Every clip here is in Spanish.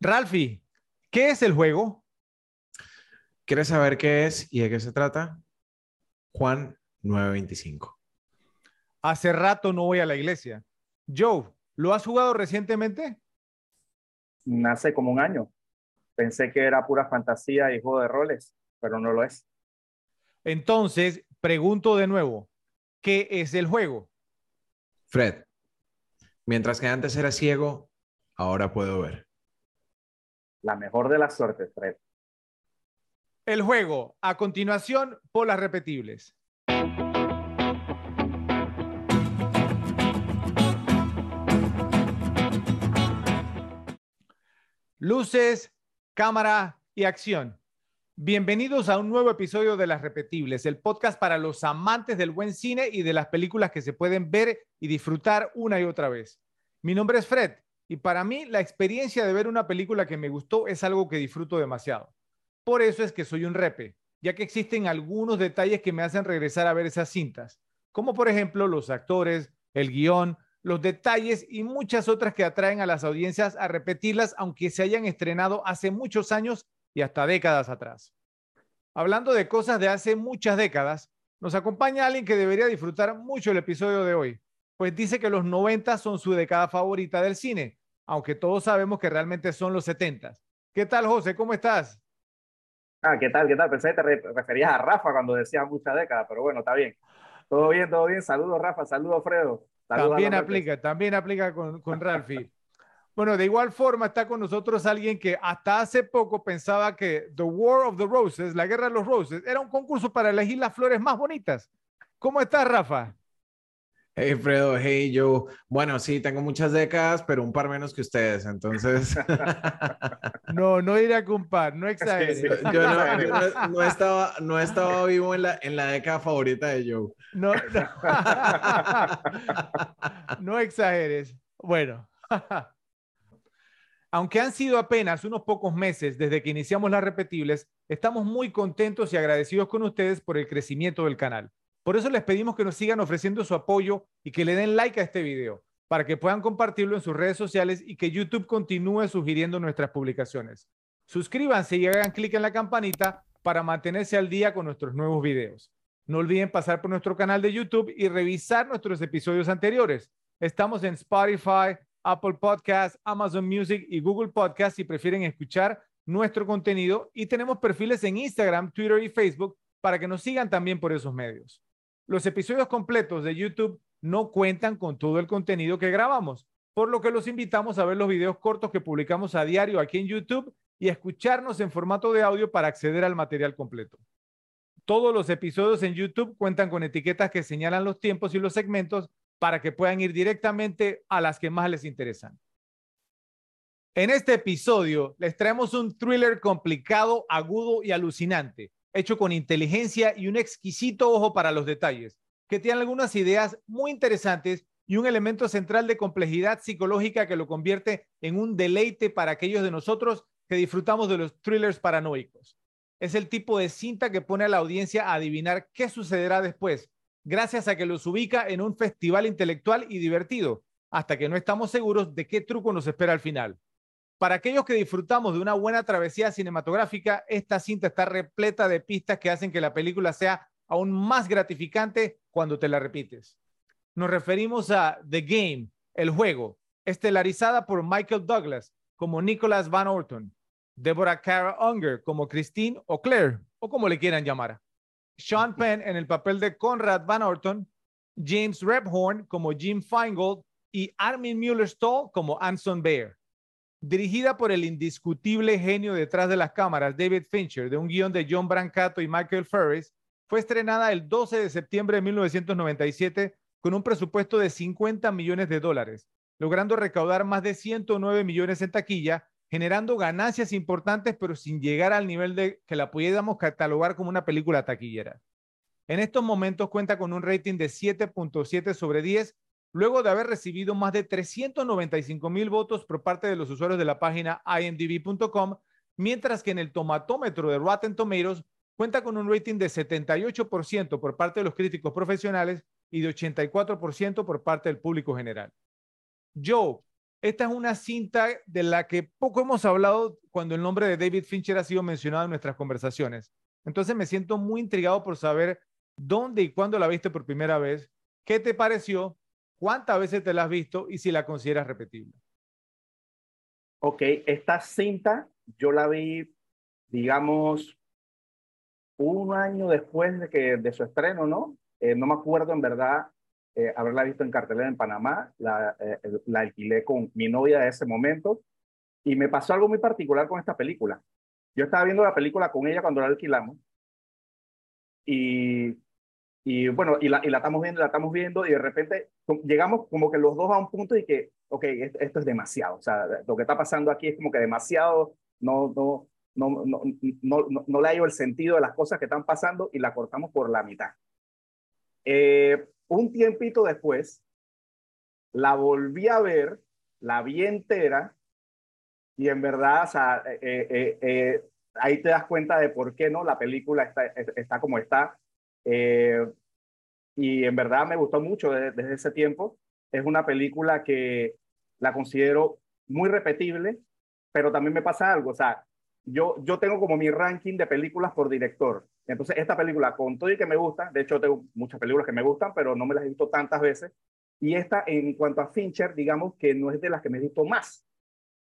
Ralfi, ¿qué es el juego? ¿Quieres saber qué es y de qué se trata? Juan 925. Hace rato no voy a la iglesia. Joe, ¿lo has jugado recientemente? Hace como un año. Pensé que era pura fantasía y juego de roles, pero no lo es. Entonces, pregunto de nuevo, ¿qué es el juego? Fred, mientras que antes era ciego, ahora puedo ver. La mejor de las suertes, Fred. El juego, a continuación, por las repetibles. Luces, cámara y acción. Bienvenidos a un nuevo episodio de Las Repetibles, el podcast para los amantes del buen cine y de las películas que se pueden ver y disfrutar una y otra vez. Mi nombre es Fred y para mí la experiencia de ver una película que me gustó es algo que disfruto demasiado. Por eso es que soy un repe, ya que existen algunos detalles que me hacen regresar a ver esas cintas, como por ejemplo los actores, el guion, los detalles y muchas otras que atraen a las audiencias a repetirlas aunque se hayan estrenado hace muchos años y hasta décadas atrás. Hablando de cosas de hace muchas décadas, nos acompaña alguien que debería disfrutar mucho el episodio de hoy, pues dice que los 90 son su década favorita del cine, aunque todos sabemos que realmente son los 70. ¿Qué tal, José? ¿Cómo estás? Ah, ¿qué tal? ¿Qué tal? Pensé que te referías a Rafa cuando decías muchas décadas, pero bueno, está bien. Todo bien, todo bien. Saludos, Rafa. Saludos, Fredo. también aplica, también aplica con, con Ralfi. Bueno, de igual forma está con nosotros alguien que hasta hace poco pensaba que The War of the Roses, la Guerra de los Roses, era un concurso para elegir las flores más bonitas. ¿Cómo estás, Rafa? Hey, Fredo, hey, yo. Bueno, sí, tengo muchas décadas, pero un par menos que ustedes, entonces. no, no iré a par, no exageres. Yo, no, estaba, no estaba vivo en la, en la década favorita de Joe. No, no, no exageres. Bueno. Aunque han sido apenas unos pocos meses desde que iniciamos las repetibles, estamos muy contentos y agradecidos con ustedes por el crecimiento del canal. Por eso les pedimos que nos sigan ofreciendo su apoyo y que le den like a este video para que puedan compartirlo en sus redes sociales y que YouTube continúe sugiriendo nuestras publicaciones. Suscríbanse y hagan clic en la campanita para mantenerse al día con nuestros nuevos videos. No olviden pasar por nuestro canal de YouTube y revisar nuestros episodios anteriores. Estamos en Spotify, Apple Podcasts, Amazon Music y Google Podcasts si prefieren escuchar nuestro contenido y tenemos perfiles en Instagram, Twitter y Facebook para que nos sigan también por esos medios. Los episodios completos de YouTube no cuentan con todo el contenido que grabamos, por lo que los invitamos a ver los videos cortos que publicamos a diario aquí en YouTube y escucharnos en formato de audio para acceder al material completo. Todos los episodios en YouTube cuentan con etiquetas que señalan los tiempos y los segmentos para que puedan ir directamente a las que más les interesan. En este episodio les traemos un thriller complicado, agudo y alucinante, hecho con inteligencia y un exquisito ojo para los detalles, que tiene algunas ideas muy interesantes y un elemento central de complejidad psicológica que lo convierte en un deleite para aquellos de nosotros que disfrutamos de los thrillers paranoicos. Es el tipo de cinta que pone a la audiencia a adivinar qué sucederá después, gracias a que los ubica en un festival intelectual y divertido, hasta que no estamos seguros de qué truco nos espera al final. Para aquellos que disfrutamos de una buena travesía cinematográfica, esta cinta está repleta de pistas que hacen que la película sea aún más gratificante cuando te la repites. Nos referimos a The Game, el juego, estelarizada por Michael Douglas como Nicholas Van Orton, Deborah Cara Unger como Christine o Claire, o como le quieran llamar. Sean Penn en el papel de Conrad Van Orton, James Rebhorn como Jim Feingold y Armin Mueller-Stahl como Anson Bear. Dirigida por el indiscutible genio detrás de las cámaras, David Fincher, de un guion de John Brancato y Michael Ferris, fue estrenada el 12 de septiembre de 1997 con un presupuesto de 50 millones de dólares, logrando recaudar más de 109 millones en taquilla generando ganancias importantes, pero sin llegar al nivel de que la pudiéramos catalogar como una película taquillera. En estos momentos cuenta con un rating de 7.7 sobre 10, luego de haber recibido más de 395 mil votos por parte de los usuarios de la página imdb.com, mientras que en el tomatómetro de Rotten Tomatoes cuenta con un rating de 78% por parte de los críticos profesionales y de 84% por parte del público general. Joe, esta es una cinta de la que poco hemos hablado cuando el nombre de David Fincher ha sido mencionado en nuestras conversaciones. Entonces me siento muy intrigado por saber dónde y cuándo la viste por primera vez, qué te pareció, cuántas veces te la has visto y si la consideras repetible. Ok, esta cinta yo la vi, digamos, un año después de, que, de su estreno, ¿no? Eh, no me acuerdo en verdad eh, haberla visto en cartelera en Panamá, la, eh, la alquilé con mi novia de ese momento y me pasó algo muy particular con esta película. Yo estaba viendo la película con ella cuando la alquilamos y, y bueno, y la, y la estamos viendo, la estamos viendo y de repente llegamos como que los dos a un punto y que, ok, esto, es demasiado, o sea, lo que está pasando aquí es como que demasiado, no, no, no, no, no, no, no le hallo el sentido de las cosas que están pasando y la cortamos por la mitad. Eh, un tiempito después, la volví a ver, la vi entera, y en verdad, o sea, eh, eh, eh, ahí te das cuenta de por qué no la película está, está como está. Y en verdad me gustó mucho desde, desde ese tiempo. Es una película que la considero muy repetible, pero también me pasa algo, o sea, yo, yo tengo como mi ranking de películas por director. Entonces, esta película, con todo y que me gusta, de hecho tengo muchas películas que me gustan, pero no me las he visto tantas veces. Y esta, en cuanto a Fincher, digamos que no es de las que me he visto más.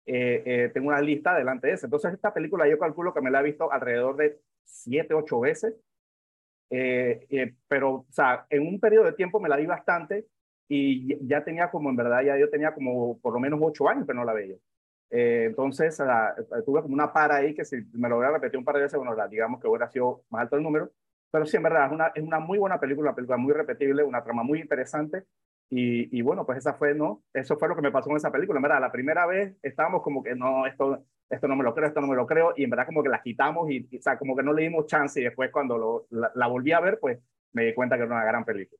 Eh, eh, tengo una lista delante de esa. Entonces, esta película yo calculo que me la he visto alrededor de siete, ocho veces. Eh, pero, o sea, en un periodo de tiempo me la vi bastante y ya tenía como, en verdad, ya yo tenía como por lo menos ocho años que no la veía. Eh, entonces, tuve como una para ahí que si me lo hubiera repetido un par de veces, bueno, digamos que hubiera sido más alto el número. Pero sí, en verdad, es una, es una muy buena película, una película muy repetible, una trama muy interesante. Y, y, bueno, pues esa fue, ¿no? Eso fue lo que me pasó con esa película. En verdad, la primera vez estábamos como que no, esto, esto no me lo creo, esto no me lo creo. Y en verdad, como que la quitamos y, o sea, como que no le dimos chance. Y después, cuando lo, la, la volví a ver, pues me di cuenta que era una gran película.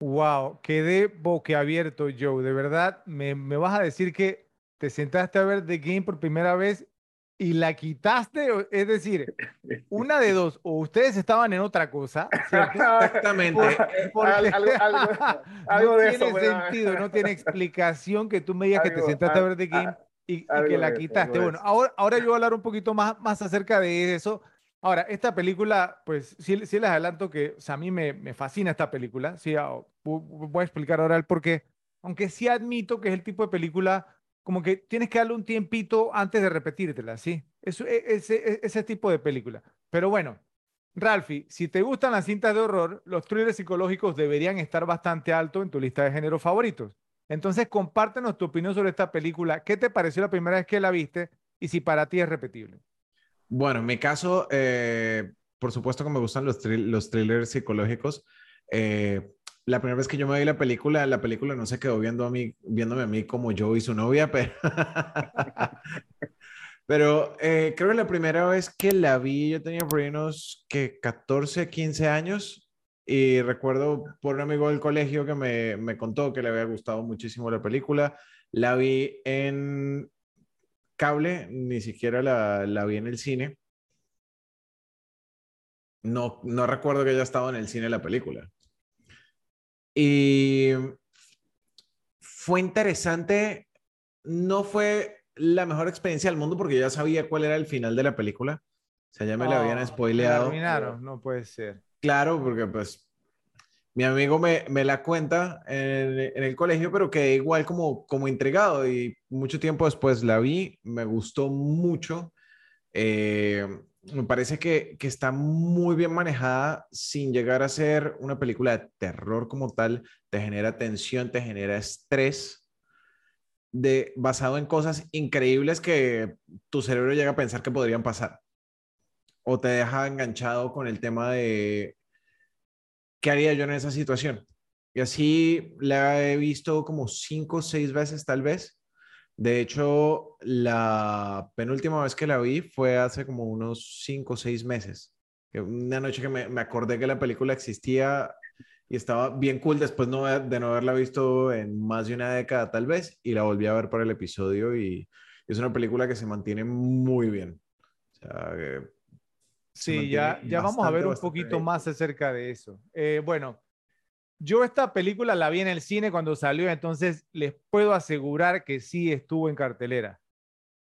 Wow, quedé boquiabierto, Joe. De verdad, me, me vas a decir que te sentaste a ver The Game por primera vez y la quitaste, es decir, una de dos, o ustedes estaban en otra cosa, exactamente, algo, no tiene sentido, no tiene explicación que tú me digas que te sentaste a ver The Game y, que la quitaste. Bueno, ahora, ahora yo voy a hablar un poquito más, más acerca de eso. Ahora, esta película, pues sí, sí les adelanto que o sea, a mí me, me fascina esta película, sí, ah, voy a explicar ahora el por qué, aunque sí admito que es el tipo de película como que tienes que darle un tiempito antes de repetírtela, ¿sí? Eso, e, ese, e, ese tipo de película. Pero bueno, Ralphie, si te gustan las cintas de horror, los thrillers psicológicos deberían estar bastante alto en tu lista de géneros favoritos. Entonces, compártenos tu opinión sobre esta película. ¿Qué te pareció la primera vez que la viste y si para ti es repetible? Bueno, en mi caso, eh, por supuesto que me gustan los, los thrillers psicológicos. Eh, la primera vez que yo me vi la película, la película no se quedó viendo a mí, viéndome a mí como yo y su novia, pero, eh, creo que la primera vez que la vi, yo tenía por unos que 14, 15 años y recuerdo por un amigo del colegio que me, me contó que le había gustado muchísimo la película. La vi en cable, ni siquiera la, la vi en el cine. No, no recuerdo que haya estado en el cine la película. Y fue interesante, no fue la mejor experiencia del mundo porque ya sabía cuál era el final de la película. O sea, ya me la habían spoileado. no puede ser. Claro, porque pues mi amigo me, me la cuenta en, el colegio, pero quedé igual como, como intrigado y mucho tiempo después la vi, me gustó mucho. Eh, me parece que, que, está muy bien manejada sin llegar a ser una película de terror como tal. Te genera tensión, te genera estrés, de, basado en cosas increíbles que tu cerebro llega a pensar que podrían pasar. O te deja enganchado con el tema de qué haría yo en esa situación. Y así la he visto como cinco o seis veces tal vez de hecho, la penúltima vez que la vi fue hace como unos cinco o seis meses. Una noche que me, me, acordé que la película existía y estaba bien cool después de no haberla visto en más de una década tal vez y la volví a ver para el episodio y es una película que se mantiene muy bien. O sea, sí, ya, ya vamos a ver un poquito más acerca de eso. Eh, bueno, Yo esta película la vi en el cine cuando salió, entonces les puedo asegurar que sí estuvo en cartelera.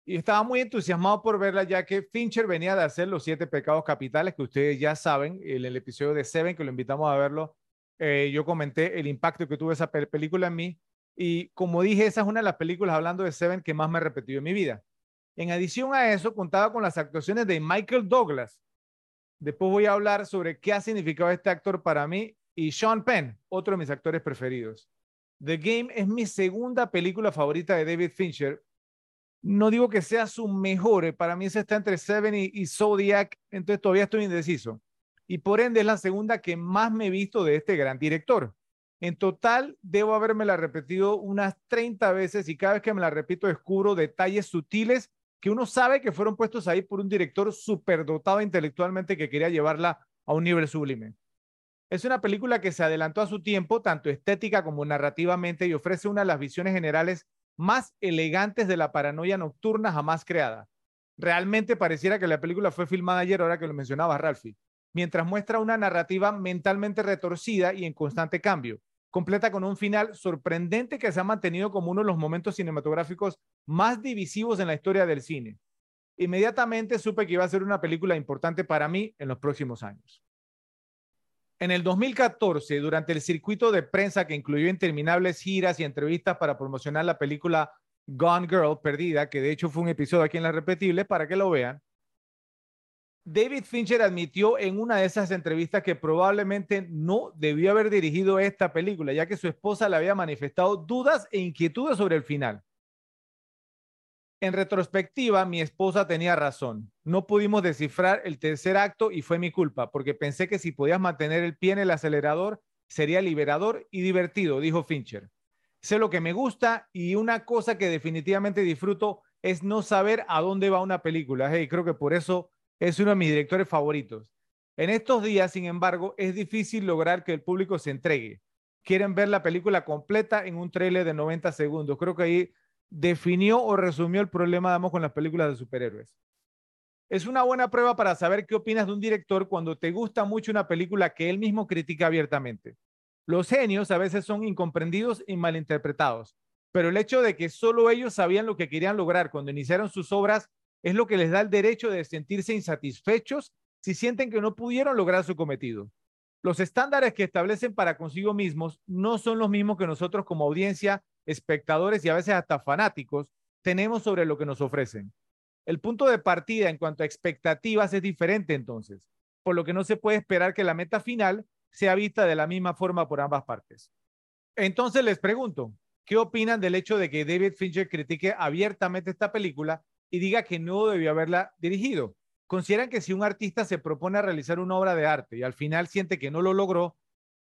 Y estaba muy entusiasmado por verla, ya que Fincher venía de hacer Los Siete Pecados Capitales, que ustedes ya saben, en el episodio de Seven, que lo invitamos a verlo, eh, yo comenté el impacto que tuvo esa película en mí. Y como dije, esa es una de las películas hablando de Seven que más me he repetido en mi vida. En adición a eso, contaba con las actuaciones de Michael Douglas. Después voy a hablar sobre qué ha significado este actor para mí y Sean Penn, otro de mis actores preferidos. The Game es mi segunda película favorita de David Fincher. No digo que sea su mejor, eh, para mí esa está entre Seven y, Zodiac, entonces todavía estoy indeciso. Y por ende es la segunda que más me he visto de este gran director. En total, debo haberme la repetido unas 30 veces y cada vez que me la repito descubro detalles sutiles que uno sabe que fueron puestos ahí por un director superdotado intelectualmente que quería llevarla a un nivel sublime. Es una película que se adelantó a su tiempo, tanto estética como narrativamente, y ofrece una de las visiones generales más elegantes de la paranoia nocturna jamás creada. Realmente pareciera que la película fue filmada ayer, ahora que lo mencionaba Ralphie, mientras muestra una narrativa mentalmente retorcida y en constante cambio, completa con un final sorprendente que se ha mantenido como uno de los momentos cinematográficos más divisivos en la historia del cine. Inmediatamente supe que iba a ser una película importante para mí en los próximos años. En el 2014, durante el circuito de prensa que incluyó interminables giras y entrevistas para promocionar la película Gone Girl Perdida, que de hecho fue un episodio aquí en La Repetible, para que lo vean, David Fincher admitió en una de esas entrevistas que probablemente no debió haber dirigido esta película, ya que su esposa le había manifestado dudas e inquietudes sobre el final. En retrospectiva, mi esposa tenía razón. No pudimos descifrar el tercer acto y fue mi culpa, porque pensé que si podías mantener el pie en el acelerador, sería liberador y divertido, dijo Fincher. Sé lo que me gusta y una cosa que definitivamente disfruto es no saber a dónde va una película. Y creo que por eso es uno de mis directores favoritos. En estos días, sin embargo, es difícil lograr que el público se entregue. Quieren ver la película completa en un trailer de 90 segundos. Creo que ahí definió o resumió el problema, damos, con las películas de superhéroes. Es una buena prueba para saber qué opinas de un director cuando te gusta mucho una película que él mismo critica abiertamente. Los genios a veces son incomprendidos y malinterpretados, pero el hecho de que solo ellos sabían lo que querían lograr cuando iniciaron sus obras es lo que les da el derecho de sentirse insatisfechos si sienten que no pudieron lograr su cometido. Los estándares que establecen para consigo mismos no son los mismos que nosotros como audiencia espectadores y a veces hasta fanáticos tenemos sobre lo que nos ofrecen. El punto de partida en cuanto a expectativas es diferente entonces, por lo que no se puede esperar que la meta final sea vista de la misma forma por ambas partes. Entonces les pregunto, ¿qué opinan del hecho de que David Fincher critique abiertamente esta película y diga que no debió haberla dirigido? ¿Consideran que si un artista se propone a realizar una obra de arte y al final siente que no lo logró,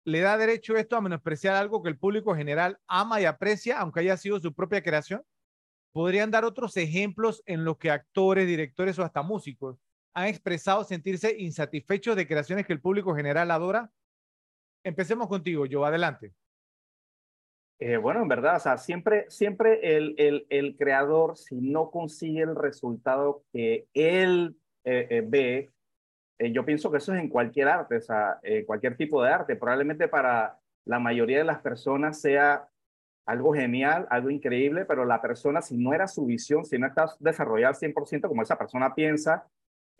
le da derecho esto a menospreciar algo que el público general ama y aprecia, aunque haya sido su propia creación? ¿Podrían dar otros ejemplos en los que actores, directores o hasta músicos han expresado sentirse insatisfechos de creaciones que el público general adora? Empecemos contigo, yo, adelante. Eh, bueno, en verdad, o sea, siempre, siempre el, el, el, creador, si no consigue el resultado que él eh, eh, ve, eh, yo pienso que eso es en cualquier arte, sea, cualquier tipo de arte. Probablemente para la mayoría de las personas sea algo genial, algo increíble, pero la persona, si no era su visión, si no está desarrollada al 100% como esa persona piensa,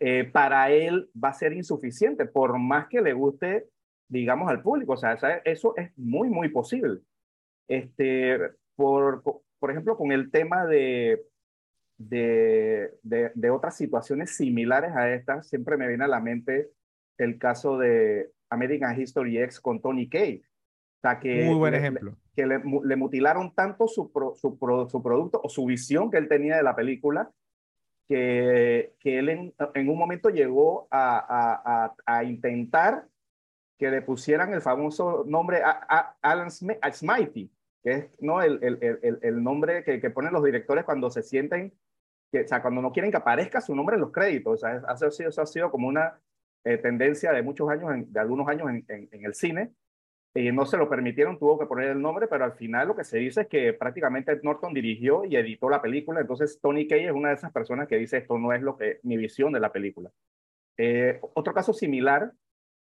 eh, para él va a ser insuficiente, por más que le guste, digamos, al público. O sea, eso es muy, muy posible. Este, por, por ejemplo, con el tema de, de, de, otras situaciones similares a estas, siempre me viene a la mente el caso de American History X con Tony Kaye. que Muy buen ejemplo. que le, mutilaron tanto su, su, su, producto o su visión que él tenía de la película, que, que él en, en, un momento llegó a, a, a, intentar que le pusieran el famoso nombre a, Alan Smithy, que es ¿no? el, el, el, el nombre que, que, ponen los directores cuando se sienten o sea, cuando no quieren que aparezca su nombre en los créditos. O sea, eso, ha sido como una eh, tendencia de muchos años, de algunos años en, en, el cine, y no se lo permitieron, tuvo que poner el nombre, pero al final lo que se dice es que prácticamente Ed Norton dirigió y editó la película, entonces Tony Kaye es una de esas personas que dice esto no es lo que mi visión de la película. Eh, otro caso similar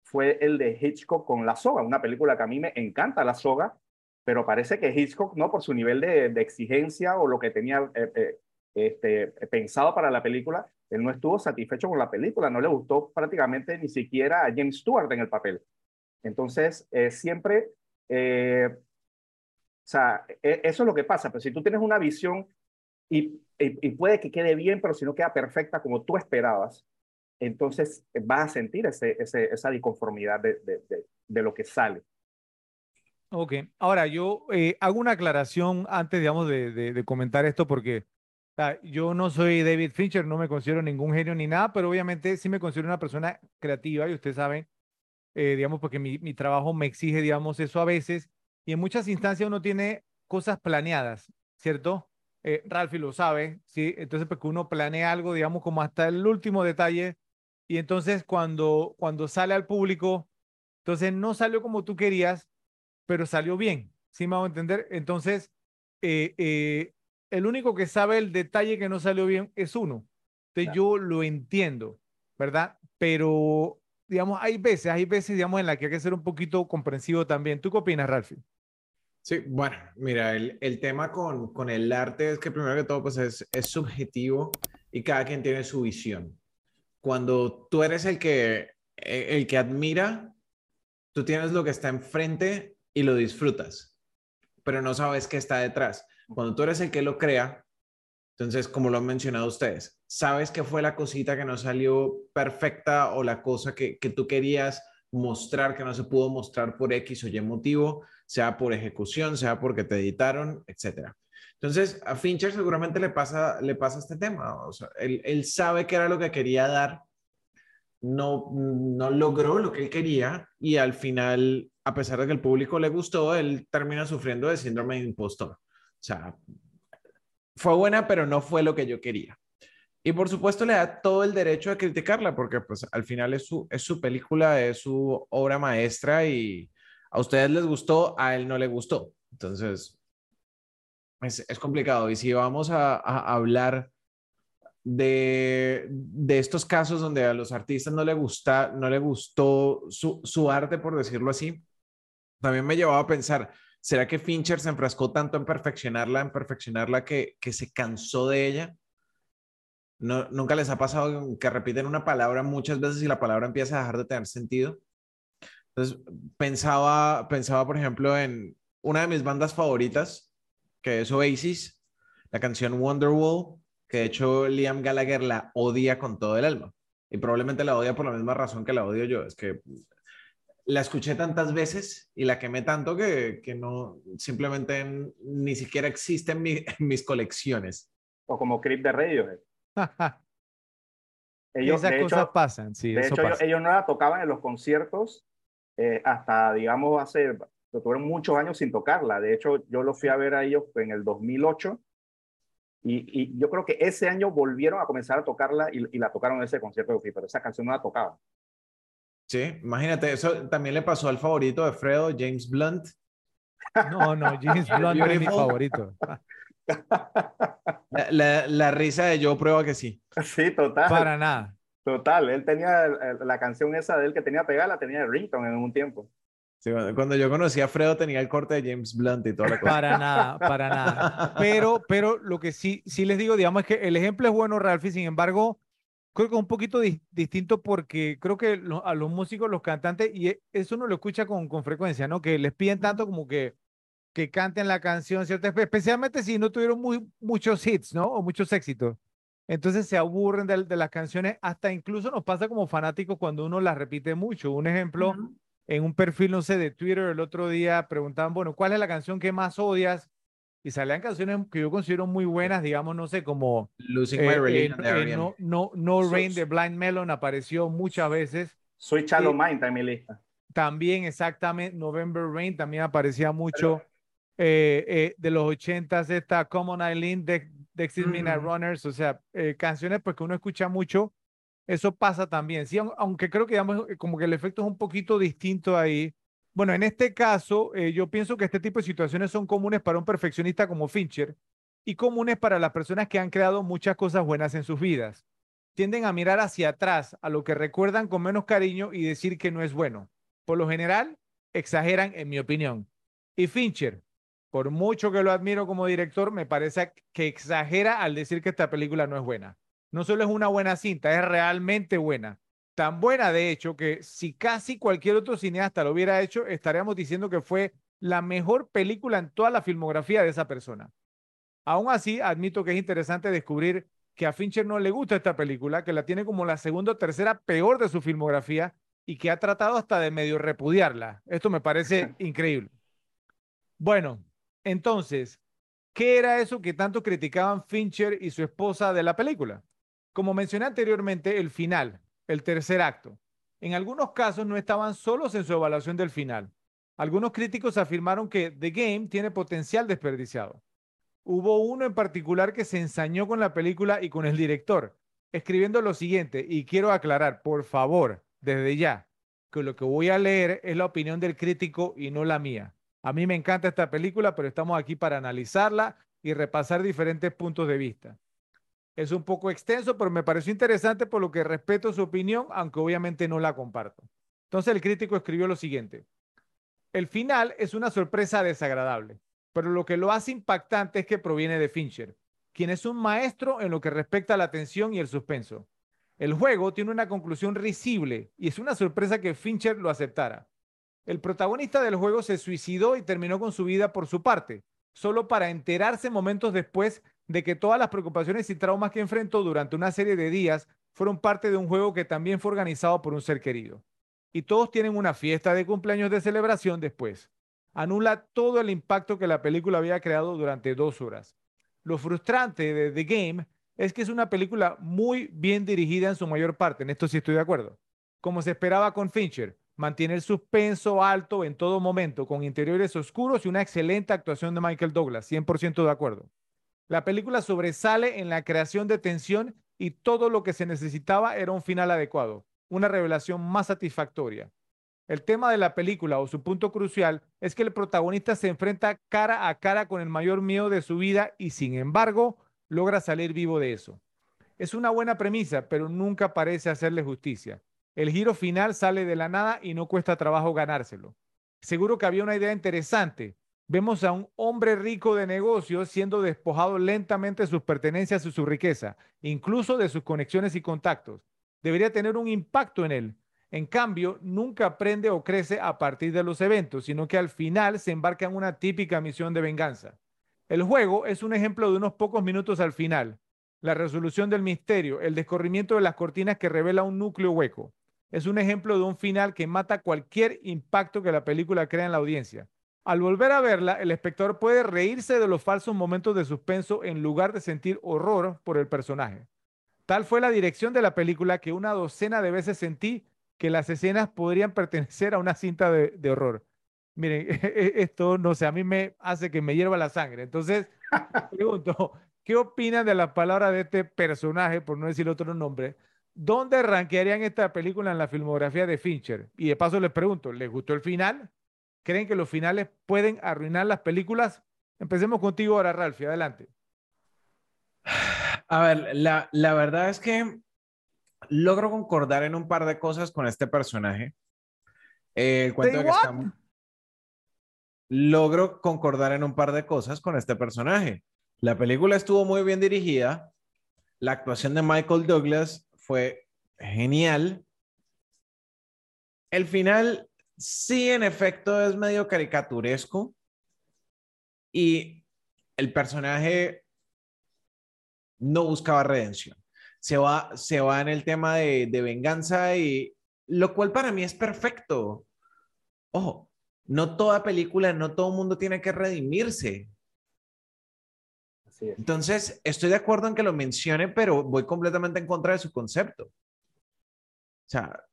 fue el de Hitchcock con La Soga, una película que a mí me encanta La Soga, pero parece que Hitchcock, no por su nivel de, exigencia o lo que tenía eh, eh, este, pensado para la película, él no estuvo satisfecho con la película, no le gustó prácticamente ni siquiera a James Stewart en el papel. Entonces, eh, siempre, o sea, e, eso es lo que pasa, pero si tú tienes una visión y, y, puede que quede bien, pero si no queda perfecta como tú esperabas, entonces vas a sentir ese, esa disconformidad de, de, de lo que sale. Ok, ahora yo eh, hago una aclaración antes, digamos, de, de, comentar esto porque yo no soy David Fincher, no me considero ningún genio ni nada, pero obviamente sí me considero una persona creativa y ustedes saben, eh, digamos, porque mi, mi, trabajo me exige, digamos, eso a veces y en muchas instancias uno tiene cosas planeadas, ¿cierto? Eh, Ralphie lo sabe, ¿sí? Entonces, porque uno planea algo, digamos, como hasta el último detalle y entonces cuando, cuando sale al público, entonces no salió como tú querías, pero salió bien, ¿sí me hago entender? Entonces, eh, eh, el único que sabe el detalle que no salió bien es uno. Entonces, yo lo entiendo, ¿verdad? Pero, digamos, hay veces, hay veces, digamos, en la que hay que ser un poquito comprensivo también. ¿Tú qué opinas, Ralphie? Sí, bueno, mira, el, el, tema con, con el arte es que primero que todo, pues es, es subjetivo y cada quien tiene su visión. Cuando tú eres el que, el que admira, tú tienes lo que está enfrente y lo disfrutas, pero no sabes qué está detrás. Cuando tú eres el que lo crea, entonces, como lo han mencionado ustedes, sabes que fue la cosita que no salió perfecta o la cosa que, que tú querías mostrar que no se pudo mostrar por X o Y motivo, sea por ejecución, sea porque te editaron, etcétera. Entonces, a Fincher seguramente le pasa, le pasa este tema. O sea, él, él, sabe que era lo que quería dar, no, no logró lo que él quería y al final a pesar de que el público le gustó, él termina sufriendo de síndrome de impostor. O sea, fue buena, pero no fue lo que yo quería. Y por supuesto le da todo el derecho a criticarla, porque pues al final es su, es su película, es su obra maestra y a ustedes les gustó, a él no le gustó. Entonces, es, es complicado. Y si vamos a, a hablar de, de, estos casos donde a los artistas no le, gusta, no le gustó su, su arte, por decirlo así, también me llevaba a pensar, ¿será que Fincher se enfrascó tanto en perfeccionarla, en perfeccionarla que, que se cansó de ella? No, ¿Nunca les ha pasado que repiten una palabra muchas veces y la palabra empieza a dejar de tener sentido? Entonces, pensaba, pensaba, por ejemplo, en una de mis bandas favoritas, que es Oasis, la canción Wonderwall, que de hecho Liam Gallagher la odia con todo el alma. Y probablemente la odia por la misma razón que la odio yo. Es que la escuché tantas veces y la quemé tanto que, que no, simplemente ni siquiera existe en, mis colecciones. O como Creep de Radio. ellos, Esas cosas pasan, sí. De hecho, Ellos, no la tocaban en los conciertos eh, hasta, digamos, hace, tuvieron muchos años sin tocarla. De hecho, yo lo fui a ver a ellos en el 2008 y, y yo creo que ese año volvieron a comenzar a tocarla y, la tocaron en ese concierto de pero esa canción no la tocaban. Sí, imagínate, eso también le pasó al favorito de Fredo, James Blunt. No, no, James Blunt es mi favorito. La, risa de yo prueba que sí. Sí, total. Para nada. Total, él tenía la canción esa de él que tenía pegada, la tenía de Rington en un tiempo. Sí, cuando yo conocí a Fredo tenía el corte de James Blunt y toda la cosa. Para nada, para nada. Pero, pero lo que sí, sí les digo, digamos, es que el ejemplo es bueno, Ralphie, sin embargo, creo que es un poquito distinto porque creo que a los músicos, los cantantes, y e, eso uno lo escucha con, con frecuencia, ¿no? Que les piden tanto como que, que canten la canción, ¿cierto? Especialmente si no tuvieron muy, muchos hits, ¿no? O muchos éxitos. Entonces se aburren de, de, las canciones, hasta incluso nos pasa como fanáticos cuando uno las repite mucho. Un ejemplo, en un perfil, no sé, de Twitter el otro día preguntaban, bueno, ¿cuál es la canción que más odias? Y salían canciones que yo considero muy buenas, digamos, no sé, como Losing My eh, Religion eh, no, no, no Rain de Blind Melon apareció muchas veces. Soy Chalo Mind en mi lista. También, exactamente, November Rain también aparecía mucho. Eh, de los ochentas, esta Common Eileen, de Dexys Midnight Runners, o sea, canciones porque uno escucha mucho. Eso pasa también, sí, aunque creo que digamos, como que el efecto es un poquito distinto ahí bueno, en este caso, eh, yo pienso que este tipo de situaciones son comunes para un perfeccionista como Fincher y comunes para las personas que han creado muchas cosas buenas en sus vidas. Tienden a mirar hacia atrás, a lo que recuerdan con menos cariño y decir que no es bueno. por lo general, exageran en mi opinión. Y Fincher, por mucho que lo admiro como director, me parece que exagera al decir que esta película no es buena. No solo es una buena cinta, es realmente buena. Tan buena, de hecho, que si casi cualquier otro cineasta lo hubiera hecho, estaríamos diciendo que fue la mejor película en toda la filmografía de esa persona. Aún así, admito que es interesante descubrir que a Fincher no le gusta esta película, que la tiene como la segunda o tercera peor de su filmografía y que ha tratado hasta de medio repudiarla. Esto me parece increíble. Bueno, entonces, ¿qué era eso que tanto criticaban Fincher y su esposa de la película? Como mencioné anteriormente, el final, el tercer acto. En algunos casos no estaban solos en su evaluación del final. Algunos críticos afirmaron que The Game tiene potencial desperdiciado. Hubo uno en particular que se ensañó con la película y con el director, escribiendo lo siguiente, y quiero aclarar, por favor, desde ya, que lo que voy a leer es la opinión del crítico y no la mía. A mí me encanta esta película, pero estamos aquí para analizarla y repasar diferentes puntos de vista. Es un poco extenso, pero me pareció interesante por lo que respeto su opinión, aunque obviamente no la comparto. Entonces el crítico escribió lo siguiente. El final es una sorpresa desagradable, pero lo que lo hace impactante es que proviene de Fincher, quien es un maestro en lo que respecta a la tensión y el suspenso. El juego tiene una conclusión risible y es una sorpresa que Fincher lo aceptara. El protagonista del juego se suicidó y terminó con su vida por su parte, solo para enterarse momentos después de que todas las preocupaciones y traumas que enfrentó durante una serie de días fueron parte de un juego que también fue organizado por un ser querido y todos tienen una fiesta de cumpleaños de celebración después. Anula todo el impacto que la película había creado durante dos horas. Lo frustrante de The Game es que es una película muy bien dirigida en su mayor parte, en esto sí estoy de acuerdo. Como se esperaba con Fincher, mantiene el suspenso alto en todo momento, con interiores oscuros y una excelente actuación de Michael Douglas, 100% de acuerdo. La película sobresale en la creación de tensión y todo lo que se necesitaba era un final adecuado una revelación más satisfactoria. El tema de la película o su punto crucial es que el protagonista se enfrenta cara a cara con el mayor miedo de su vida y sin embargo logra salir vivo de eso. Es una buena premisa, pero nunca parece hacerle justicia. El giro final sale de la nada y no cuesta trabajo ganárselo. Seguro que había una idea interesante. Vemos a un hombre rico de negocios siendo despojado lentamente de sus pertenencias y su riqueza, incluso de sus conexiones y contactos debería tener un impacto en él. En cambio, nunca aprende o crece a partir de los eventos, sino que al final se embarca en una típica misión de venganza. El juego es un ejemplo de unos pocos minutos al final. La resolución del misterio, el descorrimiento de las cortinas que revela un núcleo hueco. Es un ejemplo de un final que mata cualquier impacto que la película crea en la audiencia. Al volver a verla, el espectador puede reírse de los falsos momentos de suspenso en lugar de sentir horror por el personaje. Tal fue la dirección de la película que una docena de veces sentí que las escenas podrían pertenecer a una cinta de, horror. Miren, esto no sé, a mí me hace que me hierva la sangre. Entonces, pregunto, ¿qué opinan de la palabra de este personaje, por no decir otro nombre? ¿Dónde rankearían esta película en la filmografía de Fincher? Y de paso les pregunto, ¿les gustó el final? ¿Creen que los finales pueden arruinar las películas? Empecemos contigo ahora, Ralphie, adelante. A ver, la, verdad es que logro concordar en un par de cosas con este personaje. el cuento de que Logro concordar en un par de cosas con este personaje. La película estuvo muy bien dirigida. La actuación de Michael Douglas fue genial. El final, sí, en efecto, es medio caricaturesco. Y el personaje no buscaba redención. Se va, se va en el tema de, venganza y lo cual para mí es perfecto. Ojo, no toda película, no todo mundo tiene que redimirse. Entonces, estoy de acuerdo en que lo mencione, pero voy completamente en contra de su concepto. O sea,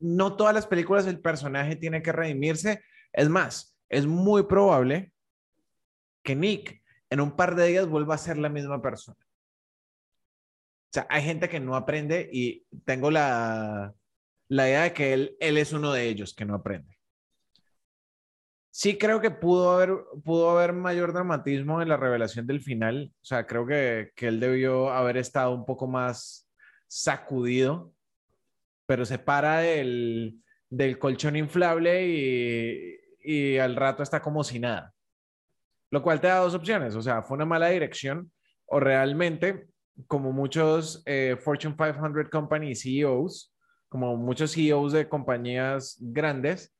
no todas las películas el personaje tiene que redimirse. Es más, es muy probable que Nick en un par de días vuelva a ser la misma persona. O sea, hay gente que no aprende y tengo la, la idea de que él, él es uno de ellos que no aprende. Sí creo que pudo haber, pudo haber mayor dramatismo en la revelación del final. O sea, creo que, que él debió haber estado un poco más sacudido, pero se para del, del colchón inflable y, y al rato está como si nada. Lo cual te da dos opciones, o sea, fue una mala dirección o realmente, como muchos eh, Fortune 500 Company CEOs, como muchos CEOs de compañías grandes,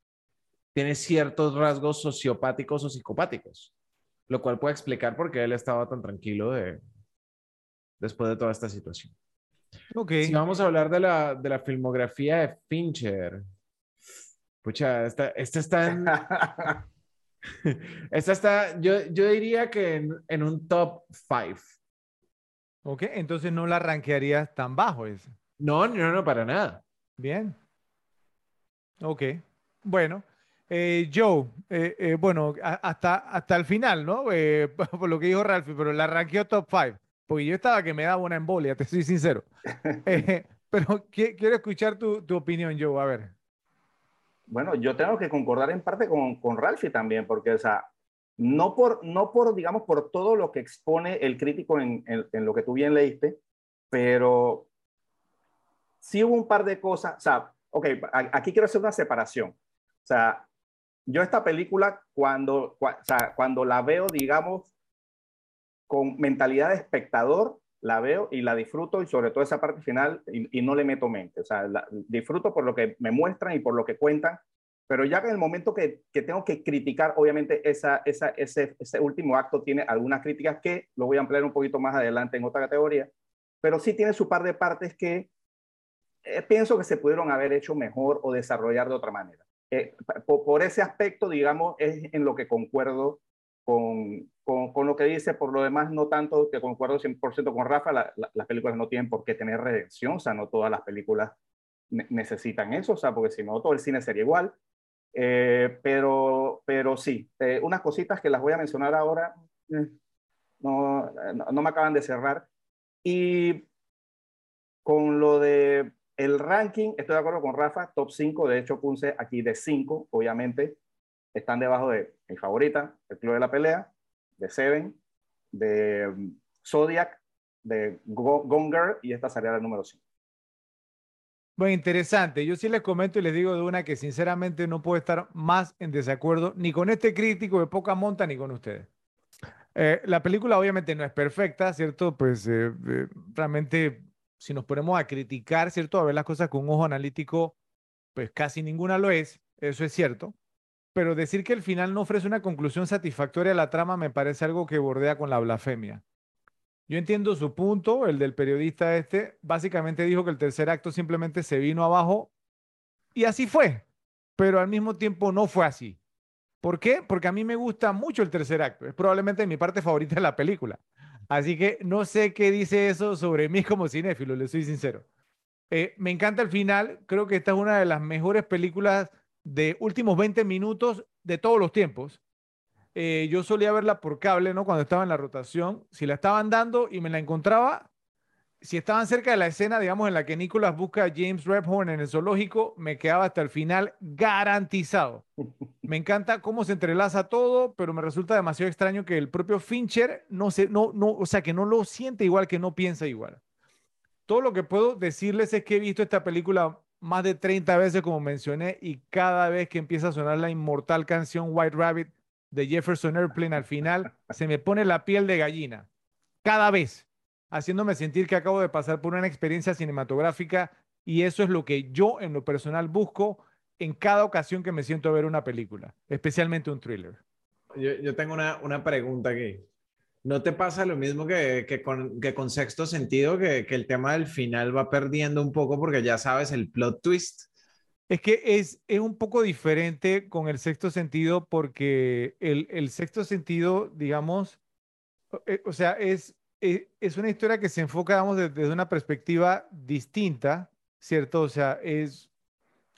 tiene ciertos rasgos sociopáticos o psicopáticos, lo cual puede explicar por qué él estaba tan tranquilo de, después de toda esta situación. Okay. Si vamos a hablar de la, de la filmografía de Fincher, pucha, esta, esta está en... esta está, yo, yo diría que en, en un top 5. Ok, entonces no la rankearías tan bajo ese. No, no, no, para nada. Bien. Ok. Bueno, eh, Joe, eh, eh, bueno, hasta, hasta el final, ¿no? por lo que dijo Ralph, pero la ranqueó top 5, porque yo estaba que me daba una embolia, te soy sincero. pero quiero escuchar tu, tu, opinión, Joe, a ver. Bueno, yo tengo que concordar en parte con, con Ralphie también, porque, o sea, no por, no por, digamos, por todo lo que expone el crítico en, en, lo que tú bien leíste, pero sí hubo un par de cosas, o sea, ok, aquí quiero hacer una separación. O sea, yo esta película cuando, o sea, cuando la veo, digamos, con mentalidad de espectador, la veo y la disfruto y sobre todo esa parte final y, no le meto mente. O sea, disfruto por lo que me muestran y por lo que cuentan, pero ya en el momento que, que tengo que criticar, obviamente esa, esa, ese, ese, último acto tiene algunas críticas que lo voy a ampliar un poquito más adelante en otra categoría, pero sí tiene su par de partes que eh, pienso que se pudieron haber hecho mejor o desarrollar de otra manera. Eh, por, por, ese aspecto, digamos, es en lo que concuerdo con, con, lo que dice, por lo demás, no tanto que concuerdo 100% con Rafa, la, la, las películas no tienen por qué tener redención, o sea, no todas las películas necesitan eso, o sea, porque si no, todo el cine sería igual. Eh, pero, pero sí, eh, unas cositas que las voy a mencionar ahora eh, no, no, me acaban de cerrar. Y con lo de el ranking, estoy de acuerdo con Rafa, top 5, de hecho puse aquí de 5, obviamente, están debajo de mi favorita, El Club de la Pelea, de Seven, de um, Zodiac, de Gonger, y esta sería la número 5. Bueno, interesante. Yo sí les comento y les digo de una que sinceramente no puedo estar más en desacuerdo ni con este crítico de poca monta ni con ustedes. Eh, la película obviamente no es perfecta, ¿cierto? Pues eh, eh, realmente si nos ponemos a criticar, ¿cierto? A ver las cosas con un ojo analítico, pues casi ninguna lo es, eso es cierto. Pero decir que el final no ofrece una conclusión satisfactoria a la trama me parece algo que bordea con la blasfemia. Yo entiendo su punto, el del periodista este, básicamente dijo que el tercer acto simplemente se vino abajo y así fue, pero al mismo tiempo no fue así. ¿Por qué? Porque a mí me gusta mucho el tercer acto, es probablemente mi parte favorita de la película. Así que no sé qué dice eso sobre mí como cinéfilo, le soy sincero. Eh, me encanta el final, creo que esta es una de las mejores películas de últimos 20 minutos de todos los tiempos eh, yo solía verla por cable, ¿no? Cuando estaba en la rotación. Si la estaban dando y me la encontraba, si estaban cerca de la escena, digamos, en la que Nicholas busca a James Rebhorn en el zoológico, me quedaba hasta el final garantizado. Me encanta cómo se entrelaza todo, pero me resulta demasiado extraño que el propio Fincher no se, no, no, o sea, que no lo siente igual, que no piensa igual. Todo lo que puedo decirles es que he visto esta película más de 30 veces, como mencioné, y cada vez que empieza a sonar la inmortal canción White Rabbit, de Jefferson Airplane al final, se me pone la piel de gallina. Cada vez, haciéndome sentir que acabo de pasar por una experiencia cinematográfica y eso es lo que yo en lo personal busco en cada ocasión que me siento a ver una película, especialmente un thriller. Yo, yo tengo una, una, pregunta aquí. ¿No te pasa lo mismo que, que, con, que con sexto sentido, que, que el tema del final va perdiendo un poco porque ya sabes el plot twist? Es que es, es un poco diferente con el sexto sentido porque el, el sexto sentido, digamos, eh, o sea, es, eh, es, una historia que se enfoca, digamos, desde, una perspectiva distinta, ¿cierto? O sea, es,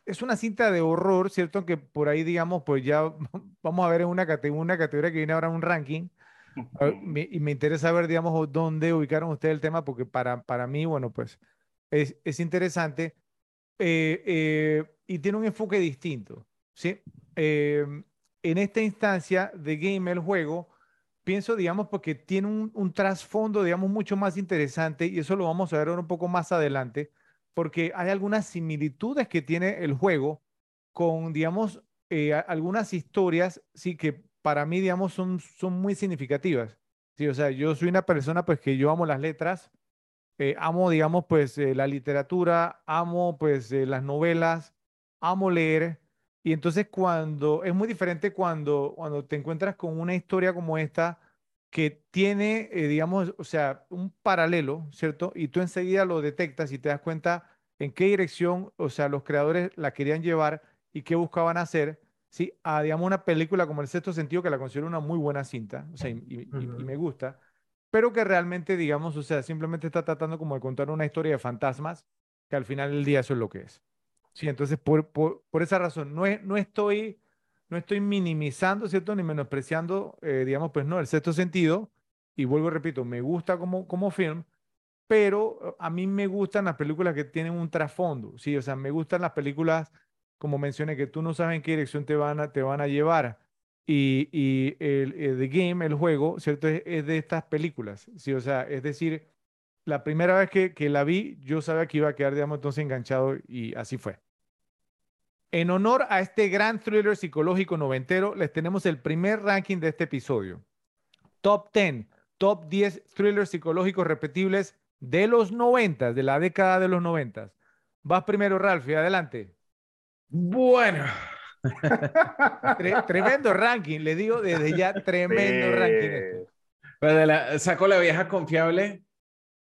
es una cinta de horror, ¿cierto? Que por ahí, digamos, pues ya vamos a ver en una, una categoría que viene ahora un ranking. Me, y me interesa ver, digamos, dónde ubicaron ustedes el tema, porque para, para mí, bueno, pues es, es interesante. Eh, eh, y tiene un enfoque distinto. ¿sí? Eh, en esta instancia de game, el juego, pienso, digamos, porque tiene un, un, trasfondo, digamos, mucho más interesante y eso lo vamos a ver un poco más adelante, porque hay algunas similitudes que tiene el juego con, digamos, eh, algunas historias, sí, que para mí, digamos, son, son muy significativas. Sí, o sea, yo soy una persona, pues, que yo amo las letras, eh, amo, digamos, pues, la literatura, amo, pues, las novelas, amo leer. Y entonces cuando, es muy diferente cuando, cuando te encuentras con una historia como esta, que tiene, digamos, o sea, un paralelo, ¿cierto? Y tú enseguida lo detectas y te das cuenta en qué dirección, o sea, los creadores la querían llevar y qué buscaban hacer, ¿sí? A, digamos, una película como El Sexto Sentido, que la considero una muy buena cinta, o sea, y, me gusta, pero que realmente, digamos, o sea, simplemente está tratando como de contar una historia de fantasmas, que al final del día eso es lo que es. Sí, entonces, por, por, por esa razón, no, no estoy... No estoy minimizando, ¿cierto? Ni menospreciando, eh, digamos, pues no, el sexto sentido. Y vuelvo y repito, me gusta como, como film, pero eh, a mí me gustan las películas que tienen un trasfondo, ¿sí? O sea, me gustan las películas, como mencioné, que tú no sabes en qué dirección te van a, te van a llevar. Y, y el, el, Game, el juego, ¿cierto? Es, de estas películas, ¿sí? O sea, es decir, la primera vez que, que la vi, yo sabía que iba a quedar, digamos, entonces enganchado y así fue. En honor a este gran thriller psicológico noventero, les tenemos el primer ranking de este episodio. Top 10, top 10 thrillers psicológicos repetibles de los 90, de la década de los 90. Vas primero, Ralphie, adelante. Bueno. tremendo ranking, le digo desde ya, tremendo ranking. Este. la, saco la vieja confiable.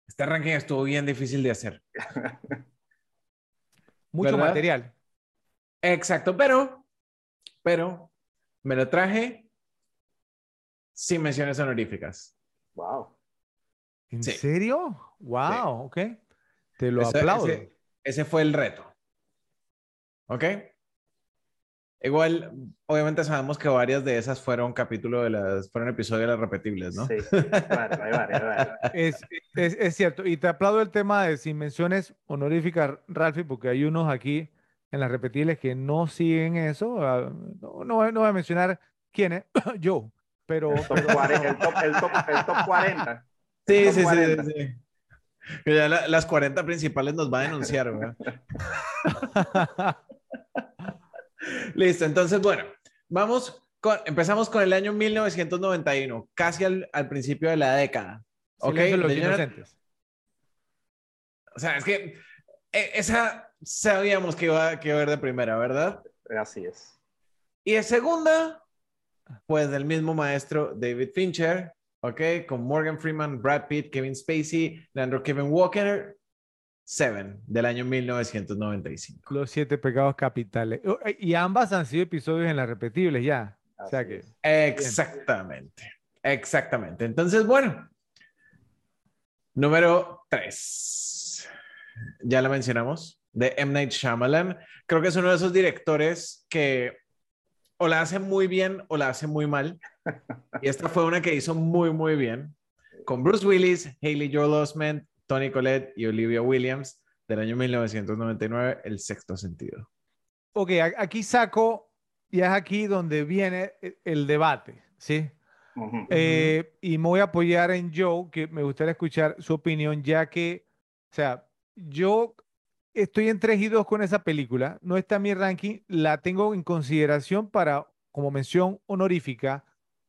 Este ranking estuvo bien difícil de hacer. Mucho material. Exacto, pero, pero me lo traje sin menciones honoríficas. Wow. ¿En serio? Wow, ok. Te lo aplaudo. Ese, fue el reto. ¿Ok? Igual, obviamente sabemos que varias de esas fueron capítulo de las, fueron episodios de las repetibles, ¿no? Sí, es, es, es, cierto. Y te aplaudo el tema de sin menciones honoríficas, Ralphie, porque hay unos aquí en las repetibles que no siguen eso. Ah, no, no, voy a mencionar quién es, yo, pero... El top, 40, el top, el top, el top 40. Sí, sí, sí, sí, Ya las 40 principales nos va a denunciar, ¿verdad? Listo, entonces, bueno, vamos con, empezamos con el año 1991, casi al, al principio de la década. ¿Ok? Los inocentes. O sea, es que e, esa sabíamos que iba, que iba a ver de primera, ¿verdad? Así es. Y de segunda, pues del mismo maestro David Fincher, ¿ok? Con Morgan Freeman, Brad Pitt, Kevin Spacey, Leandro Kevin Walker, Seven, del año 1995. Los siete pecados capitales. Oh, eh, y ambas han sido episodios en las repetibles ya. o sea que. Exactamente. Exactamente. Entonces, bueno. Número tres. Ya la mencionamos. De M. Night Shyamalan. Creo que es uno de esos directores que o la hace muy bien o la hace muy mal. Y esta fue una que hizo muy, muy bien. Con Bruce Willis, Haley Joel Osment, Tony Collette y Olivia Williams del año 1999, El Sexto Sentido. Ok, aquí saco, y es aquí donde viene el debate, ¿sí? Eh, y me voy a apoyar en Joe, que me gustaría escuchar su opinión, ya que, o sea, yo estoy en 3 y 2 con esa película, no está en mi ranking, la tengo en consideración para, como mención honorífica,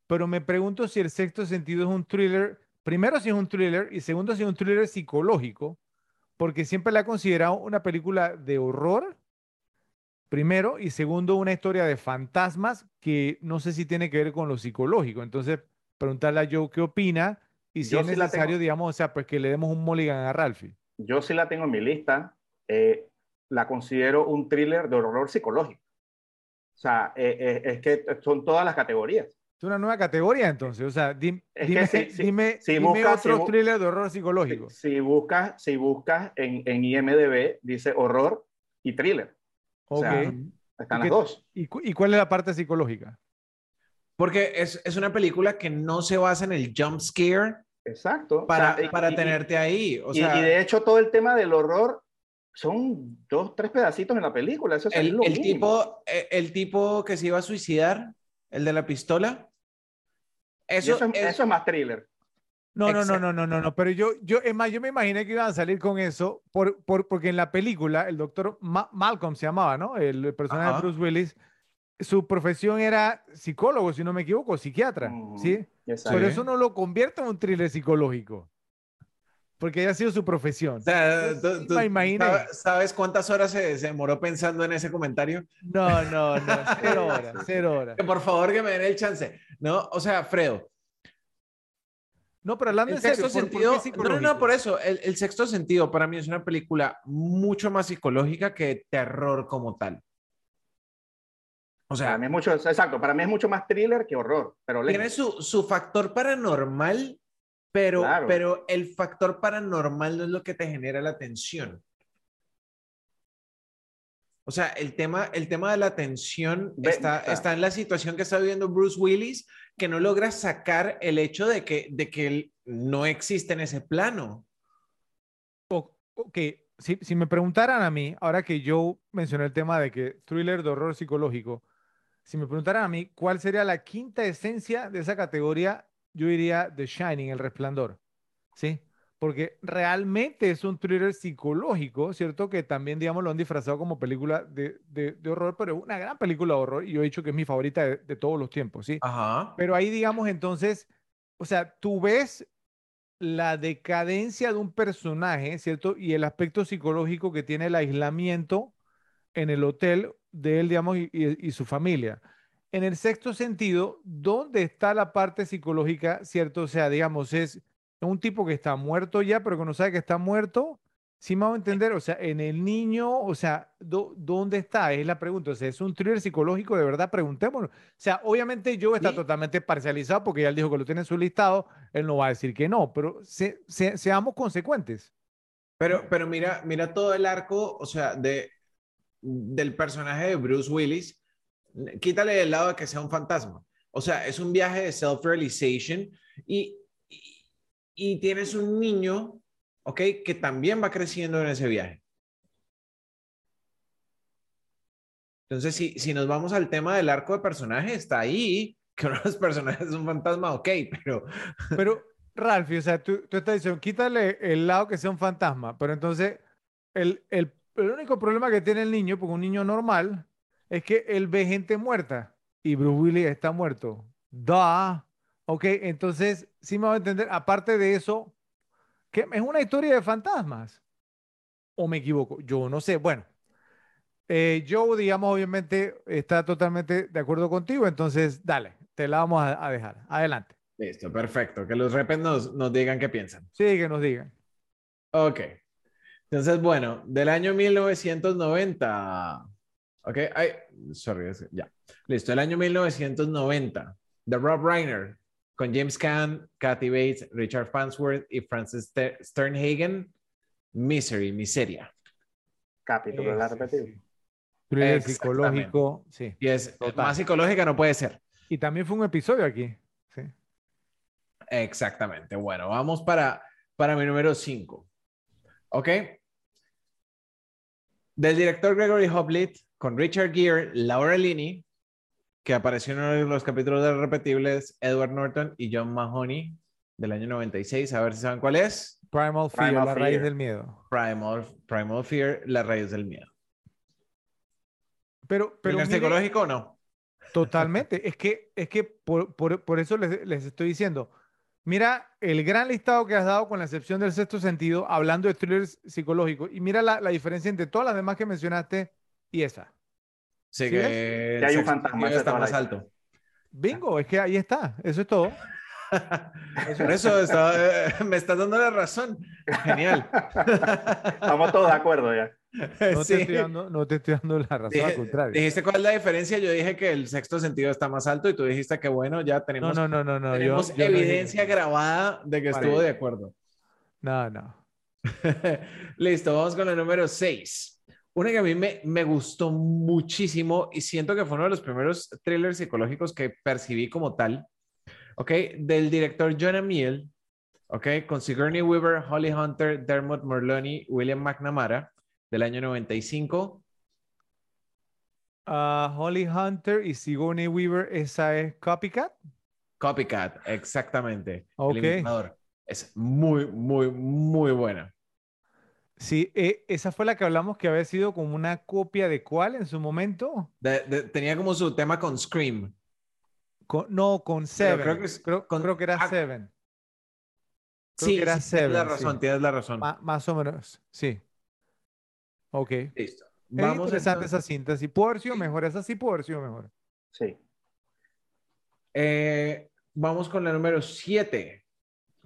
pero me pregunto si el sexto sentido es un thriller, primero si es un thriller y segundo si es un thriller psicológico, porque siempre la he considerado una película de horror, primero, y segundo una historia de fantasmas que no sé si tiene que ver con lo psicológico. Entonces, preguntarle a Joe qué opina y si es necesario, digamos, o sea, pues que le demos un mulligan a Ralphie. Yo sí la tengo en mi lista, eh, la considero un thriller de horror psicológico. O sea, eh, eh, es que son todas las categorías. Es una nueva categoría entonces. O sea, dime, dime, otro thriller de horror psicológico. Si, buscas, si buscas en, en, IMDB, dice horror y thriller. Ok. están las dos. ¿y, ¿y, cuál es la parte psicológica? Porque es, es, una película que no se basa en el jump scare. Exacto. Para, para tenerte ahí. O sea, y, de hecho, todo el tema del horror son dos, tres pedacitos en la película. Eso es el, el tipo, eh, el tipo que se iba a suicidar, el de la pistola. Eso, es, eso es más thriller. No, no, no, no, no, no, no, pero yo, yo, es más, yo me imaginé que iban a salir con eso, por, por- porque en la película el doctor Ma- Malcolm se llamaba, ¿no? El, el personaje Ajá. de Bruce Willis, su profesión era psicólogo, si no me equivoco, psiquiatra, Ujú. ¿sí? Sí. eso no lo convierte en un thriller psicológico, porque haya sido su profesión. O sea, tú- tú- me imaginé. ¿sabe- ¿sabes cuántas horas se, se demoró pensando en ese comentario? No, no, no, cero horas, cero horas. Que por favor que me den el chance. No, o sea, Fredo, No, pero hablando el serio, sexto ¿por- por qué sentido, no, no, psicológico? no, por eso, el, el sexto sentido para mí es una película mucho más psicológica que terror como tal. O Para sea, mí es mucho, exacto, para mí es mucho más thriller que horror, pero tiene su, su factor paranormal, pero, Claro. pero el factor paranormal no es lo que te genera la tensión. O sea, el tema, el tema de la tensión está, está en la situación que está viviendo Bruce Willis, que no logra sacar el hecho de que, de que él no existe en ese plano. O- Ok, si, si me preguntaran a mí, ahora que yo mencioné el tema de que thriller de horror psicológico, si me preguntaran a mí cuál sería la quinta esencia de esa categoría, yo diría The Shining, El Resplandor, ¿sí? Porque realmente es un thriller psicológico, ¿cierto? Que también, digamos, lo han disfrazado como película de, de- de horror, pero es una gran película de horror y yo he dicho que es mi favorita de, de todos los tiempos, ¿sí? Ajá. Pero ahí, digamos, entonces, o sea, tú ves la decadencia de un personaje, ¿cierto? Y el aspecto psicológico que tiene el aislamiento en el hotel de él, digamos, y, y- y su familia. En el sexto sentido, ¿dónde está la parte psicológica, ¿cierto? O sea, digamos, es un tipo que está muerto ya, pero que no sabe que está muerto. ¿Sí me hago entender? O sea, en el niño, o sea, ¿dó- ¿dónde está? Es la pregunta. O sea, ¿es un thriller psicológico? De verdad, preguntémonos. O sea, obviamente Joe está Sí. totalmente parcializado porque ya él dijo que lo tiene en su listado. Él no va a decir que no, pero se- se- seamos consecuentes. Pero, pero mira, mira todo el arco, o sea, de, del personaje de Bruce Willis. Quítale el lado de que sea un fantasma. O sea, es un viaje de self-realization y, y, tienes un niño, ¿ok? Que también va creciendo en ese viaje. Entonces, si, si nos vamos al tema del arco de personaje, está ahí, que uno de los personajes es un fantasma, ok, pero Pero, Ralphie, o sea, tú, tú estás diciendo, quítale el lado que sea un fantasma, pero entonces el, el, el único problema que tiene el niño, porque un niño normal, es que él ve gente muerta y Bruce Willis está muerto. Da. Ok, entonces, sí me va a entender, aparte de eso, que es una historia de fantasmas. ¿O me equivoco? Yo no sé. Bueno, eh, Joe, digamos, obviamente está totalmente de acuerdo contigo, entonces dale, te la vamos a, a dejar. Adelante. listo, perfecto. Que los repes nos, nos digan qué piensan. Sí, que nos digan. Ok. Entonces, bueno, del año 1990. Ok, ay, sorry, ya. Listo, el año 1990. The Rob Reiner con James Caan, Kathy Bates, Richard Farnsworth y Francis Ste- Sternhagen. Misery, miseria. Capítulo de la. Thriller Exactamente. psicológico, sí. Y es Total. más psicológica no puede ser. Y también fue un episodio aquí. Sí. Exactamente. Bueno, vamos para, para mi número 5. ¿Ok? Del director Gregory Hoblit con Richard Gere, Laura Linney, que apareció en uno de los capítulos de Repetibles, Edward Norton y John Mahoney del año 96. A ver si saben cuál es. Primal Fear, Primal la raíz del miedo. Primal, Primal Fear, La raíz del miedo. Pero, pero ¿Thriller mire, psicológico o no? totalmente. Es que, es que por, por- por eso les, les estoy diciendo. Mira el gran listado que has dado, con la excepción del sexto sentido, hablando de thrillers psicológicos. Y mira la, la diferencia entre todas las demás que mencionaste y esa. Sí, ¿Sí que, Que hay un fantasma, está más alto. Bingo, es que ahí está. Eso es todo. Por eso eh, me estás dando la razón. Genial. Estamos todos de acuerdo ya. No, Sí. te, estoy dando, no te estoy dando la razón, al Dije- contrario. dijiste cuál es la diferencia. Yo dije que el sexto sentido está más alto y tú dijiste que bueno, ya tenemos, no, no, no, no. yo- tenemos yo no dije- evidencia grabada de que Vale. estuvo de acuerdo. No, no. Listo, vamos con el número 6. Una que a mí me, me gustó muchísimo y siento que fue uno de los primeros thrillers psicológicos que percibí como tal. ¿Ok? Del director John Amiel. ¿Ok? Con Sigourney Weaver, Holly Hunter, Dermot Mulroney, William McNamara del año 95. Ah, Holly Hunter y Sigourney Weaver, esa es Copycat. Copycat, exactamente. Ok. El. Es muy, muy, muy buena. Sí, eh, esa fue la que hablamos que había sido como una copia de cuál en su momento. De- de- tenía como su tema con Scream. Con- no, con Seven. creo que es- creo, con- creo que era ah, Seven. Creo Sí, que era sí, tienes la Seven, razón, sí. tienes la razón. Ma- más o menos, sí. Ok. Es Listo. Vamos interesante entonces- esa cinta. Sí, pudo haber sido mejor. Esa sí pudo haber sido mejor. Sí. Eh, vamos con la número 7,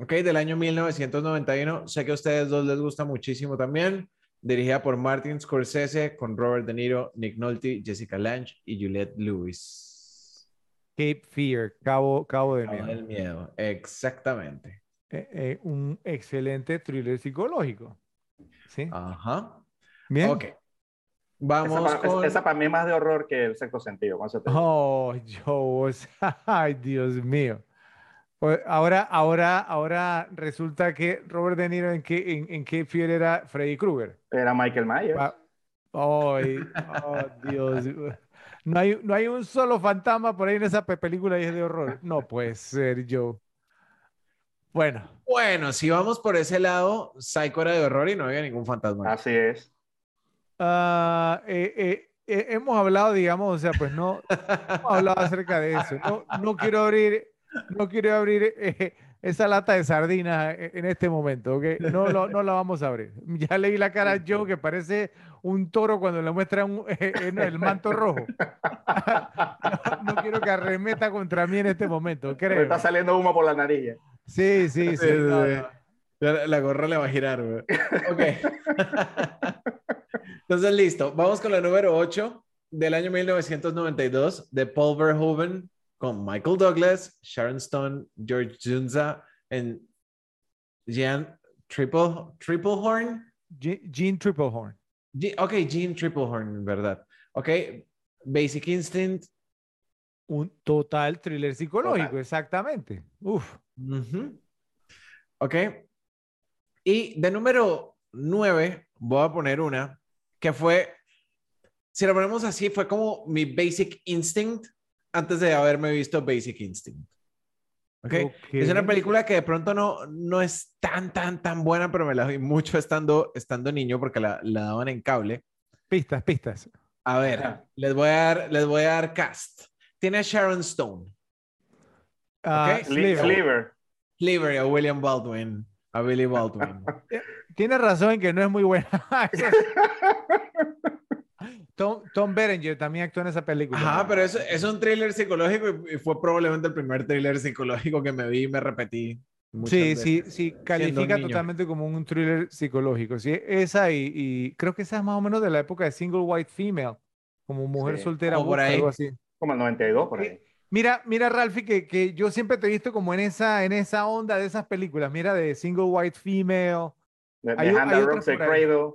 ¿ok? Del año 1991. Sé que a ustedes dos les gusta muchísimo también. Dirigida por Martin Scorsese, con Robert De Niro, Nick Nolte, Jessica Lange y Juliette Lewis. Cape Fear, Cabo, Cabo de Cabo Miedo. del miedo, exactamente. Eh, eh, un excelente thriller psicológico. ¿Sí? Ajá. Bien. Ok. Vamos con... esa para mí es más de horror que el sexto sentido. Oh, Joe, ay, Dios mío. O- Ahora, ahora, ahora resulta que Robert De Niro en que en, en Cape Fear era Freddy Krueger. Era Michael Myers. Pa- Ay, oh, Dios. No hay, no hay un solo fantasma por ahí en esa pe- película y es de horror. No puede ser, Joe. Bueno, Bueno, si vamos por ese lado, Psycho era de horror y no había ningún fantasma. Así es. ah, eh, eh, eh, hemos hablado, digamos, o sea, pues no, hemos hablado acerca de eso. No, no quiero abrir, no quiero abrir eh, esa lata de sardinas e- en este momento, ¿ok? No, lo- no la vamos a abrir. Ya leí la cara a Joe que parece un toro cuando le muestran eh, eh, el manto rojo. No, no quiero que arremeta contra mí en este momento, Me creo. está saliendo humo por la nariz. Sí, sí, sí. Sí, sí, no, sí. no. La, la gorra le va a girar, güey. Ok. Entonces, listo. Vamos con la número 8 del año 1992 de Paul Verhoeven con Michael Douglas, Sharon Stone, George Zunza en Jean Triple, Triplehorn. Ge- Gene Triplehorn. Ge- ok, Gene Triplehorn, en verdad. Ok, Basic Instinct. Un total thriller psicológico, Total. exactamente. Uf. Ujú. Ok. Y de número 9 voy a poner una que fue, si lo ponemos así, fue como mi Basic Instinct antes de haberme visto Basic Instinct. Ok. Es una película que de pronto no, no es tan, tan, tan buena, pero me la vi mucho estando, estando niño porque la, la daban en cable. Pistas, pistas. A ver, Ajá. les voy a dar, les voy a dar cast. Tiene a Sharon Stone, Ah, Ok. Sli- Sliver. Sliver. A William Baldwin, a Billy Baldwin. Tienes razón en que no es muy buena. Tom, Tom Berenger también actuó en esa película. Ajá, pero eso es un thriller psicológico y, y fue probablemente el primer thriller psicológico que me vi y me repetí. Sí, sí, veces. sí, un califica totalmente como un thriller psicológico. Sí, esa y, y creo que esa es más o menos de la época de Single White Female, como mujer Sí, soltera, como por ahí. algo así. Como el 92 por ahí. Mira, mira, Ralphie, que, que yo siempre te he visto como en esa, en esa onda de esas películas. Mira, de Single White Female. De, Hay de hay Rocks. Cradle.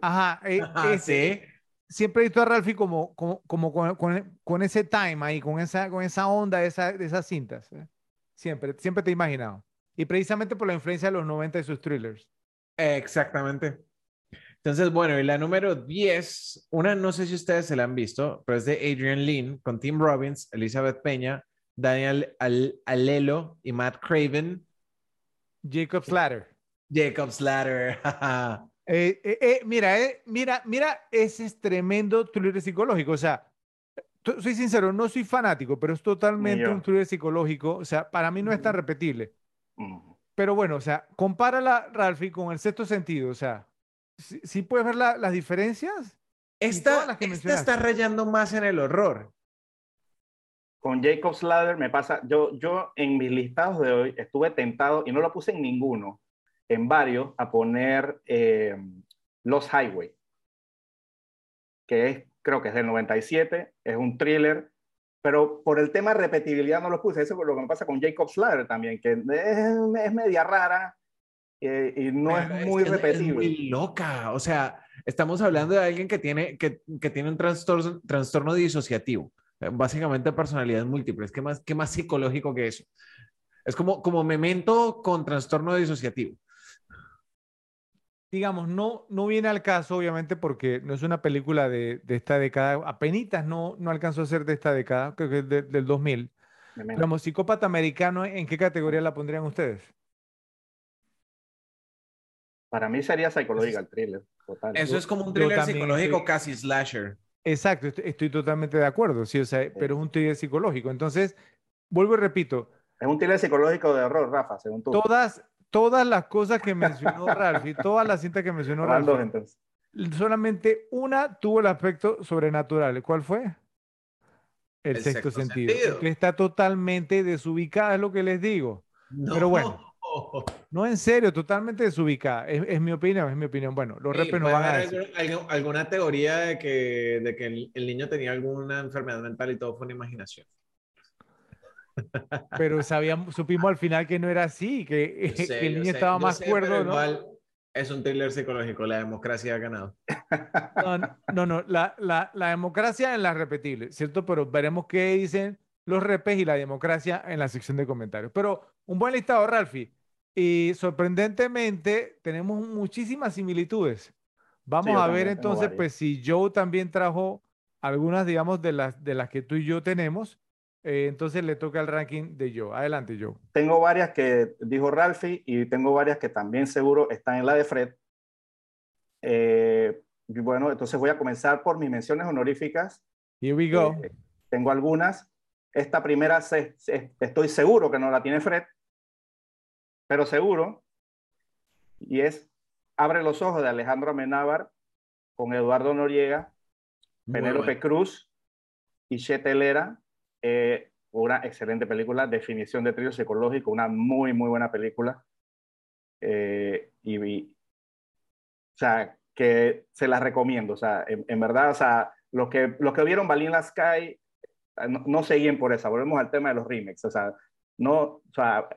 Ajá, eh, Ah, ese- sí. Siempre he visto a Ralphie como, como, como con, con- con ese time ahí, con esa, con esa onda de, esa- de esas cintas. ¿eh? Siempre, siempre te he imaginado. Y precisamente por la influencia de los 90 y sus thrillers. Exactamente. Entonces, bueno, y la número 10, una no sé si ustedes se la han visto, pero es de Adrian Lin con Tim Robbins, Elizabeth Peña, Daniel Al- Alelo y Matt Craven. Jacob's Ladder. Jacob's Ladder. Eh, eh, eh, mira, eh, mira, mira, ese es tremendo thriller psicológico. O sea, soy sincero, no soy fanático, pero es totalmente un thriller psicológico. O sea, para mí no es tan repetible. Mm. Pero bueno, o sea, compárala, Ralphie, con el sexto sentido. O sea, si, si puedes ver la- las diferencias. Esta, las que esta está rayando más en el horror. Con Jacob's Ladder me pasa, yo, yo en mis listados de hoy estuve tentado, y no lo puse en ninguno, en varios, a poner eh, Los Highway, que es, creo que es del 97, es un thriller, pero por el tema de repetibilidad no lo puse. Eso es lo que me pasa con Jacob's Ladder también, que es, es media rara eh, y no Pero es muy que repetible. muy loca. O sea, estamos hablando de alguien que tiene, que, que tiene un trastorno, trastorno disociativo. Eh, Básicamente personalidad múltiple. ¿Qué más, qué más psicológico que eso? Es como, como memento con trastorno disociativo. Digamos, no, no viene al caso, obviamente, porque no es una película de, de esta década, apenitas no, no alcanzó a ser de esta década, creo que es de- del 2000. Me- me- Digamos, psicópata americano, ¿en qué categoría la pondrían ustedes? Para mí sería psicológica el thriller. Total. Eso es como un thriller psicológico casi slasher. Exacto, estoy, totalmente de acuerdo, sí, o sea, pero es un thriller psicológico. Entonces, vuelvo y repito. Es un thriller psicológico de error, Rafa, según tú. Todas, todas las cosas que mencionó Ralph y todas las cintas que mencionó Ralph, solamente una tuvo el aspecto sobrenatural. ¿Cuál fue? El, sexto, sentido. Que está totalmente desubicada, es lo que les digo. Pero bueno. No, en serio, totalmente desubicada. Es, mi opinión, es mi opinión. Bueno, los repes no van a decir. Alguna, teoría de que, de que el, niño tenía alguna enfermedad mental y todo fue una imaginación. Pero sabíamos, supimos al final que no era así, que, el niño estaba más cuerdo, ¿no? es un thriller psicológico, la democracia ha ganado. No, no, la, la, la democracia en la repetible, ¿cierto? Pero veremos qué dicen los repes y la democracia en la sección de comentarios. Pero un buen listado, Ralfi. Y sorprendentemente tenemos muchísimas similitudes. Vamos a ver entonces, pues si Joe también trajo algunas, digamos, de las, de las que tú y yo tenemos. Eh, entonces le toca el ranking de Joe. Adelante, Joe. Tengo varias que dijo Ralphie y tengo varias que también seguro están en la de Fred. Eh, bueno, entonces voy a comenzar por mis menciones honoríficas. Here we go. Eh, tengo algunas. Esta primera estoy seguro que no la tiene Fred pero seguro, y es Abre los ojos de Alejandro Amenábar con Eduardo Noriega, Penélope Cruz y Chetelera. Eh, una excelente película, definición de trío psicológico, una muy, muy buena película. Eh, y, o sea, que se las recomiendo. O sea, en, verdad, o sea, los que, los que vieron Vanilla Sky no, no seguían por esa. Volvemos al tema de los remakes. O sea, no, o sea,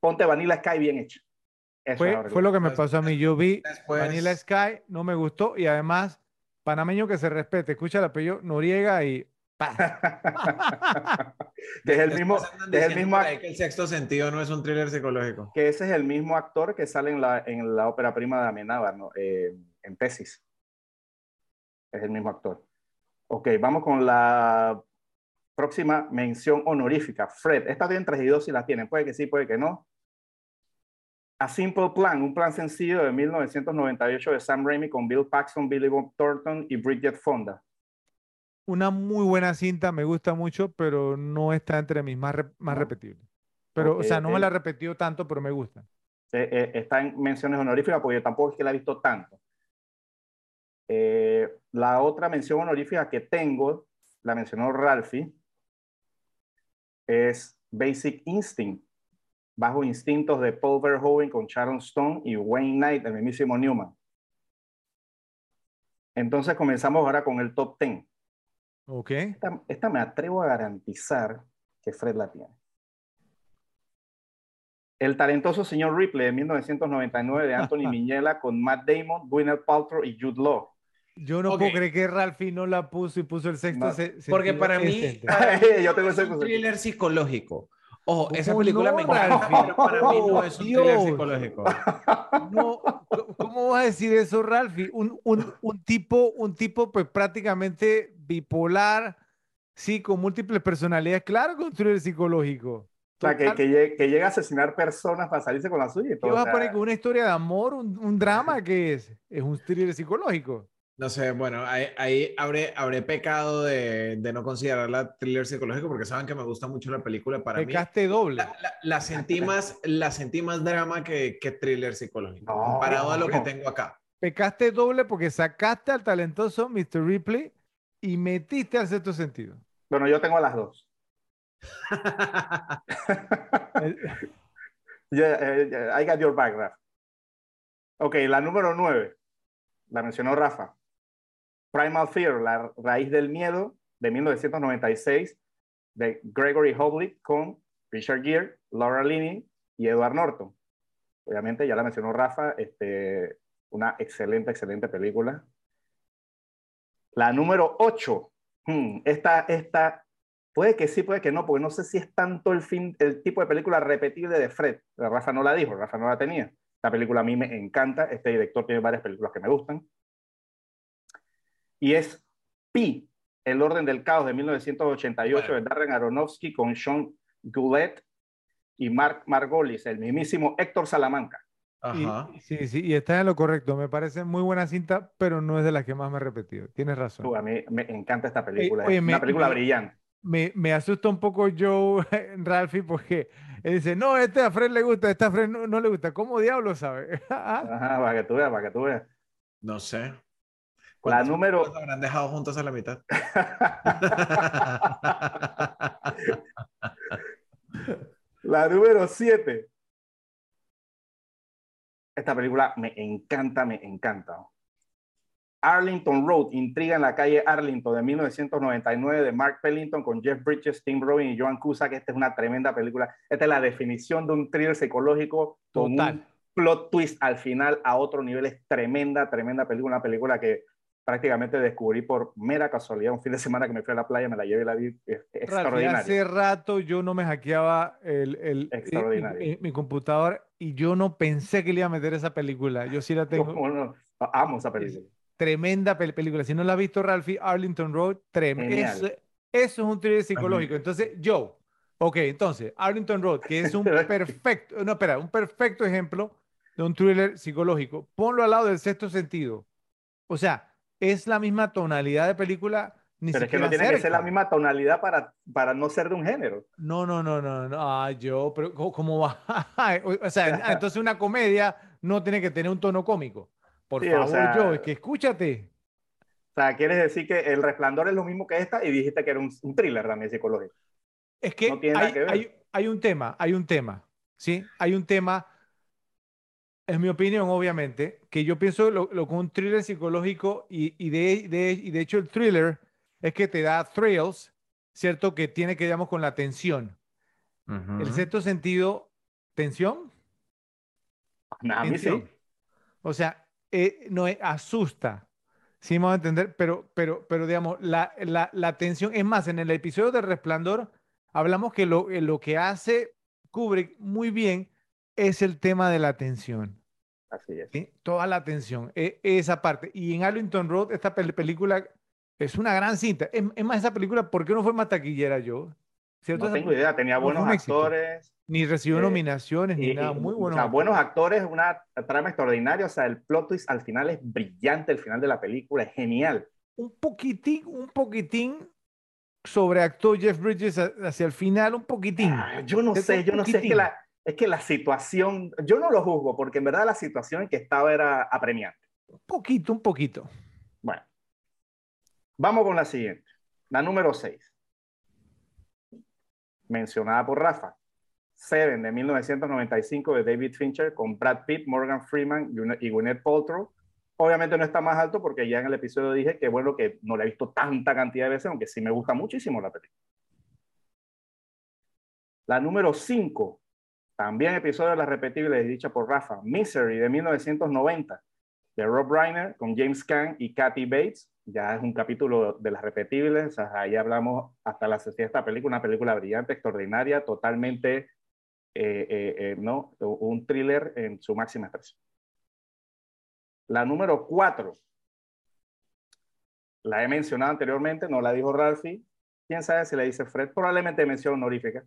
ponte Vanilla Sky bien hecho. fue, fue, lo que me pasó a mí. Yo vi Vanilla Sky, no me gustó y además, panameño que se respete, escucha el apellido Noriega y. que es el mismo. es el mismo que el sexto sentido no es un thriller psicológico. Que ese es el mismo actor que sale en la, en la ópera prima de Amenábar, ¿no? Eh, en Tesis. Es el mismo actor. Ok, vamos con la próxima mención honorífica. Fred, esta tienen tres y dos si la tienen. Puede que sí, puede que no. A Simple Plan, un plan sencillo de 1998 de Sam Raimi con Bill Paxton, Billy Bob Thornton y Bridget Fonda. Una muy buena cinta, me gusta mucho, pero no está entre mis más, más repetibles. Pero, o sea, no me la repetido tanto, pero me gusta. Eh, está en menciones honoríficas porque yo tampoco es que la he visto tanto. Eh, la otra mención honorífica que tengo, la mencionó Ralphie, es Basic Instinct, Bajo Instintos de Paul Verhoeven con Sharon Stone y Wayne Knight, el mismísimo Newman. Entonces comenzamos ahora con el top 10. Ok. Esta, me atrevo a garantizar que Fred la tiene. El talentoso señor Ripley de 1999 de Anthony Miñela con Matt Damon, Gwyneth Paltrow y Jude Law. Yo no puedo creer que Ralphie no la puso y puso el sexto. porque para mí, yo tengo es un thriller psicológico. Ojo, esa película me encanta, pero para mí no es un thriller psicológico. No, ¿cómo vas a decir eso, Ralphie? Un, un, un, tipo, un tipo pues prácticamente bipolar, sí, con múltiples personalidades. Claro que un thriller psicológico. O sea, que, que, que, llega a asesinar personas para salirse con la suya. ¿Qué vas a poner con una historia de amor, un, un drama que es? Es un thriller psicológico. No sé, bueno, ahí, ahí habré, habré, pecado de, de, no considerarla thriller psicológico porque saben que me gusta mucho la película para Pecaste doble. La, la, sentí más, la sentí más drama que, que thriller psicológico, comparado a lo que tengo acá. Pecaste doble porque sacaste al talentoso Mr. Ripley y metiste al sexto sentido. Bueno, yo tengo las dos. yeah, I got your background. Ok, la número nueve. La mencionó Rafa. Primal Fear, la raíz del miedo, de 1996, de Gregory Hoblit con Richard Gere, Laura Linney y Edward Norton. Obviamente, ya la mencionó Rafa, este, una excelente, excelente película. La número 8, hmm, esta, esta, puede que sí, puede que no, porque no sé si es tanto el, fin, el tipo de película repetible de Fred. Rafa no la dijo, Rafa no la tenía. La película a mí me encanta, este director tiene varias películas que me gustan y es Pi, El orden del caos de 1988 de Darren Aronofsky con Sean Goulet y Mark Margolis, el mismísimo Héctor Salamanca. Ajá. sí, sí, y está en lo correcto. Me parece muy buena cinta, pero no es de las que más me he repetido. Tienes razón. a mí me encanta esta película. es una película brillante. Me, me, asusta un poco Joe Ralphie porque él dice, no, este a Fred le gusta, este a Fred no, le gusta. ¿Cómo diablo sabe? Ajá, para que tú veas, para que tú veas. No sé. La número. habrán dejado juntos a la mitad? la número 7. Esta película me encanta, me encanta. Arlington Road, Intriga en la calle Arlington de 1999 de Mark Pellington con Jeff Bridges, Tim Robbins y Joan Cusack. Esta es una tremenda película. Esta es la definición de un thriller psicológico Total. un plot twist al final a otro nivel. Es tremenda, tremenda película. Una película que prácticamente descubrí por mera casualidad un fin de semana que me fui a la playa, me la llevé y la vi. extraordinaria. Hace rato yo no me hackeaba el, el, eh, mi, computador y yo no pensé que le iba a meter esa película. Yo sí la tengo. No, amo esa película. Tremenda película. Si no la has visto, Ralphie, Arlington Road, tremenda. Eso, es un thriller psicológico. Entonces, yo, ok, entonces, Arlington Road, que es un perfecto, no, espera, un perfecto ejemplo de un thriller psicológico. Ponlo al lado del sexto sentido. O sea, es la misma tonalidad de película. Ni pero es que no tiene que ser la misma tonalidad para, para no ser de un género. No, no, no, no, no. Ah, yo, pero ¿cómo, va? o sea, entonces una comedia no tiene que tener un tono cómico. Por favor, yo, es que escúchate. O sea, quieres decir que El Resplandor es lo mismo que esta y dijiste que era un, thriller también psicológico. Es que, hay, Hay, un tema, hay un tema, ¿sí? Hay un tema, es mi opinión, obviamente, que yo pienso lo, lo con un thriller psicológico y, y, de, de, y de hecho el thriller es que te da thrills, ¿cierto? Que tiene que, digamos, con la tensión. El sexto sentido, ¿tensión? a mí sí. O sea, eh, no asusta. Sí, vamos a entender, pero, pero, pero digamos, la, la, la, tensión, es más, en el episodio de Resplandor hablamos que lo, eh, lo que hace Kubrick muy bien es el tema de la tensión. Así es. Toda la tensión, e, esa parte. Y en Arlington Road, esta película es una gran cinta. Es, es, más, esa película, ¿por qué no fue más taquillera yo? No tengo idea, tenía buenos actores. Ni recibió eh, nominaciones, ni nada, muy buenos. O sea, buenos actores, una trama extraordinaria, o sea, el plot twist al final es brillante, el final de la película es genial. Un poquitín, un poquitín sobreactó Jeff Bridges hacia el final, un poquitín. Ah, yo no sé, yo no sé, es que, la, es que la situación, yo no lo juzgo, porque en verdad la situación en que estaba era apremiante. Un poquito, un poquito. Bueno, vamos con la siguiente, la número 6 mencionada por Rafa. Seven de 1995 de David Fincher con Brad Pitt, Morgan Freeman y Gwyneth Paltrow. Obviamente no está más alto porque ya en el episodio dije que bueno que no la he visto tanta cantidad de veces, aunque sí me gusta muchísimo la película. La número 5, también episodio de las repetibles dicha por Rafa, Misery de 1990 de Rob Reiner con James Caan y Kathy Bates ya es un capítulo de las repetibles, ahí hablamos hasta la sesión de esta película, una película brillante, extraordinaria, totalmente, eh, eh, eh, ¿no? Un thriller en su máxima expresión. La número cuatro, la he mencionado anteriormente, no la dijo Ralphie, quién sabe si la dice Fred, probablemente mención honorífica.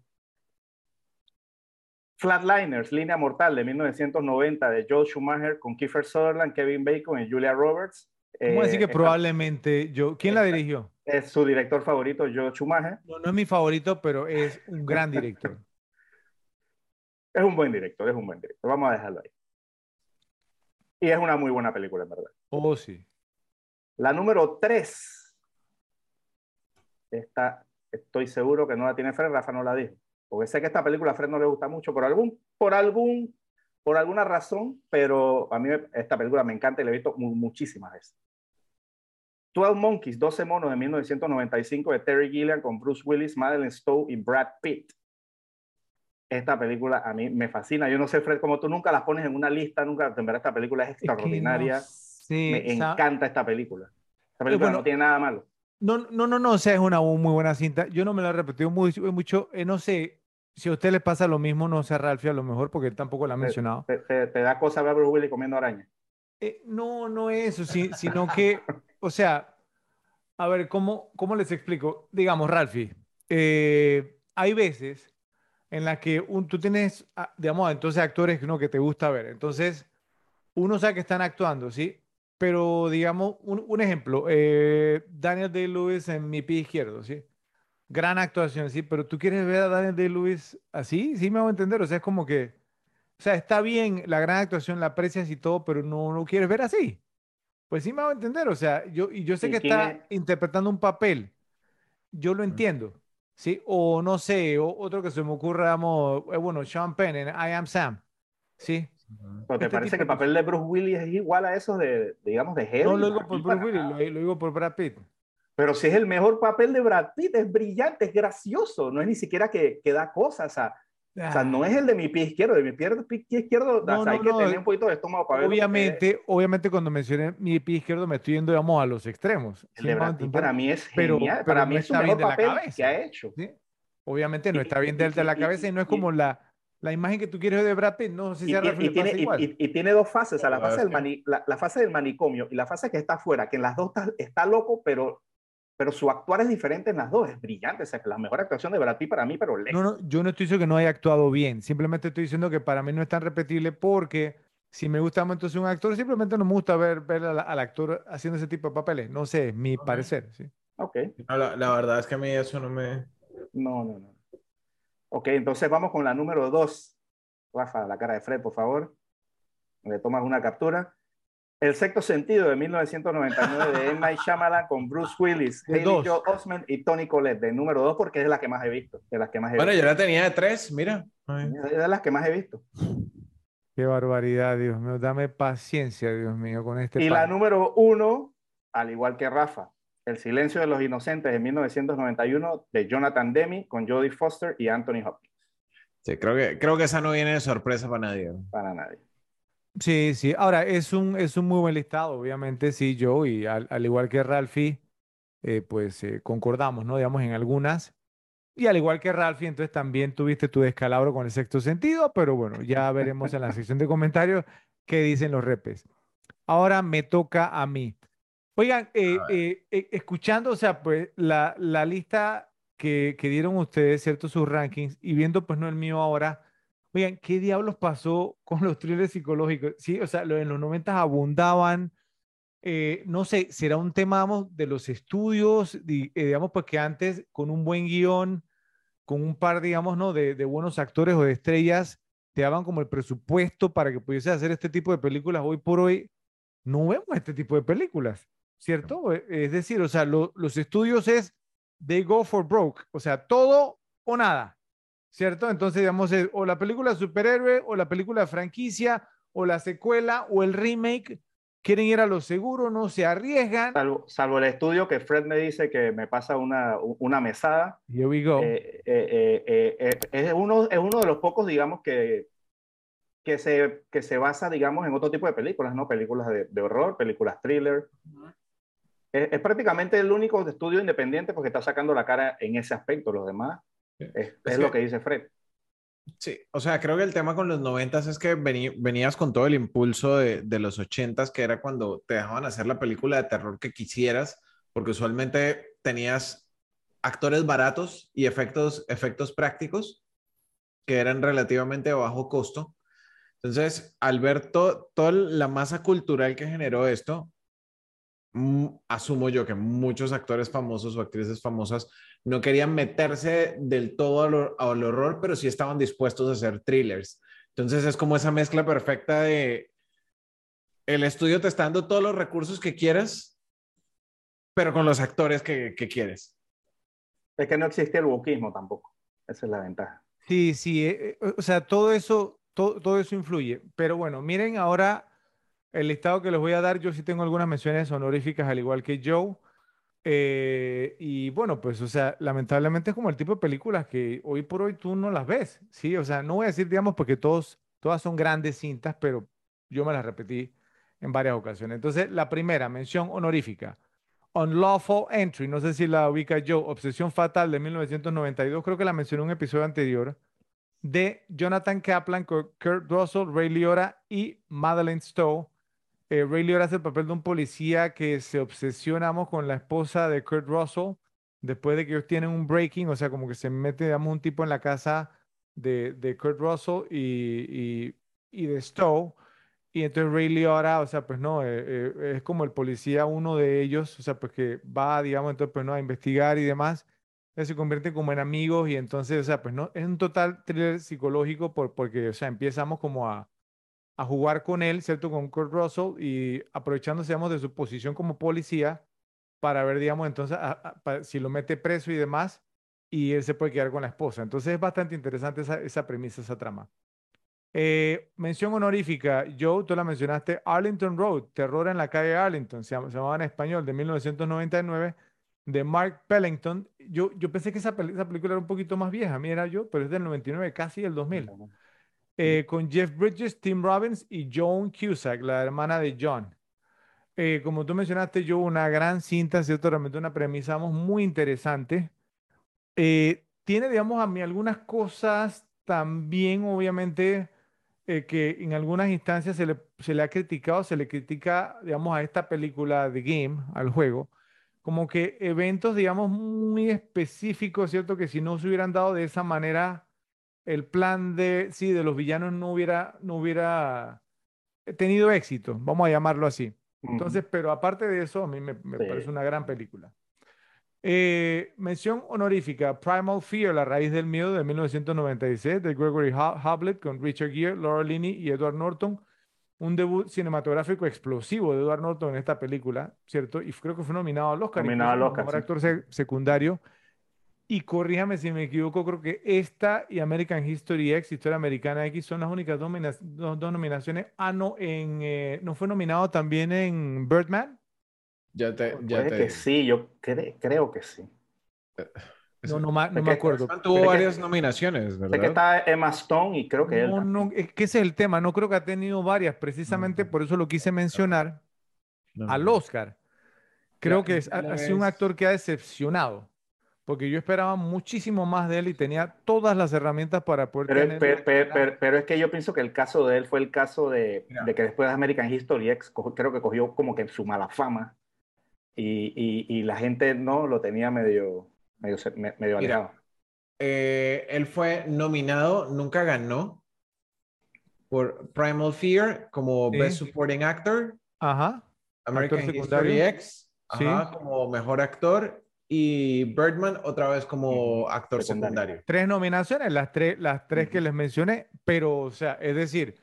Flatliners, Línea Mortal de 1990 de Joel Schumacher con Kiefer Sutherland, Kevin Bacon y Julia Roberts. ¿Cómo decir que eh, probablemente yo? ¿Quién la dirigió? Es su director favorito, Joe Schumacher. No, no es mi favorito, pero es un gran director. es un buen director, es un buen director. Vamos a dejarlo ahí. Y es una muy buena película, en verdad. Oh, sí. La número 3. Esta, estoy seguro que no la tiene Fred, Rafa no la dijo. Porque sé que esta película a Fred no le gusta mucho por algún, por algún por alguna razón, pero a mí esta película me encanta y la he visto muchísimas veces. 12 Monkeys, 12 monos de 1995 de Terry Gilliam con Bruce Willis, Madeleine Stowe y Brad Pitt. Esta película a mí me fascina. Yo no sé, Fred, como tú nunca las pones en una lista, nunca, en verdad esta película es extraordinaria. me encanta esta película. Esta película no tiene nada malo. No, no, no, no, o sea, es una muy buena cinta. Yo no me la he repetido muy, mucho. Eh, no sé, si a usted le pasa lo mismo, no sea Ralphie a lo mejor, porque él tampoco lo ha mencionado. ¿Te, da cosa ver a Bruce Willis comiendo araña? Eh, no, no eso, sino que, o sea, a ver, ¿cómo, cómo les explico? Digamos, Ralphie, eh, hay veces en la que un, tú tienes, ah, digamos, entonces actores ¿no? que te gusta ver. Entonces, uno sabe que están actuando, ¿sí? Pero, digamos, un, un ejemplo, eh, Daniel Day-Lewis en mi pie izquierdo, ¿sí? Gran actuación, sí, pero tú quieres ver a Daniel Day-Lewis así, sí me hago entender, o sea, es como que, o sea, está bien la gran actuación, la aprecias y todo, pero no lo quieres ver así. Pues sí me hago entender, o sea, yo, y yo sé que está interpretando un papel, yo lo entiendo, ¿sí? O no sé, otro que se me ocurra, eh, bueno, Sean Penn en I Am Sam, ¿sí? ¿O te este parece que el papel de Bruce Willis es igual a esos de, digamos, de Harry? No lo digo por Bruce Willis, lo, digo por Brad Pitt. Pero si es el mejor papel de Brad Pitt, es brillante, es gracioso, no es ni siquiera que, que da cosas, o sea, o sea, no es el de mi pie izquierdo, de mi pie, izquierdo no, hay que tener un poquito de estómago para Obviamente, obviamente cuando mencioné mi pie izquierdo me estoy yendo, digamos, a los extremos. El de Brad Pitt para mí es genial, para mí es su mejor papel que ha hecho. ¿sí? Obviamente no está bien de la cabeza y no es como la, la imagen que tú quieres de Brad Pitt, no sé si y, tiene, igual. Y, tiene dos fases, o la, fase del la, fase del manicomio y la fase que está afuera, que en las dos está, está loco, pero pero su actuar es diferente en las dos, es brillante, o sea, la mejor actuación de Brad Pitt para mí, pero lejos. No, no, yo no estoy diciendo que no haya actuado bien, simplemente estoy diciendo que para mí no es tan repetible porque si me gusta entonces un actor, simplemente no me gusta ver, ver al, actor haciendo ese tipo de papeles, no sé, mi parecer, ¿sí? Ok. la, la, verdad es que a mí eso no me... No, no, no. Ok, entonces vamos con la número dos. Rafa, la cara de Fred, por favor. Le tomas una captura. El sexto sentido de 1999 de M. Night Shyamalan con Bruce Willis, Haley Joe Osment y Tony Collette, de número dos porque es de las que más he visto. De las que más he bueno, yo la tenía de tres, mira. Es de las que más he visto. Qué barbaridad, Dios mío. Dame paciencia, Dios mío, con este. Y la número uno, al igual que Rafa, El silencio de los inocentes de 1991 de Jonathan Demi con Jodie Foster y Anthony Hopkins. Sí, creo que, creo que esa no viene de sorpresa para nadie. Para nadie. Sí, sí. Ahora, es un, es un muy buen listado, obviamente, sí, yo, y al, igual que Ralphie, eh, pues eh, concordamos, ¿no? Digamos, en algunas. Y al igual que Ralphie, entonces también tuviste tu descalabro con el sexto sentido, pero bueno, ya veremos en la sección de comentarios qué dicen los repes. Ahora me toca a mí. Oigan, eh, escuchando, o sea, pues la, la lista que, que dieron ustedes, ¿cierto? Sus rankings, y viendo, pues no el mío ahora Oigan, ¿qué diablos pasó con los thrillers psicológicos? Sí, o sea, en los 90 abundaban. Eh, no sé, será un tema de los estudios, eh, digamos, pues que antes con un buen guion, con un par, digamos, ¿no? De, buenos actores o de estrellas, te daban como el presupuesto para que pudiese hacer este tipo de películas. Hoy por hoy no vemos este tipo de películas, ¿cierto? E, es decir, o sea, los estudios es, they go for broke, o sea, todo o nada. ¿Cierto? Entonces, digamos, o la película superhéroe, o la película franquicia, o la secuela, o el remake, quieren ir a lo seguro, no se arriesgan. Salvo, el estudio que Fred me dice que me pasa una, una mesada. Here we go. Eh, eh, eh, es, uno, es uno de los pocos, digamos, que, que, se, que se basa, digamos, en otro tipo de películas, ¿no? Películas de, de horror, películas thriller. es, es, prácticamente el único estudio independiente porque está sacando la cara en ese aspecto. Los demás es, lo que dice Fred. Sí, o sea, creo que el tema con los noventas es que venías con todo el impulso de, de los ochentas, que era cuando te dejaban hacer la película de terror que quisieras, porque usualmente tenías actores baratos y efectos, efectos prácticos que eran relativamente de bajo costo. Entonces, al ver toda la masa cultural que generó esto, mm, asumo yo que muchos actores famosos o actrices famosas no querían meterse del todo al, horror, pero sí estaban dispuestos a hacer thrillers. Entonces es como esa mezcla perfecta de el estudio te está dando todos los recursos que quieras, pero con los actores que, quieres. Es que no existe el buquismo tampoco. Esa es la ventaja. Sí, sí, eh, eh, o sea, todo eso, todo, todo eso influye. Pero bueno, miren ahora el listado que les voy a dar. Yo sí tengo algunas menciones honoríficas, al igual que Joe. Eh, y bueno, pues, o sea, lamentablemente es como el tipo de películas que hoy por hoy tú no las ves, ¿sí? O sea, no voy a decir, digamos, porque todos, todas son grandes cintas, pero yo me las repetí en varias ocasiones. Entonces, la primera, mención honorífica, Unlawful Entry, no sé si la ubica yo, Obsesión Fatal de 1992, creo que la mencioné en un episodio anterior, de Jonathan Kaplan, Kurt Russell, Ray Liotta y Madeleine Stowe eh, Ray Liotta hace el papel de un policía que se obsesionamos con la esposa de Kurt Russell después de que ellos tienen un breaking, o sea, como que se mete, digamos, un tipo en la casa de, de Kurt Russell y, y, y de Stowe. Y entonces Ray Liotta, o sea, pues no, eh, eh, es como el policía, uno de ellos, o sea, pues que va, digamos, entonces, pues no, a investigar y demás. se convierte como en amigos y entonces, o sea, pues no, es un total thriller psicológico por, porque, o sea, empezamos como a, a jugar con él, ¿cierto? Con Kurt Russell y aprovechándose, digamos, de su posición como policía para ver, digamos, entonces, si lo mete preso y demás, y él se puede quedar con la esposa. Entonces es bastante interesante esa, esa premisa, esa trama. Eh, mención honorífica, Joe, tú la mencionaste, Arlington Road, Terror en la calle Arlington, se, llamaba en español, de 1999, de Mark Pellington. Yo, yo pensé que esa, esa, película era un poquito más vieja, mira yo, pero es del 99, casi el 2000. Eh, con Jeff Bridges, Tim Robbins y Joan Cusack, la hermana de John. Eh, como tú mencionaste, Joe, una gran cinta, ¿cierto? Realmente una premisa muy interesante. tiene, digamos, a mí algunas cosas también, obviamente, eh, que en algunas instancias se le, se le ha criticado, se le critica, digamos, a esta película de Game, al juego, como que eventos, digamos, muy específicos, ¿cierto? Que si no se hubieran dado de esa manera, el plan de, sí, de los villanos no hubiera, no hubiera tenido éxito, vamos a llamarlo así. Entonces, pero aparte de eso, a mí me, me parece una gran película. Eh, mención honorífica, Primal Fear, La raíz del miedo de 1996, de Gregory Hoblet con Richard Gere, Laura Linney y Edward Norton. Un debut cinematográfico explosivo de Edward Norton en esta película, ¿cierto? Y creo que fue nominado al Oscar. Nominado al Oscar. Como actor secundario. Y corríjame si me equivoco, creo que esta y American History X, Historia Americana X, son las únicas dos, nominaciones. Ah, no, en, eh, ¿no fue nominado también en Birdman? Ya te, ya que sí, yo creo que sí. Eh, no, no, me acuerdo. Tuvo varias nominaciones, ¿verdad? Sé que está Emma Stone y creo que no, él. No, es que ese es el tema. No creo que ha tenido varias. Precisamente por eso lo quise mencionar al Oscar. Creo que ha, sido un actor que ha decepcionado. Porque yo esperaba muchísimo más de él y tenía todas las herramientas para poder pero, tener... Pero, es que yo pienso que el caso de él fue el caso de, de que después de American History X, creo que cogió como que su mala fama y, y, la gente no lo tenía medio, medio, medio alejado. Eh, él fue nominado, nunca ganó por Primal Fear como Best Supporting Actor. Ajá. American History X ajá, como mejor actor y Birdman otra vez como actor secundario. Tres nominaciones, las tres, las tres que les mencioné, pero, o sea, es decir,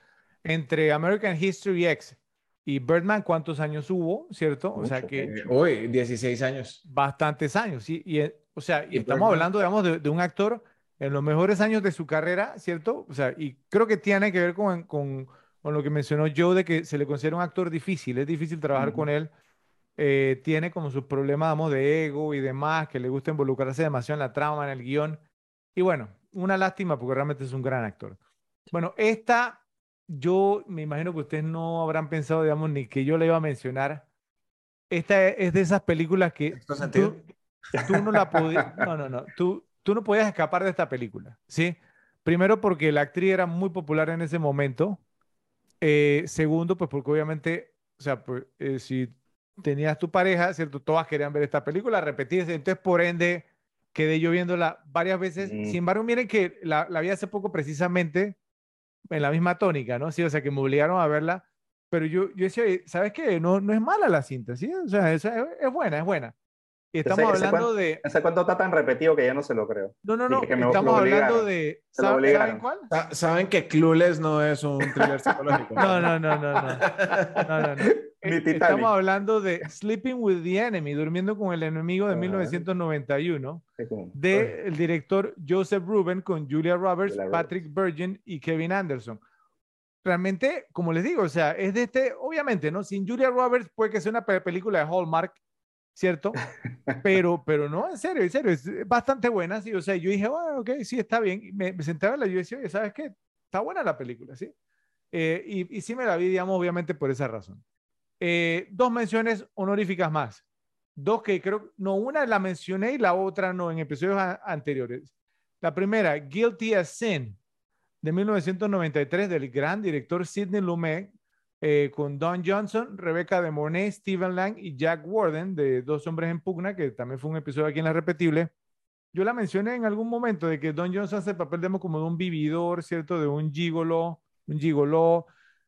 entre American History X y Birdman, ¿cuántos años hubo? ¿Cierto? o sea que... Hoy, 16 años. Bastantes años, sí. Y, eh, o sea, y, estamos hablando, digamos, de, un actor en los mejores años de su carrera, ¿cierto? O sea, y creo que tiene que ver con, con, con lo que mencionó Joe de que se le considera un actor difícil, es difícil trabajar con él. Eh, tiene como sus problemas, digamos, de ego y demás, que le gusta involucrarse demasiado en la trama, en el guion. Y bueno, una lástima porque realmente es un gran actor. Bueno, esta yo me imagino que ustedes no habrán pensado, digamos, ni que yo le iba a mencionar. Esta es de esas películas que tú, tú, no la podías, no, no, no, tú, tú no podías escapar de esta película, ¿sí? Primero porque la actriz era muy popular en ese momento. Eh, segundo, pues porque obviamente, o sea, pues, eh, si tenías tu pareja, ¿cierto? Todas querían ver esta película, repetirse. Entonces, por ende, quedé yo viéndola varias veces. Sin embargo, miren que la, la vi hace poco precisamente en la misma tónica, ¿no? Sí, o sea, que me obligaron a verla, pero yo, yo decía, ¿sabes qué? No, no es mala la cinta, ¿sí? O sea, es, es buena, es buena. Y estamos hablando de... Ese cuento está tan repetido que ya no se lo creo. No, no, no, estamos hablando de... ¿Saben cuál? Saben que Clueless no es un thriller psicológico. no, no, no, no, no. no, no, no. Estamos hablando de Sleeping with the Enemy, Durmiendo con el Enemigo de 1991, del el director Joseph Ruben con Julia Roberts, Patrick Virgin y Kevin Anderson. Realmente, como les digo, o sea, es de este, obviamente, ¿no? Sin Julia Roberts puede que sea una película de Hallmark, ¿cierto? Pero, pero no, en serio, en serio, es bastante buena, sí, o sea, yo dije, bueno, ok, sí, está bien, me, me senté a verla y yo decía, oye, ¿sabes qué? Está buena la película, ¿sí? Eh, y, y sí me la vi, digamos, obviamente por esa razón. Eh, dos menciones honoríficas más. Dos que creo, no, una la mencioné y la otra no en episodios anteriores. La primera, Guilty as Sin, de 1993, del gran director Sidney Lumet, eh, con Don Johnson, Rebecca de Mornay, Stephen Lang y Jack Warden, de Dos Hombres en Pugna, que también fue un episodio aquí en La Repetible. yo la mencioné en algún momento de que Don Johnson hace el papel, digamos, como de un vividor, ¿cierto? De un gigolo, un gigoló,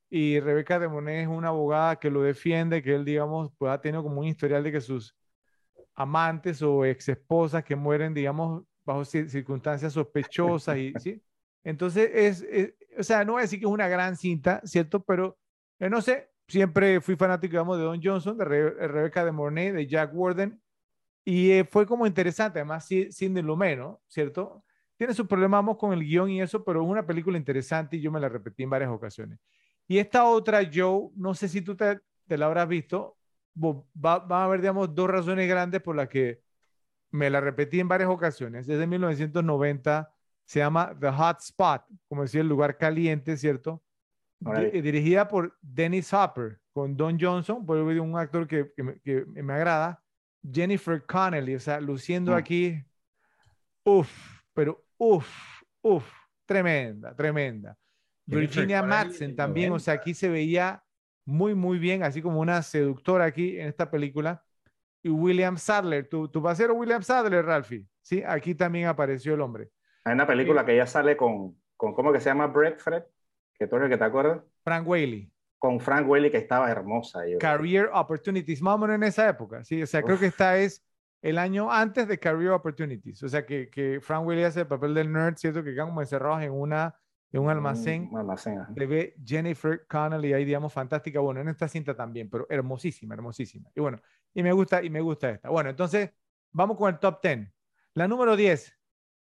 y Rebeca de Monet es una abogada que lo defiende, que él, digamos, pues ha tenido como un historial de que sus amantes o ex esposas que mueren, digamos, bajo circunstancias sospechosas, y, ¿sí? Entonces, es, o sea, no voy a decir que es una gran cinta, ¿cierto? Pero, eh, no sé, siempre fui fanático, digamos, de Don Johnson, de Rebeca de Mornay, de Jack Warden, y eh, fue como interesante, además, Sidney Lumet, ¿no? ¿Cierto? Tiene sus problemas con el guion y eso, pero es una película interesante y yo me la repetí en varias ocasiones. Y esta otra, Joe, no sé si tú te, la habrás visto, va, va, a haber, digamos, dos razones grandes por las que me la repetí en varias ocasiones. Desde 1990 se llama The Hot Spot, como decía, el lugar caliente, ¿cierto? Dirigida por Dennis Hopper, con Don Johnson, por un actor que, que, me, agrada, Jennifer Connelly, o sea, luciendo mm. aquí, uff, pero uff, uff, tremenda, tremenda. Virginia Madsen también, o sea, aquí se veía muy, muy bien, así como una seductora aquí en esta película. Y William Sadler, tu, tu pasero William Sadler, Ralphie, ¿sí? Aquí también apareció el hombre. Hay una película que ella sale con, con ¿cómo que se llama? Brett Fred, que tú eres el que te acuerdas. Frank Whaley. Con Frank Whaley, que estaba hermosa. Career Opportunities, más o menos en esa época, sí, o sea, creo que esta es el año antes de Career Opportunities, o sea, que, que Frank Whaley hace el papel del nerd, ¿cierto? Que quedan como encerrados en una en un almacén. Un almacén. Le ve Jennifer Connelly ahí, digamos, fantástica. Bueno, en esta cinta también, pero hermosísima, hermosísima. Y bueno, y me gusta, y me gusta esta. Bueno, entonces, vamos con el top 10. La número 10,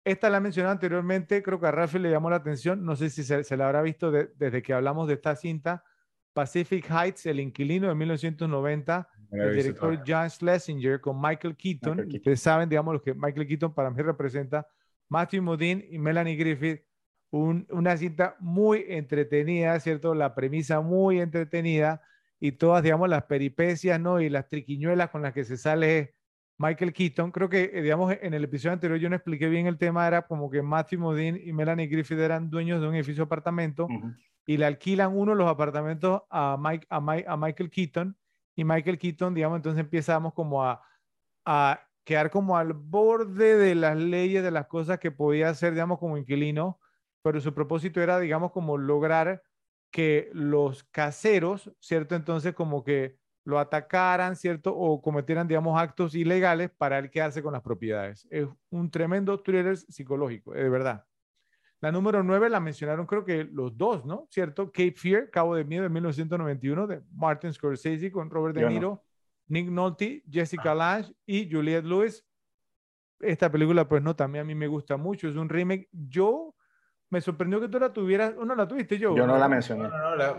esta la mencioné anteriormente, creo que a Rafael le llamó la atención, no sé si se, la habrá visto desde que hablamos de esta cinta, Pacific Heights, El Inquilino de 1990, el director John Schlesinger con Michael Keaton. Ustedes saben, digamos, lo que Michael Keaton para mí representa, Matthew Modine y Melanie Griffith. una cinta muy entretenida, ¿cierto? La premisa muy entretenida y todas, digamos, las peripecias, ¿no? Y las triquiñuelas con las que se sale Michael Keaton. Creo que, eh, digamos, en el episodio anterior yo no expliqué bien el tema, era como que Matthew Modine y Melanie Griffith eran dueños de un edificio de apartamento y le alquilan uno de los apartamentos a, Mike, a, a, Michael Keaton y Michael Keaton, digamos, entonces empezamos como a, a quedar como al borde de las leyes, de las cosas que podía hacer, digamos, como inquilino, pero su propósito era, digamos, como lograr que los caseros, ¿cierto? Entonces, como que lo atacaran, ¿cierto? O cometieran, digamos, actos ilegales para él quedarse con las propiedades. Es un tremendo thriller psicológico, de verdad. La número nueve la mencionaron creo que los dos, ¿no? ¿Cierto? Cape Fear, Cabo de Miedo de 1991 de Martin Scorsese con Robert De Niro, Nick Nolte, Jessica ah. Lange y Juliette Lewis. Esta película, pues no, también a mí me gusta mucho. Es un remake. Yo me sorprendió que tú la tuvieras. ¿No la tuviste yo? Yo no la mencioné. No, no, la...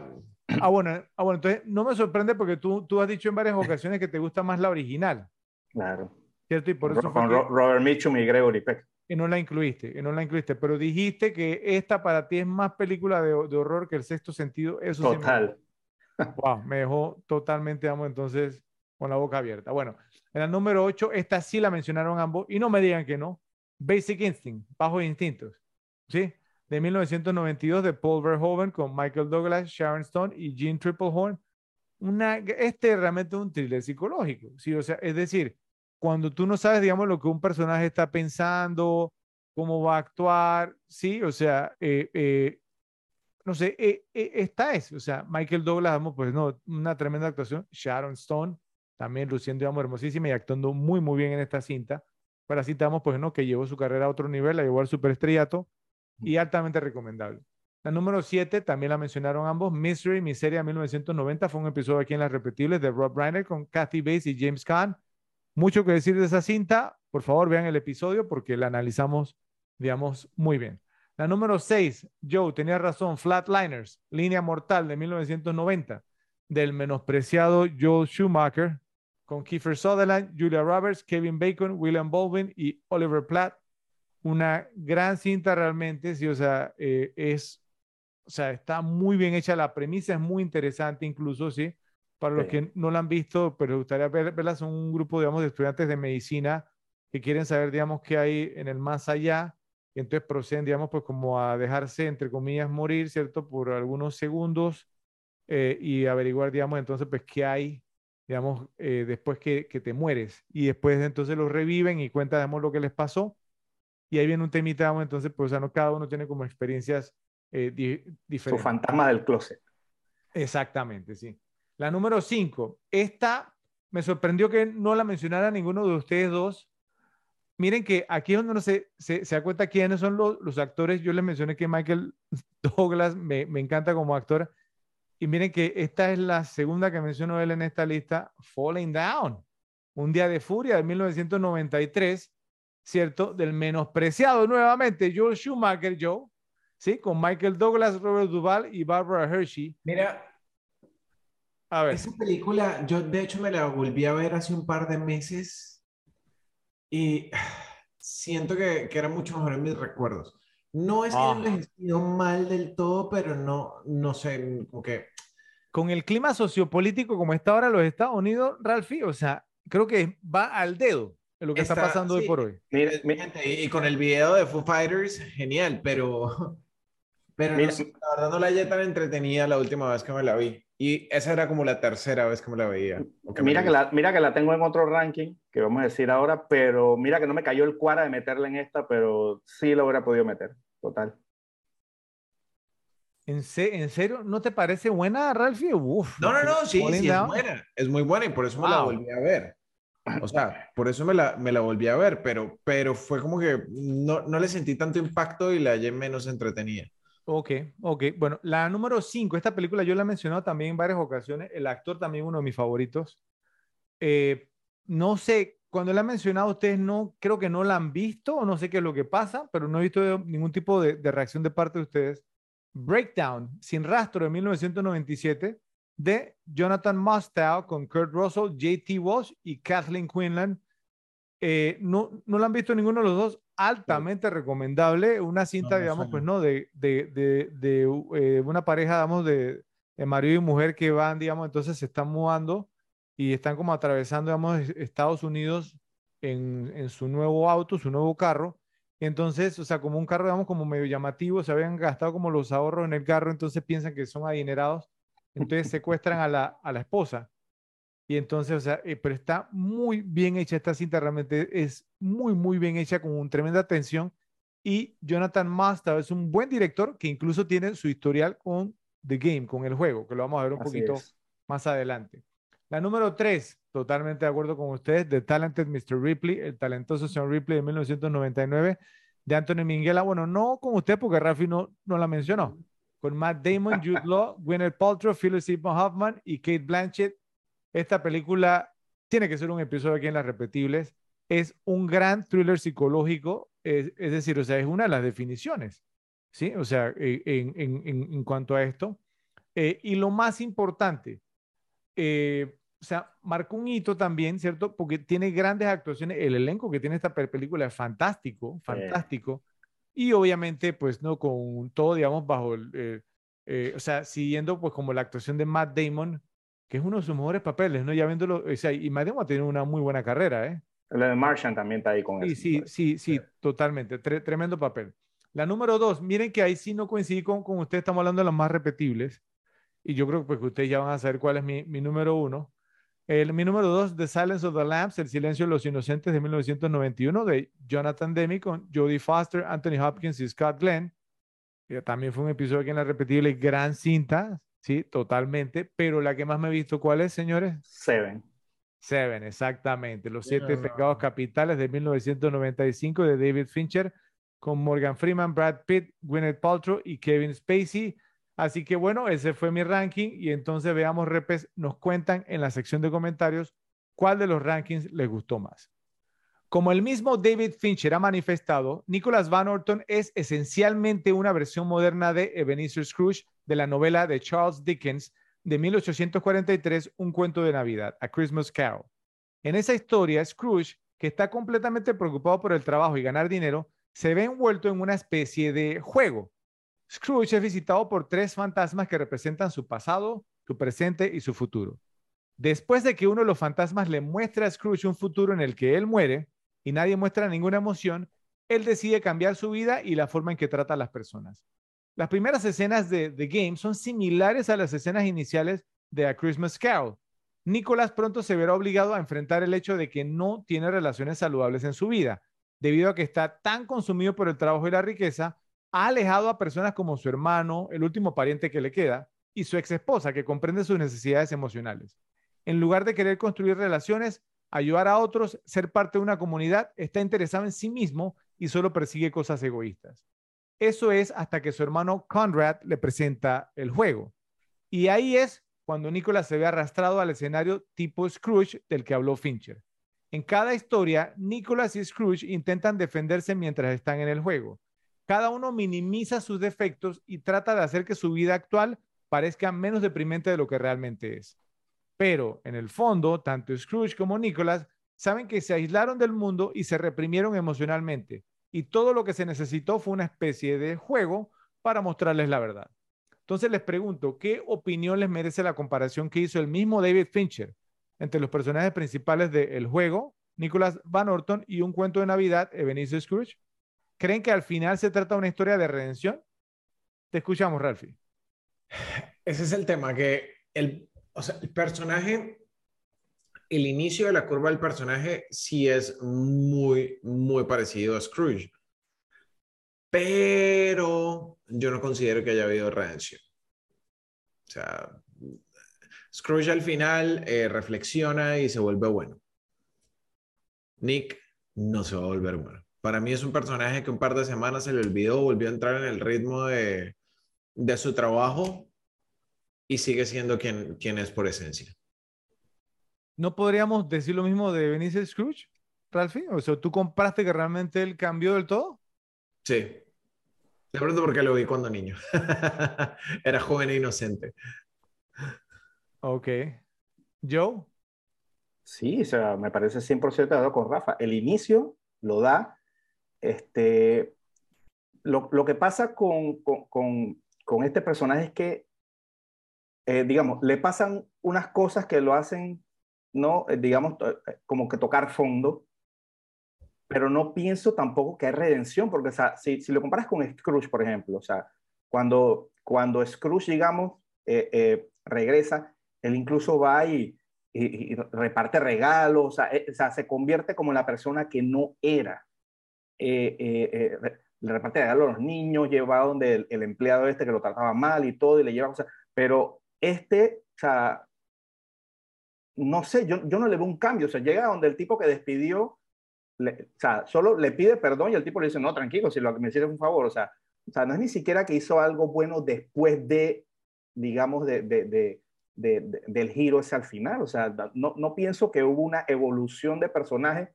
Ah, bueno, ah, bueno, entonces no me sorprende porque tú, tú has dicho en varias ocasiones que te gusta más la original. Claro. ¿Cierto? Y por eso con Robert Mitchum y Gregory Peck. Y no la incluiste, y no la incluiste, pero dijiste que esta para ti es más película de, de horror que el sexto sentido. Eso Total. me, wow, me dejó totalmente, vamos, entonces con la boca abierta. Bueno, en el número 8, esta sí la mencionaron ambos, y no me digan que no. Basic Instinct, Bajos Instintos. ¿Sí? De 1992 de Paul Verhoeven con Michael Douglas, Sharon Stone y Gene Triplehorn. Una, este es un thriller psicológico, ¿sí? O sea, es decir, cuando tú no sabes, digamos, lo que un personaje está pensando, cómo va a actuar, ¿sí? O sea, eh, eh, no sé, eh, esta es, o sea, Michael Douglas, pues no, una tremenda actuación, Sharon Stone, también luciendo, digamos, hermosísima y actuando muy, muy bien en esta cinta. Para citamos, pues no, que llevó su carrera a otro nivel, la llevó al superestrellato y altamente recomendable. La número 7, también la mencionaron ambos, Mystery, Miseria 1990, fue un episodio aquí en Las Repetibles de Rob Reiner con Kathy Bates y James Caan. Mucho que decir de esa cinta, por favor vean el episodio porque la analizamos, digamos, muy bien. La número 6, Joe, tenía razón, Flatliners, Línea Mortal de 1990, del menospreciado Joe Schumacher, con Kiefer Sutherland, Julia Roberts, Kevin Bacon, William Baldwin y Oliver Platt una gran cinta realmente, sí, o sea, eh, es, o sea, está muy bien hecha, la premisa es muy interesante incluso, sí, para los que no la han visto, pero gustaría verla, son un grupo, digamos, de estudiantes de medicina que quieren saber, digamos, qué hay en el más allá, y entonces proceden, digamos, pues como a dejarse, entre comillas, morir, ¿cierto?, por algunos segundos eh, y averiguar, digamos, entonces, pues, qué hay, digamos, eh, después que, que te mueres, y después entonces los reviven y cuentan, digamos, lo que les pasó y ahí viene un temita, entonces, pues, o sea, no cada uno tiene como experiencias eh, diferentes. Su fantasma del closet. Exactamente, sí. La número 5, esta me sorprendió que no la mencionara ninguno de ustedes dos. Miren que aquí es donde uno se, se, da cuenta quiénes son los, los, actores. Yo les mencioné que Michael Douglas me, me encanta como actor. Y miren que esta es la segunda que mencionó él en esta lista, Falling Down. Un día de furia de 1993, ¿cierto? Del menospreciado nuevamente Joel Schumacher, Joe, ¿sí? Con Michael Douglas, Robert Duvall y Barbara Hershey. Mira, a ver. Esa película, yo de hecho me la volví a ver hace un par de meses y siento que, que era mucho mejor en mis recuerdos. No es que haya envejecido mal del todo, pero no, no sé, como que... Con el clima sociopolítico como está ahora los Estados Unidos, Ralphie, o sea, creo que va al dedo en lo que está, pasando hoy por hoy. Mira, y, con el video de Foo Fighters, genial, pero, pero la verdad no la hallé tan entretenida la última vez que me la vi. Y esa era como la tercera vez que me la veía. mira, que la, mira que la tengo en otro ranking, que vamos a decir ahora, pero mira que no me cayó el cuara de meterla en esta, pero sí lo hubiera podido meter, total. ¿En, serio? ¿No te parece buena, Ralphie? Uf, no, no, no, sí, sí, es buena. Es muy buena y por eso me la volví a ver. O sea, por eso me la, me la volví a ver, pero, pero fue como que no, no le sentí tanto impacto y la hallé menos entretenida. Ok, ok. Bueno, la número 5, esta película yo la he mencionado también en varias ocasiones, el actor también uno de mis favoritos. Eh, no sé, cuando la he mencionado ustedes no, creo que no la han visto o no sé qué es lo que pasa, pero no he visto ningún tipo de, de reacción de parte de ustedes. Breakdown, sin rastro de 1997, de Jonathan Mustow con Kurt Russell, JT Walsh y Kathleen Quinlan. Eh, no, no la han visto ninguno de los dos, altamente recomendable, una cinta, digamos, pues no, de, de, de, de eh, una pareja, digamos, de, marido y mujer que van, digamos, entonces se están mudando y están como atravesando, digamos, Estados Unidos en, en su nuevo auto, su nuevo carro. Entonces, o sea, como un carro, digamos, como medio llamativo, se habían gastado como los ahorros en el carro, entonces piensan que son adinerados, entonces secuestran a la, a la esposa. Y entonces, o sea, eh, pero está muy bien hecha esta cinta, realmente es muy, muy bien hecha, con un tremenda atención. Y Jonathan Masta es un buen director que incluso tiene su historial con The Game, con el juego, que lo vamos a ver un poquito más adelante. La número tres, totalmente de acuerdo con ustedes, The Talented Mr. Ripley, el talentoso señor Ripley de 1999, de Anthony Minghella. Bueno, no con usted porque Rafi no, no la mencionó. Con Matt Damon, Jude Law, Gwyneth Paltrow, Philip Seymour Hoffman y Kate Blanchett esta película tiene que ser un episodio aquí en Las Repetibles. Es un gran thriller psicológico, es, decir, o sea, es una de las definiciones, ¿sí? O sea, eh, en, en, en cuanto a esto. Eh, y lo más importante, eh, o sea, marcó un hito también, ¿cierto? Porque tiene grandes actuaciones. El elenco que tiene esta película es fantástico, fantástico. Y obviamente, pues, ¿no? Con todo, digamos, bajo el, o sea, siguiendo, pues, como la actuación de Matt Damon, que es uno de sus mejores papeles, ¿no? Ya viéndolo, o sea, y Madden ha tenido una muy buena carrera, ¿eh? La de Martian también está ahí con él. Sí, sí, sí, totalmente. tremendo papel. La número dos, miren que ahí sí no coincidí con, con ustedes, estamos hablando de las más repetibles. Y yo creo pues, que ustedes ya van a saber cuál es mi, mi número uno. El, mi número dos, The Silence of the Lambs, El Silencio de los Inocentes de 1991, de Jonathan Demi con Jodie Foster, Anthony Hopkins y Scott Glenn. Que también fue un episodio aquí en la repetible, gran cinta, Sí, totalmente. Pero la que más me he visto, ¿cuál es, señores? Seven. Seven, exactamente. Los siete pecados capitales de 1995 de David Fincher con Morgan Freeman, Brad Pitt, Gwyneth Paltrow y Kevin Spacey. Así que bueno, ese fue mi ranking y entonces veamos, repes, nos cuentan en la sección de comentarios cuál de los rankings les gustó más. Como el mismo David Fincher ha manifestado, Nicholas Van Orton es esencialmente una versión moderna de Ebenezer Scrooge de la novela de Charles Dickens de 1843, Un cuento de Navidad, A Christmas Carol. En esa historia, Scrooge, que está completamente preocupado por el trabajo y ganar dinero, se ve envuelto en una especie de juego. Scrooge es visitado por tres fantasmas que representan su pasado, su presente y su futuro. Después de que uno de los fantasmas le muestra a Scrooge un futuro en el que él muere y nadie muestra ninguna emoción, él decide cambiar su vida y la forma en que trata a las personas. Las primeras escenas de The Game son similares a las escenas iniciales de A Christmas Carol. Nicolás pronto se verá obligado a enfrentar el hecho de que no tiene relaciones saludables en su vida. debido a que está tan consumido por el trabajo y la riqueza, ha alejado a personas como su hermano, el último pariente que le queda, y su ex esposa, que comprende sus necesidades emocionales. En lugar de querer construir relaciones, ayudar a otros, ser parte de una comunidad, está interesado en sí mismo y solo persigue cosas egoístas. Eso es hasta que su hermano Conrad le presenta el juego. Y ahí es cuando Nicholas se ve arrastrado al escenario tipo Scrooge del que habló Fincher. En cada historia, Nicholas y Scrooge intentan defenderse mientras están en el juego. Cada uno minimiza sus defectos y trata de hacer que su vida actual parezca menos deprimente de lo que realmente es. Pero, en el fondo, tanto Scrooge como Nicholas saben que se aislaron del mundo y se reprimieron emocionalmente, y todo lo que se necesitó fue una especie de juego para mostrarles la verdad. Entonces les pregunto, ¿qué opinión les merece la comparación que hizo el mismo David Fincher entre los personajes principales de El Juego, Nicholas Van Orton y Un Cuento de Navidad, Ebenezer Scrooge? ¿Creen que al final se trata de una historia de redención? Te escuchamos, Ralphie. Ese es el tema, que el, el personaje, el inicio de la curva del personaje sí es muy, muy parecido a Scrooge pero yo no considero que haya habido redención. O sea, Scrooge al final eh, reflexiona y se vuelve bueno. Nick no se va a volver bueno. Para mí es un personaje que un par de semanas se le olvidó, volvió a entrar en el ritmo de, de su trabajo y sigue siendo quien, quien es por esencia. ¿No podríamos decir lo mismo de Benicio Scrooge, Ralphie? O sea, ¿tú compraste que realmente él cambió del todo? Sí. De pronto porque lo vi cuando niño. Era joven e inocente. Ok. ¿Joe? Sí, o sea, me parece 100% de acuerdo con Rafa. El inicio lo da. Este, lo, lo que pasa con, con, con, este personaje es que, eh, digamos, le pasan unas cosas que lo hacen, ¿no? Eh, digamos, eh, como que tocar fondo pero no pienso tampoco que hay redención, porque o sea, si, si, lo comparas con Scrooge, por ejemplo, o sea, cuando, cuando Scrooge, digamos, regresa, él incluso va y, y, reparte regalos, o sea, se convierte como la persona que no era. Le reparte a los niños, lleva donde el, el, empleado este que lo trataba mal y todo, y le lleva cosas, pero este, o sea, no sé, yo, yo no le veo un cambio, o sea, llega donde el tipo que despidió, o sea, solo le pide perdón y el tipo le dice, no, tranquilo, si lo que me hicieron un favor, o sea, o sea, no es ni siquiera que hizo algo bueno después de, digamos, de, de, del giro ese al final, o sea, no, no pienso que hubo una evolución de personaje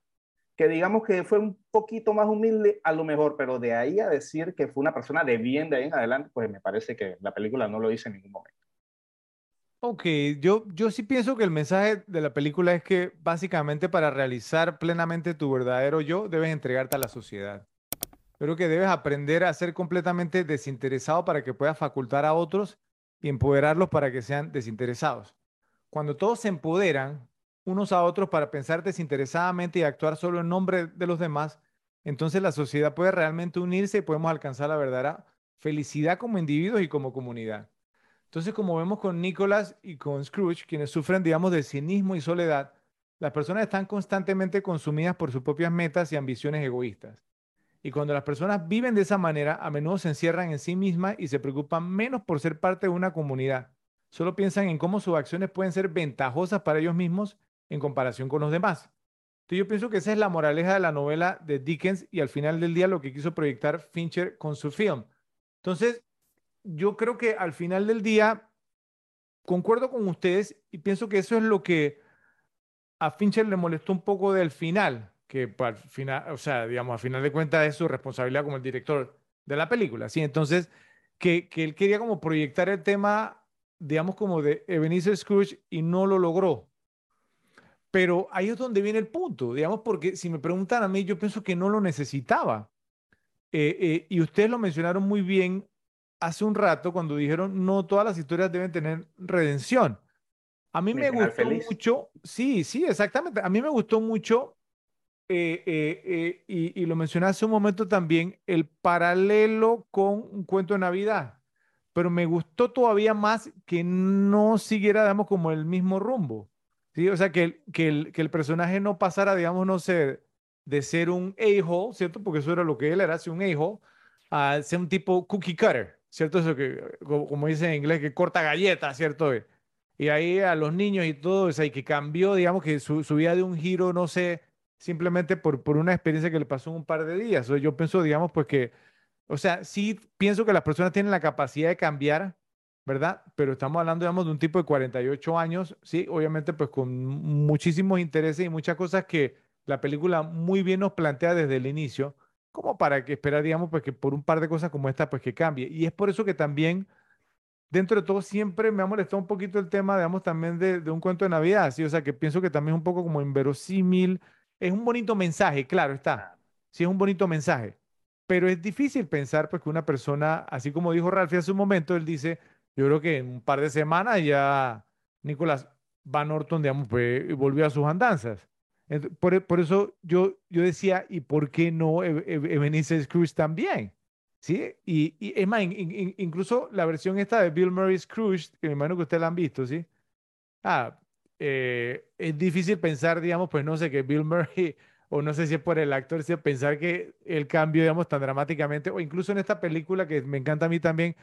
que digamos que fue un poquito más humilde a lo mejor, pero de ahí a decir que fue una persona de bien de ahí en adelante, pues me parece que la película no lo dice en ningún momento. Ok, yo, yo sí pienso que el mensaje de la película es que básicamente para realizar plenamente tu verdadero yo debes entregarte a la sociedad. Creo que debes aprender a ser completamente desinteresado para que puedas facultar a otros y empoderarlos para que sean desinteresados. Cuando todos se empoderan unos a otros para pensar desinteresadamente y actuar solo en nombre de los demás, entonces la sociedad puede realmente unirse y podemos alcanzar la verdadera felicidad como individuos y como comunidad. Entonces, como vemos con Nicholas y con Scrooge, quienes sufren, digamos, de cinismo y soledad, las personas están constantemente consumidas por sus propias metas y ambiciones egoístas. Y cuando las personas viven de esa manera, a menudo se encierran en sí mismas y se preocupan menos por ser parte de una comunidad. Solo piensan en cómo sus acciones pueden ser ventajosas para ellos mismos en comparación con los demás. Entonces yo pienso que esa es la moraleja de la novela de Dickens y al final del día lo que quiso proyectar Fincher con su film. Entonces, yo creo que al final del día concuerdo con ustedes y pienso que eso es lo que a Fincher le molestó un poco del final, que al final, o sea, digamos, a final de cuentas es su responsabilidad como el director de la película, ¿sí? Entonces, que, que él quería como proyectar el tema, digamos, como de Ebenezer Scrooge y no lo logró. Pero ahí es donde viene el punto, digamos, porque si me preguntan a mí, yo pienso que no lo necesitaba. Eh, eh, y ustedes lo mencionaron muy bien hace un rato cuando dijeron no todas las historias deben tener redención. A mí me, gustó mucho, sí, sí, exactamente. A mí me gustó mucho, eh, y, y, lo mencioné hace un momento también, el paralelo con un cuento de Navidad. Pero me gustó todavía más que no siguiera, digamos, como el mismo rumbo. ¿Sí? O sea, que, que, el, que el personaje no pasara, digamos, no sé, de ser un a-hole, ¿cierto? Porque eso era lo que él era, ser un a-hole, a ser un tipo cookie cutter, ¿cierto? Eso que, como dice en inglés, que corta galletas, ¿cierto? Y ahí a los niños y todo, o sea, y que cambió, digamos, que su, su vida de un giro, no sé, simplemente por, por una experiencia que le pasó en un par de días. O yo pienso, digamos, pues que, o sea, sí pienso que las personas tienen la capacidad de cambiar, ¿verdad? Pero estamos hablando, digamos, de un tipo de 48 años, sí, obviamente, pues con muchísimos intereses y muchas cosas que la película muy bien nos plantea desde el inicio, como para que esperar, digamos, pues que por un par de cosas como esta, pues que cambie. Y es por eso que también, dentro de todo, siempre me ha molestado un poquito el tema, digamos, también de, de un cuento de Navidad, sí, o sea, que pienso que también es un poco como inverosímil, es un bonito mensaje, claro está, sí es un bonito mensaje, pero es difícil pensar, pues que una persona, así como dijo Ralph hace un momento, él dice, yo creo que en un par de semanas ya Nicolás Van Orton, digamos, pues, volvió a sus andanzas. Por, por, eso yo, yo decía, ¿y por qué no e, e, Ebenezer Scrooge también? ¿Sí? Y, y es más, incluso la versión esta de Bill Murray Scrooge, que me imagino que ustedes la han visto, ¿sí? Ah, eh, es difícil pensar, digamos, pues no sé, que Bill Murray, o no sé si es por el actor, si pensar que el cambio, digamos, tan dramáticamente, o incluso en esta película que me encanta a mí también,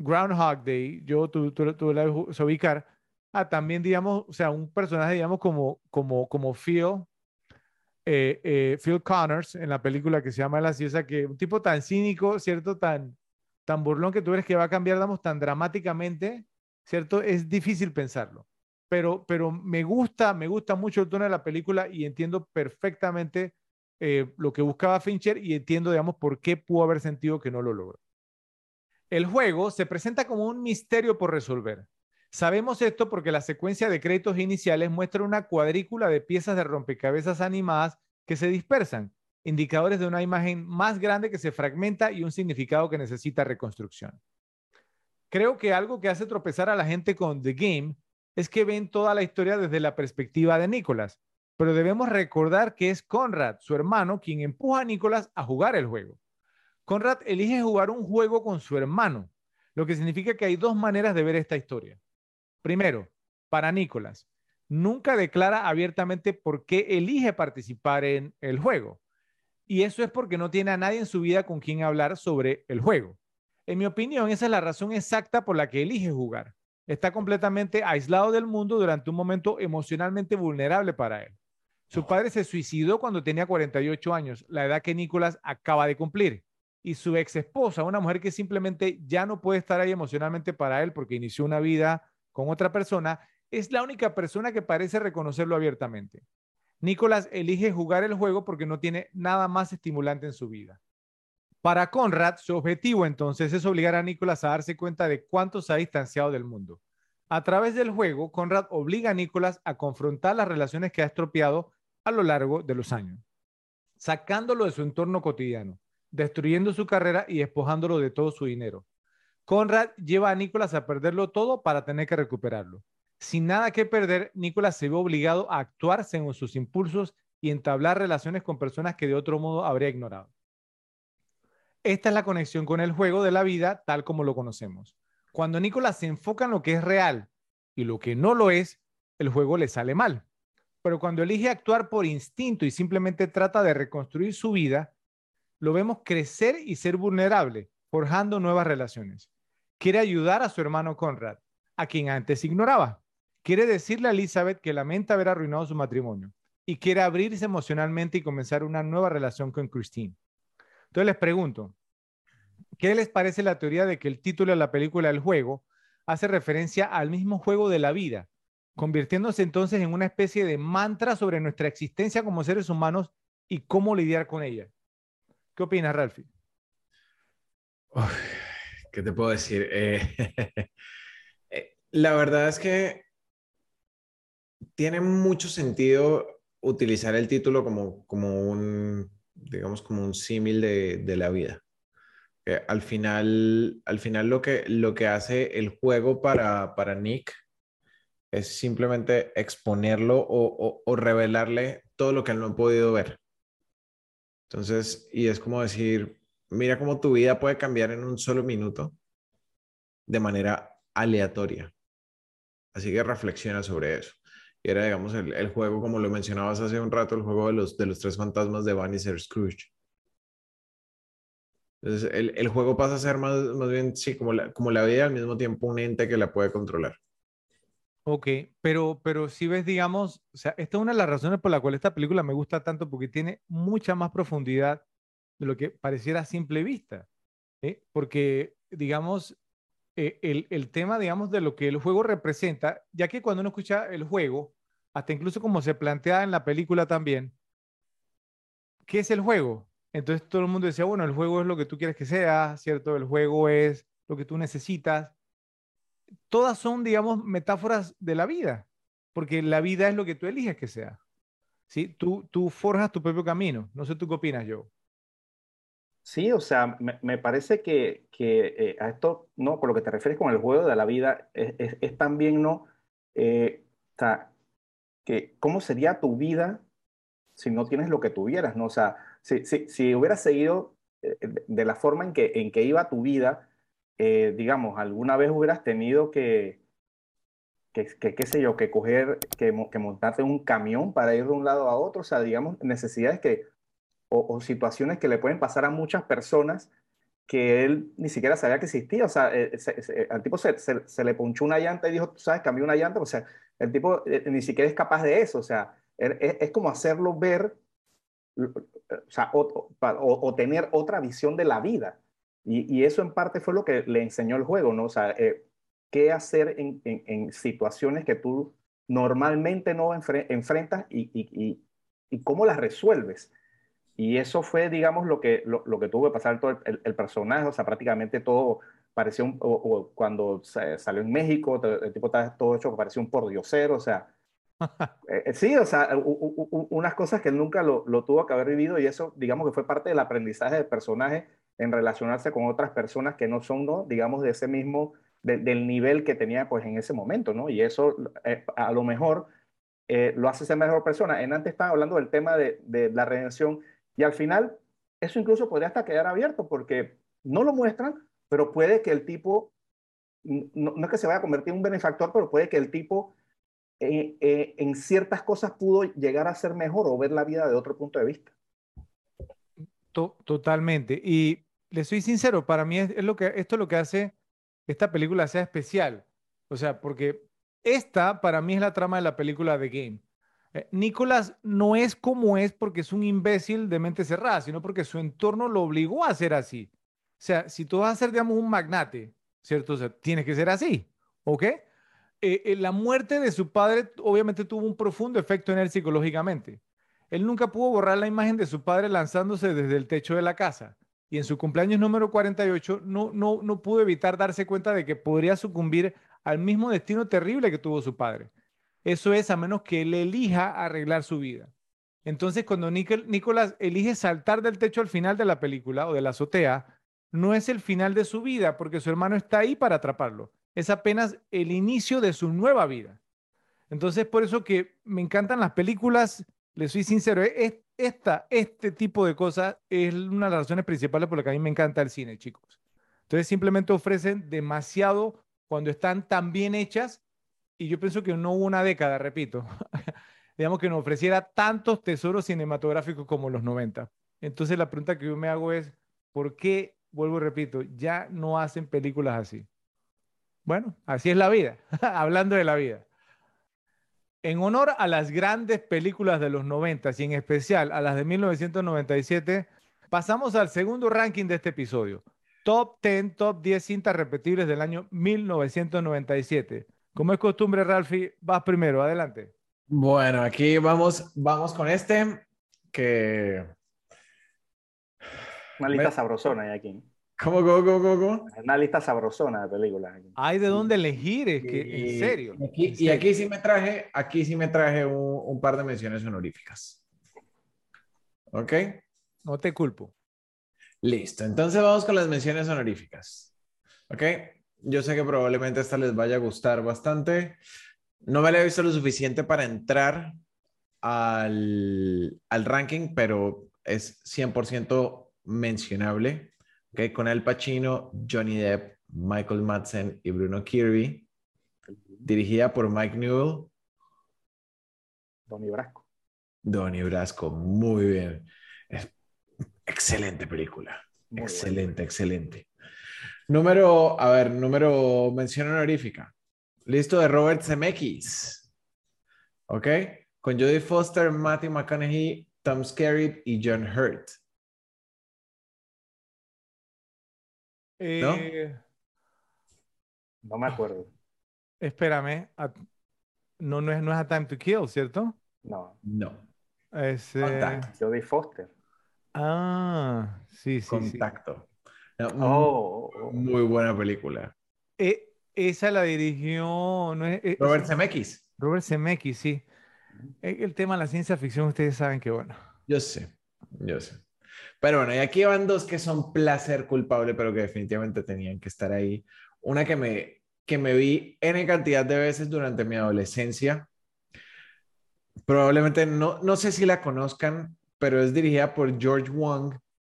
Groundhog Day, yo tú, tú, tú la ubicar, ah, también, digamos, o sea, un personaje, digamos, como, como, como Phil, eh, eh, Phil Connors en la película que se llama La Ciesa, que un tipo tan cínico, ¿cierto? Tan, tan burlón que tú eres que va a cambiar, digamos, tan dramáticamente, ¿cierto? Es difícil pensarlo. Pero, pero me gusta, me gusta mucho el tono de la película y entiendo perfectamente eh, lo que buscaba Fincher y entiendo, digamos, por qué pudo haber sentido que no lo logró. El juego se presenta como un misterio por resolver. Sabemos esto porque la secuencia de créditos iniciales muestra una cuadrícula de piezas de rompecabezas animadas que se dispersan, indicadores de una imagen más grande que se fragmenta y un significado que necesita reconstrucción. Creo que algo que hace tropezar a la gente con The Game es que ven toda la historia desde la perspectiva de Nicholas, pero debemos recordar que es Conrad, su hermano, quien empuja a Nicholas a jugar el juego. Conrad elige jugar un juego con su hermano, lo que significa que hay dos maneras de ver esta historia. Primero, para Nicolás, nunca declara abiertamente por qué elige participar en el juego. Y eso es porque no tiene a nadie en su vida con quien hablar sobre el juego. En mi opinión, esa es la razón exacta por la que elige jugar. Está completamente aislado del mundo durante un momento emocionalmente vulnerable para él. Su padre se suicidó cuando tenía 48 años, la edad que Nicolás acaba de cumplir. Y su ex esposa, una mujer que simplemente ya no puede estar ahí emocionalmente para él porque inició una vida con otra persona, es la única persona que parece reconocerlo abiertamente. Nicolás elige jugar el juego porque no tiene nada más estimulante en su vida. Para Conrad, su objetivo entonces es obligar a Nicolás a darse cuenta de cuánto se ha distanciado del mundo. A través del juego, Conrad obliga a Nicolás a confrontar las relaciones que ha estropeado a lo largo de los años, sacándolo de su entorno cotidiano, destruyendo su carrera y despojándolo de todo su dinero. Conrad lleva a Nicolás a perderlo todo para tener que recuperarlo. Sin nada que perder, Nicolás se ve obligado a actuar según sus impulsos y entablar relaciones con personas que de otro modo habría ignorado. Esta es la conexión con el juego de la vida tal como lo conocemos. Cuando Nicolás se enfoca en lo que es real y lo que no lo es, el juego le sale mal. Pero cuando elige actuar por instinto y simplemente trata de reconstruir su vida, lo vemos crecer y ser vulnerable, forjando nuevas relaciones. Quiere ayudar a su hermano Conrad, a quien antes ignoraba. Quiere decirle a Elizabeth que lamenta haber arruinado su matrimonio y quiere abrirse emocionalmente y comenzar una nueva relación con Christine. Entonces les pregunto, ¿qué les parece la teoría de que el título de la película El juego hace referencia al mismo juego de la vida, convirtiéndose entonces en una especie de mantra sobre nuestra existencia como seres humanos y cómo lidiar con ella? ¿Qué opinas, Ralphie? ¿Qué te puedo decir? Eh, eh, la verdad es que tiene mucho sentido utilizar el título como, como un, digamos, como un símil de, la vida. al final, al final lo, que, lo que hace el juego para, para Nick es simplemente exponerlo o, o, revelarle todo lo que él no ha podido ver. Entonces, y es como decir, mira cómo tu vida puede cambiar en un solo minuto de manera aleatoria. Así que reflexiona sobre eso. Y era, digamos, el, el, juego, como lo mencionabas hace un rato, el juego de los, de los tres fantasmas de Bannister Scrooge. Entonces, el, el, juego pasa a ser más, más bien, sí, como la, como la vida al mismo tiempo un ente que la puede controlar. Ok, pero, pero si ves, digamos, o sea, esta es una de las razones por la cual esta película me gusta tanto, porque tiene mucha más profundidad de lo que pareciera a simple vista. ¿eh? Porque, digamos, eh, el, el, tema, digamos, de lo que el juego representa, ya que cuando uno escucha el juego, hasta incluso como se plantea en la película también, ¿qué es el juego? Entonces todo el mundo decía, bueno, el juego es lo que tú quieres que sea, ¿cierto? El juego es lo que tú necesitas. Todas son, digamos, metáforas de la vida, porque la vida es lo que tú eliges que sea. ¿sí? Tú, tú forjas tu propio camino. No sé tú qué opinas, Joe. Sí, o sea, me, me parece que, que eh, a esto, ¿no? Con lo que te refieres con el juego de la vida, es, es, es también, ¿no? Eh, que cómo sería tu vida si no tienes lo que tuvieras, ¿no? O sea, si, si, si hubieras seguido eh, de la forma en que, en que iba tu vida, eh, digamos, alguna vez hubieras tenido que, que, que, qué sé yo, que coger, que, que montarte un camión para ir de un lado a otro, o sea, digamos, necesidades que, o, situaciones que le pueden pasar a muchas personas que él ni siquiera sabía que existía. O sea, eh, se, al tipo se, se, le ponchó una llanta y dijo, tú sabes, cambió una llanta. O sea, el tipo eh, ni siquiera es capaz de eso. O sea, es, es como hacerlo ver, o, sea, o, tener otra visión de la vida. Y, y, eso en parte fue lo que le enseñó el juego, ¿no? O sea, eh, qué hacer en, en, en, situaciones que tú normalmente no enfre enfrentas y, y, y cómo las resuelves. Y eso fue, digamos, lo que, lo, lo que tuvo que pasar todo el, el, personaje, o sea, prácticamente todo parecía un, o, o cuando salió en México, el tipo estaba todo hecho que parecía un pordiosero, o sea, eh, sí, o sea, u, u, unas cosas que él nunca lo, lo, tuvo que haber vivido y eso, digamos, que fue parte del aprendizaje del personaje en relacionarse con otras personas que no son, ¿no? digamos, de ese mismo, de, del nivel que tenía, pues, en ese momento, ¿no? Y eso, eh, a lo mejor, eh, lo hace ser mejor persona. En antes estaba hablando del tema de, de la redención y al final, eso incluso podría hasta quedar abierto porque no lo muestran, pero puede que el tipo, no, no es que se vaya a convertir en un benefactor, pero puede que el tipo eh, eh, en ciertas cosas pudo llegar a ser mejor o ver la vida de otro punto de vista. Totalmente. Y le soy sincero, para mí es, es lo que, esto es lo que hace esta película sea especial. O sea, porque esta para mí es la trama de la película The Game. Eh, Nicolás no es como es porque es un imbécil de mente cerrada, sino porque su entorno lo obligó a ser así. O sea, si tú vas a ser, digamos, un magnate, ¿cierto? O sea, tienes que ser así, ¿ok? Eh, eh, la muerte de su padre obviamente tuvo un profundo efecto en él psicológicamente. Él nunca pudo borrar la imagen de su padre lanzándose desde el techo de la casa. Y en su cumpleaños número 48 no, no, no pudo evitar darse cuenta de que podría sucumbir al mismo destino terrible que tuvo su padre. Eso es a menos que él elija arreglar su vida. Entonces, cuando Nicolás elige saltar del techo al final de la película o de la azotea, no es el final de su vida porque su hermano está ahí para atraparlo. Es apenas el inicio de su nueva vida. Entonces, por eso que me encantan las películas, le soy sincero, esta, este tipo de cosas es una de las razones principales por las que a mí me encanta el cine, chicos. Entonces, simplemente ofrecen demasiado cuando están tan bien hechas y yo pienso que no hubo una década, repito, digamos que nos ofreciera tantos tesoros cinematográficos como los 90. Entonces la pregunta que yo me hago es, ¿por qué, vuelvo y repito, ya no hacen películas así? Bueno, así es la vida, hablando de la vida. En honor a las grandes películas de los 90 y en especial a las de 1997, pasamos al segundo ranking de este episodio. Top 10, top 10 cintas repetibles del año 1997. Como es costumbre, Ralfi, vas primero, adelante. Bueno, aquí vamos, vamos con este que... Una lista sabrosona hay aquí. ¿Cómo, cómo, cómo, cómo? Una lista sabrosona de películas. Hay de dónde elegir, es que, y, en serio. Y aquí, en serio. y aquí sí me traje, aquí sí me traje un, un par de menciones honoríficas. ¿Ok? No te culpo. Listo, entonces vamos con las menciones honoríficas. ¿Ok? Yo sé que probablemente esta les vaya a gustar bastante. No me la he visto lo suficiente para entrar al, al ranking, pero es 100% mencionable. ¿Okay? Con Al Pacino, Johnny Depp, Michael Madsen y Bruno Kirby. Dirigida por Mike Newell. Donnie Brasco. Donnie Brasco, muy bien. Es excelente película. Muy excelente, excelente. Número, a ver, número mención honorífica. Listo de Robert Zemeckis. ¿Ok? Con Jodie Foster, Matthew McConaughey, Tom Skerritt y John Hurt. Eh, No me acuerdo. espérame. a- no, no es, no es A Time to Kill, ¿cierto? No. No. Es, eh. Jodie Foster. ah, sí, sí, sí. Contacto. No, Oh, oh, oh. Muy buena película. Eh, esa la dirigió no es- eh, Robert Zemeckis. Robert Zemeckis, sí. Eh, El tema de la ciencia ficción, ustedes saben que bueno. Yo sé, yo sé. Pero bueno, y aquí van dos que son placer culpable, pero que definitivamente tenían que estar ahí. Una que me, que me vi N cantidad de veces durante mi adolescencia. Probablemente no, no sé si la conozcan, pero es dirigida por George Wong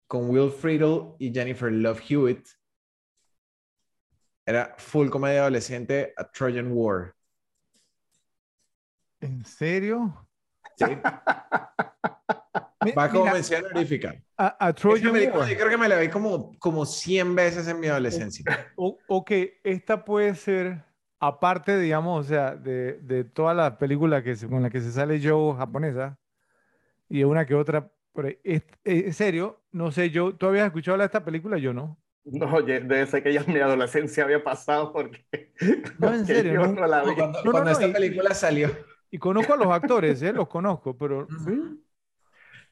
con Will Friedle y Jennifer Love Hewitt. Era full comedia adolescente a Trojan War. ¿En serio? Sí, Como mira, mención honorífica. a, a Esa Trojan película yo creo que me la vi como, como 100 veces en mi adolescencia. O- ok, esta puede ser, aparte, digamos, o sea, de, de toda la película que se- con la que se sale Joe japonesa y una que otra, por ahí, es, es- en serio, no sé, yo, ¿tú habías escuchado hablar de esta película? Yo no. No, oye, debe ser que ya en mi adolescencia había pasado porque, No, en porque serio, yo no. no la vi. Cuando, no, cuando no, esta y- película salió, Y conozco a los actores, ¿eh? Los conozco, pero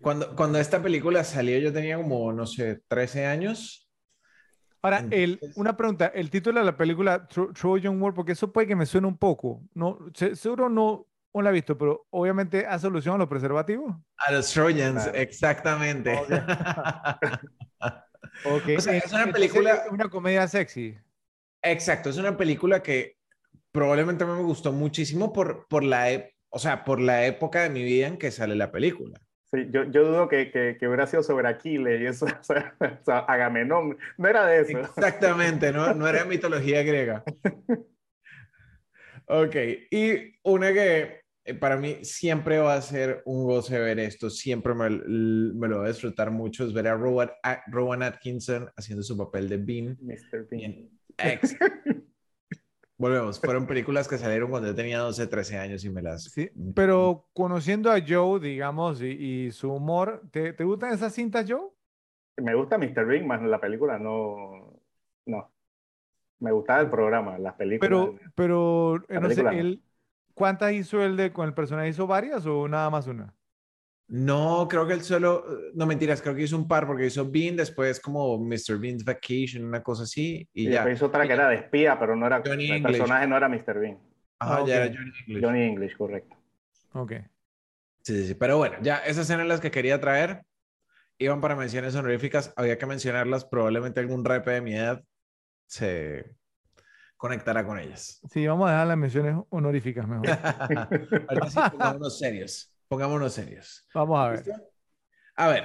cuando, cuando esta película salió, yo tenía como, no sé, 13 años. Ahora, el, una pregunta, el título de la película Tro- Trojan War, porque eso puede que me suene un poco, no, se- seguro no, no la he visto, pero obviamente hace alusión a los preservativos. A los Trojans, Claro. exactamente. Ok, O sea, es una película- es una comedia sexy. Exacto, es una película que probablemente me gustó muchísimo por, por la, e- o sea, por la época de mi vida en que sale la película. Sí, yo, yo dudo que, que, que hubiera sido sobre Aquiles y eso, o sea, o sea, Agamenón, no era de eso. Exactamente, no, no era mitología griega. Ok, y una que eh, para mí siempre va a ser un goce ver esto, siempre me, me lo voy a disfrutar mucho, es ver a Rowan, a Rowan Atkinson haciendo su papel de Bean. Mr. Bean. en X. Volvemos, fueron películas que salieron cuando yo tenía 12, 13 años y me las... Sí, pero conociendo a Joe, digamos, y, y su humor, ¿te, te gustan esas cintas, Joe? Me gusta Mr. Bean, más la película no, no. Me gustaba el programa, las películas. Pero, pero, eh, La no sé, no. él, ¿cuántas hizo él de, con el personaje? ¿Hizo varias o nada más una? No, creo que él solo, no mentiras, creo que hizo un par porque hizo Bean, después como Mr. Bean's Vacation, una cosa así, y, y ya. después hizo otra que era de espía, pero no era, Johnny el English. personaje no era Mr. Bean. Ajá, Ah, ya ok. era Johnny English. Johnny English, correcto. Ok. Sí, sí, sí, pero bueno, ya esas eran las que quería traer. Iban para menciones honoríficas, había que mencionarlas, probablemente algún repe de mi edad se conectará con ellas. Sí, vamos a dejar las menciones honoríficas mejor. Ahorita sí, pongámonos serios, pongámonos serios. Vamos a ver. ¿Listo? A ver,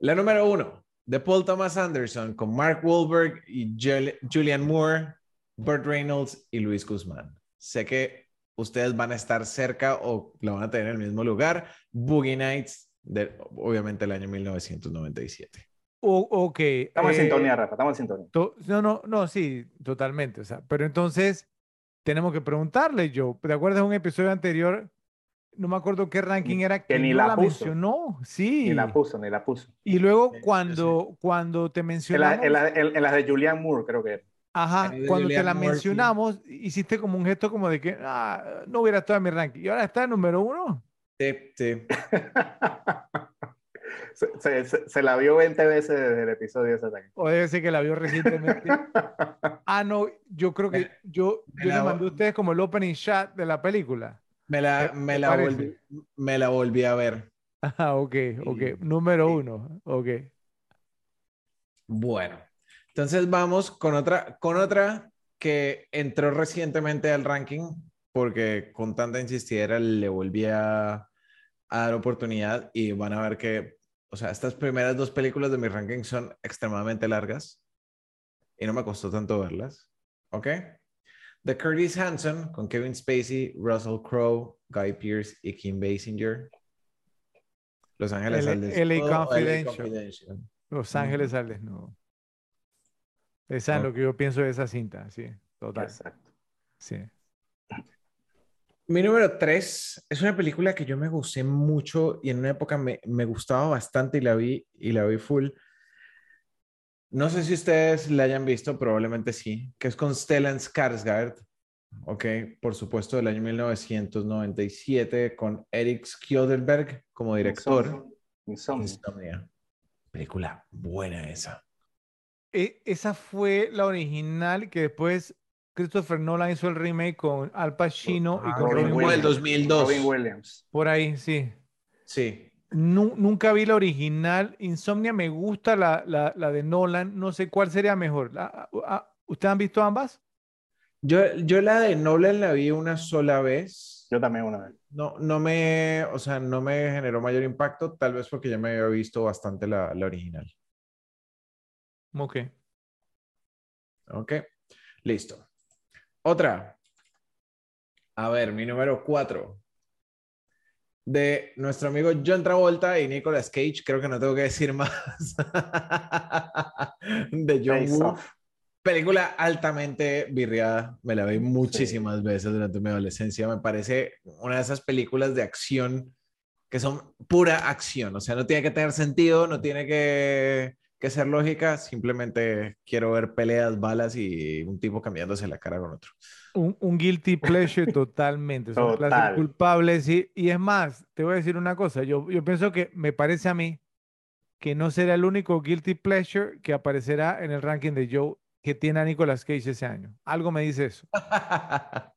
la número uno, de Paul Thomas Anderson, con Mark Wahlberg y Jul- Julian Moore, Burt Reynolds y Luis Guzmán. Sé que ustedes van a estar cerca o lo van a tener en el mismo lugar. Boogie Nights, de, obviamente el año 1997. O- ok. Estamos en eh, sintonía, Rafa, estamos en sintonía. to- no, no, no, sí, totalmente. O sea, pero entonces tenemos que preguntarle, Joe. ¿Te acuerdas de un episodio anterior? No me acuerdo qué ranking era Que ni no la la puso. mencionó. Sí. Ni la puso, ni la puso. Y luego Sí, sí, cuando, cuando te En, la- mencionamos, en la- en- en las de Julianne Moore, creo que era. ajá, cuando te Julianne la Moore, sí. mencionamos, hiciste como un gesto como de que ah, no hubiera estado en mi ranking. Y ahora está en número uno. Sí, sí. se, se- se- se la vio 20 veces desde el episodio ese ataque. O debe ser que la vio recientemente. Ah, no, yo creo que yo, yo le la- mandé a ustedes como el opening shot de la película. Me la, ¿Te- me la, volví, me la volví a ver. Ah, ok, ok. Número uno, ok. Bueno, entonces vamos con otra, con otra que entró recientemente al ranking porque con tanta insistidera le volví a, a dar oportunidad y van a ver que, o sea, estas primeras dos películas de mi ranking son extremadamente largas y no me costó tanto verlas, ¿ok? De Curtis Hanson con Kevin Spacey, Russell Crowe, Guy Pearce y Kim Basinger. Los Ángeles L- al desnudo. LA Confidential. Confidential. Los Ángeles al desnudo. Esa es lo que yo pienso de esa cinta, sí, total. Exacto. Sí. Mi número 3 es una película que yo me gusté mucho y en una época me, me gustaba bastante y la vi y la vi full. No sé si ustedes la hayan visto, probablemente sí, que es con Stellan Skarsgård, ok, por supuesto del año 1997 con Eric Skjoldberg como director. Insomnio. Insomnia. Película buena esa. E- esa fue la original que después Christopher Nolan hizo el remake con Al Pacino y Ah, con Robin Robin del Williams. 2002. Robin Williams. Por ahí, sí. Sí. Nu- nunca vi la original. Insomnia me gusta la, la, la de Nolan. No sé cuál sería mejor. La- ah, ¿Ustedes han visto ambas? Yo, yo la de Nolan la vi una sola vez. Yo también una vez. No, no me, o sea, no me generó mayor impacto, tal vez porque ya me había visto bastante la, la original. Ok. Ok, listo. Otra. A ver, mi número cuatro. De nuestro amigo John Travolta y Nicolas Cage, creo que no tengo que decir más. De John Woo. Película altamente virriada, me la vi muchísimas veces durante mi adolescencia. Me parece una de esas películas de acción que son pura acción, o sea, no tiene que tener sentido, no tiene que, que ser lógica, simplemente quiero ver peleas, balas y un tipo cambiándose la cara con otro. Un, un guilty pleasure totalmente. Un placer Total. culpable, sí. Y es más, te voy a decir una cosa. Yo, yo pienso que me parece a mí que no será el único guilty pleasure que aparecerá en el ranking de Joe que tiene a Nicolas Cage ese año. Algo me dice eso.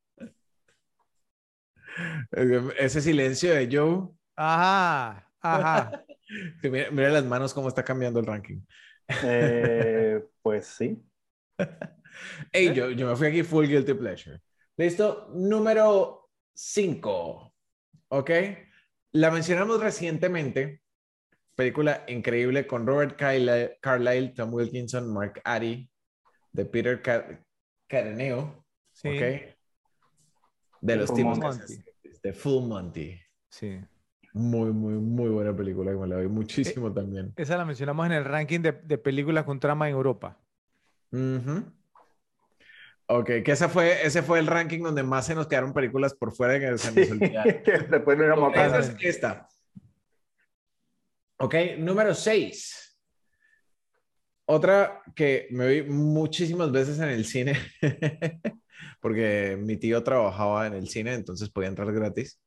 Ese silencio de Joe, Ajá, ajá. mira, mira las manos cómo está cambiando el ranking. Eh, pues sí. Ey, ¿Eh? yo, yo me fui aquí full guilty pleasure. Listo, número 5. ¿Ok? La mencionamos recientemente. Película increíble con Robert Carlyle, Carlyle, Tom Wilkinson, Mark Addy, de Peter Ca- Caraneo. Sí, ¿Ok? De los Full tipos de Full Monty. sí. Muy, muy, muy buena película que me la vi Eh, muchísimo también. Esa la mencionamos en el ranking de, de películas con trama en Europa. Ujú. Ok, que ese fue, ese fue el ranking donde más se nos quedaron películas por fuera que se nos olvidaron. Después no íbamos a Esa parar. es esta. Ok, número 6. Otra que me vi muchísimas veces en el cine, porque mi tío trabajaba en el cine, entonces podía entrar gratis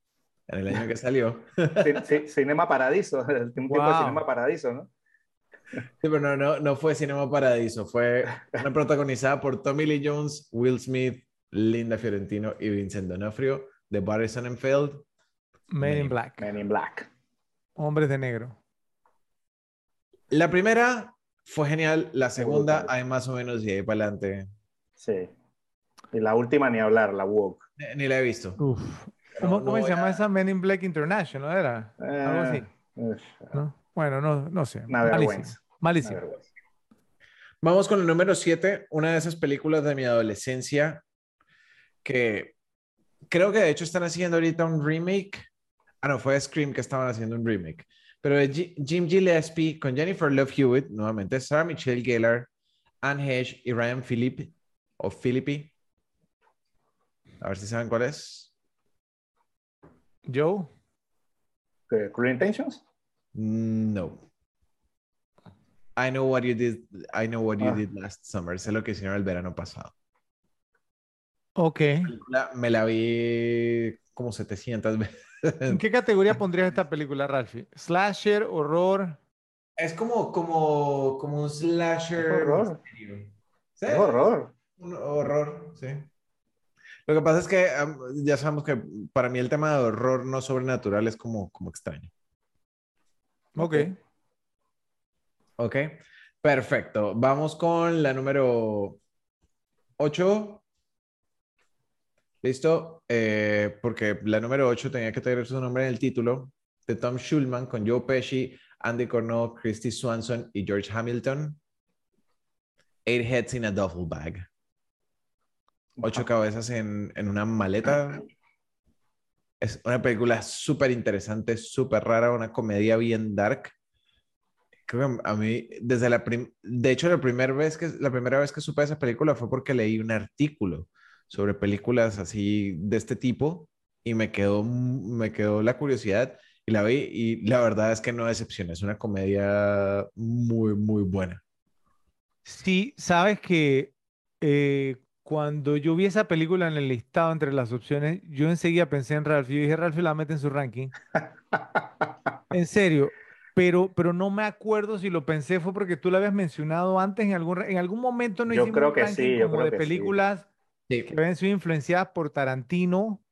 en el año que salió. Ci- ci- Cinema Paradiso. Un tipo de. Cinema Paradiso, ¿no? Sí, pero no, no, no fue Cinema Paradiso, fue una protagonizada por Tommy Lee Jones, Will Smith, Linda Fiorentino y Vincent D'Onofrio de Barry Sonnenfeld. Men in Men- Black. Men in Black. Hombres de negro. La primera fue genial, la segunda, hay más o menos y ahí para adelante. Sí. Y la última ni hablar, la Woke. Ni, ni la he visto. Uf. ¿Cómo, no cómo se llama a- esa Men in Black International? ¿Era? Algo así. Eh, uf, ¿no? Bueno, no, no sé. Una Malísimo. vergüenza. una Malísimo. vergüenza. Vamos con el número 7, una de esas películas de mi adolescencia que creo que de hecho están haciendo ahorita un remake. Ah, no, fue Scream que estaban haciendo un remake. Pero G- Jim Gillespie con Jennifer Love Hewitt, nuevamente, Sarah Michelle Gellar, Anne Heche y Ryan Phillippe, o Philippi. A ver si saben cuál es. Joe. ¿Qué, ¿Cruel Intentions? No. I know what you did. I know what you Ah. did last summer. Sé lo que hicieron el verano pasado. Ok. me la vi como 700 veces. ¿En qué categoría pondrías esta película, Ralphie? ¿Slasher, horror? Es como, como, como un slasher. Horror. Sí, horror. Un horror, sí. Lo que pasa es que ya sabemos que para mí el tema de horror no sobrenatural es como, como extraño. Ok. Ok, perfecto. Vamos con la número 8. ¿Listo? Eh, porque la número 8 tenía que tener su nombre en el título. De Tom Schulman con Joe Pesci, Andy Cornell, Christy Swanson y George Hamilton. Eight Heads in a Duffel Bag. Ocho cabezas en, en una maleta. Es una película súper interesante, súper rara, una comedia bien dark. Creo que a mí, desde la prim de hecho, la primera, vez que, la primera vez que supe esa película fue porque leí un artículo sobre películas así de este tipo y me quedó, me quedó la curiosidad y la vi y la verdad es que no decepciona, es una comedia muy, muy buena. Sí, sabes que eh, cuando yo vi esa película en el listado entre las opciones, yo enseguida pensé en Ralph. Yo dije, Ralph la mete en su ranking. En serio. Pero, pero no me acuerdo si lo pensé, fue porque tú lo habías mencionado antes en algún, en algún momento no Yo hicimos creo un que ranking sí, yo como creo de que películas Sí. que habían sido influenciadas por Tarantino.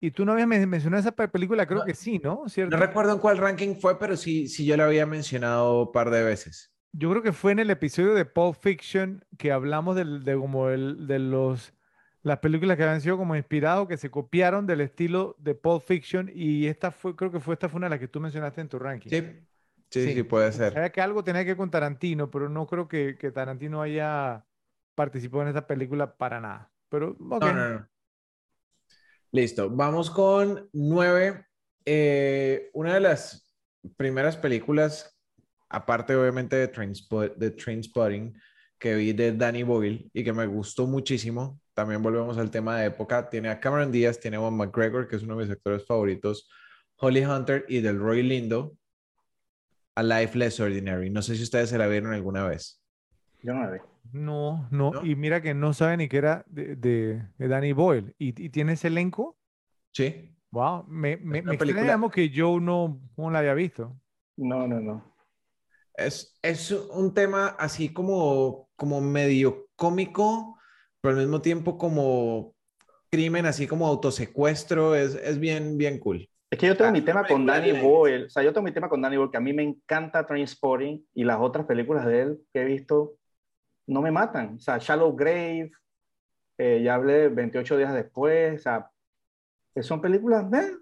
Y tú no habías men- mencionado esa pe- película, creo No, que sí, ¿no? ¿Cierto? No recuerdo en cuál ranking fue, pero sí, sí yo la había mencionado un par de veces. Yo creo que fue en el episodio de Pulp Fiction que hablamos del- de, como el, de los las películas que habían sido como inspirados, que se copiaron del estilo de Pulp Fiction y esta fue, creo que fue esta fue una de las que tú mencionaste en tu ranking. Sí, sí, Sí. sí, puede ser. Sabía que algo tenía que ver con Tarantino, pero no creo que, que Tarantino haya participado en esta película para nada. Pero, ok. No, no, no. Listo, vamos con nueve. Eh, una de las primeras películas, aparte obviamente de, Trainspot de Trainspotting, que vi de Danny Boyle y que me gustó muchísimo. También volvemos al tema de época. Tiene a Cameron Díaz, tiene a Juan McGregor, que es uno de mis actores favoritos, Holly Hunter y del Roy Lindo, A Life Less Ordinary. No sé si ustedes se la vieron alguna vez. Yo no la vi. No, no, ¿No? y mira que no sabe ni que era de, de- de Danny Boyle. ¿Y, y tiene ese elenco? Sí. Wow, me, me, me que yo no, no la había visto. No, no, no. Es, es un tema así como, como medio cómico, pero al mismo tiempo como crimen, así como autosecuestro. Es, es bien, bien cool. Es que yo tengo Ah, mi tema con Danny de- Boyle. O sea, yo tengo mi tema con Danny Boyle, que a mí me encanta Trainspotting y las otras películas de él que he visto no me matan. O sea, Shallow Grave, eh, ya hablé 28 días después. O sea, que son películas, ¿eh?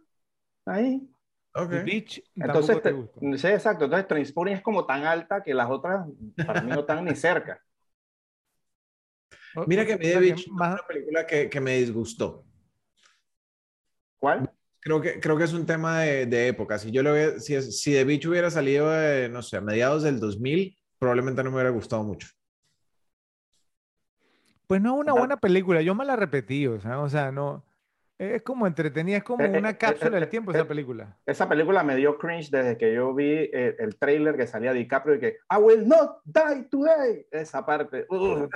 Ahí. Ok. The Beach Entonces, tampoco te sí, exacto. Entonces, Trainspotting es como tan alta que las otras para mí no están ni cerca. Mira que sea, a mí The que Beach es más- una película que, que me disgustó. ¿Cuál? Creo que, creo que es un tema de, de época. Si yo lo hubiera- si, si The Beach hubiera salido, eh, no sé, a mediados del 2000, probablemente no me hubiera gustado mucho. Pues no es una buena película, yo me la repetí, o sea, o sea, no, es como entretenida, es como Eh, una eh, cápsula eh, del tiempo esa película. Esa película me dio cringe desde que yo vi eh, el trailer que salía DiCaprio y que I will not die today. Esa parte. uh,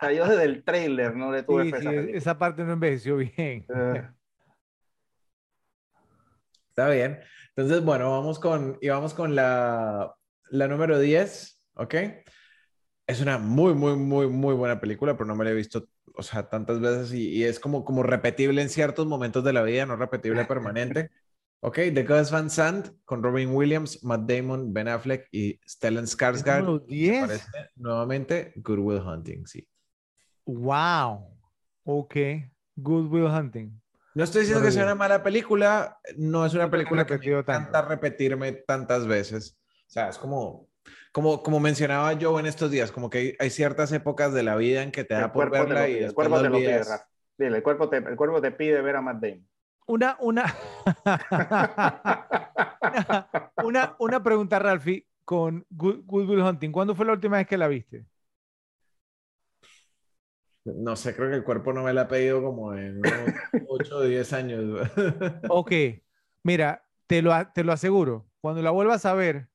salió desde el trailer, no le tuve Sí, fe sí, esa esa parte no envejeció bien. Eh, Está bien. Entonces, bueno, vamos con, y vamos con la, la número 10, ¿ok? Es una muy, muy, muy, muy buena película, pero no me la he visto, o sea, tantas veces y, y es como, como repetible en ciertos momentos de la vida, no repetible permanente. Ok, The Gus Van Sant con Robin Williams, Matt Damon, Ben Affleck y Stellan Skarsgård. número que 10? aparece nuevamente, Good Will Hunting, sí. Wow. Ok. Good Will Hunting. No estoy diciendo que sea 10. una mala película, no es una película que me repetido tanto. encanta repetirme tantas veces. O sea, es como, como, como mencionaba yo en estos días, como que hay, hay ciertas épocas de la vida en que te da el por cuerpo te lo verla y el cuerpo la te lo pide. Dile, el cuerpo te, el cuerpo te pide ver a Matt Damon. Una, una, una, una pregunta, Ralphie, con Good, Good Will Hunting. ¿Cuándo fue la última vez que la viste? No sé, creo que el cuerpo no me la ha pedido como en 8 o 10 años. Ok, mira, te lo, te lo aseguro, cuando la vuelvas a ver,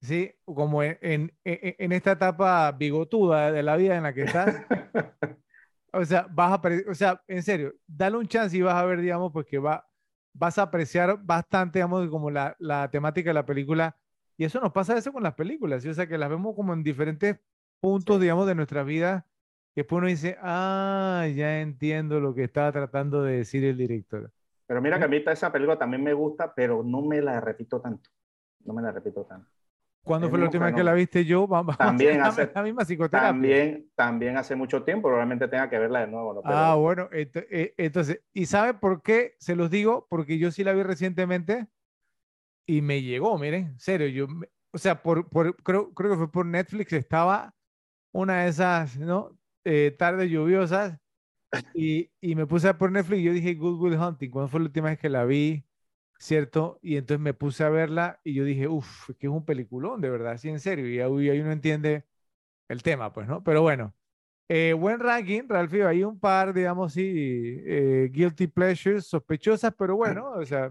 ¿sí? Como en, en, en- esta etapa bigotuda de la vida en la que estás, o sea, vas a, o sea, en serio, dale un chance y vas a ver, digamos, pues que va, vas a apreciar bastante, digamos, como la, la temática de la película. Y eso nos pasa eso con las películas, ¿sí? O sea, que las vemos como en diferentes puntos, digamos, de nuestra vida. Y después uno dice, ah, ya entiendo lo que estaba tratando de decir el director. Pero mira que a mí esa película también me gusta, pero no me la repito tanto. No me la repito tanto. ¿Cuándo fue la última vez que la viste yo? Vamos a También hacer hace- la misma psicoterapia. También, también hace mucho tiempo, probablemente tenga que verla de nuevo. ¿no? Pero- Ah, bueno, eh, entonces, ¿y sabe por qué se los digo? Porque yo sí la vi recientemente y me llegó, miren, en serio, yo, o sea, por, por, creo, creo que fue por Netflix, estaba una de esas, ¿no? Eh, tardes lluviosas y, y me puse a por Netflix y yo dije Good Will Hunting, ¿cuándo fue la última vez que la vi? ¿Cierto? Y entonces me puse a verla y yo dije, uff, que es un peliculón, de verdad, sí, en serio. Y ahí ahí uno entiende el tema, pues, ¿no? Pero bueno, eh, buen ranking, Ralphie, hay un par, digamos, sí, eh, guilty pleasures, sospechosas, pero bueno, o sea,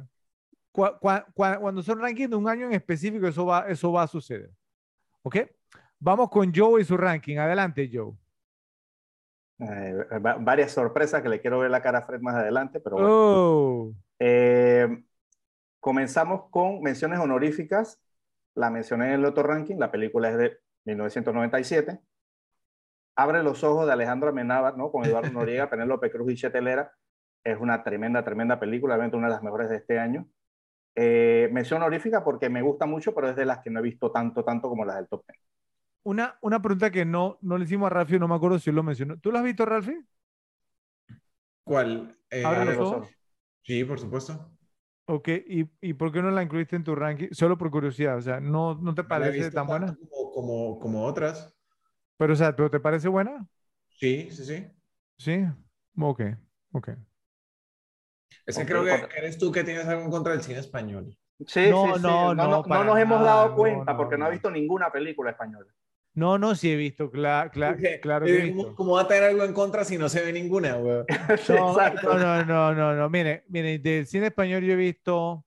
cua- cua- cua- cuando son rankings de un año en específico, eso va, eso va a suceder. ¿Ok? Vamos con Joe y su ranking. Adelante, Joe. Eh, va- varias sorpresas que le quiero ver la cara a Fred más adelante, pero bueno. Oh, Eh, comenzamos con menciones honoríficas. La mencioné en el otro ranking, la película es de 1997. Abre los ojos de Alejandro Amenábar, ¿no? Con Eduardo Noriega, Penélope Cruz y Chetelera. Es una tremenda, tremenda película, obviamente una de las mejores de este año. Eh, mención honorífica porque me gusta mucho, pero es de las que no he visto tanto, tanto como las del top 10. una, una pregunta que no, no le hicimos a Ralphie, no me acuerdo si lo mencionó. ¿Tú lo has visto, Ralphie? ¿Cuál? Eh, Abre los ojos. sí, por supuesto. Ok, ¿y, y por qué no la incluiste en tu ranking? Solo por curiosidad, o sea, ¿no, no te No he parece visto tan buena? Como, como, como otras. Pero, o sea, ¿pero te parece buena? Sí, sí, sí. Sí. Ok, ok. Es que Ok, creo que eres tú que tienes algo en contra del cine español. Sí, No, sí, sí. no, No, no, no, no nos hemos nada, dado no, cuenta no, porque no, ha no. visto ninguna película española. No, no, sí he visto, cla- cla- claro que he eh, ¿cómo, visto. cómo va a tener algo en contra si no se ve ninguna, güey? Sí, No, no, no, no, no, no. Mire, mire, del cine español yo he visto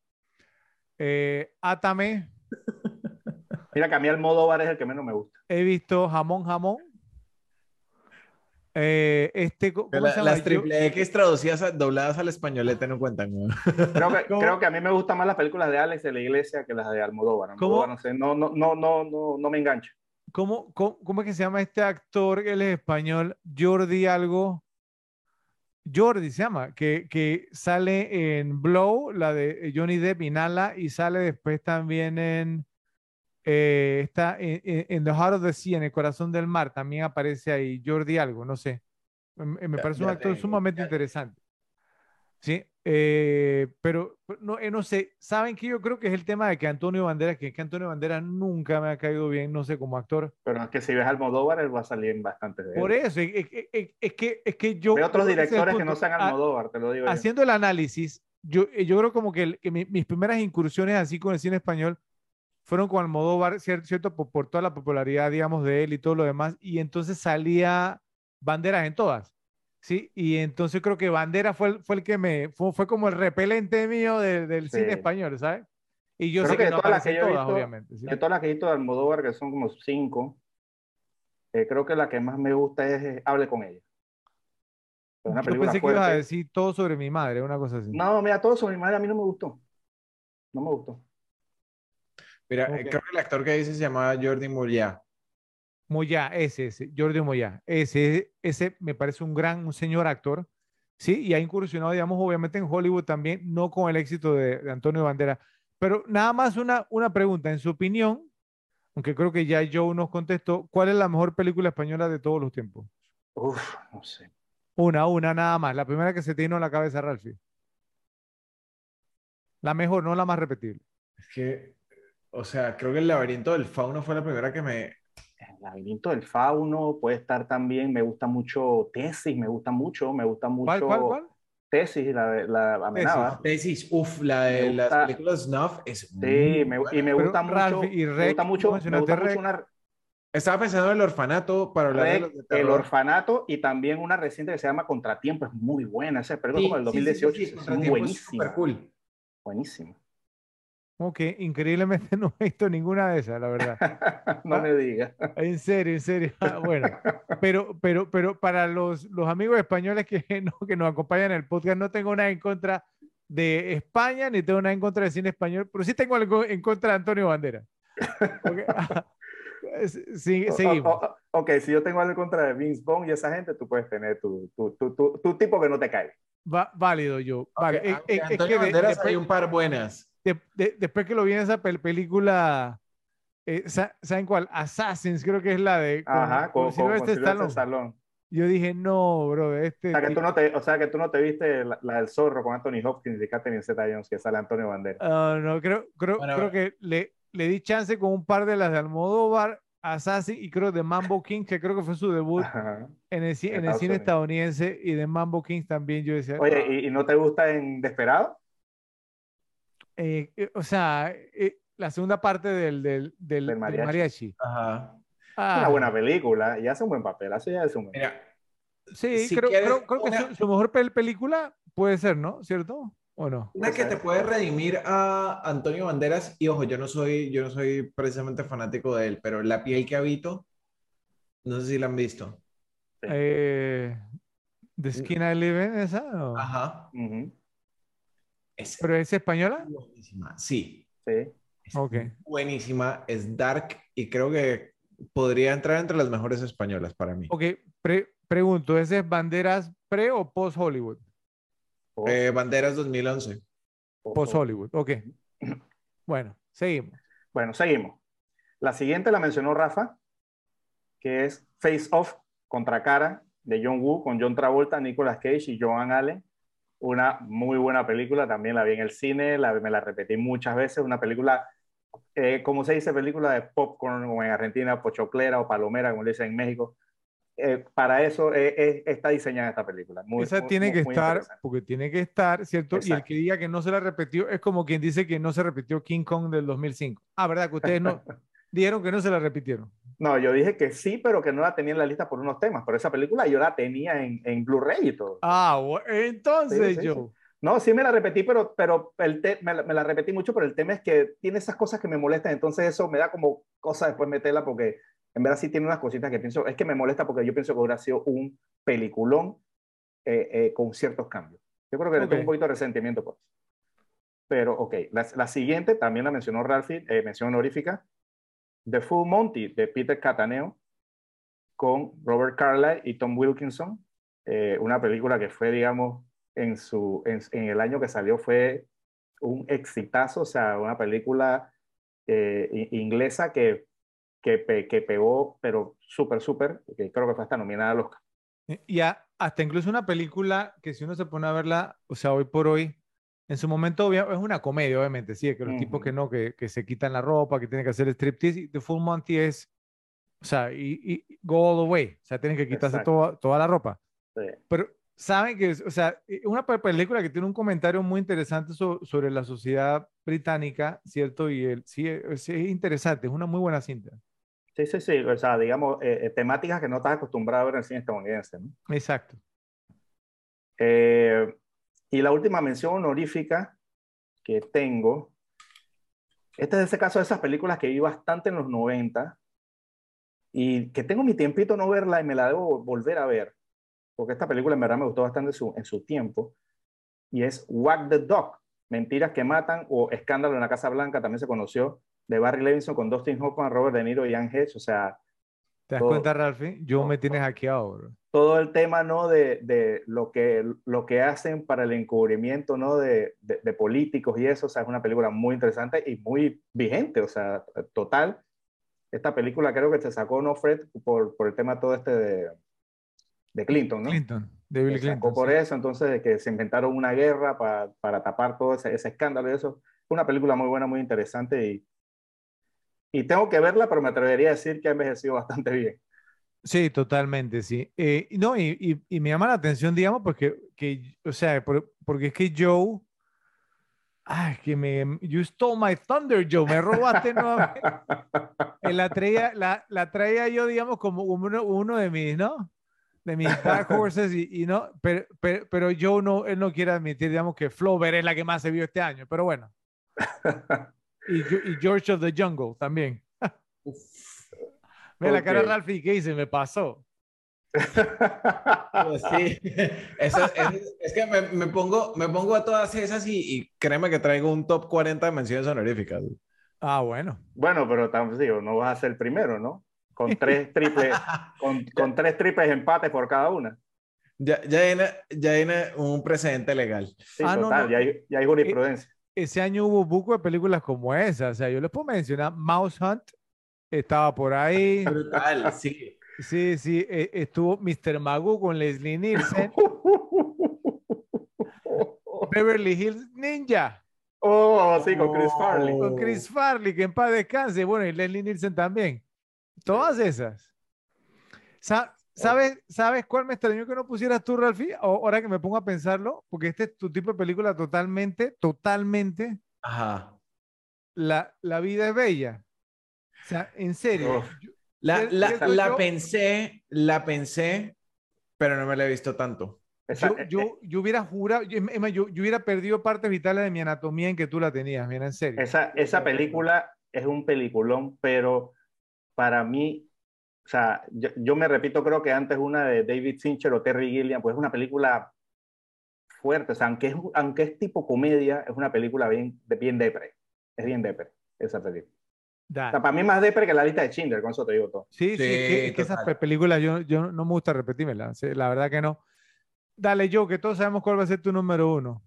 eh, Átame, Mira que a mí Almodóvar es el que menos me gusta. he visto Jamón Jamón. Eh, este, ¿cómo La- se llama? las triple X traducidas, a- dobladas al españolete no cuentan, güey. Creo que, creo que a mí me gustan más las películas de Alex de la Iglesia que las de Almodóvar. Almodóvar, ¿Cómo? no sé, no, no, no, no, no, no me engancha. ¿Cómo, cómo, cómo es que se llama este actor? Él es español, Jordi algo. Jordi se llama, que, que sale en Blow, la de Johnny Depp, Inhala, y sale después también en, eh, está en, The Heart of the Sea, en el corazón del mar, también aparece ahí Jordi algo, no sé. Me, me Ya- parece un actor te- sumamente ya- interesante. Sí, eh, pero no, eh, no sé, ¿saben que Yo creo que es el tema de que Antonio Banderas, que, que Antonio Banderas nunca me ha caído bien, no sé, como actor. Pero es que si ves Almodóvar, él va a salir en bastantes de Por él. eso, es, es- es- que, es que yo... Ve otros yo directores que no sean Ha- Almodóvar, te lo digo yo. haciendo el análisis, yo, eh, yo creo como que, el- que mi- mis primeras incursiones así con el cine español fueron con Almodóvar, cier- ¿cierto? Por, por toda la popularidad, digamos, de él y todo lo demás. Y entonces salía Banderas en todas, ¿sí? Y entonces creo que Banderas fue el, fue el que me, fue, fue como el repelente mío de- del Sí. cine español, ¿sabes? Y yo Creo sé que que de no todas las que yo todas, visto, obviamente. ¿sí? De todas las que he visto de Almodóvar, que son como cinco, eh, creo que la que más me gusta es eh, Hable con ella. Es una Yo pensé que ibas a decir todo sobre mi madre, una cosa así. No, mira, todo eso, mi madre a mí no me gustó. No me gustó. Mira, eh, creo que el actor que dice se llama Jordi Moya. Moya, ese, ese, Jordi Moya, ese, ese me parece un gran, un señor actor, ¿sí? Y ha incursionado, digamos, obviamente en Hollywood también, no con el éxito de, de Antonio Bandera. Pero nada más una, una pregunta, en su opinión, aunque creo que ya Joe nos contestó, ¿cuál es la mejor película española de todos los tiempos? Uf, no sé. Una, una, nada más, la primera que se te vino a la cabeza, Ralphie. La mejor, no la más repetible. Es que, o sea, creo que el laberinto del fauno fue la primera que me... Laberinto del fauno puede estar también. Me gusta mucho Tesis, me gusta mucho, me gusta mucho. ¿Cuál, cuál, cuál? Tesis, la de la Amenábar. Tesis, uff, la de las películas Snuff es Sí, muy me- y me Pero, gusta mucho. Ralph, y me gusta mucho, ¿no me gusta mucho una Estaba pensando en el orfanato para hablar de Rec, los de El. Orfanato y también una reciente que se llama Contratiempo. Es muy buena. Esa película Sí, como del sí, sí, 2018. sí, sí, es buenísima. súper cool. Buenísima. Ok, increíblemente no he visto ninguna de esas, la verdad. no me digas. En serio, en serio. Ah, Bueno, pero, pero, pero para los, los amigos españoles que, no, que nos acompañan en el podcast, no tengo nada en contra de España, ni tengo nada en contra del cine español, pero sí tengo algo en contra de Antonio Bandera. Ok, sí, O- seguimos. o- o- ok, si yo tengo algo en contra de Vince Vaughn y esa gente, tú puedes tener tu, tu, tu, tu, tu tipo que no te cae. Va- válido yo. Vale. Ok, Eh, eh, es Antonio que de- Banderas después, hay un par buenas. De- de- después que lo vi en esa pel- película, eh, sa- ¿saben cuál? Assassins, creo que es la de con, Ajá, con con, con, Sylvester Stallone. Stallone. Yo dije, no, bro, este O sea, que tú no te, o sea, que tú no te viste la, la del zorro con Anthony Hopkins y Catherine Zeta-Jones que sale Antonio Banderas. Ah, no, creo, creo, Bueno, creo que le, le di chance con un par de las de Almodóvar Assassin y creo de Mambo King, que creo que fue su debut en el, en el cine estadounidense y de Mambo King también yo decía. Oye, ah". ¿y, no te gusta en Desperado? Eh, eh, o sea, eh, la segunda parte del, del, del, mariachi. Ajá. una buena película y hace un buen papel, hace ya es un buen Sí, creo, creo, creo, que su, mejor película puede ser, ¿no? ¿Cierto? ¿O no? Una que te puede redimir a Antonio Banderas, y ojo, yo no soy, yo no soy precisamente fanático de él, pero La piel que habito, no sé si la han visto. Eh, ¿The Skin I Live In, esa? Ajá. ¿Pero es española? Buenísima, sí. Sí. ok. Buenísima, es dark y creo que podría entrar entre las mejores españolas para mí. Ok, pregunto, ¿ese es banderas pre o post Hollywood? Eh, banderas 2011. Post Hollywood, ok. Bueno, seguimos. Bueno, seguimos. La siguiente la mencionó Rafa, que es Face Off, contra cara, de John Woo, con John Travolta, Nicolas Cage y Joan Allen. Una muy buena película, también la vi en el cine, la, me la repetí muchas veces, una película, eh, como se dice, película de popcorn, o en Argentina, pochoclera o palomera, como le dicen en México. Eh, para eso eh, está diseñada esta película. Esa tiene que estar, porque tiene que estar, ¿cierto? Y el que diga que no se la repitió es como quien dice que no se repitió King Kong del 2005. Ah, ¿verdad? Que ustedes no dijeron que no se la repitieron. No, yo dije que sí, pero que no la tenía en la lista por unos temas. Pero esa película yo la tenía en, en Blu-ray y todo. Ah, entonces yo. No, sí me la repetí, pero, pero el me, la, me, la, repetí mucho, pero el tema es que tiene esas cosas que me molestan, entonces eso me da como cosa después meterla porque en verdad sí tiene unas cositas que pienso, es que me molesta porque yo pienso que hubiera sido un peliculón eh, eh, con ciertos cambios. Yo creo que le tengo un poquito de resentimiento por eso. Pero, ok, la, siguiente también la mencionó Ralphie, eh, mención honorífica, The Full Monty de Peter Cataneo con Robert Carlyle y Tom Wilkinson. una película que fue, digamos, en, su, en, el año que salió fue un exitazo, o sea, una película inglesa que que, que pegó, pero súper, súper, que creo que fue hasta nominada al Oscar. Y hasta incluso una película que si uno se pone a verla, o sea, hoy por hoy, en su momento es una comedia, obviamente, sí, que los tipos que no, que, que, se quitan la ropa, que tienen que hacer striptease, y The Full Monty es, o sea, y, y go all the way, o sea, tienen que quitarse toda, toda la ropa. Sí. Pero saben que, o sea, una película que tiene un comentario muy interesante sobre la sociedad británica, ¿cierto? Y el, sí, es, es interesante, es una muy buena cinta. Sí, sí, sí, o sea, digamos, eh, eh, temáticas que no estás acostumbrado a ver en el cine estadounidense. ¿no? Exacto. Eh, y la última mención honorífica que tengo, este es ese caso de esas películas que vi bastante en los 90 y que tengo mi tiempito no verla y me la debo volver a ver, porque esta película en verdad me gustó bastante en su tiempo, y es Whack the Dog, Mentiras que Matan o Escándalo en la Casa Blanca, también se conoció de Barry Levinson con Dustin Hoffman, Robert De Niro y Anne Hedge, o sea... ¿Te das cuenta, Ralphie? Yo me tienes hackeado, Todo el tema, ¿no? De, de, lo, que, lo que hacen para el encubrimiento, ¿no? De, de, políticos y eso, o sea, es una película muy interesante y muy vigente, o sea, total. Esta película creo que se sacó, ¿no, Fred? Por, por el tema todo este de, de Clinton, ¿no? Clinton, de Bill Clinton. por eso, entonces, de que se inventaron una guerra para, para tapar todo ese, ese escándalo y eso. Una película muy buena, muy interesante y y tengo que verla, pero me atrevería a decir que ha envejecido bastante bien. Sí, totalmente, sí. Eh, no, y, y, me llama la atención, digamos, porque, que, o sea, porque es que Joe, ay, que me, you stole my thunder, Joe, me robaste nuevamente. la, traía, la, la traía yo, digamos, como uno, uno de mis, ¿no? De mis dark horses, y, y no, pero, pero, pero, Joe no, él no quiere admitir, digamos, que Flover es la que más se vio este año, pero bueno. Y, George of the Jungle también. Ve la cara de Ralphie que dice, me pasó. Pues sí, es, que me, pongo, me pongo a todas esas y, créeme que traigo un top 40 de menciones honoríficas. Ah, bueno. Bueno, pero digo, no vas a ser el primero, ¿no? Con tres triples, con, con, tres triples empates por cada una. Ya, ya, viene, ya viene un precedente legal. Sí, ah, total, Ya, hay, ya hay jurisprudencia ese año hubo buco de películas como esa. O sea, yo les puedo mencionar Mouse Hunt, estaba por ahí. Brutal, sí. Sí, sí, e, estuvo Mr. Magoo con Leslie Nielsen. Beverly Hills Ninja. Oh, sí, con Chris Farley. Con Chris Farley, que en paz descanse. Bueno, y Leslie Nielsen también. Todas esas. ¿Sabes, ¿Sabes cuál me extrañó que no pusieras tú, Ralfi? Ahora que me pongo a pensarlo, porque este es tu tipo de película totalmente, totalmente. Ajá. La, la vida es bella. O sea, en serio. la, la, la pensé, la pensé, pero no me la he visto tanto. yo, eh, yo, eh. yo, hubiera jurado, yo, yo, hubiera perdido partes vitales de mi anatomía en que tú la tenías, mira, en serio. Esa, esa película es un peliculón, pero para mí, o sea, yo, me repito, creo que antes una de David Fincher o Terry Gilliam, pues es una película fuerte, o sea, aunque es, aunque es tipo comedia, es una película bien, bien depre, es bien depre esa película. O sea, para mí más depre que la lista de Schindler, con eso te digo todo. Sí, sí, es que, esas películas yo, yo no me gusta repetírmela, la verdad que no. Dale, yo, que todos sabemos cuál va a ser tu número uno.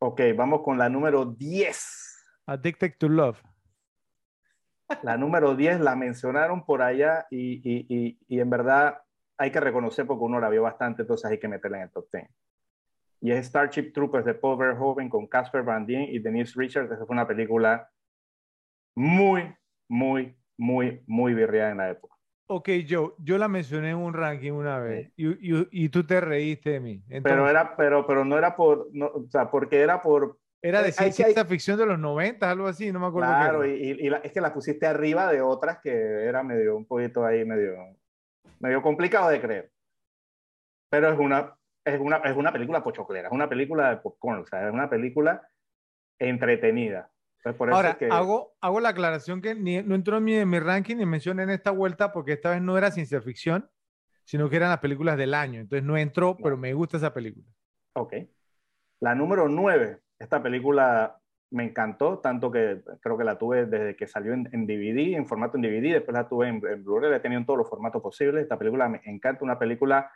Ok, vamos con la número 10. Addicted to Love. La número 10 la mencionaron por allá y, y, y, y, en verdad hay que reconocer porque uno la vio bastante, entonces hay que meterla en el top 10. Y es Starship Troopers de Paul Verhoeven con Casper Van Dien y Denise Richards. Esa fue una película muy, muy, muy, muy virreada en la época. Ok, Joe, yo la mencioné en un ranking una vez y, y, y tú te reíste de mí. pero, era, pero, pero no era por, no, o sea, porque era por, era de ciencia ficción de los 90, algo así, no me acuerdo. Claro, y, y es que la pusiste arriba de otras que era medio, un poquito ahí, medio, medio complicado de creer. Pero es una, es una, es una película pochoclera, es una película de popcorn, o sea, es una película entretenida. por eso Ahora, hago, hago la aclaración que no entró en mi, en mi ranking ni mencioné en esta vuelta porque esta vez no era ciencia ficción, sino que eran las películas del año. Entonces no entró, pero me gusta esa película. Ok. La número 9 esta película me encantó, tanto que creo que la tuve desde que salió en, DVD, en formato en DVD, después la tuve en, Blu-ray, la he tenido en todos los formatos posibles. Esta película me encanta, una película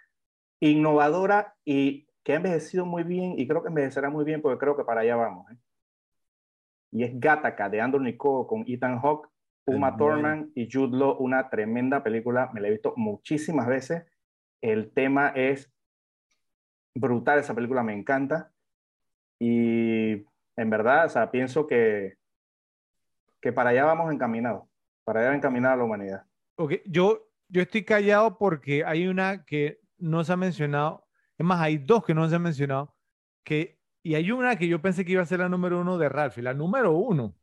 innovadora y que ha envejecido muy bien y creo que envejecerá muy bien porque creo que para allá vamos. ¿eh? Y es Gattaca de Andrew Nicole con Ethan Hawke, Uma Thurman y Jude Law, una tremenda película, me la he visto muchísimas veces. El tema es brutal, esa película me encanta. Y en verdad, o sea, pienso que, que para allá vamos encaminados, para allá encaminada la humanidad. Ok, yo, yo estoy callado porque hay una que no se ha mencionado, es más, hay dos que no se han mencionado, que, y hay una que yo pensé que iba a ser la número uno de Ralph, la número uno.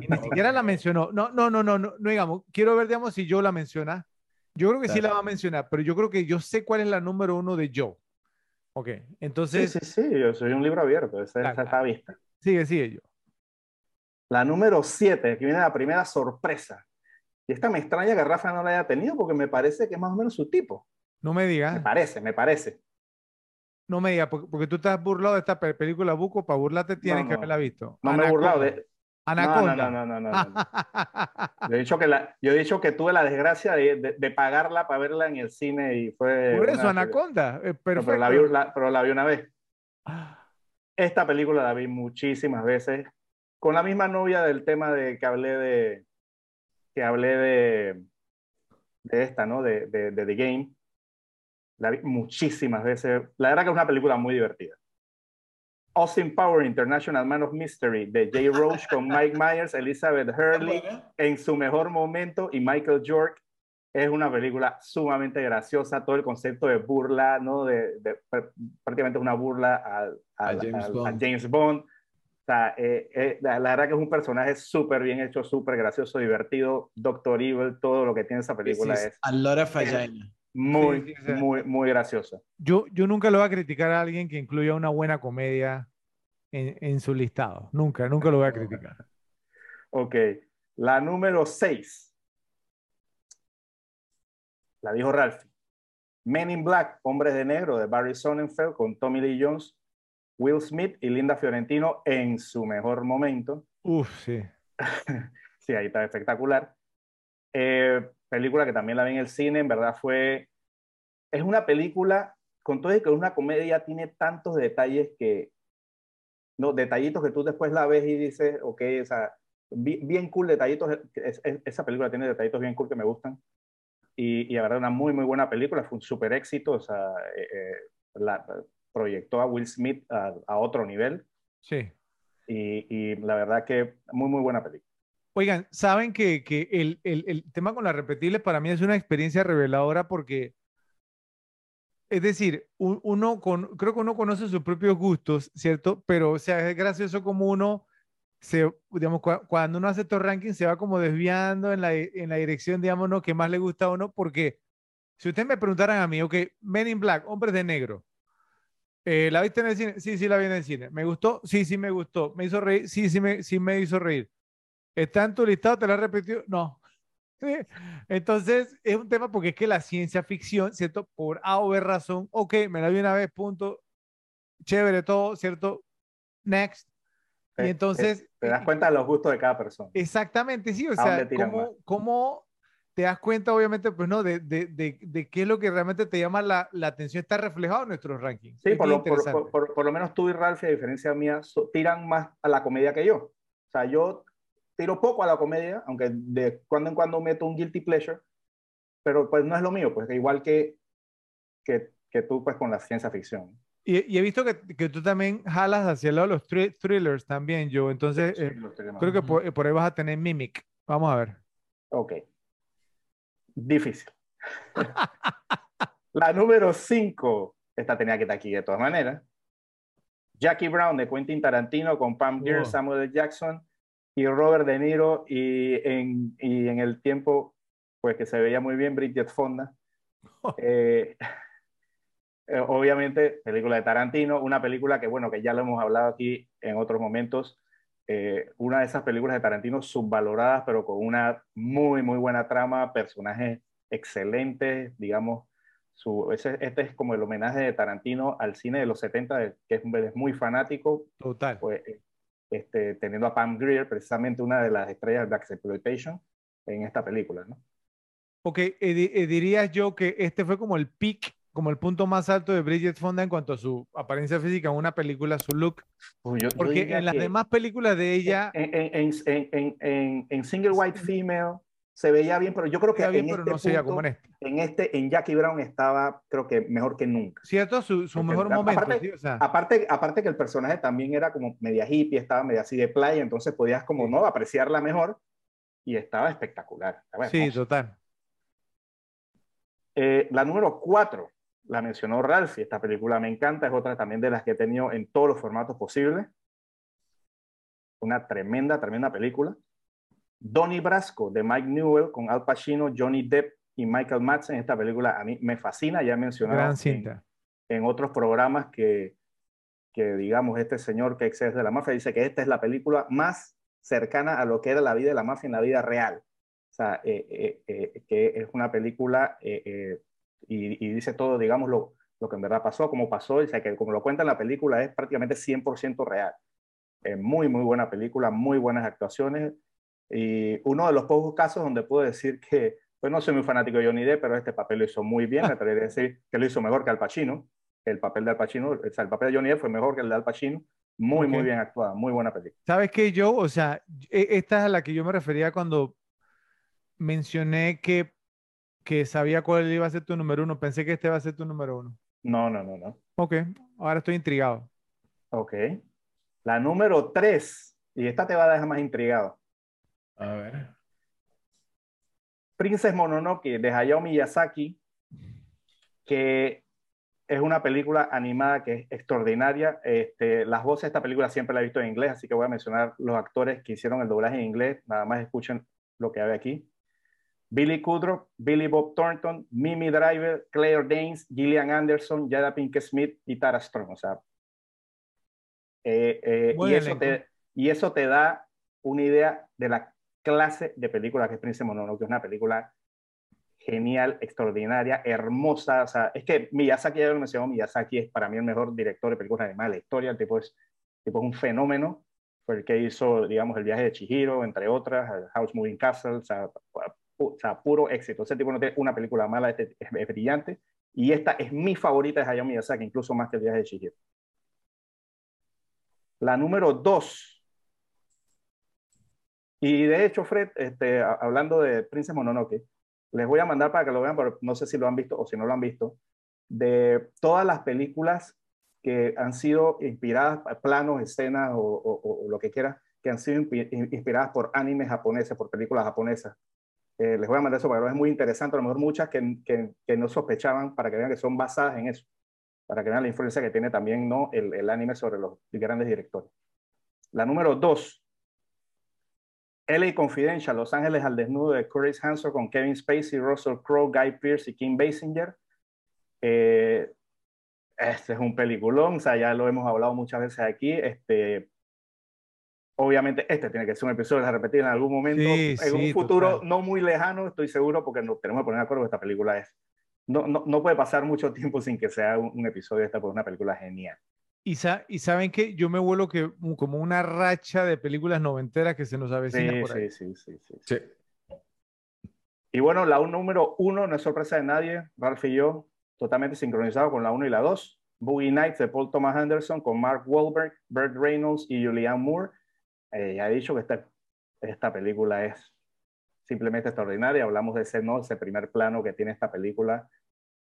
Y ni siquiera la mencionó. No, no, no, no, no, no, digamos, quiero ver, digamos, si yo la menciona. Yo creo que sí la va a mencionar, pero yo creo que yo sé cuál es la número uno de Joe. Ok, entonces... Sí, sí, sí, yo soy un libro abierto, esa, está vista. Sigue, sigue yo. La número 7, que viene la primera sorpresa. Y esta me extraña que Rafa no la haya tenido porque me parece que es más o menos su tipo. No me digas. Me parece, me parece. No me digas, porque, tú te has burlado de esta película Buco, para burlarte tienes que haberla visto. No me he burlado de, Anaconda. No, no, no, no, yo, he dicho que la, yo he dicho que tuve la desgracia de, de, pagarla para verla en el cine y fue... Por eso, Anaconda. Eh, pero, la vi, pero la vi una vez. Esta película la vi muchísimas veces con la misma novia del tema de que hablé de que hablé de de esta, ¿no? De, de, de The Game. La vi muchísimas veces. La verdad que es una película muy divertida. Austin Power International Man of Mystery de Jay Roach con Mike Myers, Elizabeth Hurley en su mejor momento y Michael York. Es una película sumamente graciosa, todo el concepto de burla, ¿no? De, prácticamente una burla a, James, Bond. O sea, eh, eh, la, verdad que es un personaje súper bien hecho, súper gracioso, divertido. Doctor Evil, todo lo que tiene esa película es. A lot of muy, muy, muy graciosa. Yo, yo nunca lo voy a criticar a alguien que incluya una buena comedia en, en su listado. Nunca, nunca lo voy a criticar. ok. La número 6. La dijo Ralph. Men in Black, Hombres de Negro, de Barry Sonnenfeld, con Tommy Lee Jones, Will Smith y Linda Fiorentino en su mejor momento. Uf, sí. sí, ahí está espectacular. Eh, película que también la vi en el cine, en verdad fue, es una película, con todo y que es una comedia, tiene tantos detalles que, no, detallitos que tú después la ves y dices, ok, o sea, bien, cool detallitos, esa película tiene detallitos bien cool que me gustan. Y, y la verdad, una muy, muy buena película, fue un súper éxito, o sea, eh, eh, la, proyectó a Will Smith a, a otro nivel. Sí. Y, y, la verdad que muy, muy buena película. Oigan, saben que, el, tema con las repetibles para mí es una experiencia reveladora porque, es decir, uno con, creo que uno conoce sus propios gustos, ¿cierto? Pero, o sea, es gracioso como uno cuando uno hace estos rankings se va como desviando en la, dirección, digamos, ¿no? que más le gusta a uno, porque si ustedes me preguntaran a mí, ok, Men in Black, Hombres de Negro, eh, ¿la viste en el cine? Sí, sí, la vi en el cine. ¿Me gustó? Sí, sí, me gustó. ¿Me hizo reír? Sí, sí, sí, me hizo reír. ¿Está en tu listado? ¿Te lo he repetido? No. Entonces, es un tema porque es que la ciencia ficción, ¿cierto? Por A o B razón, ok, me la vi una vez, punto. Chévere todo, ¿cierto? Next. Y entonces... Te, das cuenta de los gustos de cada persona. Exactamente, sí. O sea, cómo, cómo, te das cuenta, obviamente, pues no, de, de, de, de, qué es lo que realmente te llama la, la atención, está reflejado en nuestros rankings. Sí, por lo, por, por, por lo, menos tú y Ralph, a diferencia mía, tiran más a la comedia que yo. O sea, yo tiro poco a la comedia, aunque de cuando en cuando meto un guilty pleasure, pero pues no es lo mío, pues igual que, que, que tú pues con la ciencia ficción. Y, y he visto que, que, tú también jalas hacia el lado los thrillers también, yo. Entonces, sí, eh, creo que por, por, ahí vas a tener Mimic. Vamos a ver. Ok. Difícil. la número 5, esta tenía que estar aquí de todas maneras. Jackie Brown de Quentin Tarantino con Pam Grier, oh. Samuel L. Jackson y Robert De Niro y en, y en el tiempo pues que se veía muy bien Bridget Fonda. Eh, eh, obviamente, película de Tarantino, una película que, bueno, que ya lo hemos hablado aquí en otros momentos, eh, una de esas películas de Tarantino subvaloradas, pero con una muy, muy buena trama, personajes excelentes, digamos, su, ese, este es como el homenaje de Tarantino al cine de los 70, que es, es muy fanático. Total. Pues, este, teniendo a Pam Grier, precisamente una de las estrellas de Black Exploitation, en esta película, ¿no? Ok, eh, dirías yo que este fue como el peak como el punto más alto de Bridget Fonda en cuanto a su apariencia física en una película, su look. Pues yo, Porque yo en las demás películas de ella... En, en, en, en, Single White Female se veía bien, pero yo creo que bien, en, este no punto, como en, este. en este, en Jackie Brown estaba, creo que mejor que nunca. Cierto, su, su mejor momento. Aparte, ¿sí? o sea. aparte, aparte, que el personaje también era como media hippie, estaba media así de playa, entonces podías como, sí. ¿no? Apreciarla mejor y estaba espectacular. Sí, total. Eh, la número cuatro, la mencionó Ralphie, esta película me encanta, es otra también de las que he tenido en todos los formatos posibles. Una tremenda, tremenda película. Donnie Brasco, de Mike Newell, con Al Pacino, Johnny Depp y Michael Madsen. Esta película a mí me fascina, ya he mencionado en, en, otros programas que, que, digamos, este señor que excede de la mafia dice que esta es la película más cercana a lo que era la vida de la mafia en la vida real. O sea, eh, eh, eh, que es una película y, y, dice todo, digamos, lo, lo, que en verdad pasó, como pasó, o sea, que como lo cuenta en la película es prácticamente 100% real. Muy, muy buena película, muy buenas actuaciones y uno de los pocos casos donde puedo decir que, pues no soy muy fanático de Johnny Depp, pero este papel lo hizo muy bien, me atrevería a decir que lo hizo mejor que Al Pacino, el papel de Al Pacino, o sea, el papel de Johnny Depp fue mejor que el de Al Pacino, muy, okay. muy bien actuada, muy buena película. ¿Sabes qué, yo? O sea, e, esta es a la que yo me refería cuando mencioné que que sabía cuál iba a ser tu número uno. Pensé que este iba a ser tu número uno. No, no, no, no. Ok, ahora estoy intrigado. Ok. La número tres, y esta te va a dejar más intrigado. A ver. Princess Mononoke de Hayao Miyazaki, que es una película animada que es extraordinaria. Este, las voces de esta película siempre la he visto en inglés, así que voy a mencionar los actores que hicieron el doblaje en inglés. Nada más escuchen lo que hay aquí. Billy Kudrow, Billy Bob Thornton, Mimi Driver, Claire Danes, Gillian Anderson, Jada Pinkett Smith y Tara Strong. O sea, eh, eh, y, eso te, y, eso te, da una idea de la clase de película que es Prince Mononoke, es una película genial, extraordinaria, hermosa. O sea, es que Miyazaki, ya lo mencionó, Miyazaki es para mí el mejor director de películas animadas de la historia. El tipo es, tipo es un fenómeno. Fue el que hizo, digamos, El viaje de Chihiro, entre otras, House Moving Castle, o sea, o sea, puro éxito. Ese tipo no tiene una película mala, este es, es, brillante. Y esta es mi favorita de Hayao Miyazaki, incluso más que El viaje de Chihiro. La número dos. Y de hecho, Fred, este, hablando de Princess Mononoke, les voy a mandar para que lo vean, pero no sé si lo han visto o si no lo han visto, de todas las películas que han sido inspiradas, planos, escenas o, o, o lo que quiera, que que han sido inspiradas por animes japoneses, por películas japonesas. Eh, les voy a mandar eso porque es muy interesante, a lo mejor muchas que, que, que, no sospechaban para que vean que son basadas en eso, para que vean la influencia que tiene también ¿no? el, el anime sobre los grandes directores. La número dos, LA Confidential, Los Ángeles al desnudo de Curtis Hanson con Kevin Spacey, Russell Crowe, Guy Pearce y Kim Basinger. Eh, este es un peliculón, o sea, ya lo hemos hablado muchas veces aquí. Este, obviamente, este tiene que ser un episodio a repetir en algún momento. en un futuro no muy lejano, estoy seguro, porque nos tenemos que poner de acuerdo que esta película es. No, no, no puede pasar mucho tiempo sin que sea un, episodio de esta, porque es una película genial. Y, y, saben que yo me vuelo que como una racha de películas noventeras que se nos avecina sí, por ahí. Sí, sí, sí, sí, Y bueno, la número uno no es sorpresa de nadie, Ralph y yo, totalmente sincronizado con la 1 y la 2. Boogie Nights de Paul Thomas Anderson con Mark Wahlberg, Burt Reynolds y Julianne Moore. Eh, ya he dicho que esta, esta película es simplemente extraordinaria. Hablamos de ese, ¿no? ese primer plano que tiene esta película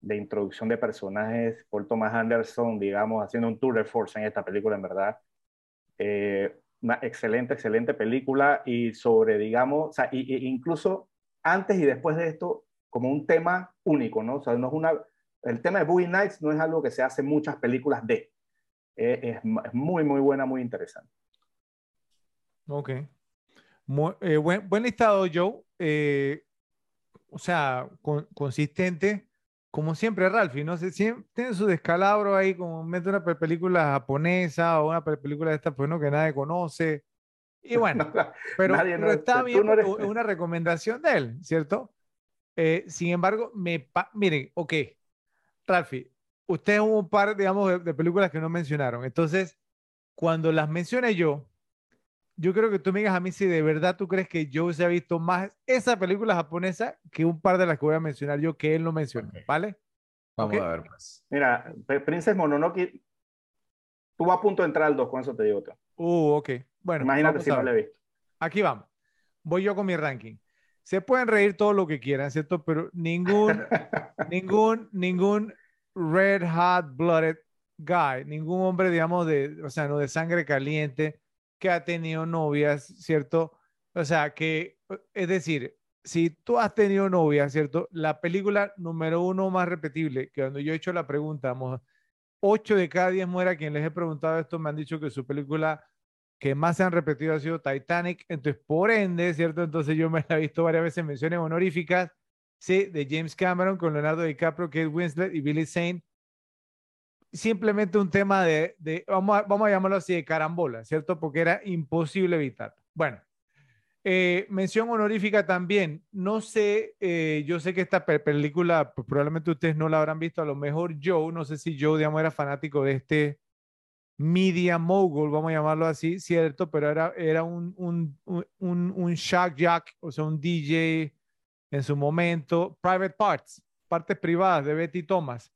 de introducción de personajes. Paul Thomas Anderson, digamos, haciendo un tour de force en esta película, en verdad. Eh, una excelente, excelente película y sobre, digamos, o sea, y, incluso antes y después de esto, como un tema único, ¿no? O sea, no es una, el tema de Boogie Nights no es algo que se hace en muchas películas de. Eh, es, muy, muy buena, muy interesante. Ok. Eh, buen, buen, listado, Joe. Eh, o sea, consistente. Como siempre, Ralphie, no sé, siempre tiene su descalabro ahí, como mete una película japonesa o una película de esta, pues no, que nadie conoce. Y bueno, pero, está bien, es una recomendación de él, ¿cierto? sin embargo, me miren, ok, Ralfi, usted hubo un par, digamos, de, películas que no mencionaron. Entonces, cuando las mencione yo, yo creo que tú me digas a mí si de verdad tú crees que yo se ha visto más esa película japonesa que un par de las que voy a mencionar yo que él no mencionó, ¿vale? Vamos a ver más. Mira, Princess Mononoke, tú vas a punto de entrar al 2, con eso te digo. Uh, ok. Bueno, imagínate si no le he visto. Aquí vamos. Voy yo con mi ranking se pueden reír todo lo que quieran, ¿cierto? Pero ningún, ningún, ningún red hot blooded guy, ningún hombre, digamos, de, o sea, no de sangre caliente, que ha tenido novias, ¿cierto? O sea, que, es decir, si tú has tenido novias, ¿cierto? La película número uno más repetible, que cuando yo he hecho la pregunta, vamos, ocho de cada diez muera quien les he preguntado esto me han dicho que su película que más se han repetido ha sido Titanic, entonces por ende, ¿cierto? Entonces yo me la he visto varias veces en menciones honoríficas, sí, de James Cameron con Leonardo DiCaprio, Kate Winslet y Billy Zane. Simplemente un tema de, vamos, a, vamos a llamarlo así, de carambola, ¿cierto? Porque era imposible evitar. Bueno, eh, mención honorífica también. No sé, eh, yo sé que esta película, pues, probablemente ustedes no la habrán visto, a lo mejor Joe, no sé si Joe, digamos, era fanático de este, media mogul, vamos a llamarlo así, cierto, pero era, era un, un, un, un jack, o sea, un DJ en su momento, Private Parts, partes privadas de Betty Thomas,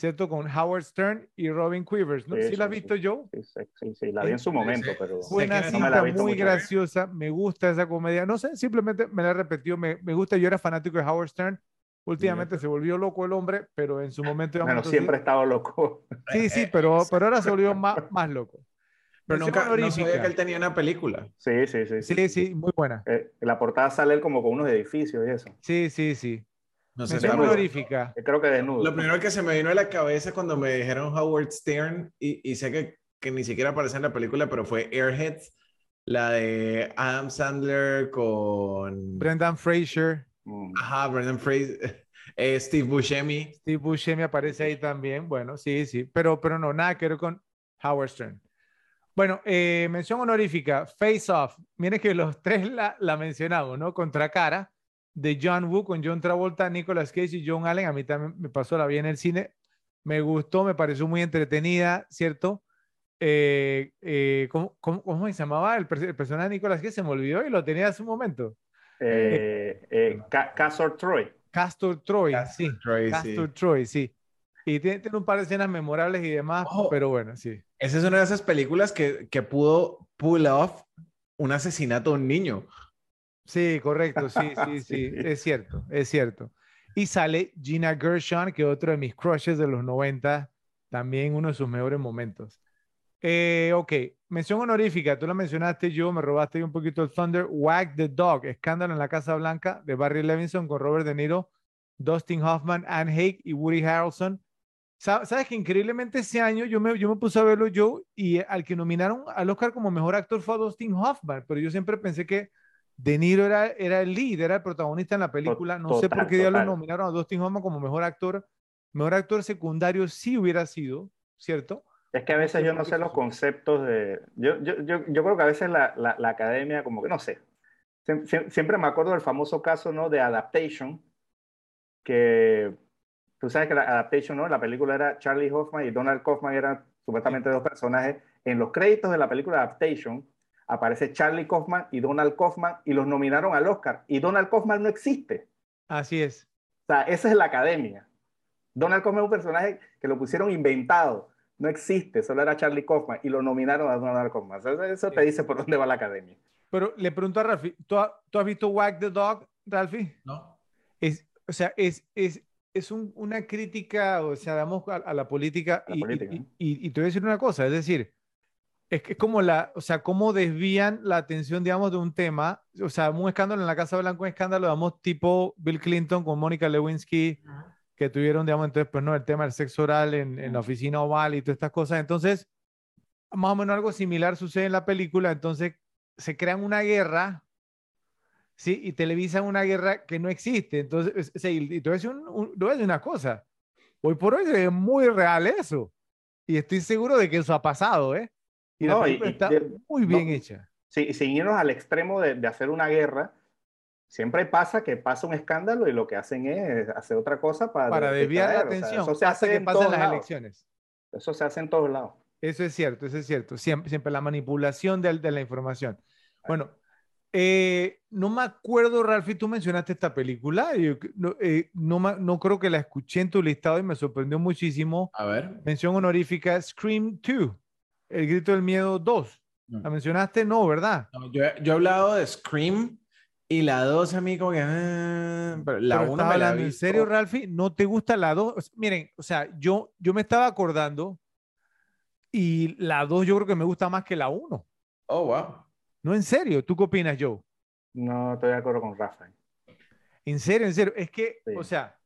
¿cierto? Con Howard Stern y Robin Quivers, ¿no? ¿Sí, la has visto yo? Sí, sí, la vi en su momento, pero... Buena cinta, muy graciosa, me gusta esa comedia, no sé, simplemente me la he repetido, me, me gusta, yo era fanático de Howard Stern, Últimamente se volvió loco el hombre, pero en su momento... Bueno, siempre ha estado loco. Sí, sí, pero, pero ahora se volvió más, más loco. Pero nunca no sabía que él tenía una película. Sí, sí, sí. Sí, sí, muy buena. Eh, la portada sale él como con unos edificios y eso. Sí, sí, sí. No sé, está honorífica. Eh, creo que desnudo. Lo primero que se me vino a la cabeza cuando me dijeron Howard Stern, y, y sé que, que, ni siquiera aparece en la película, pero fue Airheads, la de Adam Sandler con... Brendan Fraser. Mm. Ajá, Brendan Fraser. Eh, Steve Buscemi. Steve Buscemi aparece ahí también. Bueno, sí, sí. Pero, pero no, nada que ver con Howard Stern. Bueno, eh, mención honorífica, Face Off. Miren que los tres la, la mencionamos, ¿no? Contra cara de John Woo con John Travolta, Nicolas Cage y John Allen. A mí también me pasó la vida en el cine. Me gustó, me pareció muy entretenida, ¿cierto? Eh, ¿cómo, cómo, se llamaba el, personaje de Nicolas Cage? Se me olvidó y lo tenía hace un momento. Castor Troy. Castor Troy, sí. Castor Troy, sí. Y tiene, un par de escenas memorables y demás, pero bueno, sí. Esa es una de esas películas que, que pudo pull off un asesinato a un niño. Sí, correcto, sí, sí, sí, es cierto, es cierto. Y sale Gina Gershon, que otro de mis crushes de los 90, también uno de sus mejores momentos. Eh, ok, mención honorífica, tú la mencionaste yo, me robaste un poquito el Thunder. Wag the Dog, escándalo en la Casa Blanca de Barry Levinson con Robert De Niro, Dustin Hoffman, Anne Hake y Woody Harrelson. Sabes que increíblemente ese año yo me, yo me puse a verlo yo y al que nominaron al Oscar como mejor actor fue a Dustin Hoffman, pero yo siempre pensé que De Niro era, era el líder, era el protagonista en la película. No sé por qué lo nominaron a Dustin Hoffman como mejor actor. Mejor actor secundario sí hubiera sido, ¿cierto? Es que a veces yo no sé los conceptos de... Yo, yo, yo, yo creo que a veces la, la, la, academia, como que no sé. siempre me acuerdo del famoso caso ¿no? de Adaptation, que tú sabes que la Adaptation, ¿no? La película era Charlie Hoffman y Donald Kaufman eran supuestamente dos personajes. En los créditos de la película Adaptation aparece Charlie Kaufman y Donald Kaufman y los nominaron al Oscar. Y Donald Kaufman no existe. Así es. O sea, esa es la academia. Donald Kaufman es un personaje que lo pusieron inventado no existe, solo era Charlie Kaufman y lo nominaron a Donald Kaufman. Eso te dice por dónde va la academia. Pero le pregunto a Ralphie, ¿tú, has visto Wag the Dog, Ralphie? No. Es, o sea, es, es, es una crítica, o sea, damos a, la política, y, y, te voy a decir una cosa, es decir, es que es como la, o sea, cómo desvían la atención, digamos, de un tema, o sea, un escándalo en la Casa Blanca, un escándalo, digamos, tipo Bill Clinton con Mónica Lewinsky, que tuvieron, digamos, entonces, pues no, el tema del sexo oral en, en, la oficina oval y todas estas cosas. Entonces, más o menos algo similar sucede en la película. Entonces, se crean una guerra, ¿sí? Y televisan una guerra que no existe. Entonces, sí, y decir, un, una cosa. Hoy por hoy es muy real eso. Y estoy seguro de que eso ha pasado, ¿eh? Y la película está muy bien hecha. Sí, y sin irnos al extremo de, de hacer una guerra, siempre pasa que pasa un escándalo y lo que hacen es hacer otra cosa para, para desviar la atención. eso se hace que en pasen las elecciones. Eso se hace en todos lados. Eso es cierto, eso es cierto. Siempre, siempre la manipulación de, de la información. Bueno, eh, no me acuerdo, Ralphie, tú mencionaste esta película. Yo, no, eh, no, no, creo que la escuché en tu listado y me sorprendió muchísimo. A ver. Mención honorífica Scream 2, El Grito del Miedo 2. ¿La mencionaste? No, ¿verdad? yo, yo, he hablado de Scream y la 2, amigo, que. Ah, pero la 1 me la ¿En serio, Ralphie? ¿No te gusta la 2? miren, o sea, yo, yo me estaba acordando y la 2 yo creo que me gusta más que la 1. Oh, wow. No, en serio. ¿Tú qué opinas, Joe? No, estoy de acuerdo con Rafa. En serio, en serio. Es que, o sea,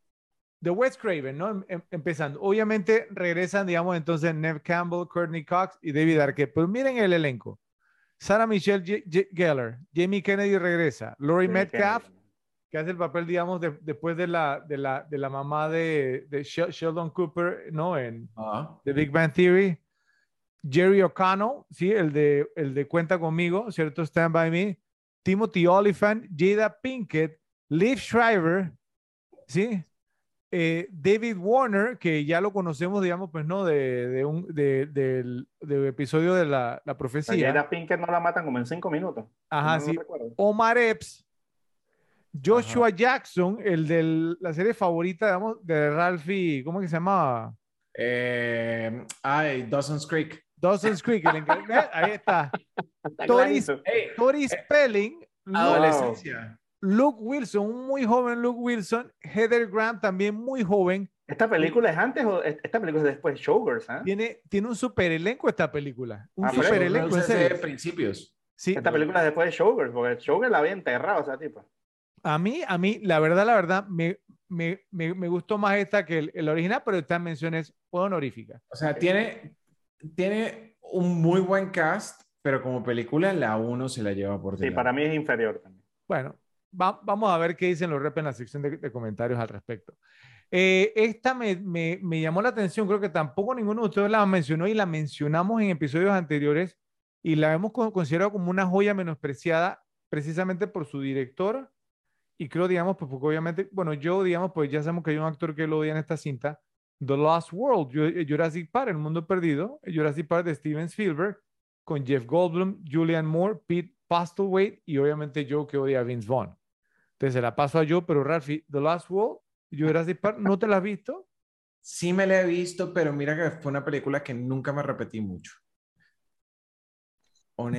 The West Craven, ¿no? Em, em, empezando. Obviamente regresan, digamos, entonces Nev Campbell, Courtney Cox y David Arquette. Pero miren el elenco. Sarah Michelle Gellar, Jamie Kennedy regresa, Laurie Metcalf, que hace el papel, digamos, después de la, de la, de la mamá de, de Sheldon Cooper, ¿no? En The Big Bang Theory. Jerry O'Connell, ¿sí? El de, el de Cuenta Conmigo, ¿cierto? Stand By Me. Timothy Oliphant, Jada Pinkett, Liv Shriver, ¿sí? Eh, David Warner, que ya lo conocemos, digamos, pues no, de, de un de, del, episodio de la, la profecía. Era Pinkett no la matan como en cinco minutos. Ajá, sí. Omar Epps, Joshua Jackson, el de la serie favorita, digamos, de Ralphie, ¿cómo que se llamaba? Eh, ay, Dawson's Creek. Dawson's Creek, el ahí está. Tori, Tori Spelling. Adolescencia. Luke Wilson, un muy joven Luke Wilson, Heather Grant también muy joven. ¿Esta película es antes o esta película es después? Showgirls, ¿eh? Tiene, tiene un super elenco esta película. Un ah, super elenco. de principios. Sí. Esta película es después de Showgirls, porque Showgirls la había enterrado esa tipo. A mí, a mí, la verdad, la verdad, me, me, me, me gustó más esta que el, original, pero esta mención es honorífica. O sea, tiene, tiene un muy buen cast, pero como película la uno se la lleva por delante. Sí, para mí es inferior también. Bueno, vamos a ver qué dicen los rep en la sección de, comentarios al respecto. Eh, esta me, me, me, llamó la atención, creo que tampoco ninguno de ustedes la mencionó y la mencionamos en episodios anteriores y la hemos considerado como una joya menospreciada precisamente por su director y creo, digamos, pues porque obviamente, bueno, yo, digamos, pues ya sabemos que hay un actor que lo odia en esta cinta, The Lost World, Jurassic Park, El Mundo Perdido, Jurassic Park de Steven Spielberg, con Jeff Goldblum, Julian Moore, Pete Postlewaite y obviamente Joe que odia a Vince Vaughn. Entonces se la paso a yo, pero Ralphie, The Last Wall, Jurassic Park, ¿no te la has visto? Sí me la he visto, pero mira que fue una película que nunca me repetí mucho.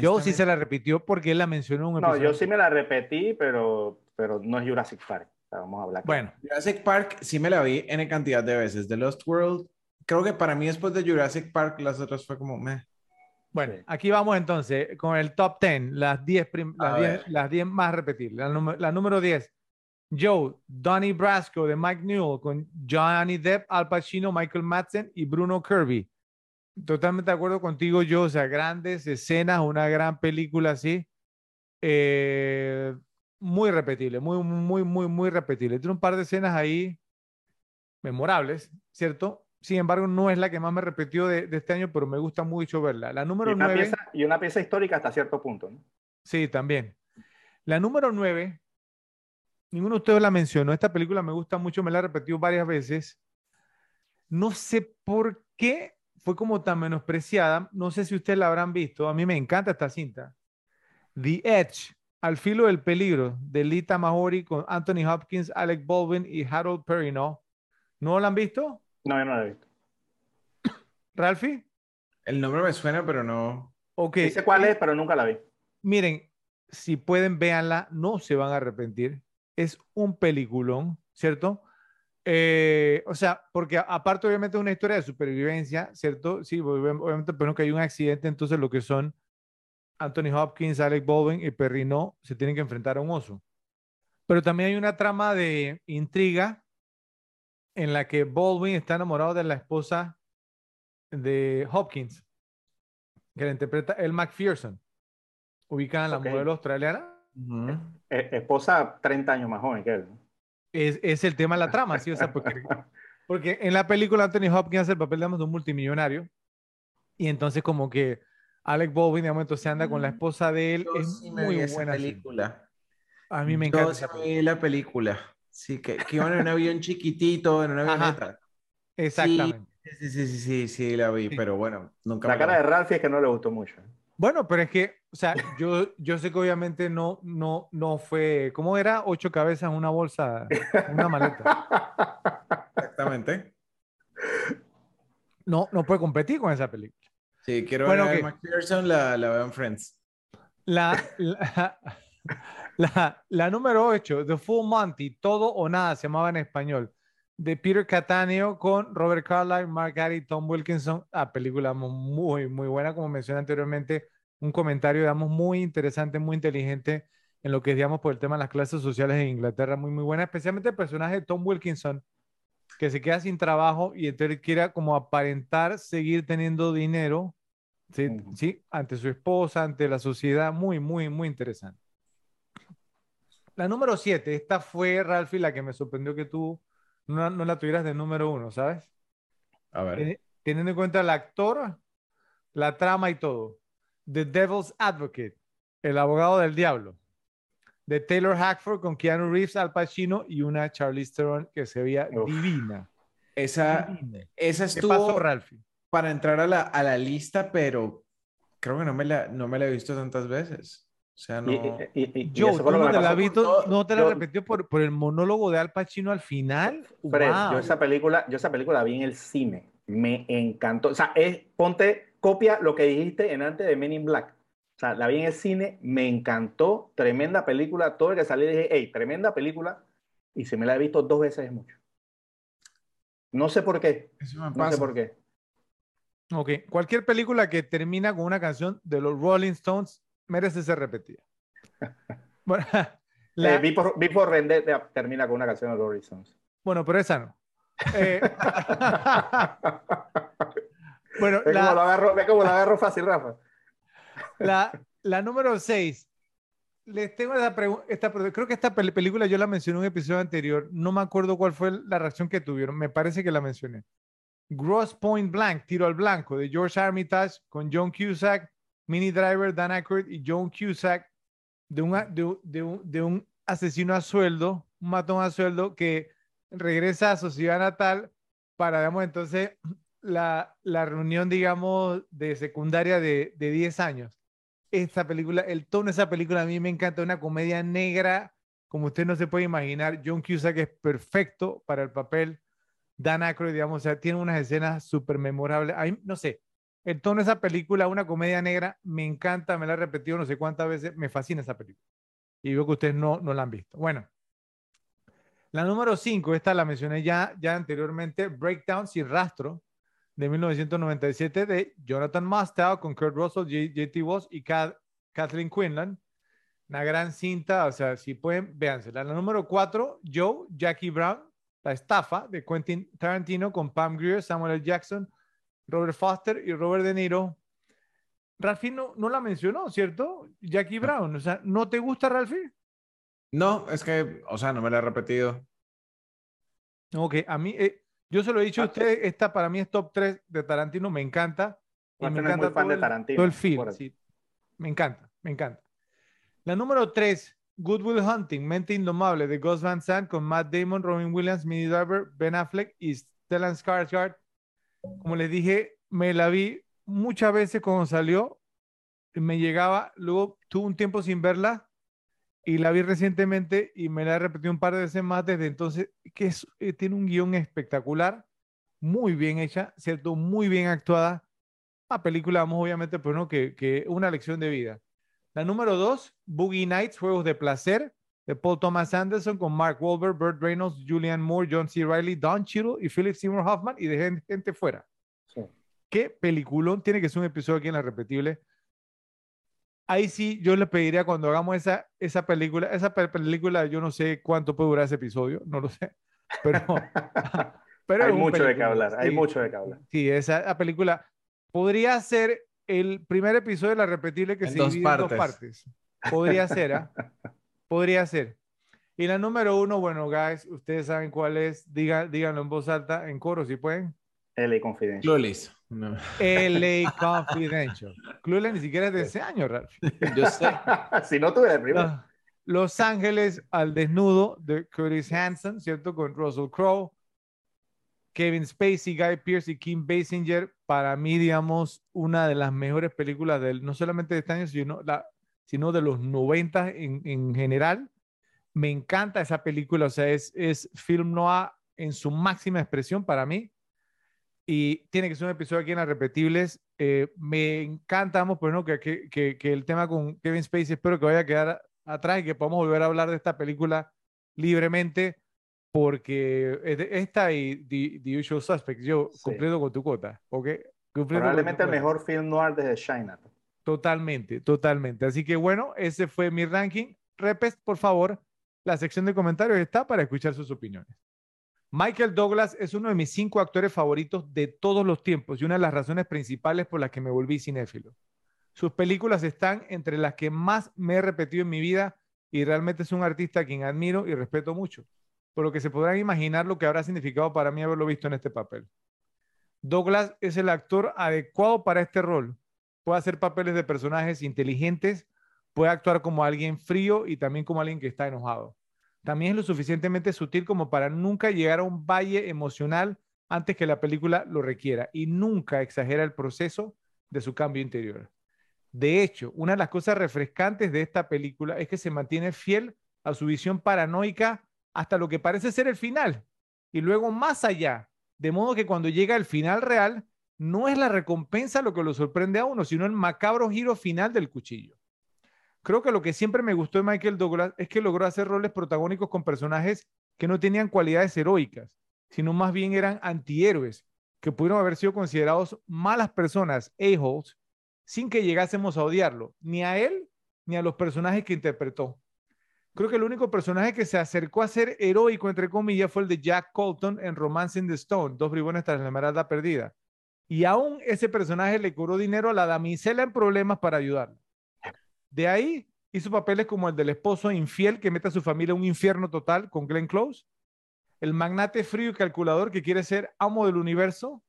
Yo sí se la repitió porque él la mencionó un No, yo sí me la repetí, pero, pero no es Jurassic Park. vamos a hablar. Bueno. Jurassic Park sí me la vi en cantidad de veces. The Lost World, creo que para mí después de Jurassic Park las otras fue como, meh. Bueno, aquí vamos entonces con el top 10, las 10, prim- A las 10, ver. las 10 más repetibles. La, número- la número 10, Joe, Donnie Brasco de Mike Newell con Johnny Depp, Al Pacino, Michael Madsen y Bruno Kirby. Totalmente de acuerdo contigo, Joe. O sea, grandes escenas, una gran película así. Eh, muy repetible, muy, muy, muy, muy repetible. Tiene un par de escenas ahí memorables, ¿cierto? Sin embargo, no es la que más me repetió de, de este año, pero me gusta mucho verla. La Y número una, 9. pieza, y una pieza histórica hasta cierto punto. ¿no? Sí, también. La número 9, ninguno de ustedes la mencionó. Esta película me gusta mucho, me la he repetido varias veces. No sé por qué fue como tan menospreciada. No sé si ustedes la habrán visto. A mí me encanta esta cinta. The Edge, Al filo del peligro, de Lita Mahori con Anthony Hopkins, Alec Baldwin y Harold Perrineau. ¿No la han visto? No, yo no la he visto. ¿Ralphie? El nombre me suena, pero no. Ok. Sé cuál es, pero nunca la vi. Miren, si pueden, véanla, no se van a arrepentir. Es un peliculón, ¿cierto? Eh, o sea, porque a- aparte obviamente es una historia de supervivencia, ¿cierto? Sí, obvi- obviamente, pero que hay un accidente, entonces lo que son Anthony Hopkins, Alec Baldwin y Perrino se tienen que enfrentar a un oso. Pero también hay una trama de intriga en la que Baldwin está enamorado de la esposa de Hopkins, que la interpreta El McPherson, ubicada en la Ok. modelo australiana. Ujú. Eh, esposa 30 años más joven que él. Es, es el tema de la trama, ¿sí? O sea, porque, porque en la película Anthony Hopkins hace el papel, digamos, de un multimillonario y entonces como que Alec Baldwin, de momento, se anda con la esposa de él. Yo es sí me muy buena. película. A mí me Yo encanta sí esa película. vi la película. Sí, que, que iban en un avión chiquitito, en una Ajá. avioneta. Exactamente. Sí, sí, sí, sí, sí, sí, la vi, Sí. pero bueno, nunca La me cara de Ralphie es que no le gustó mucho. Bueno, pero es que, o sea, yo, yo sé que obviamente no, no, no fue, ¿cómo era? Ocho cabezas en una bolsa, una maleta. Exactamente. No, no puede competir con esa película. Sí, quiero Bueno, ver a ok. McPherson, la, la veo en Friends. La, la, la, la número 8, The Full Monty, Todo o Nada, se llamaba en español, de Peter Cattaneo con Robert Carlyle, Mark Gary, Tom Wilkinson. Ah, película muy, muy buena, como mencioné anteriormente, un comentario, digamos, muy interesante, muy inteligente en lo que es, digamos, por el tema de las clases sociales en Inglaterra, muy, muy buena, especialmente el personaje de Tom Wilkinson, que se queda sin trabajo y entonces quiere como aparentar seguir teniendo dinero, ¿sí? Ujú. ¿sí? Ante su esposa, ante la sociedad, muy, muy, muy interesante. La número 7, esta fue, Ralphie, la que me sorprendió que tú no, no la tuvieras de número uno, ¿sabes? A ver. Teni- Teniendo en cuenta el actor, la trama y todo. The Devil's Advocate, El abogado del diablo, de Taylor Hackford con Keanu Reeves, Al Pacino y una Charlize Theron que se veía Uf. divina. Esa, divina. esa ¿Qué estuvo pasó, Ralphie? para entrar a la, a la lista, pero creo que no me la, no me la he visto tantas veces. O sea, no. Y, y- y- y Yo, tú no te la visto, todo- no te la yo- repetió por, por el monólogo de Al Pacino al final. Fred, Wow. yo esa película, yo esa película la vi en el cine. Me encantó. O sea, es, ponte, copia lo que dijiste en antes de Men in Black. O sea, la vi en el cine, me encantó, tremenda película. Todo el que salí dije, hey, tremenda película. Y si me la he visto dos veces es mucho. No sé por qué, Eso me no sé por qué. Ok, cualquier película que termina con una canción de los Rolling Stones merece ser repetida. Bueno, la- Eh, vi por, vi por Vendetta termina con una canción de Stones. bueno, pero esa no. Eh, bueno, Ve cómo lo la, agarro, ve cómo lo agarro fácil, Rafa. la, la número 6. Les tengo esta pregunta. Creo que esta pel- película yo la mencioné en un episodio anterior. No me acuerdo cuál fue la reacción que tuvieron. Me parece que la mencioné. Gross Point Blank, Tiro al Blanco, de George Armitage con John Cusack, Mini Driver, Dan Aykroyd y John Cusack, de un, de, de un, de un asesino a sueldo, un matón a sueldo que regresa a su ciudad natal para, digamos, entonces la, la reunión, digamos, de secundaria de, de 10 años. Esta película, el tono de esa película a mí me encanta, una comedia negra, como usted no se puede imaginar. John Cusack es perfecto para el papel. Dan Aykroyd, digamos, o sea, tiene unas escenas súper memorables. No sé, el tono de esa película, una comedia negra, me encanta, me la he repetido no sé cuántas veces, me fascina esa película. Y veo que ustedes no, no la han visto. Bueno, la número 5, esta la mencioné ya, ya anteriormente, Breakdown sin rastro, de 1997 de Jonathan Mustow con Kurt Russell, J.T. Voss y Kathleen Quinlan. Una gran cinta, o sea, si pueden, véansela. La número 4, Joe, Jackie Brown, La estafa de Quentin Tarantino con Pam Grier, Samuel L. Jackson, Robert Foster y Robert De Niro. Ralphie no, no la mencionó, ¿cierto? Jackie Brown, o sea, ¿no te gusta Ralphie? No, es que, o sea, no me la he repetido. Ok, a mí, eh, yo se lo he dicho a ustedes, esta para mí es top 3 de Tarantino, me encanta. Y me encanta todo, de Tarantino, el film, sí. Me encanta, me encanta. La número 3, Good Will Hunting, Mente Indomable, de Gus Van Sant, con Matt Damon, Robin Williams, Minnie Driver, Ben Affleck y Stellan Skarsgård. Como les dije, me la vi muchas veces cuando salió, me llegaba, luego tuve un tiempo sin verla y la vi recientemente y me la he repetido un par de veces más desde entonces, que eh, tiene un guion espectacular, muy bien hecha, ¿cierto? Muy bien actuada. La película, vamos, obviamente, pero no, que, que una lección de vida. La número dos, Boogie Nights, Juegos de Placer, de Paul Thomas Anderson con Mark Wahlberg, Burt Reynolds, Julian Moore, John C. Reilly, Don Cheadle y Philip Seymour Hoffman y de gente, fuera. ¿Qué peliculón? Tiene que ser un episodio aquí en la repetible ahí sí yo le pediría cuando hagamos esa, esa película, esa película, yo no sé cuánto puede durar ese episodio, no lo sé, pero... pero hay mucho de qué hablar, hay mucho de qué hablar. Sí, esa película podría ser el primer episodio de la repetible que se divide en dos partes. Podría ser, ¿ah? Podría ser. Y la número uno, bueno, guys, ustedes saben cuál es, díganlo en voz alta, en coro, si pueden. LA Confidential. No. LA Confidential. Clueless ni siquiera es de ese año, Ralph. Yo sé. si no tuve el primero. Los Ángeles al desnudo de Curtis Hanson, ¿cierto? Con Russell Crowe. Kevin Spacey, Guy Pearce y Kim Basinger, para mí, digamos, una de las mejores películas del, no solamente de este año, sino, la, sino de los 90 en, en, general. Me encanta esa película, o sea, es, es film noir en su máxima expresión para mí y tiene que ser un episodio aquí en las repetibles. Eh, me encanta, vamos, pues, ¿no? que, que, que, el tema con Kevin Spacey espero que vaya a quedar atrás y que podamos volver a hablar de esta película libremente, porque esta y The, Usual Suspects, yo cumpliendo con tu cuota, ¿ok? Probablemente el mejor film noir desde China. Totalmente, totalmente. Así que bueno, ese fue mi ranking. Repes, por favor, la sección de comentarios está para escuchar sus opiniones. Michael Douglas es uno de mis cinco actores favoritos de todos los tiempos y una de las razones principales por las que me volví cinéfilo. Sus películas están entre las que más me he repetido en mi vida y realmente es un artista a quien admiro y respeto mucho, por lo que se podrán imaginar lo que habrá significado para mí haberlo visto en este papel. Douglas es el actor adecuado para este rol. Puede hacer papeles de personajes inteligentes, puede actuar como alguien frío y también como alguien que está enojado también es lo suficientemente sutil como para nunca llegar a un valle emocional antes que la película lo requiera y nunca exagera el proceso de su cambio interior. De hecho, una de las cosas refrescantes de esta película es que se mantiene fiel a su visión paranoica hasta lo que parece ser el final y luego más allá, de modo que cuando llega el final real, no es la recompensa lo que lo sorprende a uno, sino el macabro giro final del cuchillo. Creo que lo que siempre me gustó de Michael Douglas es que logró hacer roles protagónicos con personajes que no tenían cualidades heroicas, sino más bien eran antihéroes, que pudieron haber sido considerados malas personas, a-holes, sin que llegásemos a odiarlo, ni a él ni a los personajes que interpretó. Creo que el único personaje que se acercó a ser heroico, entre comillas, fue el de Jack Colton en Romance in the Stone, Dos bribones tras la esmeralda perdida. Y aún ese personaje le cobró dinero a la damisela en problemas para ayudarla. De ahí hizo papeles como el del esposo infiel que mete a su familia a un infierno total con Glenn Close, el magnate frío y calculador que quiere ser amo del universo,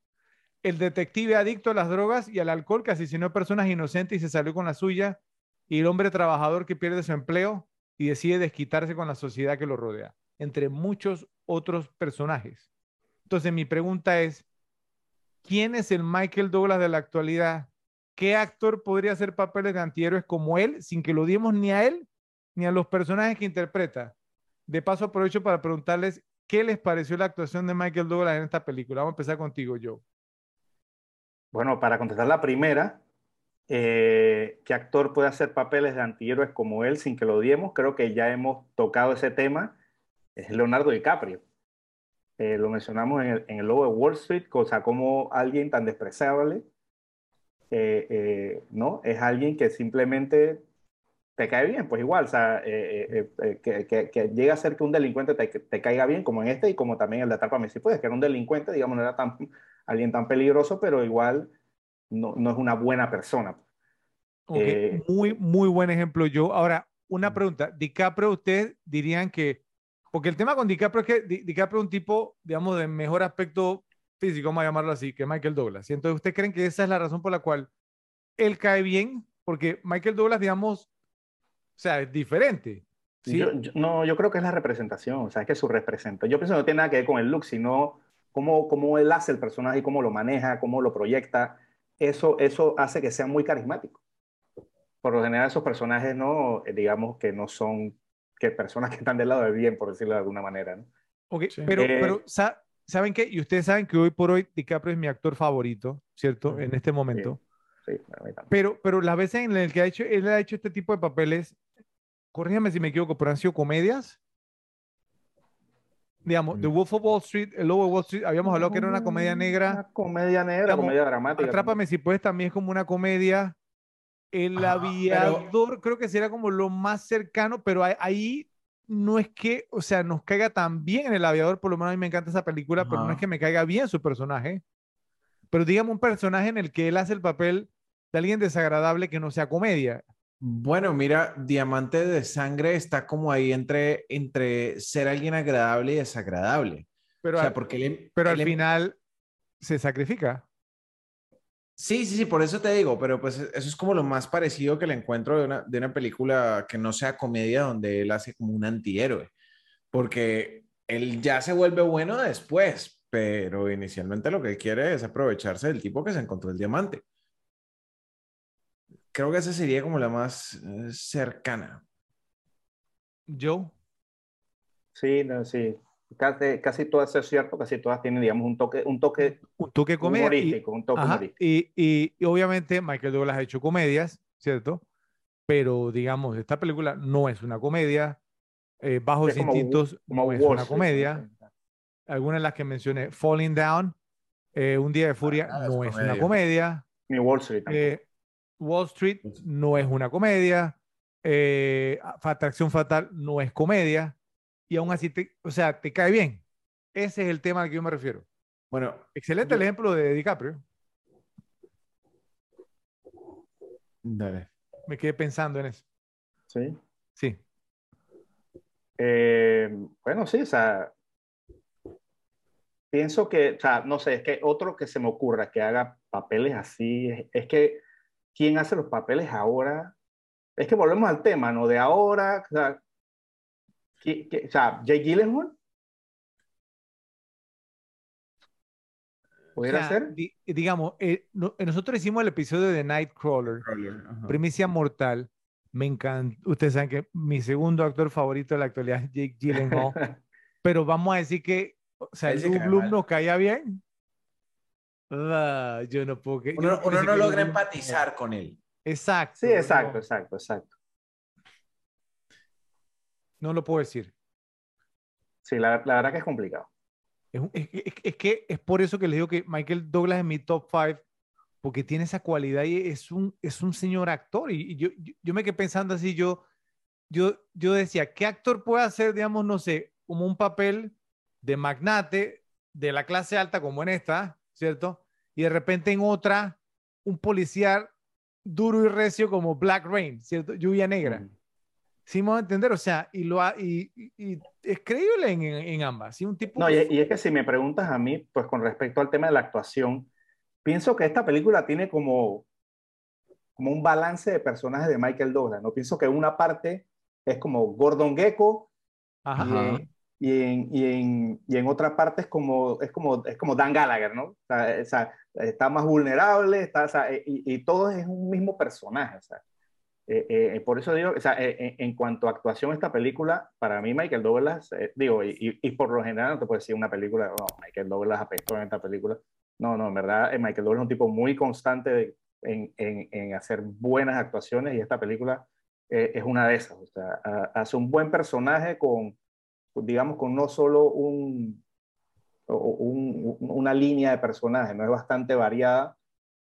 el detective adicto a las drogas y al alcohol que asesinó a personas inocentes y se salió con la suya, y el hombre trabajador que pierde su empleo y decide desquitarse con la sociedad que lo rodea, entre muchos otros personajes. Entonces mi pregunta es, ¿quién es el Michael Douglas de la actualidad ¿qué actor podría hacer papeles de antihéroes como él sin que lo diemos ni a él ni a los personajes que interpreta? De paso, aprovecho para preguntarles qué les pareció la actuación de Michael Douglas en esta película. Vamos a empezar contigo, Joe. Bueno, para contestar la primera, eh, ¿qué actor puede hacer papeles de antihéroes como él sin que lo odiemos? Creo que ya hemos tocado ese tema. Es Leonardo DiCaprio. Eh, lo mencionamos en el, en el, logo de Wall Street, o sea, como alguien tan despreciable, eh, eh, ¿no? Es alguien que simplemente te cae bien, pues igual, o sea, que, que, que, llega a ser que un delincuente te, te, caiga bien, como en este y como también el de Atrápame si puedes, que era un delincuente, digamos, no era tan, alguien tan peligroso, pero igual no, no es una buena persona. muy, muy buen ejemplo, yo. Ahora, una pregunta, DiCaprio, ¿ustedes dirían que porque el tema con DiCaprio es que DiCaprio es un tipo, digamos, de mejor aspecto físico, vamos a llamarlo así, que Michael Douglas. Y entonces, ¿ustedes creen que esa es la razón por la cual él cae bien? Porque Michael Douglas, digamos, o sea, es diferente. ¿sí? no, yo creo que es la representación, o sea, es que su representa. Yo pienso que no tiene nada que ver con el look, sino cómo, cómo él hace el personaje y cómo lo maneja, cómo lo proyecta. Eso, eso hace que sea muy carismático. Por lo general, esos personajes, no, digamos que no son que personas que están del lado del bien, por decirlo de alguna manera. ¿no? Ok, pero, eh, pero ¿saben qué? Y ustedes saben que hoy por hoy DiCaprio es mi actor favorito, ¿cierto? En este momento. Sí, pero, pero las veces en las que ha hecho, él ha hecho este tipo de papeles, corrígame si me equivoco, pero han sido comedias. Digamos, The mm. Wolf of Wall Street, El Lobo de Wall Street, habíamos hablado que era una comedia negra. Una comedia negra, comedia dramática. Atrápame si puedes, también es como una comedia. El aviador creo que sería como lo más cercano, pero ahí no es que, o sea, nos caiga tan bien en el aviador, por lo menos a mí me encanta esa película, pero no es que me caiga bien su personaje. Pero digamos un personaje en el que él hace el papel de alguien desagradable que no sea comedia. Bueno, mira, Diamante de Sangre está como ahí entre, entre ser alguien agradable y desagradable. Pero, porque pero al final se sacrifica. Sí, sí, sí, por eso te digo, pero pues eso es como lo más parecido que le encuentro de una, de una película que no sea comedia donde él hace como un antihéroe, porque él ya se vuelve bueno después, pero inicialmente lo que quiere es aprovecharse del tipo que se encontró el diamante. Creo que esa sería como la más eh, cercana. ¿Yo? Sí, no, sí casi, casi todas es cierto, casi todas tienen, digamos, un toque, un toque, un toque humorístico, un toque y, y, y, obviamente Michael Douglas ha hecho comedias, ¿cierto? Pero, digamos, esta película no es una comedia, eh, Bajos Instintos no es una comedia, algunas de las que mencioné, Falling Down, eh, Un Día de Furia ah, no es, una comedia, ni Wall Street. Eh, Wall Street. no es una comedia, eh, Atracción Fatal no es comedia, y aún así, te, o sea, te cae bien. Ese es el tema al que yo me refiero. Bueno, excelente el ejemplo de DiCaprio. Dale. Me quedé pensando en eso. Sí. Sí. Eh, bueno, sí, o sea, pienso que, o sea, no sé, es que otro que se me ocurra que haga papeles así, es, es que quién hace los papeles ahora, es que volvemos al tema, ¿no? De ahora, o sea, o sea, Jay Gyllenhaal. ¿Pudiera ser? digamos, eh, nosotros hicimos el episodio de Nightcrawler, Primicia Mortal. Me encanta. Ustedes saben que mi segundo actor favorito de la actualidad es Jake Gyllenhaal. pero vamos a decir que, o sea, el Bloom nos caía bien. Ah, yo no puedo. Uno, uno no logra empatizar con él. Exacto. Sí, exacto, exacto, exacto. No lo puedo decir. Sí, la, la verdad que es complicado. Es, es, es, que es por eso que les digo que Michael Douglas es mi top 5, porque tiene esa cualidad y es un, es un señor actor. Y, yo, yo, me quedé pensando así, yo, yo, yo decía, ¿qué actor puede hacer, digamos, no sé, como un papel de magnate de la clase alta como en esta, ¿cierto? Y de repente en otra, un policía duro y recio como Black Rain, ¿cierto? Lluvia negra. Mm. Sí, vamos a entender, o sea, y, lo y, y, es creíble en, en, ambas. ¿sí? Un tipo no, y, es que si me preguntas a mí, pues con respecto al tema de la actuación, pienso que esta película tiene como, como un balance de personajes de Michael Douglas, ¿no? Pienso que una parte es como Gordon Gecko, Ajá. Y, en, y, en, y en otra parte es como, es como, es como Dan Gallagher, ¿no? O sea, o sea está más vulnerable, está, o sea, y, y, todo es un mismo personaje, o sea. Eh, eh, por eso digo, o sea, eh, en cuanto a actuación, esta película, para mí Michael Douglas, digo, y, y, por lo general no te puedo decir una película, no, Michael Douglas apestó en esta película. No, no, en verdad, Michael Douglas es un tipo muy constante en, en, en, hacer buenas actuaciones y esta película es una de esas. O sea, hace un buen personaje con, digamos, con no solo un, una línea de personaje, ¿no? Es bastante variada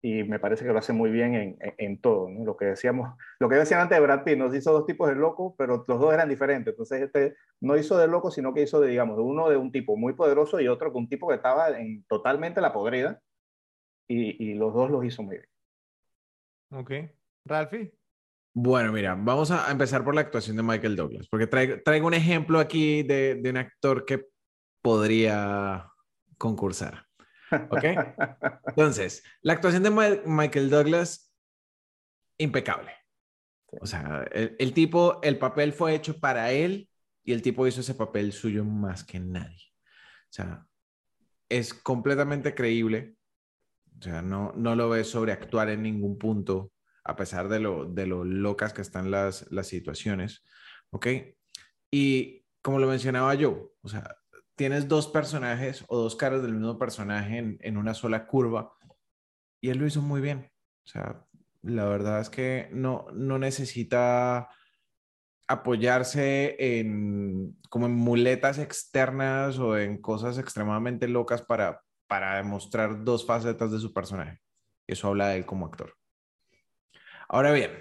y me parece que lo hace muy bien en, en, todo, ¿no? Lo que decíamos, lo que decían antes de Brad Pitt, nos hizo dos tipos de loco, pero los dos eran diferentes. Entonces este no hizo de loco, sino que hizo de, digamos, de uno de un tipo muy poderoso y otro con un tipo que estaba en totalmente la podrida y, y los dos los hizo muy bien. Ok. Ralphie. Bueno, mira, vamos a empezar por la actuación de Michael Douglas, porque traigo, traigo un ejemplo aquí de, de un actor que podría concursar. ¿Ok? Entonces, la actuación de Michael Douglas, impecable. O sea, el, tipo, el papel fue hecho para él y el tipo hizo ese papel suyo más que nadie. O sea, es completamente creíble. O sea, no, no lo ves sobreactuar en ningún punto, a pesar de lo, de lo locas que están las, las situaciones. ¿Ok? Y como lo mencionaba yo, o sea, tienes dos personajes o dos caras del mismo personaje en, en, una sola curva y él lo hizo muy bien. O sea, la verdad es que no, no necesita apoyarse en como en muletas externas o en cosas extremadamente locas para, para demostrar dos facetas de su personaje. Eso habla de él como actor. Ahora bien,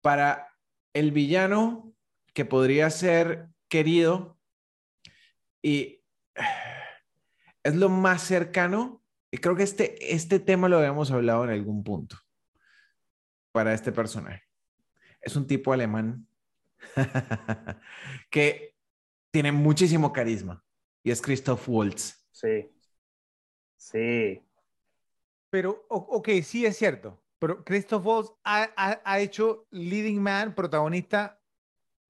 para el villano que podría ser querido y es lo más cercano, y creo que este, este tema lo habíamos hablado en algún punto para este personaje. Es un tipo alemán que tiene muchísimo carisma y es Christoph Waltz. Sí, sí. Pero, ok, sí es cierto, pero Christoph Waltz ha, ha, hecho leading man, protagonista.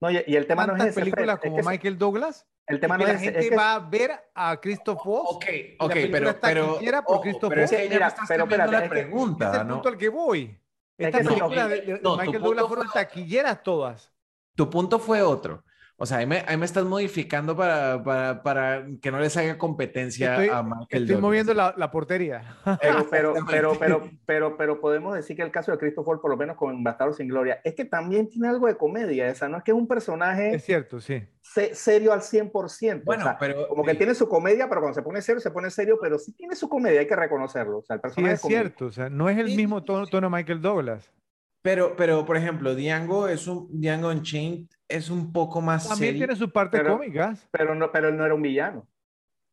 No, y, el tema no es películas como Michael Douglas? El tema no es, la gente va a ver a Christoph Waltz. Ok, ok, pero, pero, por Christoph pero, mira, pero espérate, la pregunta, es el punto al que voy. Estas películas de, de Michael Douglas fueron taquilleras todas. Tu punto fue otro. O sea, ahí me, ahí me estás modificando para, para, para, que no les haga competencia a Michael Estoy moviendo la, la, portería. Pero, pero, pero, pero, pero, pero, podemos decir que el caso de Christopher, por lo menos con Bastardo sin Gloria, es que también tiene algo de comedia. Esa no es que es un personaje. Es cierto, sí. serio al 100%. Bueno, o sea, pero. Como que tiene su comedia, pero cuando se pone serio, se pone serio, pero sí tiene su comedia, hay que reconocerlo. O sea, el personaje sí, es cierto. O sea, no es el mismo tono, tono Michael Douglas. Pero, pero, por ejemplo, Django es un Django Unchained es un poco más También tiene su parte cómica. Pero no, pero él no era un villano.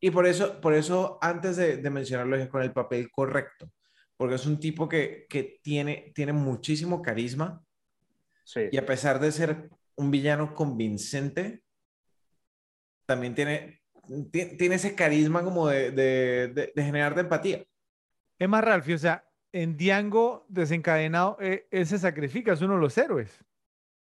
Y por eso, por eso antes de, de mencionarlo, es con el papel correcto. Porque es un tipo que, que tiene, tiene muchísimo carisma. Sí. Y a pesar de ser un villano convincente, también tiene, tiene ese carisma como de, de, de, generar de empatía. Es más, Ralphie, o sea, en Django desencadenado, eh, él se sacrifica, es uno de los héroes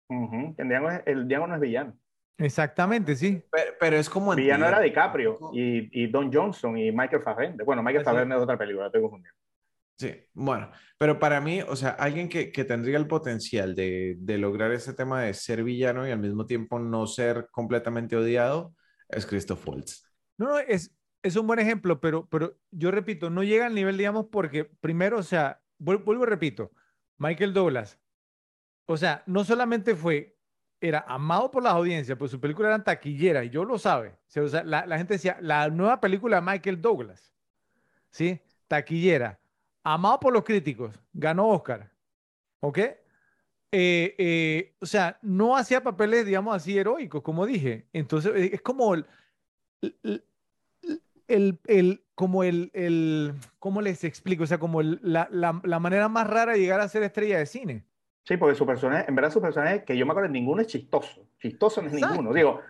el, Django no es villano. Exactamente, sí. Pero, es como... Villano era DiCaprio y, y, Don Johnson y Michael Fassbender. Bueno, Michael Fassbender es otra película, estoy confundiendo. Sí, bueno, pero para mí, o sea, alguien que, que tendría el potencial de, de, lograr ese tema de ser villano y al mismo tiempo no ser completamente odiado es Christoph Waltz. No, no, es, es un buen ejemplo, pero, pero yo repito, no llega al nivel, digamos, porque primero, o sea, vuelvo, repito, Michael Douglas, o sea, no solamente fue, era amado por las audiencias, pues su película era taquillera, y yo lo sabe. O sea, la, gente decía, la nueva película de Michael Douglas, ¿sí? Taquillera, amado por los críticos, ganó Oscar, ¿ok? Eh, eh, o sea, no hacía papeles, digamos así, heroicos, como dije. Entonces, eh, es como el, el, como el, el, ¿cómo les explico? O sea, como la, la, la manera más rara de llegar a ser estrella de cine. Sí, porque su personaje, en verdad su personaje, que yo me acuerdo, ninguno es chistoso. Chistoso no es ninguno. Digo,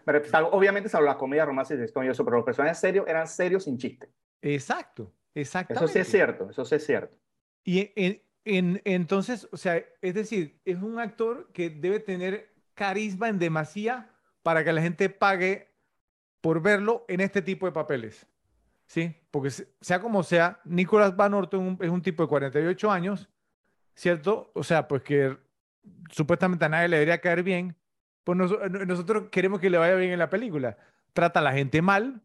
obviamente salvo las comedias románticas y eso, pero los personajes serios eran serios sin chiste. Exacto, exacto. Eso sí es cierto, eso sí es cierto. Y en, entonces, o sea, es decir, es un actor que debe tener carisma en demasía para que la gente pague por verlo en este tipo de papeles. ¿Sí? Porque sea como sea, Nicolas Van Orton es un tipo de 48 años, ¿cierto? O sea, pues que supuestamente a nadie le debería caer bien, pues nosotros queremos que le vaya bien en la película. Trata a la gente mal,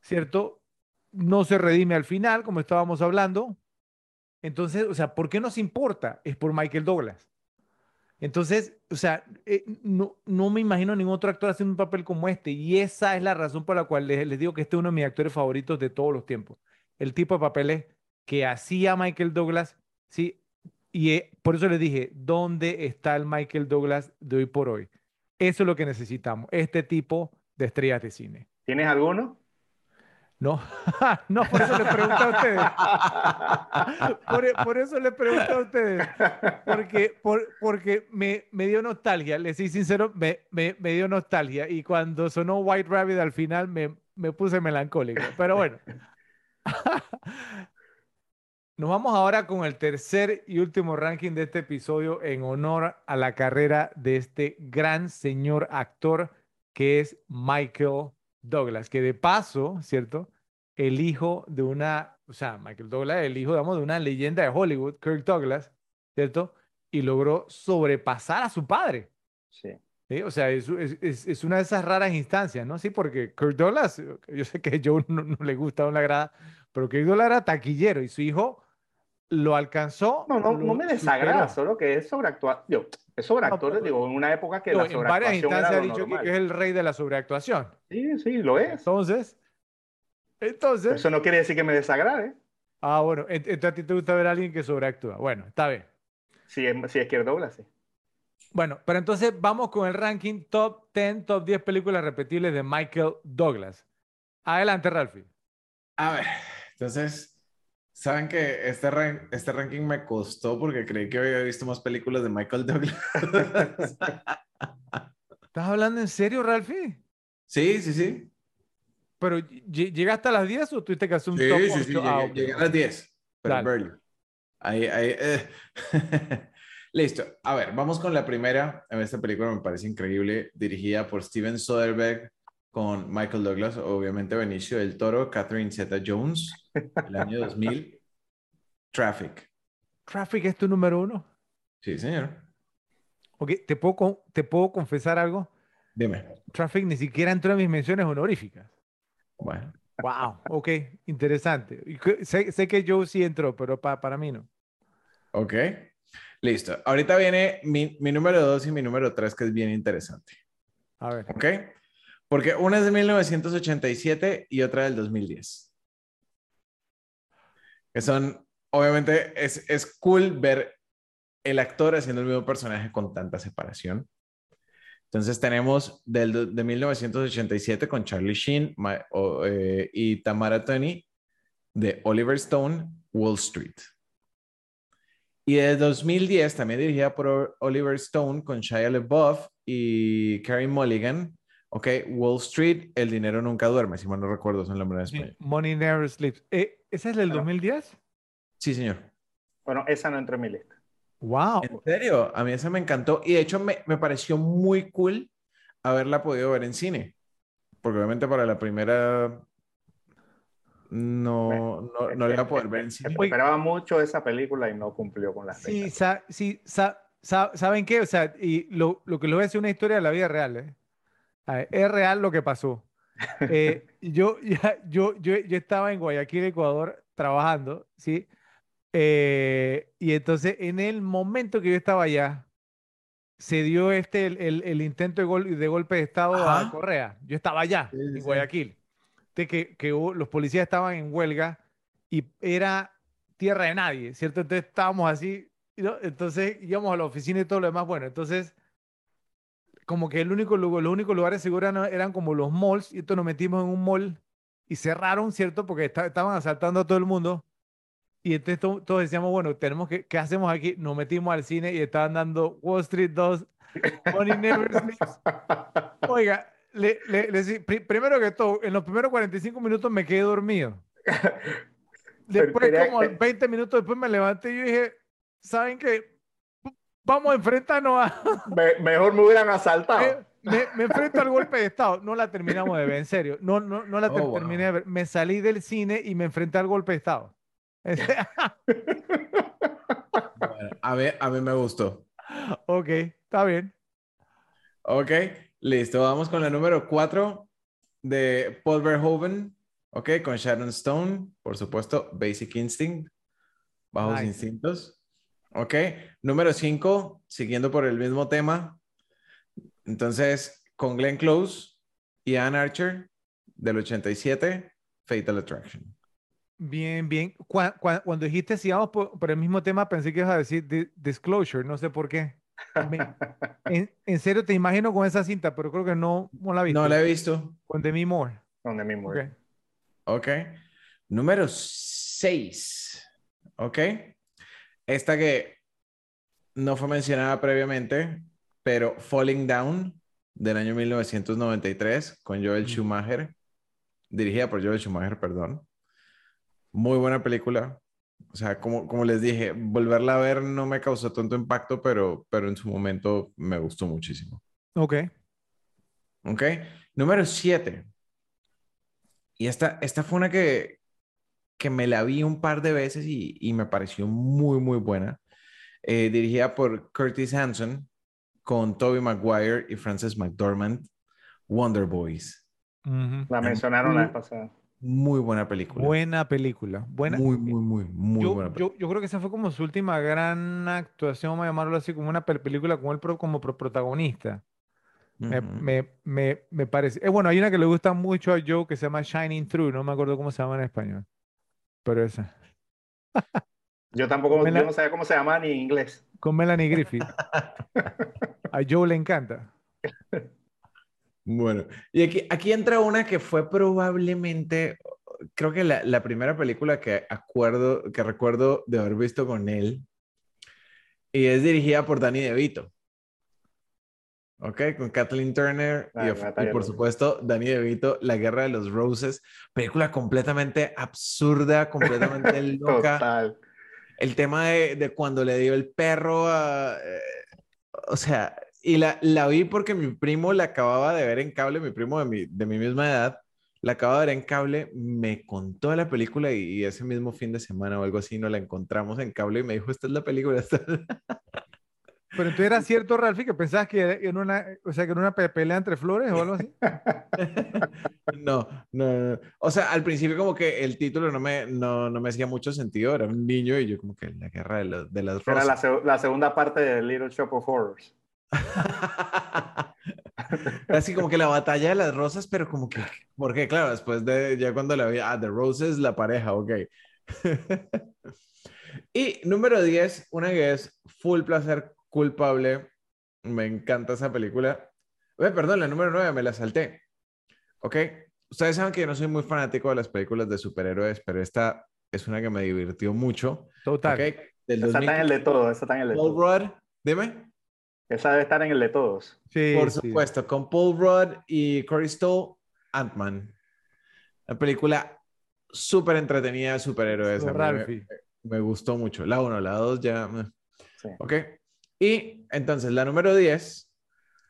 ¿cierto? No se redime al final, como estábamos hablando. Entonces, o sea, ¿por qué nos importa? Es por Michael Douglas. Entonces, o sea, eh, no, me imagino ningún otro actor haciendo un papel como este. Y esa es la razón por la cual les, les digo que este es uno de mis actores favoritos de todos los tiempos. El tipo de papeles que hacía Michael Douglas, ¿sí? Y eh, por eso les dije, ¿dónde está el Michael Douglas de hoy por hoy? Eso es lo que necesitamos, este tipo de estrellas de cine. ¿Tienes alguno? No, no, por eso le pregunto a ustedes. Por, eso le pregunto a ustedes. Porque, por, porque me, me, dio nostalgia, les soy sincero, me, me, me, dio nostalgia. Y cuando sonó White Rabbit al final me, me puse melancólico. Pero bueno. Nos vamos ahora con el tercer y último ranking de este episodio en honor a la carrera de este gran señor actor que es Michael Douglas, que de paso, ¿cierto? El hijo de una, o sea, Michael Douglas, el hijo, digamos, de una leyenda de Hollywood, Kirk Douglas, ¿cierto? Y logró sobrepasar a su padre. Sí. ¿sí? O sea, es, es, es, una de esas raras instancias, ¿no? Sí, porque Kirk Douglas, yo sé que a Joe no, no le gusta le agrada, pero Kirk Douglas era taquillero y su hijo lo alcanzó. No, no, lo no me desagrada, solo que es sobreactuar. Yo, es sobreactor, no, digo, en una época que no, la en varias instancias era ha dicho que, que es el rey de la sobreactuación. Sí, sí, lo es. Entonces, entonces. Eso no quiere decir que me desagrade. Ah, bueno, entonces a ti te gusta ver a alguien que sobreactúa. Bueno, está bien. Si es, si es que Douglas, sí. Bueno, pero entonces vamos con el ranking top 10, top 10 películas repetibles de Michael Douglas. Adelante, Ralphie. A ver, entonces, Saben que este, ran este ranking me costó porque creí que había visto más películas de Michael Douglas. ¿Estás hablando en serio, Ralphie? Sí, sí, sí. ¿Pero llegaste a las 10 o tuviste que hacer un sí, top Sí, sí, 8? llegué, Ah, llegué a las 10. Pero. Ahí, ahí, eh. Listo. A ver, vamos con la primera. Esta película me parece increíble, dirigida por Steven Soderbergh con Michael Douglas, obviamente Benicio del Toro, Catherine Zeta-Jones, el año 2000. Traffic. ¿Traffic es tu número uno? Sí, señor. Ok, ¿te puedo, ¿te puedo confesar algo? Dime. Traffic ni siquiera entró en mis menciones honoríficas. Bueno. Wow, ok, interesante. Sé, sé que Joe sí entró, pero pa- para mí no. Ok. Listo. Ahorita viene mi, mi número 2 y mi número 3, que es bien interesante. A ver. ¿Ok? Porque una es de 1987 y otra del 2010. Que son, obviamente, es, es cool ver el actor haciendo el mismo personaje con tanta separación. Entonces tenemos del, de 1987 con Charlie Sheen ma- o, eh, y Tamara Tony de Oliver Stone, Wall Street. Y de 2010, también dirigida por Oliver Stone con Shia LaBeouf y Carey Mulligan, ok, Wall Street, El dinero nunca duerme, si mal no recuerdo es el nombre en Sí, español. Money Never Sleeps. Eh, ¿Esa es del Claro. 2010? Sí, señor. Bueno, esa no entró en mi lista. Wow. En serio, a mí esa me encantó y de hecho me, me pareció muy cool haberla podido ver en cine, porque obviamente para la primera no, no, no la iba a poder ver en cine. Esperaba mucho esa película y no cumplió con las Sí, sa- sí sa- sa- ¿saben qué? O sea, y lo, lo que les voy a decir es una historia de la vida real, ¿eh? A ver, es real lo que pasó. Eh, yo, ya, yo, yo, yo estaba en Guayaquil, Ecuador, trabajando, ¿sí? Eh, y entonces, en el momento que yo estaba allá, se dio este, el, el- el intento de, gol- de golpe de Estado a. Correa. Yo estaba allá, Sí, en. Guayaquil. De que, los policías estaban en huelga y era tierra de nadie, ¿cierto? Entonces estábamos así, ¿no? Entonces íbamos a la oficina y todo lo demás. Bueno, entonces, como que el único lugar, los únicos lugares seguros eran, eran como los malls, y entonces nos metimos en un mall y cerraron, ¿cierto? Porque esta- estaban asaltando a todo el mundo. Y entonces to- todos decíamos, bueno, tenemos que, ¿qué hacemos aquí? Nos metimos al cine y estaban dando Wall Street 2, Money Never Sleeps. Oiga, le, le, le primero que todo, en los primeros 45 minutos me quedé dormido. Después, como pero- 20 minutos después me levanté y yo dije, ¿saben qué? Vamos a enfrentarnos a... Me- mejor me hubieran asaltado. Me, me- me enfrento al golpe de Estado. No la terminamos de ver, en serio. No, no, no la Oh, ter- wow. terminé de ver. Me salí del cine y me enfrenté al golpe de Estado. Bueno, a, mí, a mí me gustó. ok, está bien. Ok, listo. Vamos con la número 4 de Paul Verhoeven, ok, con Sharon Stone, por supuesto, Basic Instinct, Bajos Nice. Instintos. Ok, número 5, siguiendo por el mismo tema. Entonces, con Glenn Close y Ann Archer del 87, Fatal Attraction. Bien, bien. cuando dijiste si vamos por, el mismo tema, pensé que ibas a decir Disclosure, no sé por qué. en, serio, te imagino con esa cinta, pero creo que no, no la he visto. No la he visto. Con Demi Moore. Con Demi Moore. Ok. Número 6. Ok. Esta que no fue mencionada previamente, pero Falling Down del año 1993 con Joel Schumacher, dirigida por Joel Schumacher, perdón. Muy buena película. O sea, como, como les dije, volverla a ver no me causó tanto impacto, pero, pero en su momento me gustó muchísimo. Ok. Ok. Número 7. Y esta, esta fue una que, que me la vi un par de veces y, y me pareció muy, muy buena. Eh, dirigida por Curtis Hanson, con Toby Maguire y Frances McDormand, Wonder Boys. La mencionaron la vez pasada. Muy buena película. Buena película. Buena. Muy, muy, muy, muy yo, buena Yo, yo, creo que esa fue como su última gran actuación, vamos a llamarlo así, como una película con él como protagonista. me, me, me, me, parece. Eh, bueno, hay una que le gusta mucho a Joe que se llama Shining Through, no me acuerdo cómo se llama en español. Pero esa. yo tampoco, yo no sabía cómo se llama ni en inglés. Con Melanie Griffith. a Joe le encanta. Bueno, y aquí, aquí entra una que fue probablemente, creo que la, la, primera película que acuerdo, que recuerdo de haber visto con él, y es dirigida por Danny DeVito. ¿Ok? Con Kathleen Turner y, ah, por supuesto Danny DeVito, La Guerra de los Roses, película completamente absurda, completamente loca. Total. El tema de, de, cuando le dio el perro a... Eh, o sea, y la, la vi porque mi primo la acababa de ver en cable, mi primo de mi, de mi misma edad, la acababa de ver en cable, me contó la película y, ese mismo fin de semana o algo así nos la encontramos en cable y me dijo, esta es la película. Pero entonces era cierto, Ralphie, que pensabas que era una, o sea, que era una pelea entre flores o algo así. no, no, no, O sea, al principio como que el título no me, no, no me hacía mucho sentido. Era un niño y yo como que la guerra de, de las rosas. Era la, la, segunda parte de Little Shop of Horrors. Así como que la batalla de las rosas, pero como que, porque claro, después de, ya cuando la vi, ah, The Roses, la pareja, ok. y número 10, una que es Full Placer Culpable. Me encanta esa película. perdón, la número 9 me la salté. Ok. Ustedes saben que yo no soy muy fanático de las películas de superhéroes, pero esta es una que me divirtió mucho. Total. Okay. Del está en el de todo, está en el de Paul todo. Rudd, dime. Esa debe estar en el de todos. Sí, Por supuesto, con Paul Rudd y Corey Stoll, Ant-Man. La película súper entretenida de superhéroes. Me, me, gustó mucho. La 1, la 2 ya. Sí. Ok. Y entonces la número 10,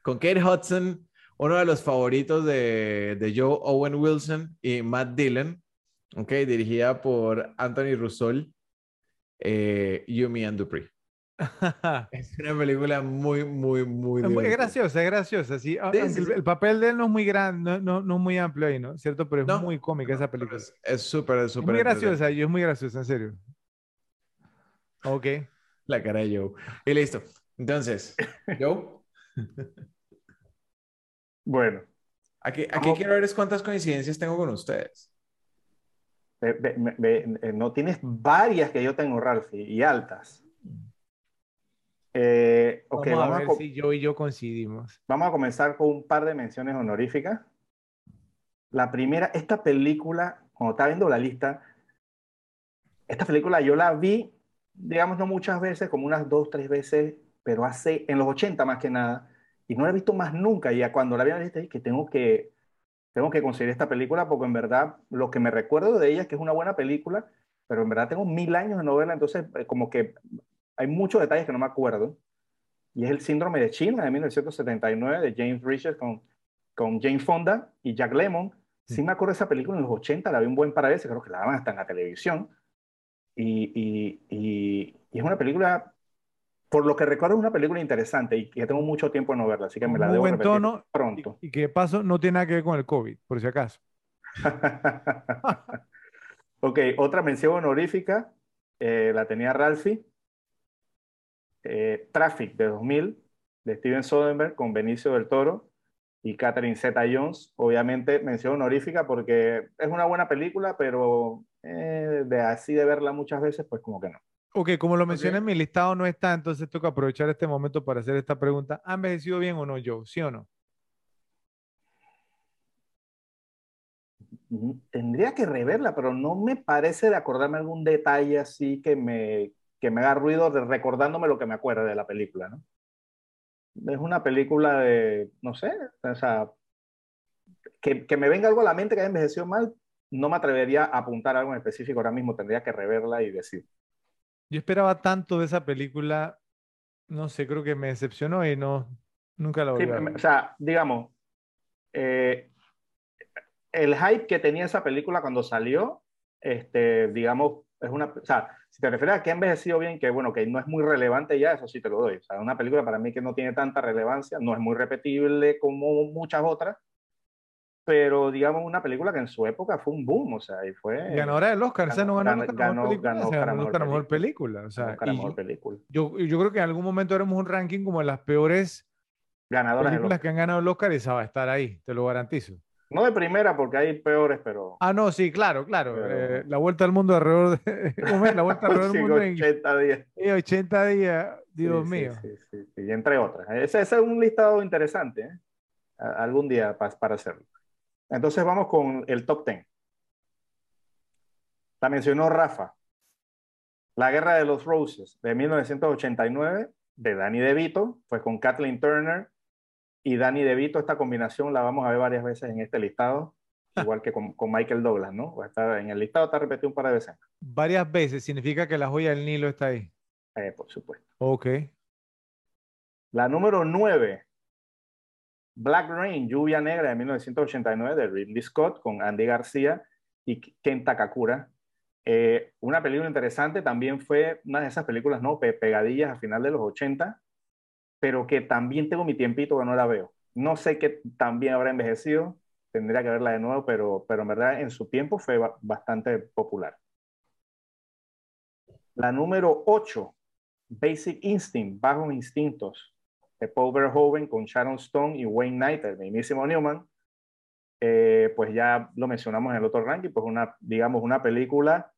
con Kate Hudson, uno de los favoritos de, de Joe Owen Wilson y Matt Dillon. Ok, dirigida por Anthony Russell, eh, Yumi and Dupree. es una película muy, muy, muy. Es muy graciosa, es graciosa. Sí. Ah, el, papel de él no es muy grande, no, no, es muy amplio ahí, ¿no? ¿Cierto? Pero es muy cómica esa película. Es súper, es súper. muy graciosa, y es muy graciosa, en serio. Ok. La cara de Joe. Y listo. Entonces, Joe. bueno. Aquí, aquí quiero ver cuántas coincidencias tengo con ustedes. no tienes varias que yo tengo, Ralphie, y altas. Eh, vamos, a ver si yo y yo coincidimos. Vamos a comenzar con un par de menciones honoríficas. La primera, esta película, cuando estaba viendo la lista, esta película yo la vi, digamos, no muchas veces, como unas dos, tres veces, pero hace, en los 80 más que nada, y no la he visto más nunca. Y ya cuando la vi lista, que tengo que, tengo que conseguir esta película, porque en verdad lo que me recuerdo de ella es que es una buena película, pero en verdad tengo mil años de novela, entonces eh, como que hay muchos detalles que no me acuerdo, y es el síndrome de China de 1979 de James Richards con, con Jane Fonda y Jack Lemmon. Sí me acuerdo de esa película en los 80, la vi un buen par de veces, creo que la daban hasta en la televisión. Y, y, y, es una película, por lo que recuerdo, es una película interesante y que tengo mucho tiempo de no verla, así que me la debo repetir tono, pronto. Y, que paso no tiene nada que ver con el COVID, por si acaso. ok, otra mención honorífica, eh, la tenía Ralphie, eh, Traffic de 2000, de Steven Soderbergh con Benicio del Toro y Catherine Zeta-Jones. Obviamente mención honorífica porque es una buena película, pero eh, de así de verla muchas veces, pues como que no. Ok, como lo mencioné en mi listado no está, entonces tengo que aprovechar este momento para hacer esta pregunta. ¿Ha envejecido bien o no, Joe? ¿Sí o no? Tendría que reverla, pero no me parece de acordarme algún detalle así que me, que me haga ruido de recordándome lo que me acuerdo de la película, ¿no? Es una película de, no sé, o sea, que, que me venga algo a la mente que haya envejecido mal, no me atrevería a apuntar algo en específico ahora mismo, tendría que reverla y decir. Yo esperaba tanto de esa película, no sé, creo que me decepcionó y no, nunca la volví a ver. O sea, digamos, eh, el hype que tenía esa película cuando salió, este, digamos, es una, o sea, si te refieres a que ha envejecido bien, que bueno, que no es muy relevante ya, eso sí te lo doy. O sea, una película para mí que no tiene tanta relevancia, no es muy repetible como muchas otras, pero digamos una película que en su época fue un boom, o sea, y fue... Ganadora del Oscar, ganó, o sea, no ganó, ganó, mejor película, ganó, ganó ganó Oscar mejor película. o sea, Oscar mejor película. yo, yo creo que en algún momento haremos un ranking como de las peores Ganadoras películas Oscar. que han ganado el Oscar y esa va a estar ahí, te lo garantizo. No de primera, porque hay peores, pero... Ah, no, sí, claro, claro. Pero- eh, la vuelta al mundo alrededor de... La vuelta alrededor del mundo en 80 días. en 80 días, Dios Sí, mío. Sí, sí, sí, y entre otras. Ese, ese es un listado interesante, ¿eh? Algún día pa- para hacerlo. Entonces vamos con el top 10. La mencionó Rafa. La Guerra de los Roses de 1989 de Danny DeVito, fue con Kathleen Turner y Danny DeVito. Esta combinación la vamos a ver varias veces en este listado, igual que con, con Michael Douglas, ¿no? Va a estar en el listado, está repetido un par de veces. Varias veces significa que la joya del Nilo está ahí. Eh, por supuesto. Ok. La número 9, Black Rain, Lluvia Negra de 1989 de Ridley Scott con Andy García y Ken Takakura. Eh, una película interesante, también fue una de esas películas, ¿no? Pe- pegadillas a final de los 80, pero que también tengo mi tiempito que no la veo. No sé qué también habrá envejecido, tendría que verla de nuevo, pero, pero en verdad en su tiempo fue ba- bastante popular. La número 8, Basic Instinct, Bajos Instintos, de Paul Verhoeven con Sharon Stone y Wayne Knight, el mismísimo Newman. Eh, pues ya lo mencionamos en el otro ranking, pues una, digamos, una película,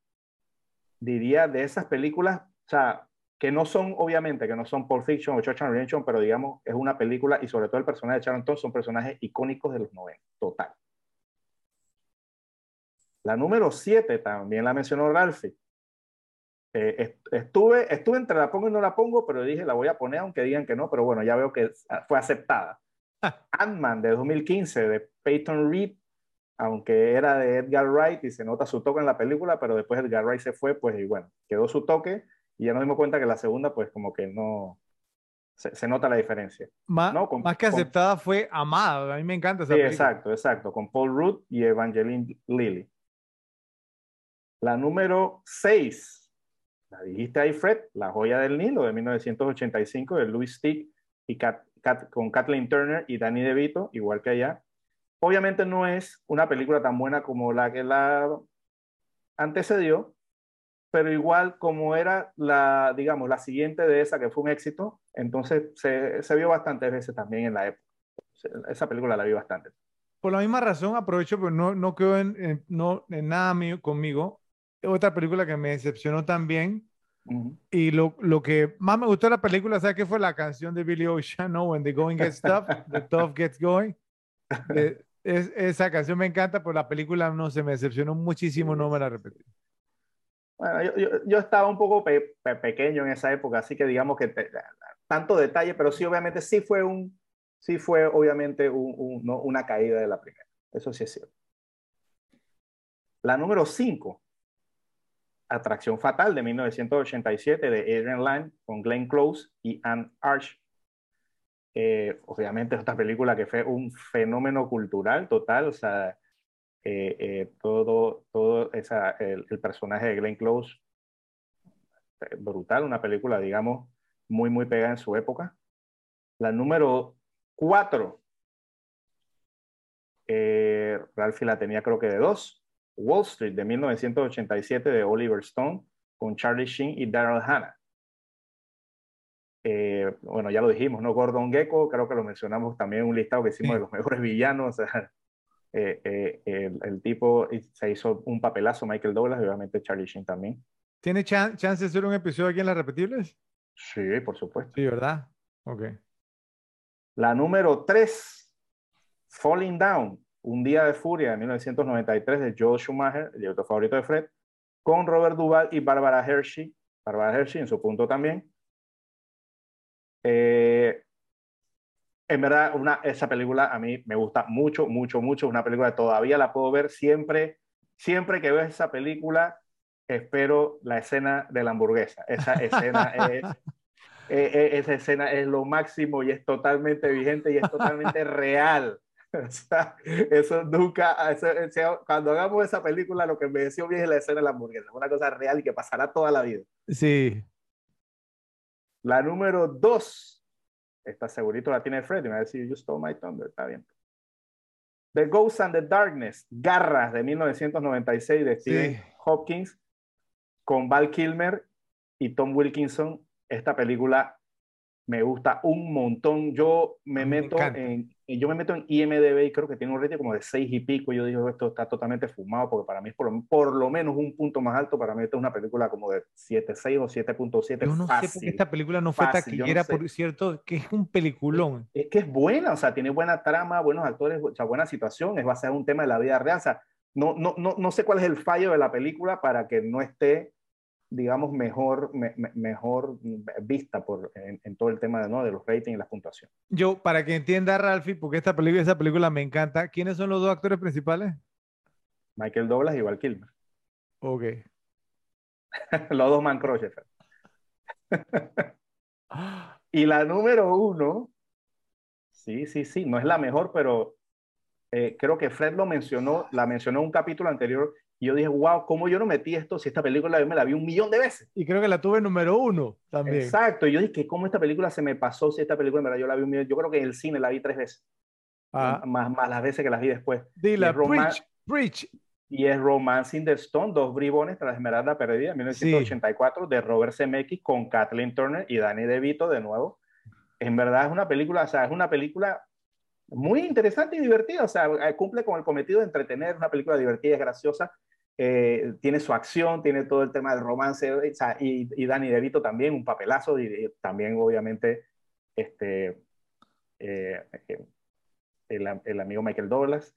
diría, de esas películas, o sea, que no son, obviamente, que no son Pulp Fiction o Shawshank Redemption, pero digamos, es una película y sobre todo el personaje de Sharon Stone son personajes icónicos de los 90, total. La número 7 también la mencionó Ralphie. Eh, est- estuve, estuve entre la pongo y no la pongo, pero dije la voy a poner aunque digan que no, pero bueno, ya veo que fue aceptada. Ant-Man de 2015 de Peyton Reed, aunque era de Edgar Wright y se nota su toque en la película, pero después Edgar Wright se fue, pues y bueno, quedó su toque y ya nos dimos cuenta que la segunda, pues como que no, se, se nota la diferencia. Má- No, con- más que con- aceptada fue amada. A mí me encanta esa Sí, película. exacto, exacto, con Paul Rudd y Evangeline Lilly. La número 6, la dijiste ahí, Fred, La joya del Nilo de 1985 de Louis Stick y Kat- Kat- con Kathleen Turner y Danny DeVito, igual que allá. Obviamente no es una película tan buena como la que la antecedió, pero igual como era la, digamos, la siguiente de esa que fue un éxito, entonces se, se vio bastantes veces también en la época. Esa película la vi bastante. Por la misma razón, aprovecho, pero no, no quedó en, en- no, en nada mío, conmigo. Otra película que me decepcionó también. Y lo, lo que más me gustó de la película, ¿sabes qué fue? La canción de Billy Ocean, ¿no? When the going gets tough, the tough gets going. Eh, es, esa canción me encanta, pero la película no se me decepcionó muchísimo, no me la repetí. Bueno, yo, yo- yo estaba un poco pe- pe- pequeño en esa época, así que digamos que te- tanto detalle, pero sí, obviamente, sí fue un, sí fue obviamente un- un- ¿no? una caída de la primera. Eso sí es cierto. La número 5, Atracción Fatal de 1987 de Adrian Lyne con Glenn Close y Anne Arch. Eh, obviamente, esta película que fue un fenómeno cultural total, o sea, eh, eh, todo, todo esa, el, personaje de Glenn Close, eh, brutal, una película, digamos, muy, muy pegada en su época. La número 4, eh, Ralphie la tenía creo que de dos, Wall Street de 1987 de Oliver Stone con Charlie Sheen y Daryl Hannah. Eh, bueno, ya lo dijimos, ¿no? Gordon Gecko, creo que lo mencionamos también en un listado que hicimos de los mejores villanos. Eh, eh, el, el, tipo se hizo un papelazo, Michael Douglas, y obviamente Charlie Sheen también. ¿Tiene chance de hacer un episodio aquí en las repetibles? Sí, por supuesto. Sí, ¿verdad? Ok. La número 3, Falling Down, Un Día de Furia de 1993 de Joel Schumacher, el director favorito de Fred, con Robert Duvall y Barbara Hershey. Barbara Hershey en su punto también. Eh, en verdad, una, esa película a mí me gusta mucho, mucho, mucho. Una película que todavía la puedo ver siempre. Siempre que veo esa película, espero la escena de la hamburguesa. Esa escena es, eh, eh, esa escena es lo máximo y es totalmente vigente y es totalmente real. eso nunca, cuando hagamos esa película, lo que me decía bien es la escena de la hamburguesa. Una cosa real y que pasará toda la vida. Sí. La número dos, está segurito la tiene Freddy, me va a decir, You Stole My Thunder, está bien. The Ghost and the Darkness, Garras de 1996 de Stephen Hopkins, con Val Kilmer y Tom Wilkinson. Esta película me gusta un montón. Yo me, meto en yo me meto en IMDB y creo que tiene un rating como de 6 y pico. Yo digo, esto está totalmente fumado porque para mí es por, por lo menos un punto más alto. Para mí esta es una película como de 7.6 o 7.7. Yo no sé por qué esta película no fue taquillera, por cierto, que es un peliculón. Es, que es buena, o sea, tiene buena trama, buenos actores, o sea, buena situación. Es basada en un tema de la vida real. O sea, no, no, no, no sé cuál es el fallo de la película para que no esté digamos, mejor, mejor vista por, en, todo el tema de, ¿no? de los ratings y la puntuación. Yo, para que entienda, Ralphie, porque esta película, esa película me encanta, ¿quiénes son los dos actores principales? Michael Douglas y Val Kilmer. Ok. los dos man y la número uno, sí, sí, sí, no es la mejor, pero eh, creo que Fred lo mencionó, la mencionó en un capítulo anterior, y yo dije, wow, ¿cómo yo no metí esto si esta película yo me la vi un millón de veces? Y creo que la tuve número uno también. Exacto. Y yo dije, ¿cómo esta película se me pasó si esta película en verdad yo la vi un millón? Yo creo que en el cine la vi tres veces. Ah. Más, más las veces que las vi después. Dila, preach, preach. Y es Romancing the Stone, dos bribones tras Esmeralda Perdida, en 1984, de Robert Zemeckis con Kathleen Turner y Danny DeVito de nuevo. En verdad es una película, o sea, es una película muy interesante y divertida, o sea, cumple con el cometido de entretener, una película divertida y graciosa, eh, tiene su acción, tiene todo el tema del romance, y, y Danny DeVito también, un papelazo, y, también obviamente este, eh, eh, el, el, amigo Michael Douglas.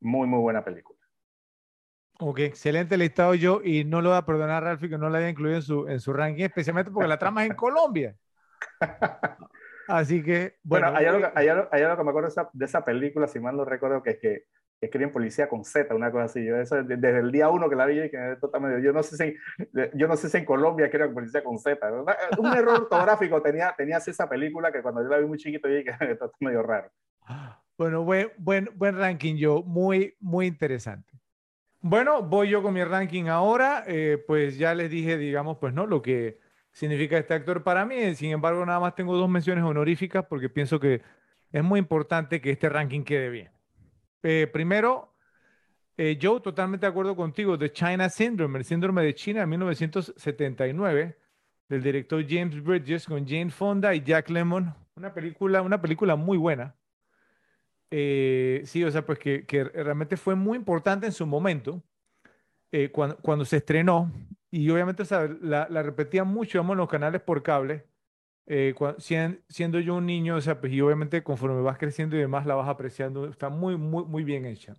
muy, muy buena película. Ok, excelente listado yo, y no lo voy a perdonar a Ralphie que no la haya incluido en su, en su ranking, especialmente porque la trama es en Colombia. Así que, bueno. hay, algo, hay, algo, que me acuerdo de esa, de esa película, si mal no recuerdo, que es que escriben policía con Z, una cosa así. Yo eso, desde el día uno que la vi, que totalmente, yo no sé si, yo no sé si en Colombia escriben policía con Z. Un error ortográfico tenía, tenía esa película que cuando yo la vi muy chiquito dije que esto es medio raro. Bueno, buen, buen, buen ranking yo, muy, muy interesante. Bueno, voy yo con mi ranking ahora. Eh, pues ya les dije, digamos, pues no, lo que significa este actor para mí. Sin embargo, nada más tengo dos menciones honoríficas porque pienso que es muy importante que este ranking quede bien. Eh, primero, eh, Joe, totalmente de acuerdo contigo, The China Syndrome, el síndrome de China de 1979, del director James Bridges con Jane Fonda y Jack Lemmon. Una película, una película muy buena. Eh, sí, o sea, pues que, realmente fue muy importante en su momento, cuando, cuando, se estrenó. Y obviamente la, la repetían mucho, en los canales por cable. Eh, siendo yo un niño, o sea, pues, y obviamente conforme vas creciendo y demás la vas apreciando, está muy, muy, muy bien hecha.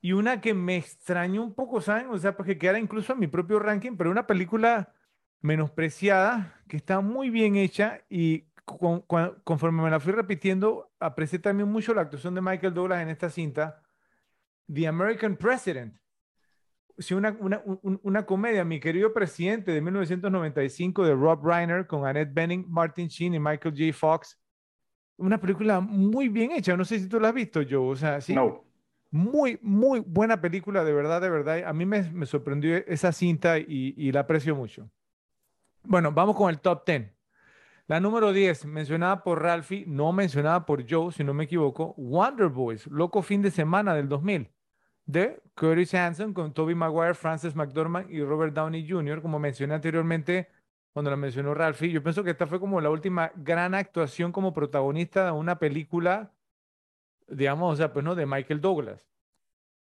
Y una que me extrañó un poco, ¿saben? O sea, porque quedara incluso en mi propio ranking, pero una película menospreciada, que está muy bien hecha y conforme me la fui repitiendo, aprecié también mucho la actuación de Michael Douglas en esta cinta, The American President sí, una, una, una, comedia, Mi querido presidente de 1995 de Rob Reiner con Annette Bening, Martin Sheen y Michael J. Fox. Una película muy bien hecha. No sé si tú la has visto, Joe. O sea, sí. No. Muy, muy buena película, de verdad, de verdad. A mí me, me sorprendió esa cinta y, y, la aprecio mucho. Bueno, vamos con el top 10. La número 10, mencionada por Ralphie, no mencionada por Joe, si no me equivoco, Wonder Boys, Loco Fin de Semana del 2000 de Curtis Hanson con Toby Maguire, Frances McDormand y Robert Downey Jr., como mencioné anteriormente, cuando la mencionó Ralphie. Yo pienso que esta fue como la última gran actuación como protagonista de una película, digamos, o sea, pues no, de Michael Douglas.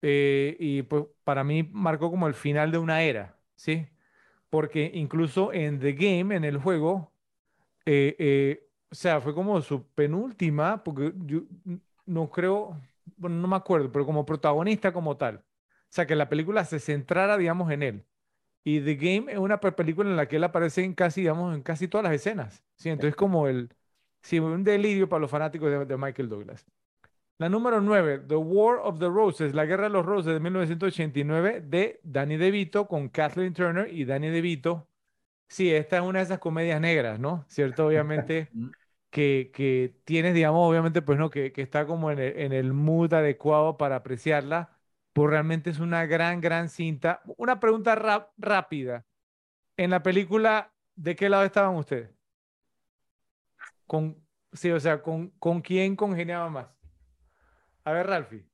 Eh, y pues para mí marcó como el final de una era, ¿sí? Porque incluso en The Game, en el juego, eh, eh, o sea, fue como su penúltima, porque yo no creo, bueno, no me acuerdo, pero como protagonista como tal. O sea, que la película se centrara, digamos, en él. Y The Game es una película en la que él aparece en casi, digamos, en casi todas las escenas. ¿sí? Entonces, como el, sí, un delirio para los fanáticos de, de Michael Douglas. La número 9, The War of the Roses, La Guerra de los Roses de 1989 de Danny DeVito con Kathleen Turner y Danny DeVito. Sí, esta es una de esas comedias negras, ¿no? ¿Cierto? Obviamente que, que tienes, digamos, obviamente, pues no, que, que está como en el, en el mood adecuado para apreciarla, pues realmente es una gran, gran cinta. Una pregunta rap- rápida. En la película, ¿de qué lado estaban ustedes? Con, sí, o sea, ¿con, con quién congeniaba más? A ver, Ralphie.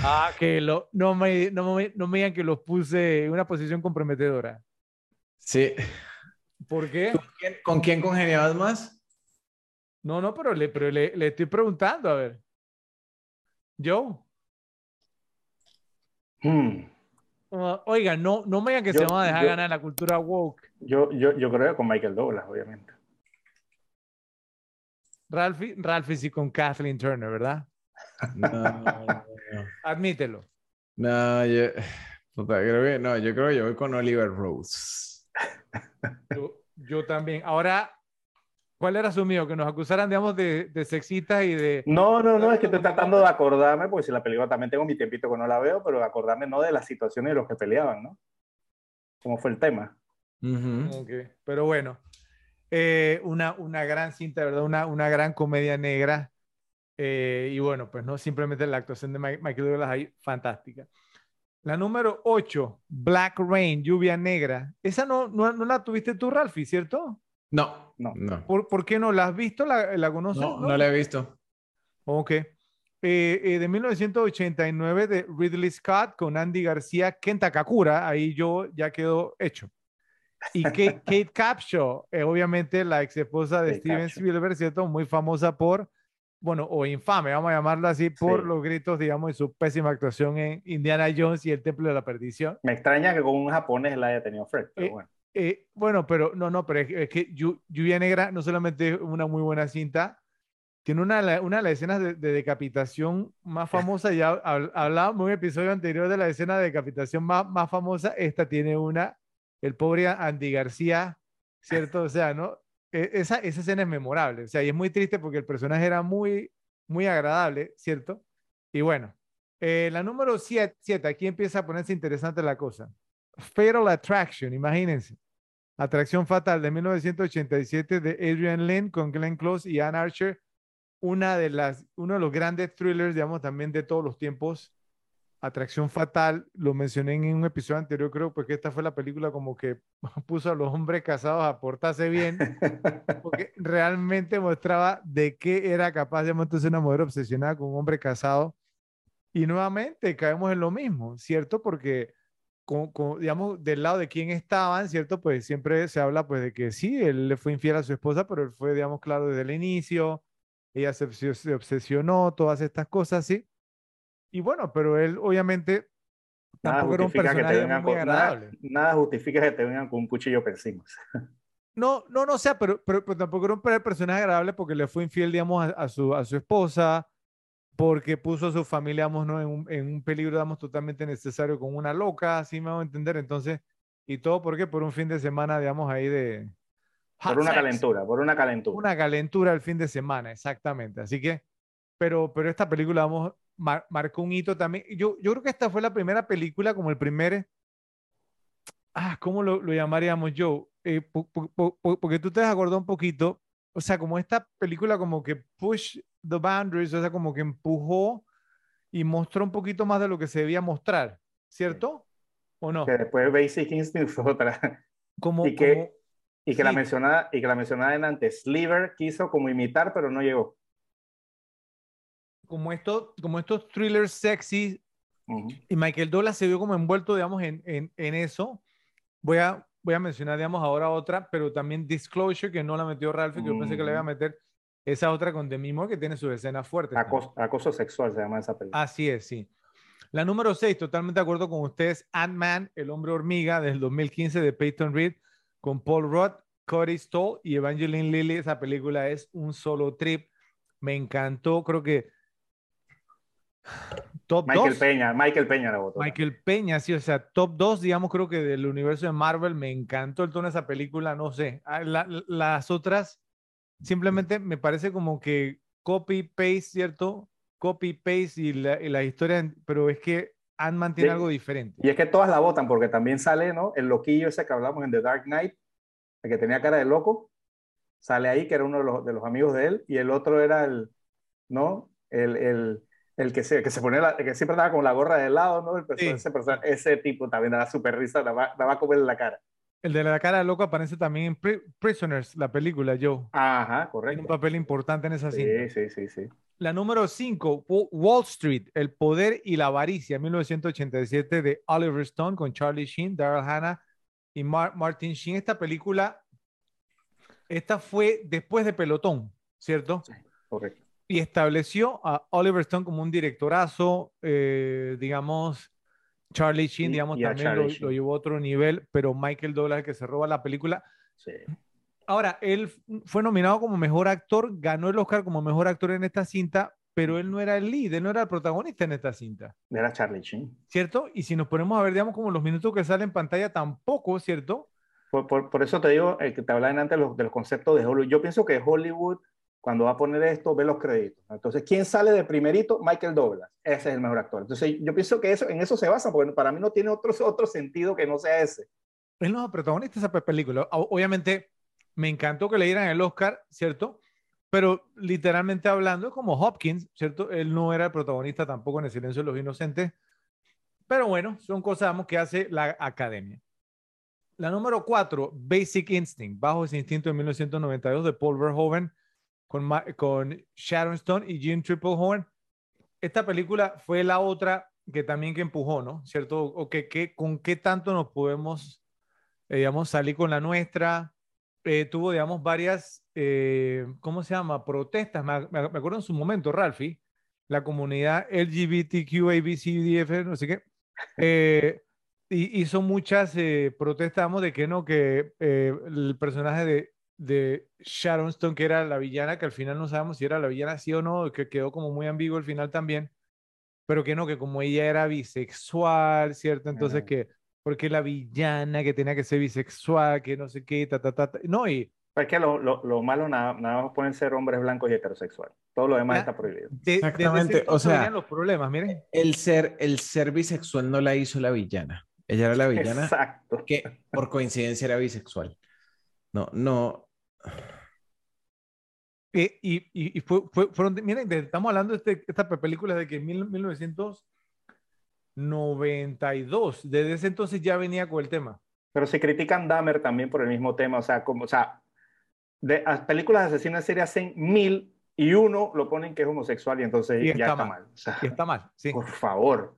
Ah, que lo, no, me, no, me, no me digan que los puse en una posición comprometedora. Sí. ¿Por qué? ¿Con quién, con quién congeniabas más? No, no, pero le, pero le, le estoy preguntando, a ver. Joe. Hmm. Uh, oiga, no, no me digan que Yo- se van a dejar yo- ganar la cultura woke. Yo, yo, yo creo que con Michael Douglas, obviamente. Ralphie, Ralphie sí con Kathleen Turner, ¿verdad? No, no, Admítelo. no, yo, puta, creo que, no, yo creo que yo voy con Oliver Rose. Yo, yo también. Ahora, ¿cuál era su mío? Que nos acusaran, digamos, de, de sexistas y de... No, no, no, es que estoy tratando de acordarme, porque si la película también tengo mi tiempito que no la veo, pero de acordarme no de las situaciones de los que peleaban, ¿no? ¿Cómo fue el tema? Ujú. Ok, Pero bueno, eh, una, una gran cinta, ¿verdad? Una, una gran comedia negra. Eh, y bueno, pues no, simplemente la actuación de Michael Douglas ahí, fantástica. La número 8, Black Rain, Lluvia Negra. Esa no, no, no la tuviste tú, Ralphie, ¿cierto? No, No. no, ¿Por, por qué no? ¿La has visto? ¿La, la conoces? no, no la he visto. Ok. Eh, eh, de 1989 de Ridley Scott con Andy García, Ken Takakura, ahí yo ya quedó hecho. Y Kate, Kate Capshaw, eh, obviamente la ex esposa de Kate Steven Capshaw. Spielberg, ¿cierto? Muy famosa por, bueno, o infame, vamos a llamarla así, por Sí. los gritos, digamos, y su pésima actuación en Indiana Jones y el Templo de la Perdición. Me extraña que con un japonés la haya tenido Fred, pero Eh, bueno. Eh, bueno, pero no, no, pero es, que- es que Llu- Lluvia Negra no solamente es una muy buena cinta, tiene una, una de las escenas de, de decapitación más famosa, ya hab- hablábamos en un episodio anterior de la escena de decapitación más, más famosa, esta tiene una, el pobre Andy García, ¿cierto? O sea, ¿no? E- Esa, esa escena es memorable, o sea, y es muy triste porque el personaje era muy, muy agradable, ¿cierto? Y bueno, eh, la número 7, aquí empieza a ponerse interesante la cosa. Fatal Attraction, imagínense. Atracción Fatal de 1987 de Adrian Lynn con Glenn Close y Ann Archer. Una de las, uno de los grandes thrillers, digamos, también de todos los tiempos. Atracción Fatal, lo mencioné en un episodio anterior, creo, porque esta fue la película como que puso a los hombres casados a portarse bien, porque realmente mostraba de qué era capaz de entonces una mujer obsesionada con un hombre casado. Y nuevamente caemos en lo mismo, ¿cierto? Porque con, con, digamos, del lado de quién estaban, ¿cierto? Pues siempre se habla pues de que sí, él le fue infiel a su esposa, pero él fue, digamos, claro desde el inicio, ella se, se obsesionó, todas estas cosas, ¿sí? Y bueno, pero él obviamente Nada tampoco era un justifica que te personaje vengan muy con, nada, agradable. nada justifica que te vengan con un cuchillo por encima. No, no, no, o sea, pero, pero, pero tampoco era un per- personaje agradable porque le fue infiel, digamos, a, a su, a su esposa, porque puso a su familia, digamos, ¿no? en, un, en un peligro, digamos, totalmente necesario con una loca, así me hago entender. Entonces, y todo, ¿por qué? Por un fin de semana, digamos, ahí de... Por una sex. calentura, por una calentura. Una calentura el fin de semana, exactamente. Así que, pero, pero esta película, vamos, mar- marcó un hito también. Yo, yo creo que esta fue la primera película, como el primer, ah, ¿cómo lo, lo llamaríamos yo? Eh, po- po- po- po- porque tú te has acordado un poquito, o sea, como esta película como que push the boundaries, o sea, como que empujó y mostró un poquito más de lo que se debía mostrar, ¿cierto? ¿O no? Que después Basic Instinct fue otra. Como, y que- como- Y que la Sí. mencionaba, y que la mencionaba en antes. Sliver quiso como imitar, pero no llegó. Como, esto, como estos thrillers sexy Ujú. y Michael Douglas se vio como envuelto, digamos, en, en, en eso. Voy a, voy a mencionar, digamos, ahora otra, pero también Disclosure, que no la metió Ralph, que yo pensé que la iba a Mm. meter. Esa otra con Demi Moore, que tiene sus escenas fuertes. Acoso, acoso sexual se llama esa película. Así es, sí. La número 6, totalmente de acuerdo con ustedes, Ant-Man, el hombre hormiga, del 2015 de Peyton Reed, con Paul Rudd, Cody Stoll y Evangeline Lilly. Esa película es un solo trip. Me encantó, creo que top Michael 2. Peña, Michael Peña la votó. Michael Peña, sí, o sea, top 2, digamos, creo que del universo de Marvel. Me encantó el tono de esa película, no sé. Ah, la- las otras, simplemente me parece como que copy-paste, ¿cierto? Copy-paste y la, y la historia, pero es que Ant-Man tiene Sí. algo diferente. Y es que todas la votan porque también sale, ¿no? El loquillo ese que hablamos en The Dark Knight, el que tenía cara de loco, sale ahí, que era uno de los, de los amigos de él, y el otro era el, ¿no? El, el, el que, se, que se ponía, la- el que siempre andaba con la gorra de lado, ¿no? El perso- Sí. ese, tipo también daba súper risa, daba, daba a comer en la cara. El de la cara loco aparece también en Pri- Prisoners, la película, Joe. Ajá, Tiene un correcto. papel importante en esa cinta. Sí, sí, sí, sí. La número 5, Wall Street, El poder y la avaricia, 1987 de Oliver Stone con Charlie Sheen, Daryl Hannah y Mar- Martin Sheen. Esta película, esta fue después de Pelotón, ¿cierto? Correcto. Y estableció a Oliver Stone como un directorazo, eh, digamos, Charlie Sheen, digamos, también lo, llevó a otro nivel, pero Michael Douglas, que se roba la película, Sí. Ahora, él fue nominado como mejor actor, ganó el Oscar como mejor actor en esta cinta, pero él no era el lead, él no era el protagonista en esta cinta, Era Charlie Sheen. ¿cierto? Y si nos ponemos a ver, digamos, como los minutos que sale en pantalla, tampoco, ¿cierto? Por, por, por eso te digo, el que te hablaba antes de los, de los conceptos de Hollywood. Yo pienso que Hollywood, cuando va a poner esto, ve los créditos. Entonces, ¿quién sale de primerito? Michael Douglas. Ese es el mejor actor. Entonces, yo pienso que eso, en eso se basa, porque para mí no tiene otro, otro sentido que no sea ese. Es el protagonista de esa pe- película. Obviamente, me encantó que le dieran el Oscar, ¿cierto? Pero literalmente hablando, como Hopkins, ¿cierto? Él no era el protagonista tampoco en El Silencio de los Inocentes. Pero bueno, son cosas que hace la academia. La número cuatro, Basic Instinct, Bajo ese instinto de 1992 de Paul Verhoeven con, con Sharon Stone y Jim Triplehorn. Esta película fue la otra que también que empujó, ¿no? ¿Cierto? O que, que- con qué tanto nos podemos, eh, digamos, salir con la nuestra. Eh, tuvo, digamos, varias, eh, ¿cómo se llama? Protestas. Me acuerdo en su momento, Ralphie, la comunidad LGBTQABCDF, no sé qué, eh, y hizo muchas eh, protestas, digamos, de que no, que eh, el personaje de, de Sharon Stone, que era la villana, que al final no sabemos si era la villana sí o no, que quedó como muy ambiguo al final también, pero que no, que como ella era bisexual, ¿cierto? Entonces Ajá. que, porque la villana que tenía que ser bisexual, que no sé qué, ta, ta, ta, ta. No, y es que lo, lo, lo malo nada, nada más pueden ser hombres blancos y heterosexuales. Todo lo demás Ya. está prohibido. de- Exactamente, o sea- los problemas, miren. El ser, el ser bisexual no la hizo la villana. Ella era la villana Exacto. que por coincidencia era bisexual. No, no. Eh, y, y, y fue, fue- fueron, miren, estamos hablando de este, esta pe- película de que en mil- 1992, desde ese entonces ya venía con el tema. Pero se critican Dahmer también por el mismo tema. O sea, como, o sea, de las películas de asesinos en serie hacen mil y uno lo ponen que es homosexual y entonces Y ya está está mal. mal. O sea, Y está mal, sí. por favor.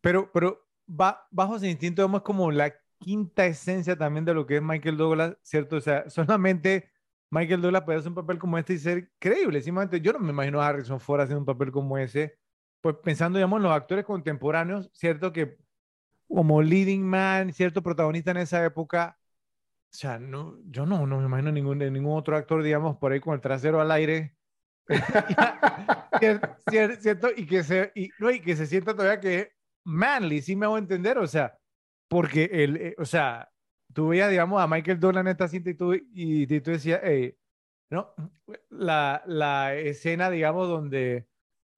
Pero, pero bajo ese instinto, vemos como la quinta esencia también de lo que es Michael Douglas, ¿cierto? O sea, solamente Michael Douglas puede hacer un papel como este y ser creíble. Simplemente yo no me imagino a Harrison Ford haciendo un papel como ese. Pues pensando, digamos, en los actores contemporáneos, ¿cierto? Que como leading man, ¿cierto? Protagonista en esa época. O sea, no, yo no, no me imagino ningún, ningún otro actor, digamos, por ahí con el trasero al aire. Cier- cier- ¿Cierto? Y que se, y, no, y que se sienta todavía que manly, sí me hago entender, o sea, porque el, eh, o sea, tú veías, digamos, a Michael Douglas en esta cinta y tú, y, y tú decías, "Ey, ¿no? La, la escena, digamos, donde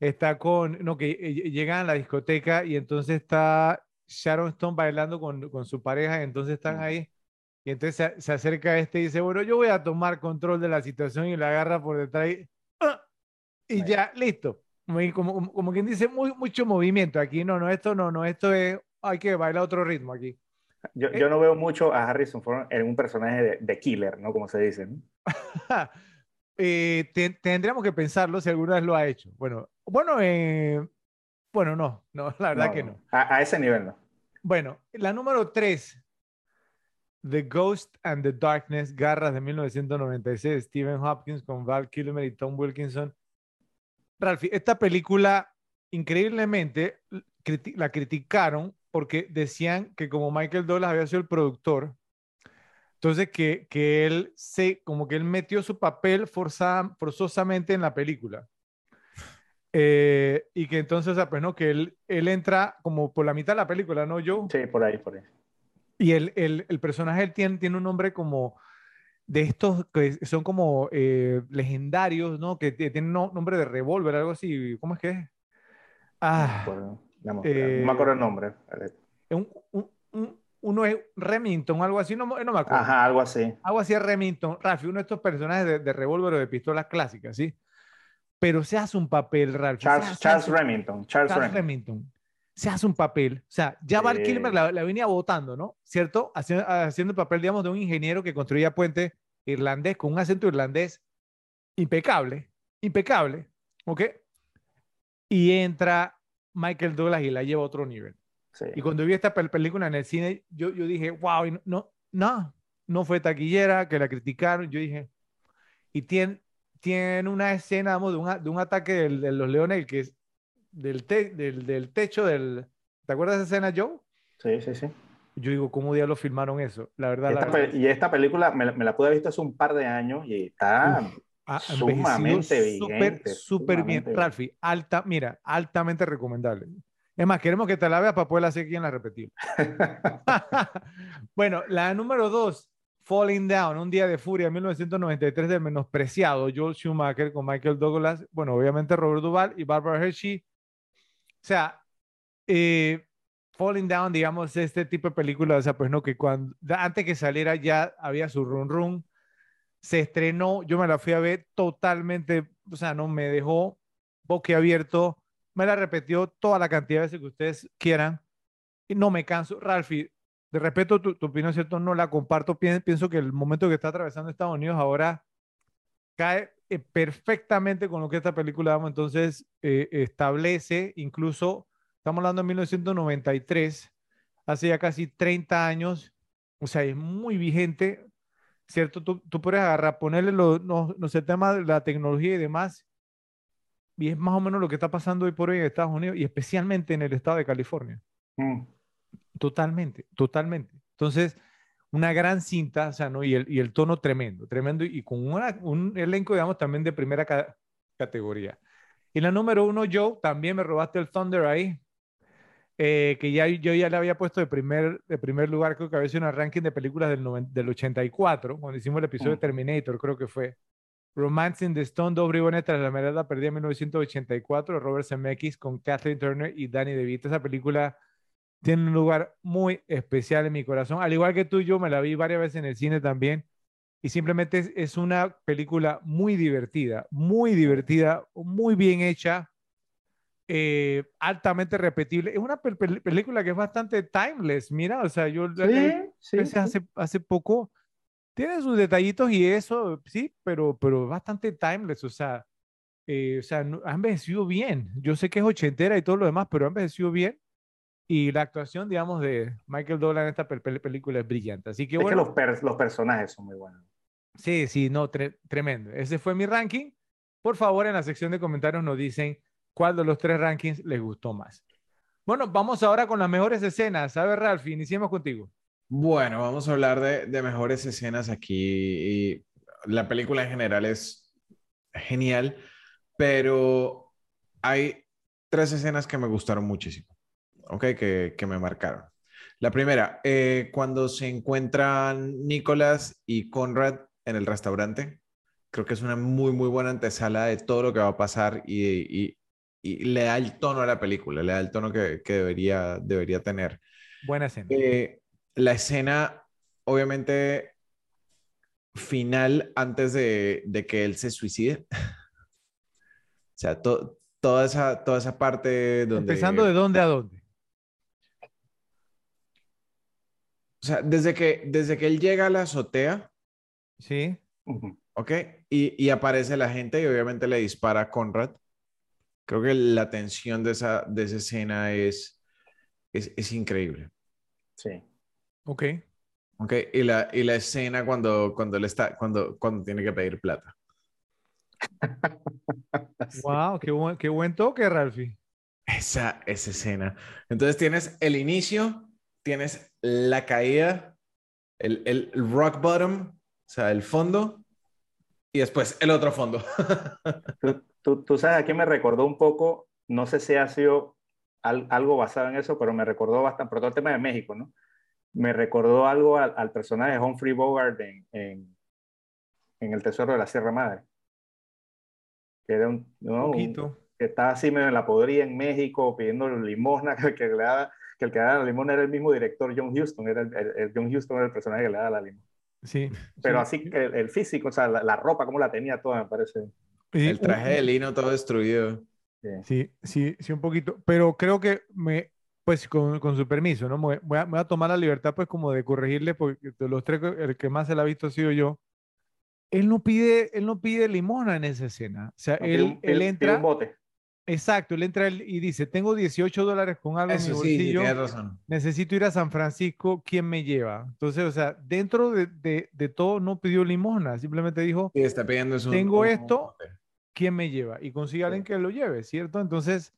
está con, no, que eh, llegan a la discoteca y entonces está Sharon Stone bailando con, con su pareja y entonces están Ujú. ahí y entonces se, se acerca este y dice, bueno, yo voy a tomar control de la situación y la agarra por detrás y, ¡ah! y ya, listo. Muy- Como, como, como quien dice, muy, mucho movimiento aquí. No, no, esto no, no, esto es, hay que bailar otro ritmo aquí. Yo, Eh. yo no veo mucho a Harrison Ford en un personaje de, de killer, ¿no? Como se dice. ¿no? Eh, te- tendríamos que pensarlo si alguna vez lo ha hecho. Bueno, bueno, eh, bueno, no, no, la verdad No, que no. no. A, a ese nivel no. Bueno, la número tres, The Ghost and the Darkness, Garras de 1996, Stephen Hopkins con Val Kilmer y Tom Wilkinson. Ralphie, esta película increíblemente la criticaron porque decían que como Michael Douglas había sido el productor, entonces que, que él se, como que él metió su papel forzosamente en la película. Eh, y que entonces, pues no, que él, él entra como por la mitad de la película, ¿no, Joe? Sí, por ahí, por ahí. Y el, el, el personaje él tiene, tiene un nombre como de estos que son como eh, legendarios, ¿no? Que tienen nombre de revólver, algo así. ¿Cómo es que es? Ah, no, me acuerdo, el nombre. Un, un, uno es Remington, algo así, no, no, me acuerdo. Ajá, algo así. Algo así es Remington. Rafi, uno de estos personajes de, de revólver o de pistolas clásicas, ¿sí? Pero se hace un papel, Ralph. Charles, Charles Remington. Charles, Remington se hace un papel. O sea, ya Val Kilmer la, venía votando, ¿no? ¿Cierto? Haciendo, haciendo el papel, digamos, de un ingeniero que construía puente irlandés con un acento irlandés impecable, impecable, ¿ok? Y entra Michael Douglas y la lleva a otro nivel. Y cuando vi esta película en el cine, yo, yo dije, wow, no, no, no fue taquillera, que la criticaron. Yo dije, y tiene, tiene una escena, de, un, de un ataque de los leones, que es del, del, del, techo del... ¿Te acuerdas de esa escena, Joe? Sí, sí, sí. Yo digo, ¿cómo lo filmaron eso? La verdad. y esta película me, me, la pude haber visto hace un par de años y está sumamente vigente. Súper bien. Ralfi, alta, mira, altamente recomendable. Es más, queremos que te la veas para poderla hacer aquí en la repetir. bueno, la número dos, Falling Down, un día de furia, 1993, del menospreciado Joel Schumacher con Michael Douglas, bueno, obviamente Robert Duvall y Barbara Hershey o sea, eh, Falling Down, digamos, este tipo de película, o sea, pues no, que cuando, antes que saliera ya había su run run, se estrenó, yo me la fui a ver totalmente, o sea, no me dejó boquiabierto, me la repetió toda la cantidad de veces que ustedes quieran, y no me canso. Ralphie, de respeto tu, tu opinión, ¿cierto? No la comparto, pienso que el momento que está atravesando Estados Unidos ahora cae eh, perfectamente con lo que esta película, vamos, entonces eh, establece, incluso, estamos hablando de 1993, hace ya casi 30 años, o sea, es muy vigente, ¿cierto? Tú, tú puedes agarrar, ponerle los, no, no sé, tema de la tecnología y demás, y es más o menos lo que está pasando hoy por hoy en Estados Unidos y especialmente en el estado de California. Mm. Totalmente, totalmente. Entonces, una gran cinta, o sea, ¿no? Y el, y el tono tremendo, tremendo, y con un elenco, digamos, también de primera categoría. Y la número uno, Joe, también me robaste el Thunder ahí, eh, que ya, yo ya le había puesto de primer, de primer lugar, creo que había sido un ranking de películas del, del 84, cuando hicimos el episodio de. Terminator, creo que fue. Romance in the Stone, Doble y tras la mirada perdida en 1984, Robert Zemeckis con Kathleen Turner y Danny DeVito. Esa película tiene un lugar muy especial en mi corazón. Al igual que tú, yo me la vi varias veces en el cine también. Y simplemente es, una película muy divertida, muy divertida, muy bien hecha, eh, altamente repetible. Es una película que es bastante timeless. Mira, o sea, yo sí, Hace, hace poco. Tiene sus detallitos y eso, sí, pero, pero bastante timeless. O sea, eh, o sea, ha envejecido bien. Yo sé que es ochentera y todo lo demás, pero ha envejecido bien. Y la actuación, digamos, de Michael Douglas en esta película es brillante. Así que es bueno. Que los, los, personajes son muy buenos. Sí, sí, no, tremendo. Ese fue mi ranking. Por favor, en la sección de comentarios nos dicen cuál de los tres rankings les gustó más. Bueno, vamos ahora con las mejores escenas. A ver, Ralph, iniciemos contigo. Bueno, vamos a hablar de, mejores escenas aquí. Y la película en general es genial, pero hay tres escenas que me gustaron muchísimo. ¿ok? Que, que me marcaron. La primera, eh, cuando se encuentran Nicolás y Conrad en el restaurante, creo que es una muy, muy buena antesala de todo lo que va a pasar y, y le da el tono a la película, le da el tono que, que debería, debería tener. Buena escena. Eh, la escena, obviamente, final antes de, de que él se suicide. o sea, toda, esa, toda esa parte donde... Empezando de dónde a dónde. O sea, desde que, desde que él llega a la azotea. Sí. Ok. Y, y, aparece la gente y obviamente le dispara a Conrad. Creo que la tensión de esa, de esa escena es, es, es increíble. Sí. Ok. Ok, y la, y la escena cuando, cuando, él está, cuando, cuando tiene que pedir plata. Wow, qué buen, qué buen toque, Ralphie. Esa, esa escena. Entonces tienes el inicio, tienes la caída, el, el rock bottom, o sea, el fondo, y después el otro fondo. tú, tú, tú, sabes a quién me recordó un poco, no sé si ha sido al, algo basado en eso, pero me recordó bastante, por todo el tema de México, ¿no? Me recordó algo al, al personaje de Humphrey Bogart en, en, en, El Tesoro de la Sierra Madre. Que era un, ¿no? un poquito. que estaba así medio en la podría en México pidiendo limosna, que el que le daba, que el que daba la limosna era el mismo director John Huston, era el, el, el John Huston era el personaje que le daba la limosna. Sí. Pero sí. así que el, el, físico, o sea, la, la, ropa, como la tenía toda, me parece. Sí, el traje de lino todo destruido. Sí, sí, sí, un poquito. Pero creo que me, pues con, con su permiso, ¿no? Me voy, a, me voy, a, tomar la libertad, pues, como de corregirle, porque de los tres, el que más se la ha visto ha sido yo. Él no pide, él no pide limona en esa escena. O sea, no, él, pide, él entra. Pide un bote. Exacto, él entra y dice, tengo 18 dólares con algo Eso en mi bolsillo, sí, razón. necesito ir a San Francisco, ¿quién me lleva? Entonces, o sea, dentro de, de, de todo no pidió limosna, simplemente dijo, sí, está pidiendo tengo un, esto, un ¿quién me lleva? Y consigue a alguien que lo lleve, ¿cierto? Entonces,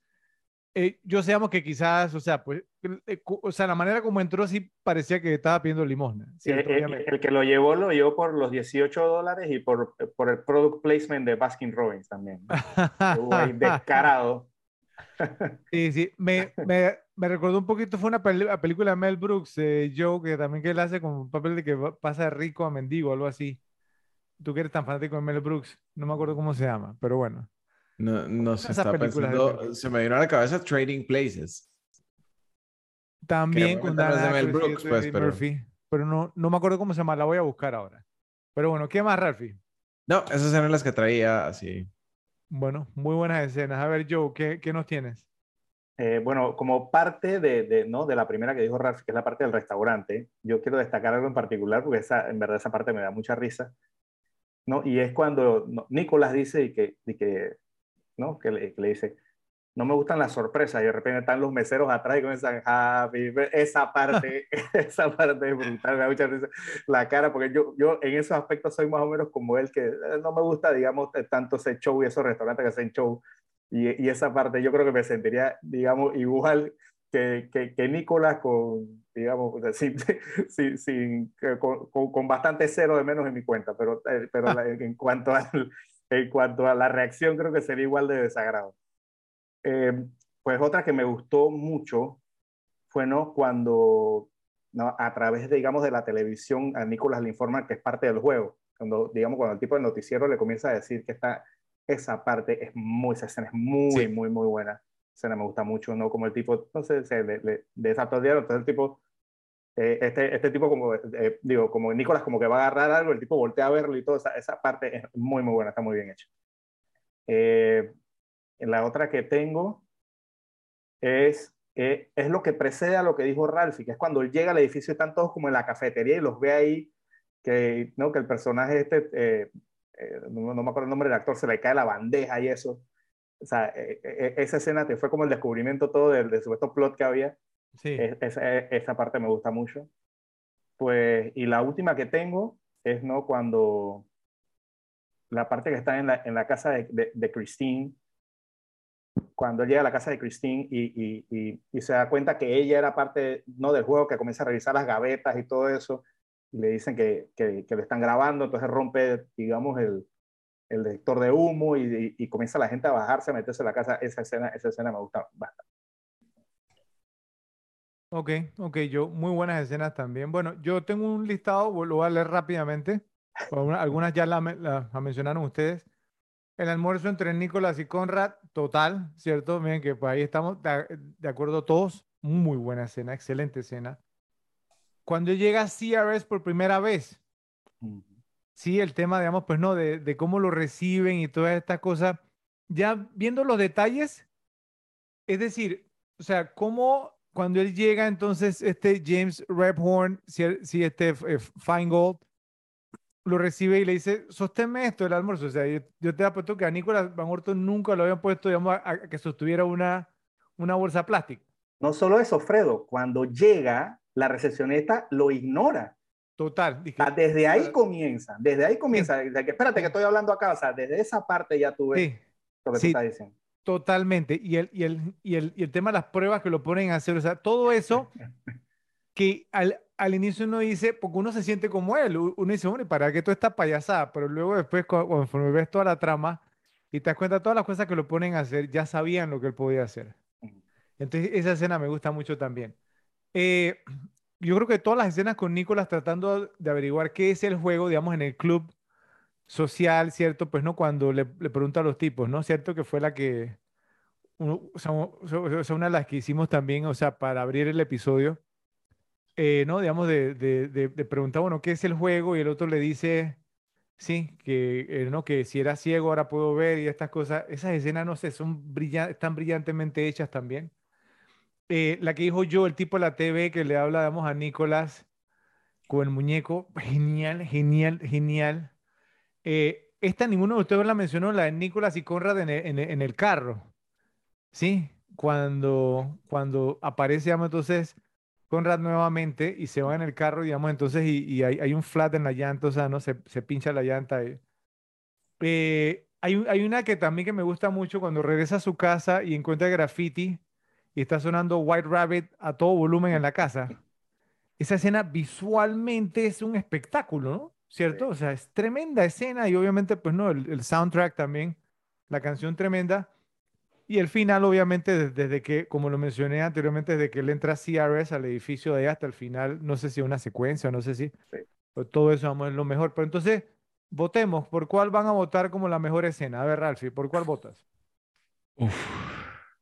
eh, yo sabemos que quizás, o sea, pues, eh, o sea, la manera como entró sí parecía que estaba pidiendo limosna. ¿cierto? El, el, el, que lo llevó, lo llevó por los 18 dólares y por, por el product placement de Baskin Robbins también. Estuvo ahí descarado. Sí, sí, me, me, me, recordó un poquito, fue una pel película de Mel Brooks, eh, Joe, que también que él hace como un papel de que pasa de rico a mendigo, algo así. Tú que eres tan fanático de Mel Brooks, no me acuerdo cómo se llama, pero bueno. No, no se está pensando, se me vino a la cabeza Trading Places. También con Dana de Mel Brooks, pues, pero... Murphy, pero no, no me acuerdo cómo se llama, la voy a buscar ahora. Pero bueno, ¿qué más, Ralphie? No, esas eran las que traía así. Bueno, muy buenas escenas. A ver, Joe, ¿qué, qué nos tienes? Eh, bueno, como parte de, de, ¿no? de la primera que dijo Ralph, que es la parte del restaurante, yo quiero destacar algo en particular porque esa, en verdad esa parte me da mucha risa. ¿no? Y es cuando ¿no? Nicolás dice y que, y que, ¿no? que, le, que le dice, no me gustan las sorpresas y de repente están los meseros atrás y comienzan happy, esa parte, esa parte es brutal, me da mucha risa la cara, porque yo, yo en esos aspectos soy más o menos como él, que no me gusta, digamos, tanto ese show y esos restaurantes que hacen show, y, y esa parte yo creo que me sentiría, digamos, igual que, que, que Nicolás con, digamos, sin, sin, sin con, con, con, bastante cero de menos en mi cuenta, pero, eh, pero en, cuanto a, en cuanto a la reacción creo que sería igual de desagrado. Eh, pues otra que me gustó mucho fue ¿no? cuando ¿no? a través de, digamos, de la televisión a Nicolás le informan que es parte del juego. Cuando, digamos, cuando el tipo de noticiero le comienza a decir que está, esa parte es muy, esa escena es muy, sí. muy, muy buena. Esa escena me gusta mucho, ¿no? Como el tipo, sé, se, le, le, de esa entonces el tipo, eh, este, este tipo como, eh, digo, como Nicolás como que va a agarrar algo, el tipo voltea a verlo y todo, esa, esa parte es muy, muy buena, está muy bien hecha. Eh, la otra que tengo es, eh, es lo que precede a lo que dijo Ralphie, que es cuando él llega al edificio, están todos como en la cafetería y los ve ahí, que, ¿no? que el personaje este, eh, eh, no, no, me acuerdo el nombre del actor, se le cae la bandeja y eso. O sea, esa escena te fue como el descubrimiento todo del, del supuesto plot que había. Sí. esa, esa parte me gusta mucho. Pues, y la última que tengo es, ¿no? Cuando la parte que está en la, en la casa de, de, Christine, cuando llega a la casa de Christine y, y, y, se da cuenta que ella era parte no del juego, que comienza a revisar las gavetas y todo eso, y le dicen que, que, que lo están grabando, entonces rompe, digamos, el, el detector de humo y, y, comienza la gente a bajarse, a meterse en la casa. Esa escena, esa escena me gusta bastante. Ok, ok, yo, muy buenas escenas también. Bueno, yo tengo un listado, lo voy a leer rápidamente. Algunas ya las la, la mencionaron ustedes. El almuerzo entre Nicolás y Conrad, total, ¿cierto? Miren que pues ahí estamos de, de acuerdo todos. Muy buena escena, excelente escena. Cuando llega CRS por primera vez, sí, el tema, digamos, pues no, de, de cómo lo reciben y todas estas cosas, ya viendo los detalles, es decir, o sea, cómo cuando él llega, entonces, este James Rephorn, si, si este eh, Feingold, lo recibe y le dice, sosténme esto del almuerzo. O sea, yo, yo te apuesto que a Nicolás Van Orton nunca lo habían puesto, digamos, a, a que sostuviera una, una bolsa plástica. No solo eso, Fredo, cuando llega, la recepcionista lo ignora. Total. desde ahí comienza, desde ahí comienza. que, espérate que estoy hablando acá, o sea, desde esa parte ya tuve lo que tú estás diciendo. Totalmente. Y el, y, el, y, el, y el tema de las pruebas que lo ponen a hacer, o sea, todo eso que al, al inicio uno dice, porque uno se siente como él, uno dice, bueno, ¿para qué toda esta payasada? Pero luego después, cuando, ves toda la trama y te das cuenta de todas las cosas que lo ponen a hacer, ya sabían lo que él podía hacer. Entonces, esa escena me gusta mucho también. Eh, yo creo que todas las escenas con Nicolás tratando de averiguar qué es el juego, digamos, en el club social, ¿cierto? Pues no, cuando le, le a los tipos, ¿no? ¿Cierto? Que fue la que, o sea, una de las que hicimos también, o sea, para abrir el episodio eh, ¿no? Digamos, de, de, de, preguntar, bueno, ¿qué es el juego? Y el otro le dice, sí, que, eh, ¿no? que si era ciego ahora puedo ver y estas cosas. Esas escenas, no sé, son brillantes, están brillantemente hechas también. Eh, la que dijo yo, el tipo de la TV que le habla, digamos, a Nicolás con el muñeco, genial, genial, genial. Esta ninguno de ustedes la mencionó, la de Nicolás y Conrad en el, carro. ¿Sí? Cuando, cuando aparece, digamos, entonces Conrad nuevamente y se va en el carro, digamos, entonces, y, hay, un flat en la llanta, o sea, ¿no? Se, pincha la llanta. Eh, hay, hay, una que también que me gusta mucho cuando regresa a su casa y encuentra graffiti y está sonando White Rabbit a todo volumen en la casa. Esa escena visualmente es un espectáculo, ¿no? ¿Cierto? O sea, es tremenda escena y obviamente, pues no, el soundtrack también, la canción tremenda. Y el final, obviamente, desde, que, como lo mencioné anteriormente, desde que él entra a CRS al edificio de ahí hasta el final, no sé si una secuencia, no sé si, todo eso vamos, es lo mejor. Pero entonces, votemos, ¿por cuál van a votar como la mejor escena? A ver, Ralphie, ¿por cuál votas? Uf,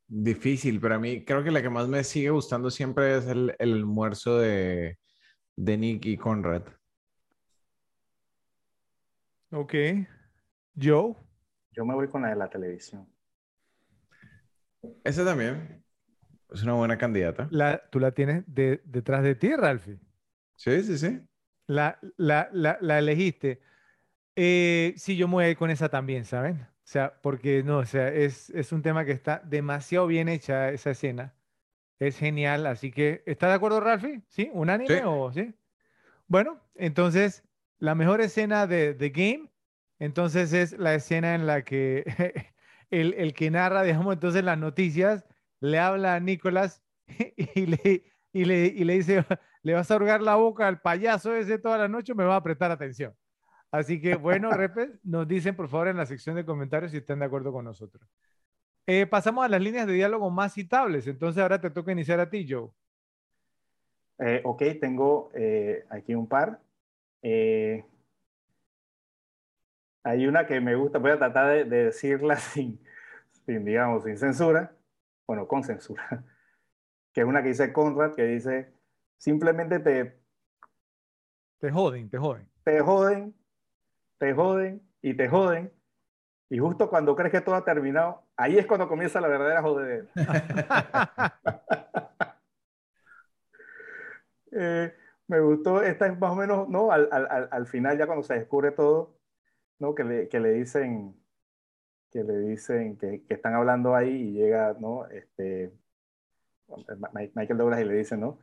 difícil, pero a mí creo que la que más me sigue gustando siempre es el, el almuerzo de, de Nick y Conrad. Ok. Joe. Yo me voy con la de la televisión. Esa también es una buena candidata. La, ¿Tú la tienes detrás de ti, Ralphie? Sí, sí, sí. La, la, la, elegiste. Eh, sí, yo me voy a ir con esa también, ¿saben? O sea, porque no, o sea, es, es un tema que está demasiado bien hecha esa escena. Es genial, así que, ¿está de acuerdo, Ralphie? ¿Sí? ¿Unánime o sí? Bueno, entonces, la mejor escena de The Game, entonces es la escena en la que el, el, que narra, digamos, entonces las noticias, le habla a Nicolás y le, y le, y le dice, le vas a ahogar la boca al payaso ese toda la noche, me va a prestar atención. Así que, bueno, Repes, nos dicen por favor en la sección de comentarios si están de acuerdo con nosotros. Eh, pasamos a las líneas de diálogo más citables. Entonces, ahora te toca iniciar a ti, Joe. Eh, ok, tengo eh, aquí un par. Eh, hay una que me gusta, voy a tratar de, decirla sin, sin, digamos, sin censura, bueno, con censura, que es una que dice Conrad, que dice, simplemente te... Te joden, te joden. Te joden, te joden y te joden. Y justo cuando crees que todo ha terminado, ahí es cuando comienza la verdadera joder. Eh, me gustó, esta es más o menos, ¿no? Al, al, al final, ya cuando se descubre todo, ¿no? Que le, que le dicen, que le dicen que, que, están hablando ahí y llega, ¿no? Este, Michael Douglas y le dice, ¿no?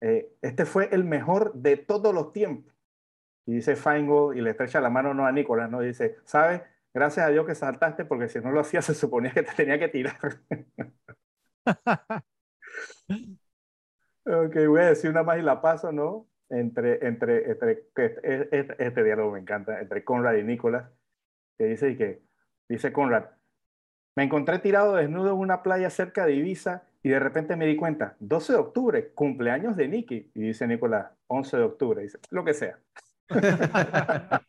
Eh, este fue el mejor de todos los tiempos. Y dice Feingold y le estrecha la mano no a Nicolás, ¿no? Y dice, ¿sabes? Gracias a Dios que saltaste porque si no lo hacías se suponía que te tenía que tirar. ok, voy a decir una más y la paso, ¿no? entre, entre, entre este, este, diálogo me encanta, entre Conrad y Nicolás, que dice que, dice Conrad, me encontré tirado desnudo en una playa cerca de Ibiza y de repente me di cuenta, 12 de octubre, cumpleaños de Nicky. Y dice Nicolás, 11 de octubre, dice, lo que sea.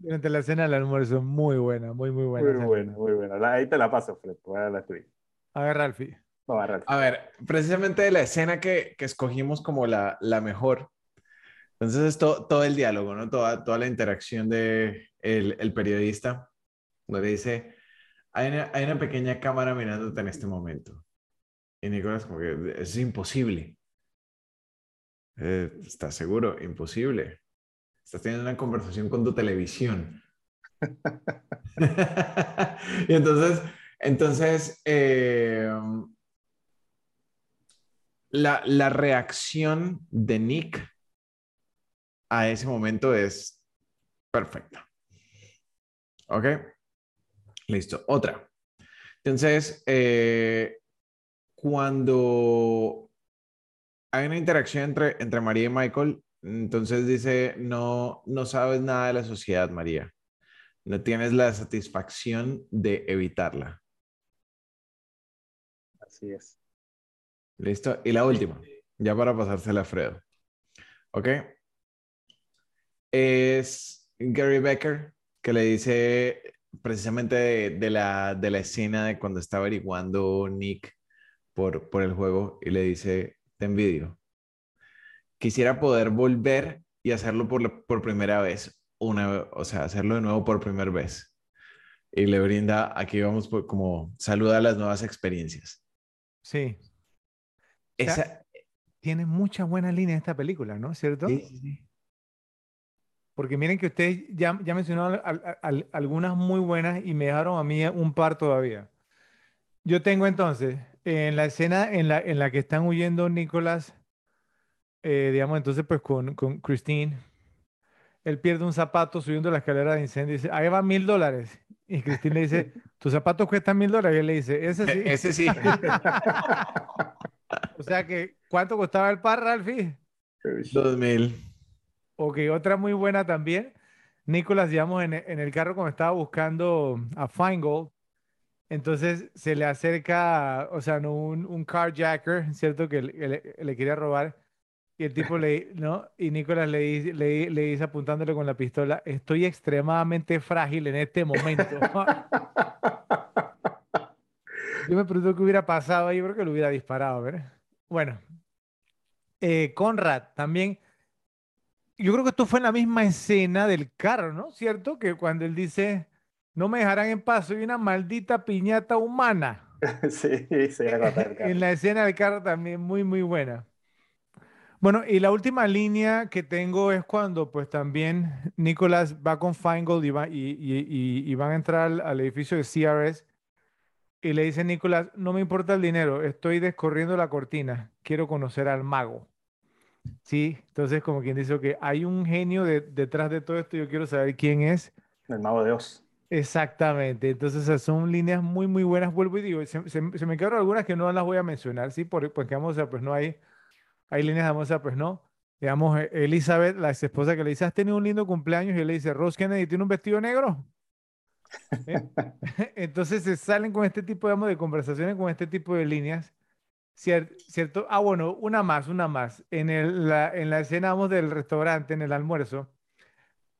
Durante la cena del almuerzo, muy buena, muy, muy buena. Muy buena, muy buena. Ahí te la paso, Fred, voy a la. A ver, Ralfi. A, ver, precisamente la escena que, que escogimos como la, la mejor entonces es todo el diálogo, ¿no? Toda, toda la interacción de el, el periodista, donde dice, hay una, hay una, pequeña cámara mirándote en este momento. Y Nicolás como que, es imposible. Eh, ¿Estás seguro? Imposible. Estás teniendo una conversación con tu televisión. y entonces, entonces eh, la, la reacción de Nick a ese momento es perfecta. ¿Ok? Listo. Otra. Entonces, eh, cuando hay una interacción entre, entre María y Michael, entonces dice, no, no sabes nada de la sociedad, María. No tienes la satisfacción de evitarla. Así es. Listo. Y la última, ya para pasársela a Fredo. ¿Ok? Es Gary Becker que le dice precisamente de, la, de la escena de cuando está averiguando Nick por, por el juego y le dice, te envidio. Quisiera poder volver y hacerlo por, por primera vez, una, o sea, hacerlo de nuevo por primera vez. Y le brinda, aquí vamos como saluda las nuevas experiencias. Sí. Esa... tiene muchas buenas líneas esta película, ¿no? ¿Cierto? Sí, sí, sí. Porque miren que ustedes ya, ya mencionaron algunas muy buenas y me dejaron a mí un par todavía. Yo tengo entonces, en la escena en la, en la que están huyendo Nicolás, eh, digamos, entonces pues con, con Christine, él pierde un zapato subiendo la escalera de incendio y dice, ahí va mil dólares. Y Christine le dice, tus zapatos cuestan mil dólares. Y él le dice, ese sí. E-, ese sí. o sea que, ¿cuánto costaba el par? Dos mil. Ok, otra muy buena también. Nicolás, digamos, en, en el carro cuando estaba buscando a Feingold, entonces se le acerca, o sea, no, un, un carjacker, ¿cierto? Que le, le, quería robar. Y el tipo le, ¿no? Y Nicolás le, dice, le, le dice apuntándole con la pistola, estoy extremadamente frágil en este momento. Yo me pregunto qué hubiera pasado ahí, creo que lo hubiera disparado, ¿verdad? Bueno, eh, Conrad también yo creo que esto fue en la misma escena del carro, ¿no? ¿Cierto? Que cuando él dice, no me dejarán en paz, soy una maldita piñata humana. sí, sí, En la escena del carro también muy, muy buena. Bueno, y la última línea que tengo es cuando pues también Nicolás va con Feingold y, va, y, y, y, van a entrar al, edificio de CRS y le dice Nicolás, no me importa el dinero, estoy descorriendo la cortina, quiero conocer al mago. Sí, entonces como quien dice que hay un genio detrás de todo esto, yo quiero saber quién es. El mago de Dios. Exactamente, entonces son líneas muy, muy buenas, vuelvo y digo, se, me quedaron algunas que no las voy a mencionar, ¿sí? Porque, porque vamos a, pues no hay, hay líneas vamos a, pues no. Digamos, e, Elizabeth, la ex esposa que le dice, has tenido un lindo cumpleaños, y él le dice, Ross Kennedy tiene un vestido negro. Entonces se salen con este tipo, de conversaciones, con este tipo de líneas ¿Cierto? Ah, bueno, una más, una más. En, el, la, en la escena vamos, del restaurante, en el almuerzo,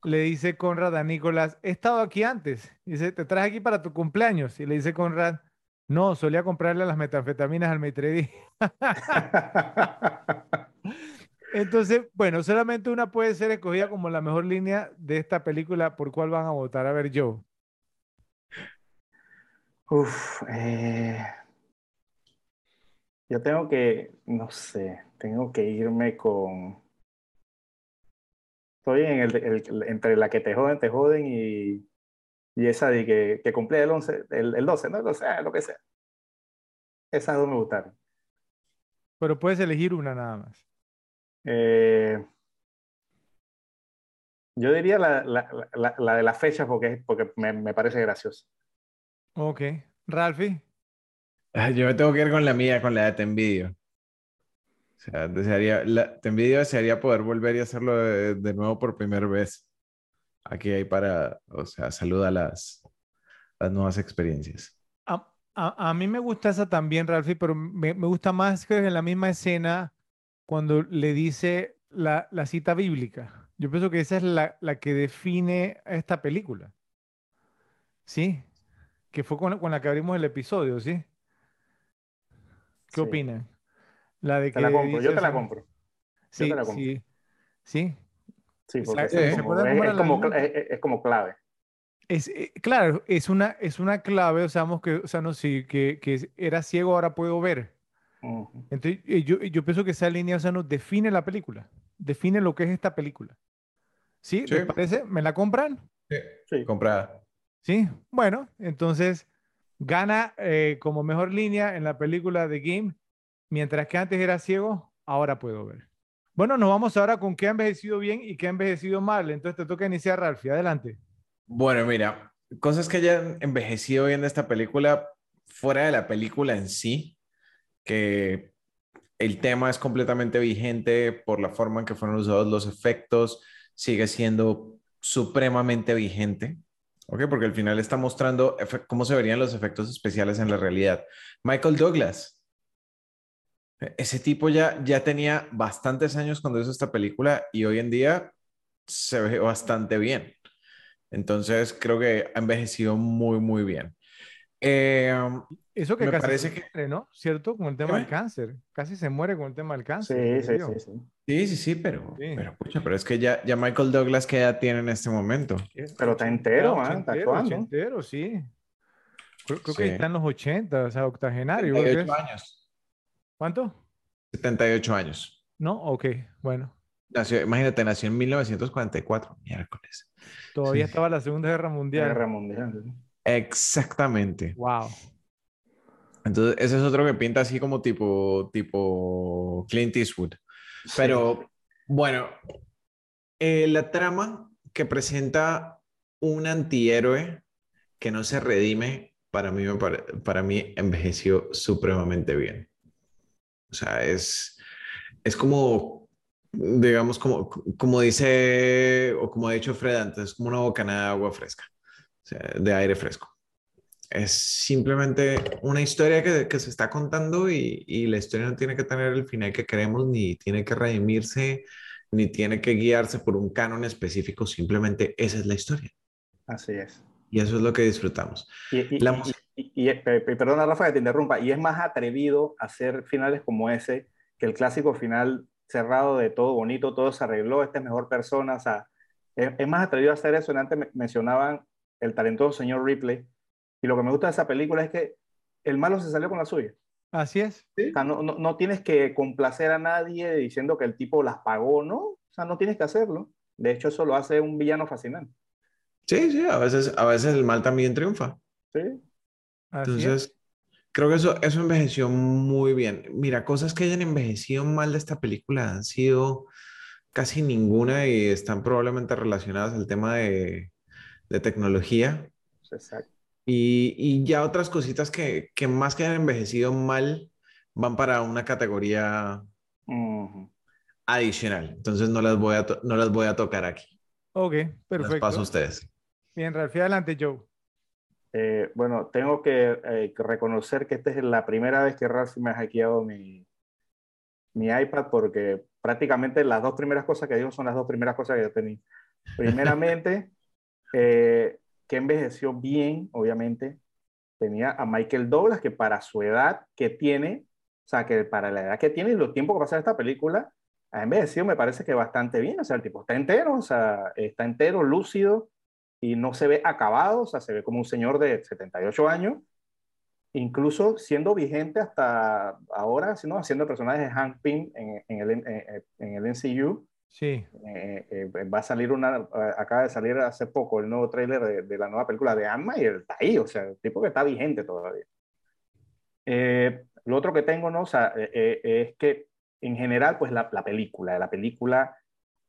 le dice Conrad a Nicolás, he estado aquí antes. Dice, te traje aquí para tu cumpleaños. Y le dice Conrad, no, solía comprarle las metanfetaminas al Maitredi. Entonces, bueno, solamente una puede ser escogida como la mejor línea de esta película. ¿Por cuál van a votar? A ver, yo. Uf, eh, yo tengo que, no sé, tengo que irme con... Estoy en el, entre la que te joden, te joden y, y esa de que, que cumple el, 11, el, el 12, ¿no? O sea, lo que sea. Esas dos me gustaron. Pero puedes elegir una nada más. Eh, yo diría la, la, la, la, de la fecha porque, porque me, me parece graciosa. Ok. Ralphie. Yo me tengo que ir con la mía, con la de Te Envidio. O sea, desearía, la, Te Envidio desearía poder volver y hacerlo de, nuevo por primera vez. Aquí hay para, o sea, saluda las, las nuevas experiencias. A, a, a, mí me gusta esa también, Ralphie, pero me, me, gusta más que en la misma escena cuando le dice la, la cita bíblica. Yo pienso que esa es la, la que define esta película. ¿Sí? Que fue con, con la que abrimos el episodio, ¿sí? ¿Qué opinan? La de que la compro, yo te la compro. Sí, te la compro. sí. Sí. Sí, porque es, como, es, como, clave. Es, eh, claro, es una, es una clave, o sea, que, o sea, no, sí, que, que era ciego, ahora puedo ver. Entonces, eh, yo, yo pienso que esa línea, o sea, nos define la película, define lo que es esta película. ¿Sí? ¿Sí? parece? ¿Me la compran? Sí, sí. comprada. Sí, bueno, entonces Gana eh, como mejor línea en la película de Game, mientras que antes era ciego, ahora puedo ver. Bueno, nos vamos ahora con qué ha envejecido bien y qué ha envejecido mal. Entonces te toca iniciar, Ralphie. Adelante. Bueno, mira, cosas que hayan envejecido bien de esta película, fuera de la película en sí, que el tema es completamente vigente por la forma en que fueron usados los efectos, sigue siendo supremamente vigente. ¿Ok? Porque al final está mostrando cómo se verían los efectos especiales en la realidad. Michael Douglas, ese tipo ya, ya tenía bastantes años cuando hizo esta película y hoy en día se ve bastante bien. Entonces creo que ha envejecido muy, muy bien. Eh, Eso que casi parece se muere, ¿no? ¿Cierto? Con el tema del cáncer. Casi se muere con el tema del cáncer. Sí, sí, sí, sí. Sí, sí, sí, pero, Pero, pero es que ya, ya Michael Douglas, ¿qué edad tiene en este momento? Pero está entero, man, está actuando. entero, sí. Creo, que está en los 80, o sea, octogenario. años. ¿Cuánto? 78 años. ¿No? Ok, bueno. Nació, imagínate, nació en 1944, miércoles. Todavía estaba la Segunda Guerra Mundial. Guerra Mundial. Exactamente. Wow. Entonces, ese es otro que pinta así como tipo, tipo Clint Eastwood. Pero, bueno, eh, la trama que presenta un antihéroe que no se redime, para mí, para mí envejeció supremamente bien. O sea, es, es como, digamos, como, como dice, o como ha dicho Fred antes, es como una bocanada de agua fresca, de aire fresco. Es simplemente una historia que, que se está contando y, y, la historia no tiene que tener el final que queremos, ni tiene que redimirse, ni tiene que guiarse por un canon específico, simplemente esa es la historia. Así es. Y eso es lo que disfrutamos. Y, la y, perdona Rafa que te interrumpa, y es más atrevido hacer finales como ese que el clásico final cerrado de todo bonito, todo se arregló, esta es mejor persona, o sea, es, más atrevido hacer eso. Antes mencionaban el talentoso señor Ripley, y lo que me gusta de esa película es que el malo se salió con la suya. Así es. O sea, no, no, no, tienes que complacer a nadie diciendo que el tipo las pagó, ¿no? O sea, no tienes que hacerlo. De hecho, eso lo hace un villano fascinante. Sí, sí, a veces, a veces el mal también triunfa. Sí. Entonces, creo que eso, eso envejeció muy bien. Mira, cosas que hayan envejecido mal de esta película han sido casi ninguna y están probablemente relacionadas al tema de, de tecnología. Exacto. Y, y, ya otras cositas que, que, más que hayan envejecido mal van para una categoría adicional. Entonces no las voy a, no las voy a tocar aquí. Ok, perfecto. Las paso a ustedes. Bien, Ralfi, adelante, Joe. Eh, bueno, tengo que, eh, reconocer que esta es la primera vez que Ralph me ha hackeado mi, mi iPad porque prácticamente las dos primeras cosas que digo son las dos primeras cosas que yo tenía. Primeramente, eh, que envejeció bien, obviamente, tenía a Michael Douglas, que para su edad que tiene, o sea, que para la edad que tiene y los tiempos que pasa esta película, ha envejecido me parece que bastante bien, o sea, el tipo está entero, o sea, está entero, lúcido, y no se ve acabado, o sea, se ve como un señor de 78 años, incluso siendo vigente hasta ahora, ¿no? haciendo el personaje de Hank Pym en, en, el, en, el MCU. Sí. Eh, eh, va a salir una, acaba de salir hace poco el nuevo tráiler de, la nueva película de ant y él está ahí, o sea, el tipo que está vigente todavía. Eh, lo otro que tengo, ¿no? O sea, es que en general, pues la, la película, la película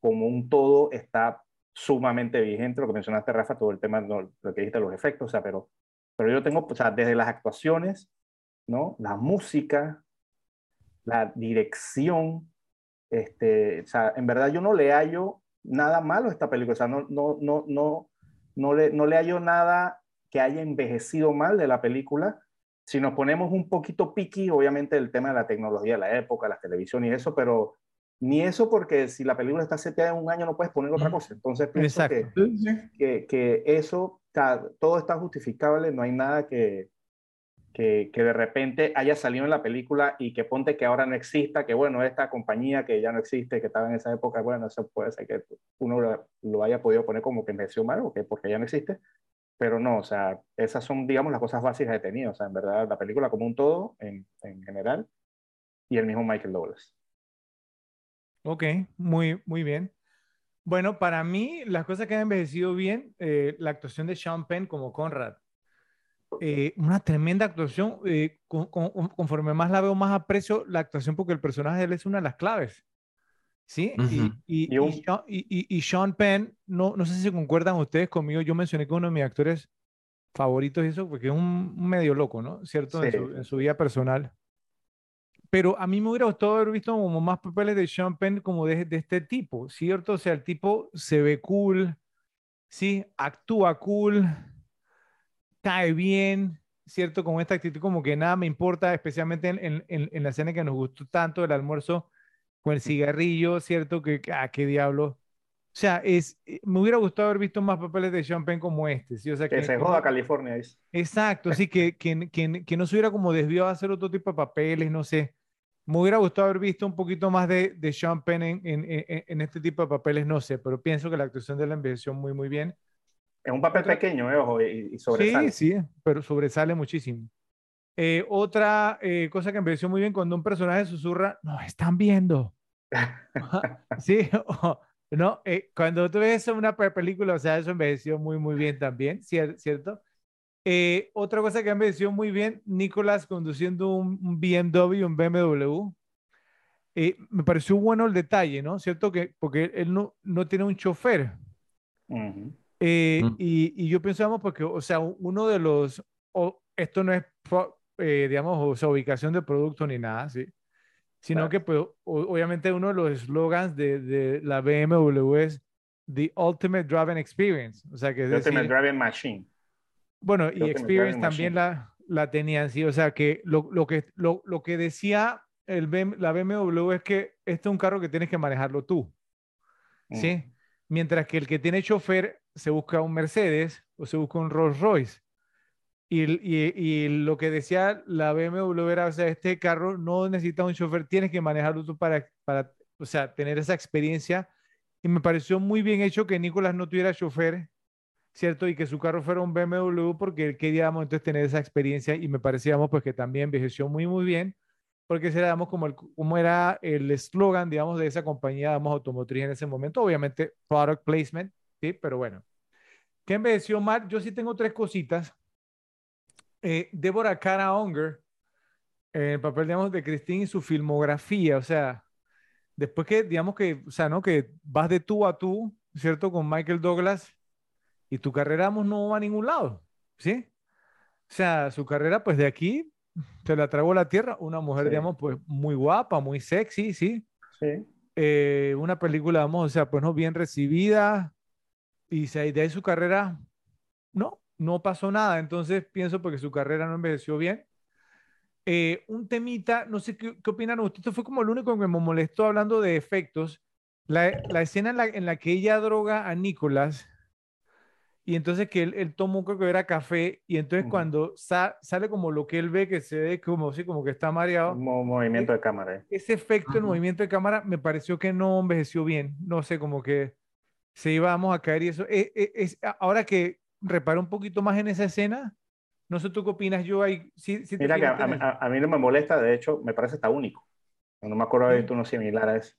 como un todo está sumamente vigente, lo que mencionaste, Rafa, todo el tema, lo que dijiste, los efectos, o sea, pero, pero yo tengo, o sea, desde las actuaciones, ¿no? La música, la dirección, este, o sea, en verdad yo no le hallo nada malo a esta película, o sea, no, no, no, no, no, le, no le hallo nada que haya envejecido mal de la película. Si nos ponemos un poquito piqui, obviamente el tema de la tecnología de la época, la televisión y eso, pero ni eso porque si la película está seteada en un año no puedes poner otra cosa. Entonces pienso que, que, eso, todo está justificable, no hay nada que, que, que, de repente haya salido en la película y que ponte que ahora no exista, que bueno, esta compañía que ya no existe, que estaba en esa época, bueno, eso puede ser que uno lo, haya podido poner como que envejeció mal o que porque ya no existe, pero no, o sea, esas son, digamos, las cosas básicas de tenido, o sea, en verdad, la película como un todo, en, en general, y el mismo Michael Douglas. Ok, muy, muy bien. Bueno, para mí, las cosas que han envejecido bien, eh, la actuación de Sean Penn como Conrad. Eh, una tremenda actuación. Eh, conforme más la veo, más aprecio la actuación porque el personaje de él es una de las claves. ¿sí? y, y, Sean Penn, no, no sé si concuerdan ustedes conmigo, yo mencioné que uno de mis actores favoritos y eso, porque es un, medio loco, ¿no? ¿Cierto? En, su, vida personal. Pero a mí me hubiera gustado haber visto como más papeles de Sean Penn como de, de este tipo, ¿cierto? O sea, el tipo se ve cool, ¿sí? Actúa cool, cae bien, ¿cierto? Con esta actitud como que nada me importa, especialmente en, en, en la escena que nos gustó tanto, el almuerzo con el cigarrillo, ¿cierto? Que, ah, qué diablo. O sea, es, eh, me hubiera gustado haber visto más papeles de Sean Penn como este, ¿sí? O sea, que, se joda California. Es. Exacto, sí, que, que, que, que, no se hubiera como desviado a hacer otro tipo de papeles, no sé. Me hubiera gustado haber visto un poquito más de, de Sean Penn en, en, en, este tipo de papeles, no sé, pero pienso que la actuación de la envejeció muy, muy bien. Es un papel pequeño, eh, ojo, y, sobresale. Sí, sí, pero sobresale muchísimo. Eh, otra eh, cosa que envejeció muy bien cuando un personaje susurra, no están viendo. sí, no, eh, cuando tú ves una película, o sea, eso envejeció muy, muy bien también, ¿cierto? Eh, otra cosa que envejeció muy bien, Nicolás conduciendo un, BMW, un BMW. Eh, me pareció bueno el detalle, ¿no? ¿Cierto? Que, porque él no, no tiene un chofer. Mm. y, yo pensamos porque, o sea, uno de los, esto no es, digamos, o sea, ubicación de producto ni nada, ¿sí? sino que pues, obviamente uno de los eslogans de, de, la BMW es The Ultimate Driving Experience. O sea, que The Ultimate Driving Machine. Bueno, y Experience también la, la tenían, sí. O sea, que lo, lo que, lo, lo, que decía el la BMW es que este es un carro que tienes que manejarlo tú. ¿Sí? Mm. Mientras que el que tiene chofer se busca un Mercedes o se busca un Rolls Royce. Y, y, lo que decía la BMW era, o sea, este carro no necesita un chofer, tienes que manejarlo tú para, para, o sea, tener esa experiencia. Y me pareció muy bien hecho que Nicolás no tuviera chofer, ¿cierto? Y que su carro fuera un BMW porque él quería, entonces tener esa experiencia y me parecíamos pues que también envejeció muy, muy bien porque ese era, como, el, como era el eslogan, digamos, de esa compañía, digamos, automotriz en ese momento. Obviamente, product placement, ¿sí? Pero bueno. ¿Qué envejeció mal? Yo sí tengo tres cositas eh, Deborah Cara Unger, en el papel, digamos, de Christine y su filmografía, o sea, después que, digamos que, o sea, ¿no? Que vas de tú a tú, ¿cierto? Con Michael Douglas y tu carrera, no va a ningún lado, ¿sí? O sea, su carrera, pues de aquí, se la tragó la tierra, una mujer, digamos, pues muy guapa, muy sexy, ¿sí? Sí. Eh, una película, vamos, o sea, pues no bien recibida, y de ahí su carrera, no, no pasó nada, entonces pienso porque su carrera no envejeció bien. Eh, un temita, no sé qué, qué opinan ustedes, esto fue como el único que me molestó hablando de efectos, la, escena en la, que ella droga a Nicolás y entonces que él, él tomó creo que era café y entonces cuando sale como lo que él ve que se ve como, sí, como que está mareado. Un movimiento de cámara. Eh. Ese efecto, el movimiento de cámara me pareció que no envejeció bien, no sé, como que se íbamos a caer y eso. Eh, es, ahora que repara un poquito más en esa escena. No sé tú qué opinas, yo ahí. Sí, Mira que a, mí no me molesta, de hecho, me parece hasta único. No me acuerdo de visto uno similar a ese.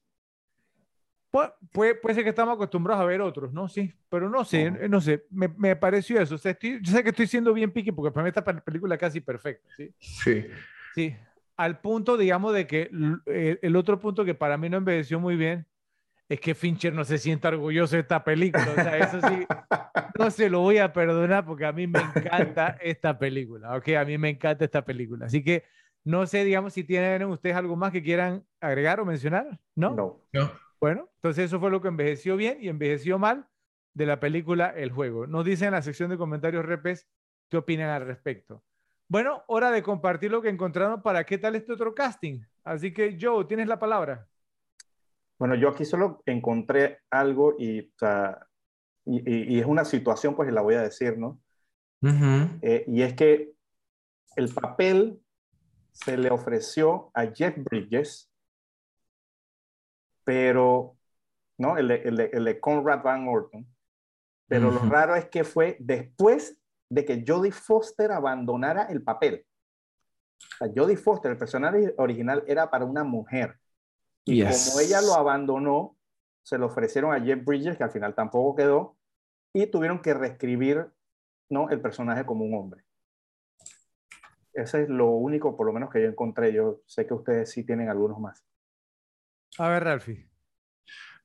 puede, puede, ser que estamos acostumbrados a ver otros, ¿no? Sí, pero no sé, no sé, me, me pareció eso. O sea, estoy, yo sé que estoy siendo bien piqui porque para mí esta película es casi perfecta, ¿sí? Sí. Sí, al punto, digamos, de que el, el otro punto que para mí no envejeció muy bien es que Fincher no se sienta orgulloso de esta película. O sea, eso sí, no se lo voy a perdonar porque a mí me encanta esta película. Ok, a mí me encanta esta película. Así que no sé, digamos, si tienen ustedes algo más que quieran agregar o mencionar. ¿No? No. Bueno, entonces eso fue lo que envejeció bien y envejeció mal de la película El Juego. Nos dicen en la sección de comentarios repes qué opinan al respecto. Bueno, hora de compartir lo que encontraron para qué tal este otro casting. Así que Joe, tienes la palabra. Bueno, yo aquí solo encontré algo y, y, es una situación, pues la voy a decir, ¿no? Eh, y es que el papel se le ofreció a Jeff Bridges, pero, ¿no? El de, el de, Conrad Van Orton. Pero lo raro es que fue después de que Jodie Foster abandonara el papel. O sea, Jodie Foster, el personaje original, era para una mujer. Y como ella lo abandonó, se lo ofrecieron a Jeff Bridges, que al final tampoco quedó, y tuvieron que reescribir ¿no? el personaje como un hombre. Ese es lo único, por lo menos, que yo encontré. Yo sé que ustedes sí tienen algunos más. A ver, Ralphie.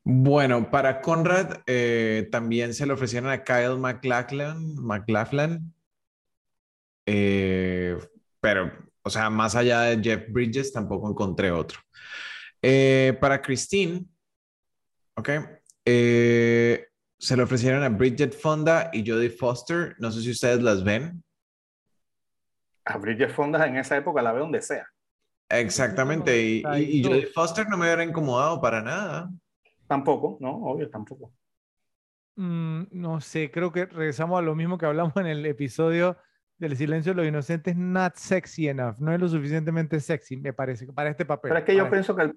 Bueno, para Conrad eh, también se le ofrecieron a Kyle McLachlan, McLachlan eh, pero, o sea, más allá de Jeff Bridges, tampoco encontré otro. Eh, para Christine, ok, se le ofrecieron a Bridget Fonda y Jodie Foster. No sé si ustedes las ven. A Bridget Fonda en esa época la veo donde sea. Exactamente, y, y, Jodie Foster no me hubiera incomodado para nada. Tampoco, no, obvio, tampoco. Mm, no sé, creo que regresamos a lo mismo que hablamos en el episodio del silencio de los inocentes, not sexy enough, no es lo suficientemente sexy, me parece, para este papel. Pero es que yo pienso que,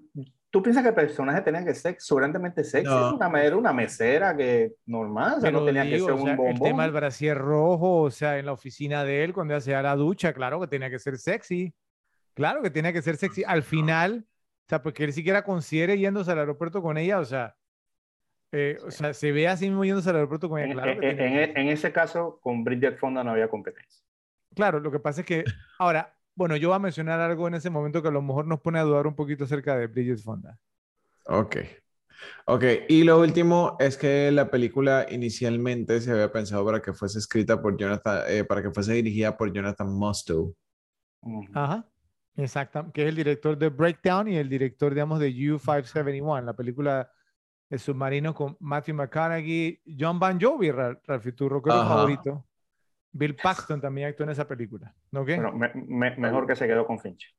tú piensas que el personaje tenía que ser suficientemente sexy, una, era una mesera que normal, o sea, no tenía que ser un bombón. El tema del brasier rojo, o sea, en la oficina de él, cuando hacía la ducha, claro que tenía que ser sexy, claro que tenía que ser sexy. Al final, o sea, porque él siquiera considere yéndose al aeropuerto con ella, o sea, eh, o sea, se ve así mismo yéndose al aeropuerto con ella. Claro en, en, en, ese caso, con Bridget Fonda no había competencia. Claro, lo que pasa es que ahora, bueno, yo voy a mencionar algo en ese momento que a lo mejor nos pone a dudar un poquito acerca de Bridget Fonda. Ok. Ok, y lo último es que la película inicialmente se había pensado para que fuese escrita por Jonathan, eh, para que fuese dirigida por Jonathan Mostow. Ajá. Exacto, que es el director de Breakdown y el director, digamos, de U-571, la película de submarino con Matthew McConaughey, John Van Jovi, Ralph, tu rockero favorito. Bill Paxton también actuó en esa película. ¿no? Bueno, mejor que se quedó con Finch.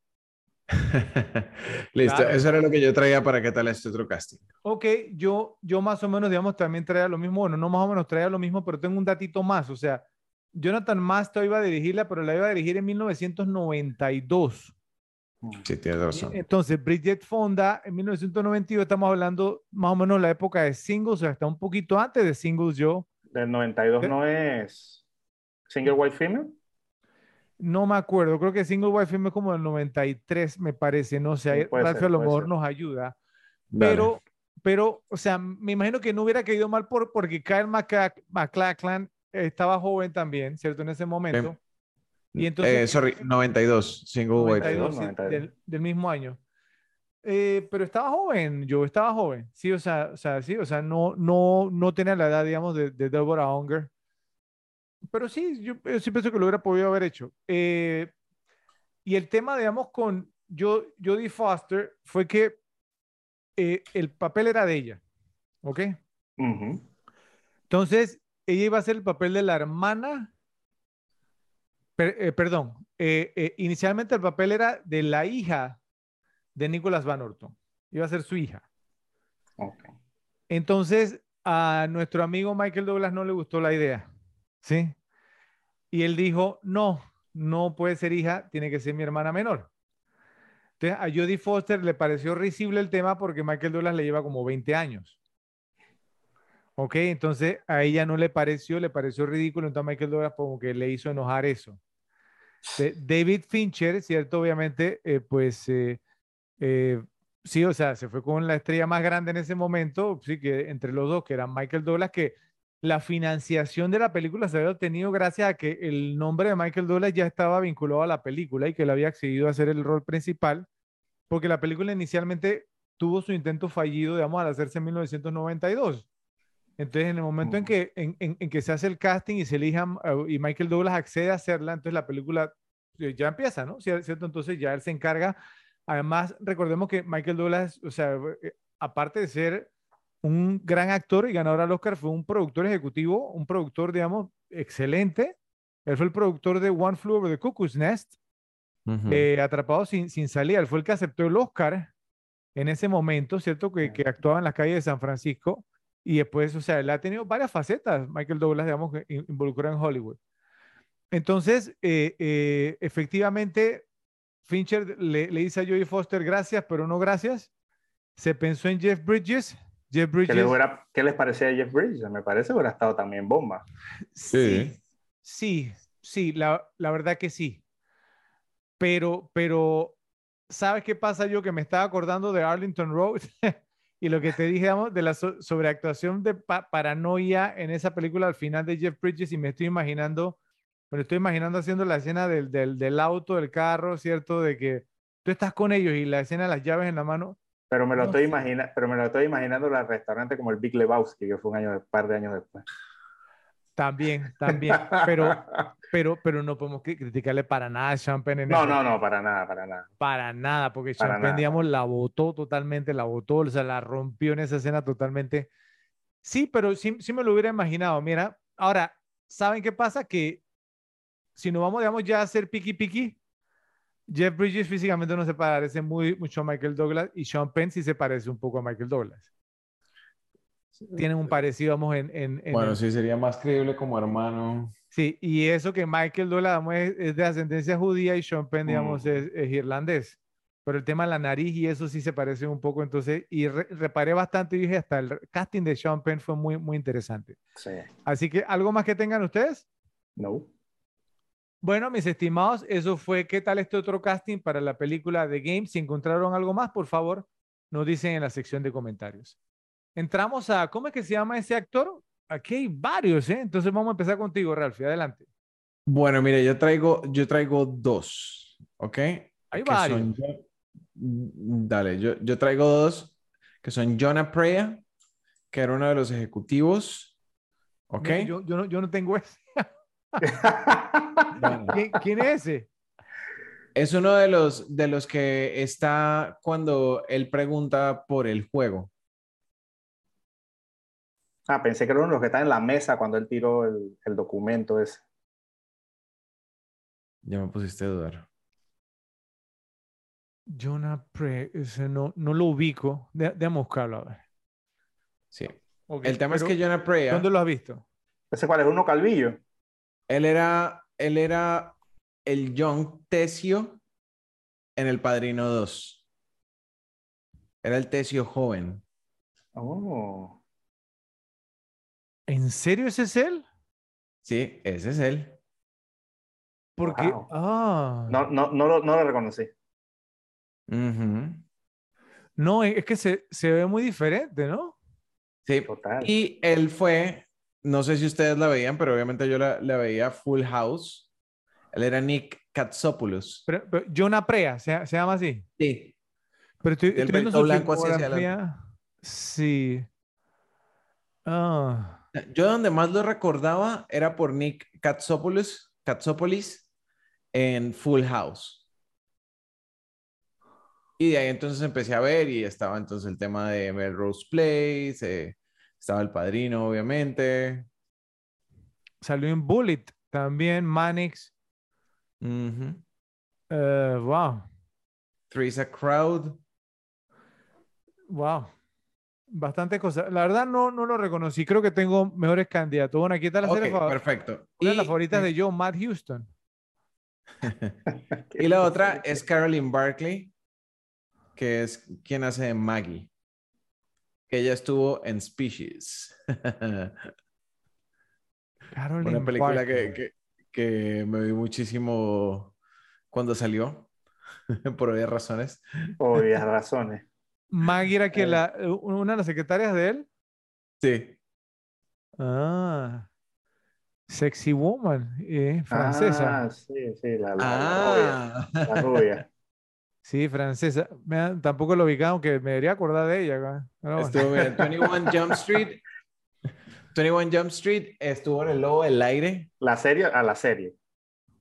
Listo, eso era lo que yo traía para qué tal este otro casting. Ok, yo, yo más o menos, digamos, también traía lo mismo. Bueno, no más o menos traía lo mismo, pero tengo un datito más. O sea, Jonathan Masto iba a dirigirla, pero la iba a dirigir en 1992. Sí, tienes razón. Entonces, Bridget Fonda, en 1992, estamos hablando más o menos la época de singles, o sea, hasta un poquito antes de singles yo. Del 92 no es Single White Female. No me acuerdo, creo que Single White Female es como del 93, me parece, no sé, sí, a lo mejor nos ayuda. Pero, pero, o sea, me imagino que no hubiera caído mal por, porque Kyle McLachlan estaba joven también, ¿cierto? En ese momento. Y entonces, eh, sorry, 92, single 92, Del, del, mismo año. Eh, pero estaba joven, yo estaba joven, sí, o sea, o sea, sí, o sea, no, no, no tenía la edad, digamos, de, de Deborah Unger. Pero sí, yo, sí pienso que lo hubiera podido haber hecho. Eh, y el tema, digamos, con Jodie Foster fue que el papel era de ella, ¿ok? Entonces, ella iba a ser el papel de la hermana eh, perdón, eh, eh, inicialmente el papel era de la hija de Nicholas Van Orton. Iba a ser su hija. Entonces, a nuestro amigo Michael Douglas no le gustó la idea. ¿Sí? Y él dijo, no, no puede ser hija, tiene que ser mi hermana menor. Entonces, a Jodie Foster le pareció risible el tema porque Michael Douglas le lleva como 20 años. Ok, entonces a ella no le pareció, le pareció ridículo, entonces Michael Douglas como que le hizo enojar eso. David Fincher, ¿cierto? Obviamente, eh, pues eh, eh, sí, o sea, se fue con la estrella más grande en ese momento, sí, que entre los dos, que eran Michael Douglas, que la financiación de la película se había obtenido gracias a que el nombre de Michael Douglas ya estaba vinculado a la película y que él había accedido a hacer el rol principal, porque la película inicialmente tuvo su intento fallido, digamos, al hacerse en 1992. Entonces, en el momento en, que, en, en, que se hace el casting y se elijan y Michael Douglas accede a hacerla, entonces la película eh, ya empieza, ¿no? ¿Cierto? Entonces ya él se encarga. Además, recordemos que Michael Douglas, o sea, eh, aparte de ser un gran actor y ganador al Oscar, fue un productor ejecutivo, un productor, digamos, excelente. Él fue el productor de One Flew Over the Cuckoo's Nest, eh, atrapado sin, sin salida. Él fue el que aceptó el Oscar en ese momento, ¿cierto? Que, que actuaba en las calles de San Francisco. Y después, o sea, él ha tenido varias facetas, Michael Douglas, digamos, involucrado en Hollywood. Entonces, eh, eh, efectivamente, Fincher le, le, dice a Jodie Foster gracias, pero no gracias. Se pensó en Jeff Bridges. Jeff Bridges. ¿Qué, les parecía a Jeff Bridges? Me parece que hubiera estado también bomba. Sí, sí, sí, la, la verdad que sí. Pero, pero, ¿sabes qué pasa yo? Que me estaba acordando de Arlington Road. Y lo que te dije, de la sobreactuación de paranoia en esa película al final de Jeff Bridges, y me estoy imaginando, me estoy imaginando haciendo la escena del, del, del, auto, del carro, ¿cierto? De que tú estás con ellos y la escena de las llaves en la mano, Pero me lo No estoy sé. imaginando, pero me lo estoy imaginando el restaurante como el Big Lebowski, que fue un año, un par de años después. También, también. Pero, pero, pero no podemos cri- criticarle para nada a Champagne en No, no, no, para nada, para nada. Para nada, porque Para Champagne, nada. digamos, la botó totalmente, la botó, o sea, la rompió en esa escena totalmente. Sí, pero sí, sí me lo hubiera imaginado. Mira, ahora, ¿saben qué pasa? Que si nos vamos, digamos, ya a hacer piqui piqui, Jeff Bridges físicamente no se parece muy, mucho a Michael Douglas y Sean Penn sí se parece un poco a Michael Douglas. Tienen un parecido, vamos, en... en, en Bueno, el- sí, sería más creíble como hermano. Sí, y eso que Michael Douglas digamos, es, es de ascendencia judía y Sean Penn, digamos, Mm. es, es irlandés. Pero el tema de la nariz y eso sí se parece un poco, entonces, y re- reparé bastante y dije, hasta el casting de Sean Penn fue muy, muy interesante. Sí. Así que, ¿algo más que tengan ustedes? No. Bueno, mis estimados, eso fue ¿Qué tal este otro casting para la película The Game? Si encontraron algo más, por favor, nos dicen en la sección de comentarios. Entramos a, ¿cómo es que se llama ese actor? Aquí hay varios, ¿eh? Entonces vamos a empezar contigo, Ralphie, adelante. Bueno, mire, yo traigo, yo traigo dos, ¿ok? Hay que varios. son Dale, yo, yo traigo dos que son Jonah Prea, que era uno de los ejecutivos, ¿ok? Yo, yo, no, yo no tengo ese. Bueno, ¿Quién, quién es ese? es uno de los, de los que está cuando él pregunta por el juego. Ah, pensé que era uno de los que está en la mesa cuando él tiró el, el documento ese. Ya me pusiste a dudar. Jonah Pre, ese no, no lo ubico. De- Déjame buscarlo a ver. Sí. El tema es que Jonah Prea, ¿Dónde lo has visto? ¿Ese cuál es? ¿Uno calvillo? Él era, él era el John Tesio en El Padrino 2. Era el Tesio joven. Oh. ¿En serio ese es él? Sí, ese es él. Porque, Wow. ah, No, no, no, lo, no lo reconocí. Ujú. no, es que se, se ve muy diferente, ¿no? Sí. Total. Y él fue, no sé si ustedes la veían, pero obviamente yo la, la veía Full House. Él era Nick Katsopoulos. Pero, pero Jonah Prea, ¿se, se llama así? Sí. Pero viendo pelito su blanco hacia. Sí. Ah, Yo donde más lo recordaba era por Nick Katsopoulos, Katsopoulos en Full House. Y de ahí entonces empecé a ver y estaba entonces el tema de Melrose Place, eh, estaba El Padrino, obviamente. salió en Bullet también, Manix. Ujú. Eh, wow, Teresa Crowd. wow. Bastante cosas. La verdad no, no lo reconocí. Creo que tengo mejores candidatos. Bueno, aquí está la Ok, serie favor- perfecto. Una de las favoritas de Joe, Matt Houston. Y la otra es Carolyn Barkley, que es quien hace de Maggie. Que ella estuvo en Species. Caroline Una película que, que, que me vi muchísimo cuando salió, por obvias razones. Obvias razones. Maggie era que Eh. la, una de las secretarias de él. Sí. Ah, Sexy Woman, eh, francesa. Ah, sí, sí, la, la- la rubia. Ah, La rubia. Sí, francesa. Tampoco lo ubicaba, aunque me debería acordar de ella. estuvo en 21 Jump Street. 21 Jump Street estuvo en el Lobo del Aire. La serie a la serie.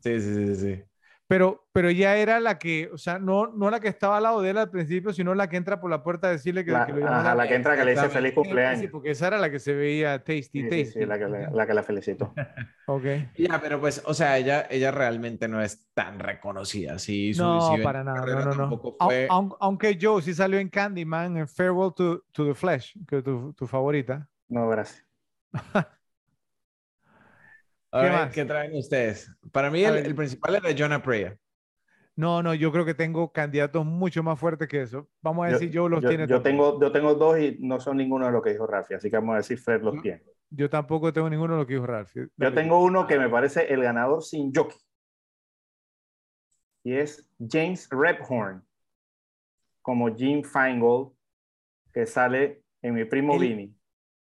Sí, sí, sí, sí. Pero, pero ella era la que, o sea, no, no la que estaba al lado de él al principio, sino la que entra por la puerta a decirle que, La, que lo ajá, la que entra que le dice feliz Sí, sí, cumpleaños. porque esa era la que se veía tasty, Sí, sí, tasty. sí, la, que, la, la que la felicitó. Ok. Ya, pero pues, o sea, ella, ella realmente no es tan reconocida. Sí, su, No, en para nada, no, no, no. fue- aun- Aunque Joe sí salió en Candyman, en Farewell to, to the Flesh, que es tu, tu favorita. No, gracias. A ver, más? ¿qué traen ustedes? Para mí el, el principal era Jonah Prea. No, no, yo creo que tengo candidatos mucho más fuertes que eso. Vamos a Yo, decir, Joe los yo- tiene yo también. tengo, yo tengo dos y no son ninguno de lo que dijo Rafi, así que vamos a decir Fred los No. tiene. Yo tampoco tengo ninguno de lo que dijo Ralph. Yo Dale. tengo uno que me parece el ganador sin jockey. Y es James Rebhorn, como Jim Feingold, que sale en Mi Primo Vini.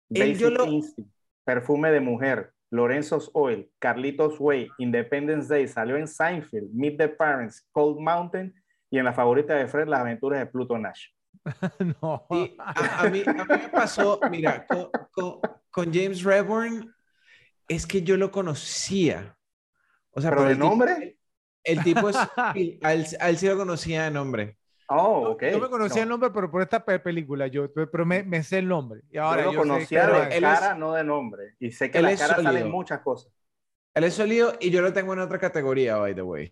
yo Basic lo- Instinct, Perfume de Mujer, Lorenzo's Oil, Carlitos Way, Independence Day, salió en Seinfeld, Meet the Parents, Cold Mountain y en la favorita de Fred, Las aventuras de Pluto Nash. no. a, mí, me pasó, mira, con, James Redburn, es que yo lo conocía. O sea, ¿Pero de nombre? el tipo es, a él, sí lo conocía de nombre. Oh, ok. Yo me conocía el nombre, pero por esta película, yo, pero me, sé el nombre. Y ahora yo lo conocía de cara, no de nombre. Y sé que la cara sale muchas cosas. Él es sólido y yo lo tengo en otra categoría, by the way.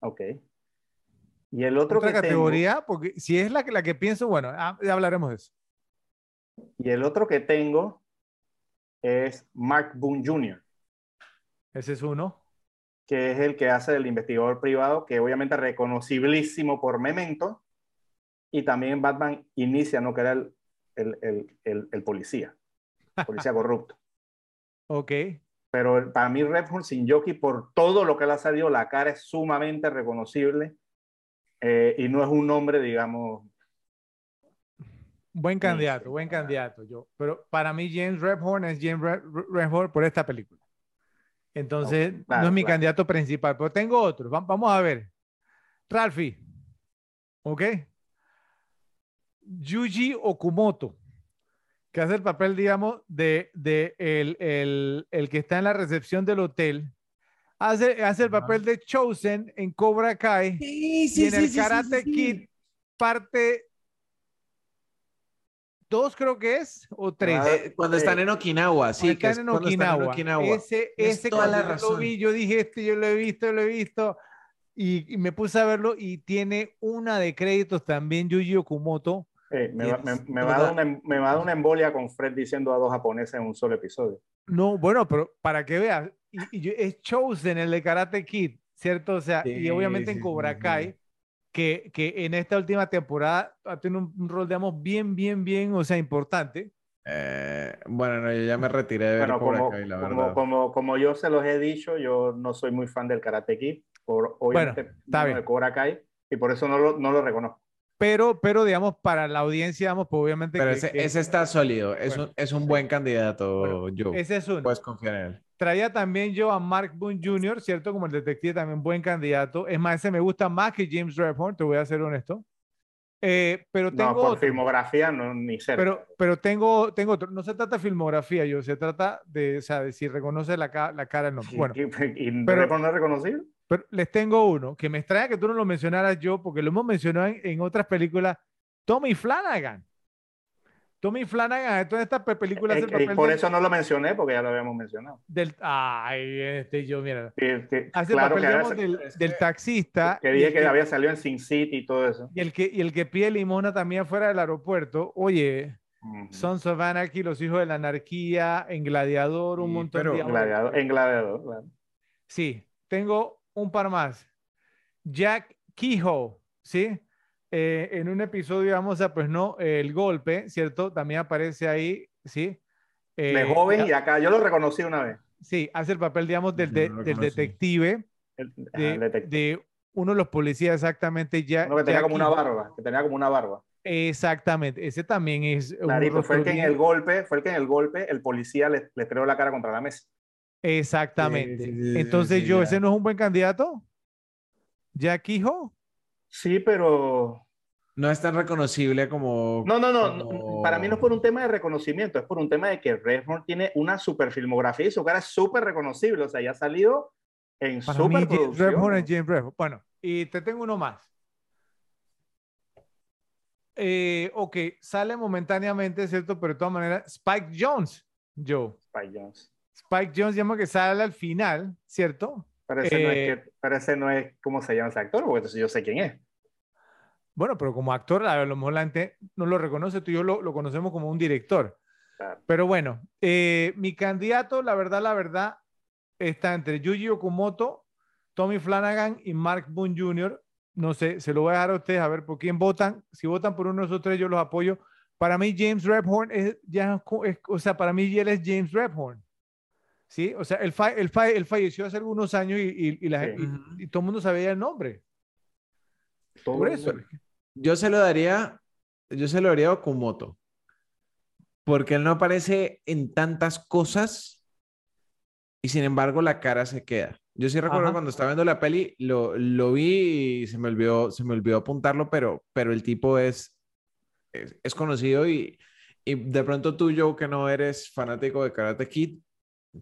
Ok. Y el otro ¿Otra categoría? porque si es la que, la que pienso, bueno, ah, ya hablaremos de eso. Y el otro que tengo es Mark Boone Jr. Ese es uno. Que es el que hace del investigador privado, que obviamente es reconocibilísimo por Memento. Y también Batman inicia, ¿no? Que era el, el, el, el policía. Policía corrupto. ok. Pero para mí Redford sin Jockey, por todo lo que le ha salido, la cara es sumamente reconocible eh, y no es un nombre, digamos. Buen candidato, buen candidato. Yo, pero para mí James Redhorn es James Redhorn por esta película. Entonces, no es mi candidato principal, pero tengo otros. Vamos a ver. Ralphie. ¿Ok? Yuji Okumoto, que hace el papel, digamos, de, de el, el, el, que está en la recepción del hotel hace, hace el papel de Chosen en Cobra Kai y en el Karate Kid parte dos creo que es o tres. Eh, cuando están en Okinawa sí que están, en Okinawa. ese ese cuando la yo lo vi yo dije este yo lo he visto lo he visto y, me puse a verlo y tiene una de créditos también Yuji Okumoto me, va, me, va a dar una, me, va, a dar una, embolia con Fred diciendo a dos japoneses en un solo episodio. No, bueno, pero para que veas, y, es Chosen, el de Karate Kid, ¿cierto? O sea, y obviamente en Cobra Kai, que, que, en esta última temporada ha tenido un, rol, digamos, bien, bien, bien, o sea, importante. Eh, bueno, no, yo ya me retiré de ver Cobra como, Kai, la como, verdad. Como, como, yo se los he dicho, yo no soy muy fan del Karate Kid, por, obviamente bueno, está bien. de Cobra Kai, y por eso no lo, no lo reconozco. Pero, pero, digamos, para la audiencia, digamos, pues obviamente. Pero ese, ese, está sólido, es, un, es un buen candidato, yo. Ese es uno. Puedes confiar en él. Traía también yo a Mark Boone Jr., ¿cierto? Como el detective, también buen candidato. Es más, ese me gusta más que James Redhorn, te voy a ser honesto. Eh, pero tengo. No, por filmografía, no, ni cerca. Pero, pero tengo, tengo otro. No se trata de filmografía, yo. Se trata de, o sea, de si reconoce la, la cara o no. Bueno. ¿Y, y pero, no es reconocido? Pero les tengo uno que me extraña que tú no lo mencionaras yo, porque lo hemos mencionado en, en otras películas. Tommy Flanagan. Tommy Flanagan, todas estas películas. Eh, eh, por eso no lo mencioné, porque ya lo habíamos mencionado. Del, ay, este, yo, mira. hace el papel, digamos, del, taxista. Que dije que, había salido en Sin City y todo eso. Y el que, y el que pide limona también fuera del aeropuerto. Oye, Sons of Anarchy, Los Hijos de la Anarquía, en Gladiador, un montón de. Gladiador, en Gladiador, claro. Sí, tengo un par más. Jack Kehoe, ¿sí? Eh, en un episodio vamos a, pues no, el golpe, ¿cierto? También aparece ahí, ¿sí? Eh, de joven y acá, yo lo reconocí una vez. Sí, hace el papel, digamos, del, del detective, de, uno de los policías exactamente ya. Uno que tenía como una barba, que tenía como una barba. Exactamente, ese también es. Clarito, fue el que en el golpe, fue el que en el golpe el policía le, le la cara contra la mesa. Exactamente. Entonces, yo, ¿ese no es un buen candidato? ¿Jack Hijo? Sí, pero... No es tan reconocible como... No, no, no, Para mí no es por un tema de reconocimiento, es por un tema de que Redford tiene una super filmografía y su cara es súper reconocible. O sea, ya ha salido en super Bueno, y te tengo uno más. Eh, ok, sale momentáneamente, ¿cierto? Pero de todas maneras, Spike Jones, Joe. Spike Jones. Spike Jones, llama que sale al final, ¿cierto? Pero ese, no es eh, que, pero ese no es cómo se llama ese actor, porque entonces yo sé quién es. Bueno, pero como actor, a lo mejor la gente no lo reconoce, tú y yo lo, lo conocemos como un director. Pero bueno, eh, mi candidato, la verdad, la verdad, está entre Yuji Okumoto, Tommy Flanagan y Mark Boone Jr. No sé, se lo voy a dejar a ustedes a ver por quién votan. Si votan por uno de esos tres, yo los apoyo. Para mí, James Redhorn es ya, o sea, para mí él es James Redhorn. ¿Sí? O sea, él, falleció hace algunos años y, y, todo el mundo sabía el nombre. Por eso. Yo se lo daría, yo se lo daría a Okumoto. Porque él no aparece en tantas cosas y sin embargo la cara se queda. Yo sí recuerdo cuando estaba viendo la peli, lo, lo vi y se me olvidó, se me olvidó apuntarlo, pero, pero el tipo es es, es conocido y, y de pronto tú, Joe, que no eres fanático de Karate Kid,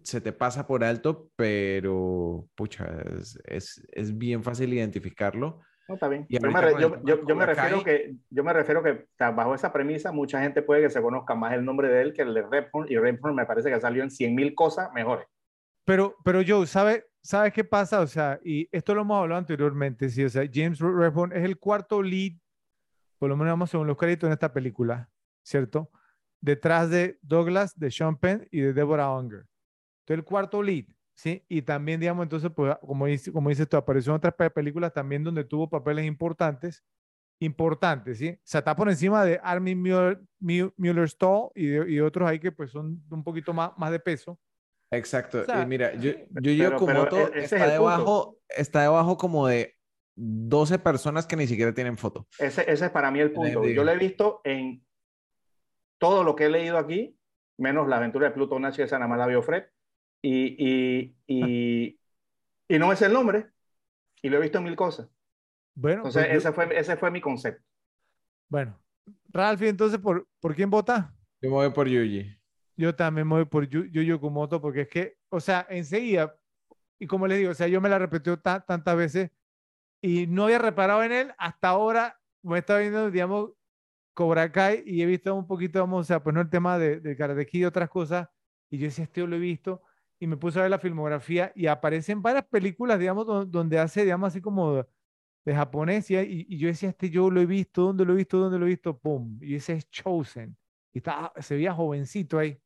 se te pasa por alto, pero pucha, es, es, es bien fácil identificarlo. No, está bien. Yo me, yo, el yo- yo refiero que, yo me refiero que o sea, bajo esa premisa mucha gente puede que se conozca más el nombre de él que el de Redford y Redford me parece que salió en 100 mil cosas mejores. Pero, pero Joe, ¿sabe, ¿sabes qué pasa? O sea, y esto lo hemos hablado anteriormente, sí, o sea, James Redbone es el cuarto lead, por lo menos vamos según los créditos en esta película, ¿cierto? Detrás de Douglas, de Sean Penn y de Deborah Unger. Entonces, el cuarto lead, ¿sí? Y también, digamos, entonces, pues, como dice, como dices tú, apareció en otras pe- películas también donde tuvo papeles importantes, importantes, ¿sí? O sea, está por encima de Armin Mueller, Mu- Mueller-Stahl y, de- y otros ahí que, pues, son un poquito más, más de peso. Exacto. O sea, y mira, yo, sí, yo pero- Kumoto pero e- ese es está punto. debajo, está debajo como de 12 personas que ni siquiera tienen foto. Ese, ese es para mí el punto. Yo lo he visto en todo lo que he leído aquí, menos la aventura de Pluto Nazi, esa nada más la vio Fred, y, y, y, y no es el nombre, y lo he visto en mil cosas. Bueno, Entonces, pues yo- ese, fue, ese fue mi concepto. Bueno, Ralphie, entonces, ¿por, ¿por quién vota? Yo me voy por Yuji. Yo también me voy por Yu Yu Yu Kumoto porque es que, o sea, enseguida, y como les digo, o sea, yo me la repetí ta- tantas veces y no había reparado en él hasta ahora, me estaba viendo, digamos, Cobra Kai y he visto un poquito, vamos, o sea, pues no el tema de, de Karate Kid y otras cosas, y yo decía, este yo lo he visto, y me puse a ver la filmografía y aparecen varias películas, digamos, do- donde hace, digamos, así como de japonés, y, y- yo decía, este yo lo he visto, ¿dónde lo he visto? ¿Dónde lo he visto? ¡Pum! Y ese es Chosen. Y estaba, se veía jovencito ahí.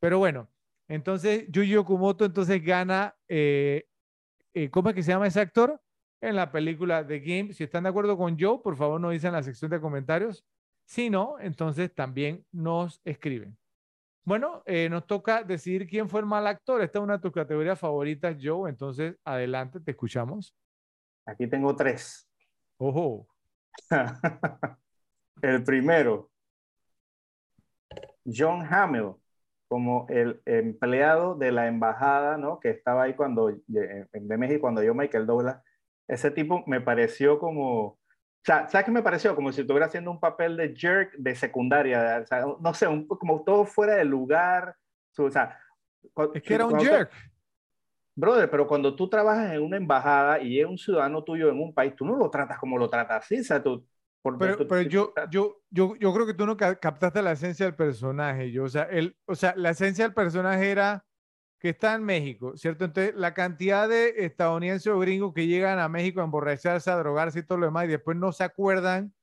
Pero bueno, entonces Yuji Okumoto entonces gana, eh, eh, ¿cómo es que se llama ese actor? En la película The Game. Si están de acuerdo con Joe, por favor nos dicen en la sección de comentarios. Si no, entonces también nos escriben. Bueno, eh, nos toca decidir quién fue el mal actor. Esta es una de tus categorías favoritas, Joe. Entonces, adelante, te escuchamos. Aquí tengo tres. Ojo. el primero, John Hamill, como el empleado de la embajada, ¿no? Que estaba ahí cuando, eh, en de México, cuando yo Michael Douglas. Ese tipo me pareció como, o sea, ¿sabes qué me pareció? Como si estuviera haciendo un papel de jerk de secundaria, o sea, no sé, un, como todo fuera de lugar. O sea, Es que era un jerk. Brother, pero cuando tú trabajas en una embajada y es un ciudadano tuyo en un país, tú no lo tratas como lo tratas así, o sea, tú... por- Pero, tú- pero tú- yo, yo, yo, yo creo que tú no ca- captaste la esencia del personaje. Yo, o sea, el, o sea, la esencia del personaje era que está en México, ¿cierto? Entonces, la cantidad de estadounidenses o gringos que llegan a México a emborracharse, a drogarse y todo lo demás, y después no se acuerdan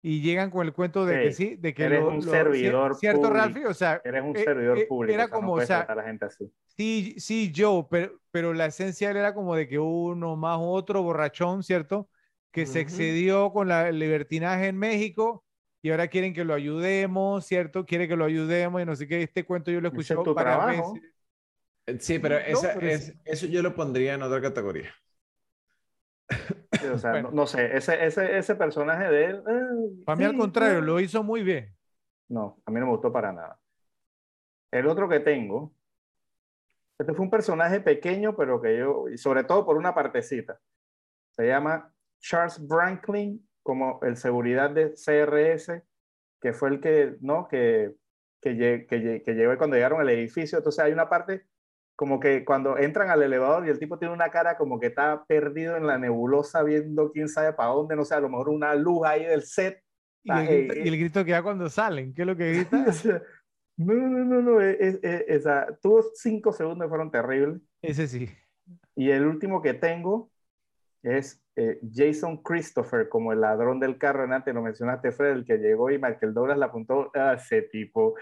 y llegan con el cuento de que sí, de que eres lo- un lo- servidor ¿cierto, público. Ralphie? O sea, Eres un eh, servidor eh, público. era o sea, como, no o sea, a la gente así. Sí, sí, Joe, pero, pero la esencia era como de que uno más otro borrachón, ¿cierto? Que se excedió con la, el libertinaje en México y ahora quieren que lo ayudemos, ¿cierto? Quiere que lo ayudemos y no sé qué. Este cuento yo lo he Ese es varias trabajo. veces. Sí, pero, No, esa, pero es, sí. eso yo lo pondría en otra categoría. Sí, o sea, Bueno. no, no sé, ese, ese, ese personaje de él. eh, Para mí, al sí, contrario, no. lo hizo muy bien. No, a mí no me gustó para nada. El otro que tengo, este fue un personaje pequeño, pero que yo, y sobre todo por una partecita, se llama Charles Franklin, como el seguridad de CRS, que fue el que, ¿no? Que, que, que, que llegó cuando llegaron al edificio. Entonces hay una parte como que cuando entran al elevador y el tipo tiene una cara como que está perdido en la nebulosa viendo quién sabe para dónde, no sé, a lo mejor una luz ahí del set. Y el, grito, y el grito que da cuando salen, ¿qué es lo que grita? No, no, no, no, es, es- es- esa- tuvo cinco segundos que fueron terribles. Ese sí. Y el último que tengo es eh, Jason Christopher como el ladrón del carro, en antes lo mencionaste, Fred, el que llegó y Michael Douglas la apuntó, ah, ese tipo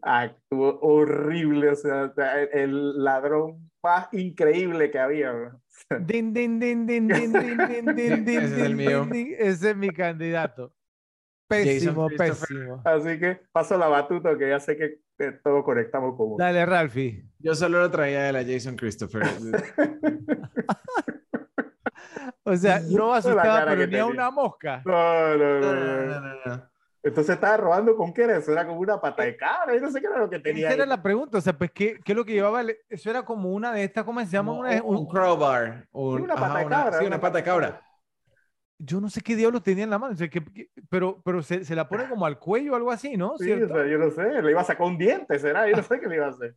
actuó horrible, o sea, el ladrón más increíble que había. Ese es el mío. Ese es mi candidato. Pésimo, pésimo. Así que paso la batuta que ya sé que todos conectamos con. Dale, Ralphie. Yo solo lo traía de la Jason Christopher. O sea, no La asustaba, cara pero que ni a tenía. una mosca. No, no, No, no, no, no. no, no, no. Entonces estaba robando con qué era eso, era como una pata de cabra, yo no sé qué era lo que tenía. Esa era la pregunta, o sea, pues, ¿qué, qué es lo que llevaba? el- Eso era como una de estas, ¿cómo se llama? Como Una, un, un- crowbar. un- una pata ajá, de una- cabra, sí, una una pata de cabra. yo no sé qué diablos tenía en la mano, o sea, que- que- pero, pero se, se la pone como al cuello o algo así, ¿no? Sí, ¿Cierto? o sea, yo no sé, le iba a sacar un diente, será, yo no sé qué le iba a hacer.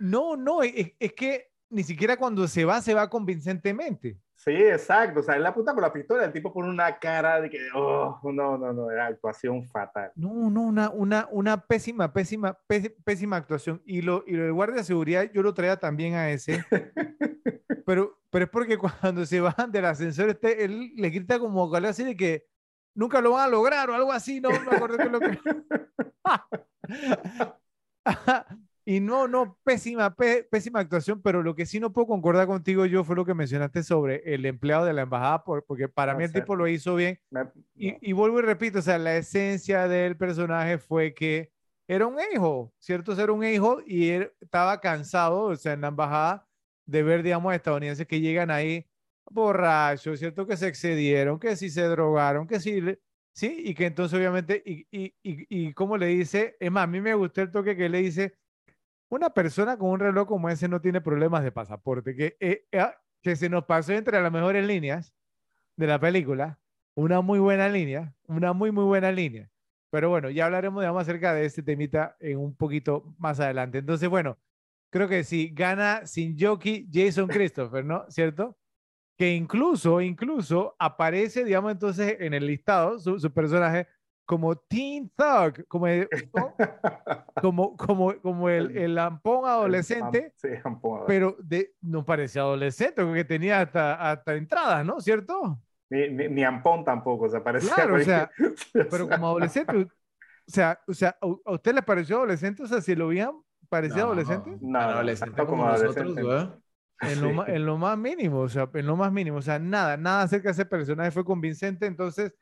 No, no, es, es que ni siquiera cuando se va, se va convincentemente. Sí, exacto, o sea, él la puta con la pistola, el tipo pone una cara de que, oh, no, no, no, era actuación fatal. No, no, una, una, una pésima, pésima, pés- pésima actuación. Y lo, y lo del guardia de seguridad, yo lo traía también a ese. Pero, pero es porque cuando se bajan del ascensor, este, él le grita como algo así de que nunca lo van a lograr o algo así, no no me acuerdo qué es lo que. y no, no, pésima, pé- pésima actuación, pero lo que sí no puedo concordar contigo yo fue lo que mencionaste sobre el empleado de la embajada, por- porque para No mí el tipo lo hizo bien. Me- Y, y vuelvo y repito, o sea, la esencia del personaje fue que era un hijo, ¿cierto? Era un hijo y él estaba cansado, o sea, en la embajada, de ver, digamos, estadounidenses que llegan ahí borrachos, ¿cierto? Que se excedieron, que sí se drogaron, que sí, sí, y que entonces obviamente, y, y, y, y como le dice, es más, a mí me gustó el toque que le dice, una persona con un reloj como ese no tiene problemas de pasaporte, que, eh, eh, que se nos pasó entre las mejores líneas de la película, una muy buena línea, una muy, muy buena línea. Pero bueno, ya hablaremos digamos, acerca de este temita en un poquito más adelante. Entonces, bueno, creo que sí, gana sin jockey Jason Christopher, ¿no? ¿Cierto? Que incluso, incluso aparece, digamos, entonces en el listado, su, su personaje, como Teen Thug, como, el- ¿no? como, como, como el, el lampón adolescente, Sí, un poco. pero de, no parecía adolescente, porque tenía hasta, hasta entradas, ¿no? ¿Cierto? Ni, ni, ni Ampón tampoco, o sea, parecía. Claro, o sea, Pero como adolescente, o sea, o sea, ¿a usted le pareció adolescente? O sea, si lo veían, parecía adolescente. No, no, adolescente como como nosotros, adolescente. güey. En lo, Sí. ma- en lo más mínimo, o sea, en lo más mínimo. O sea, nada, nada acerca de ese personaje fue convincente. Entonces,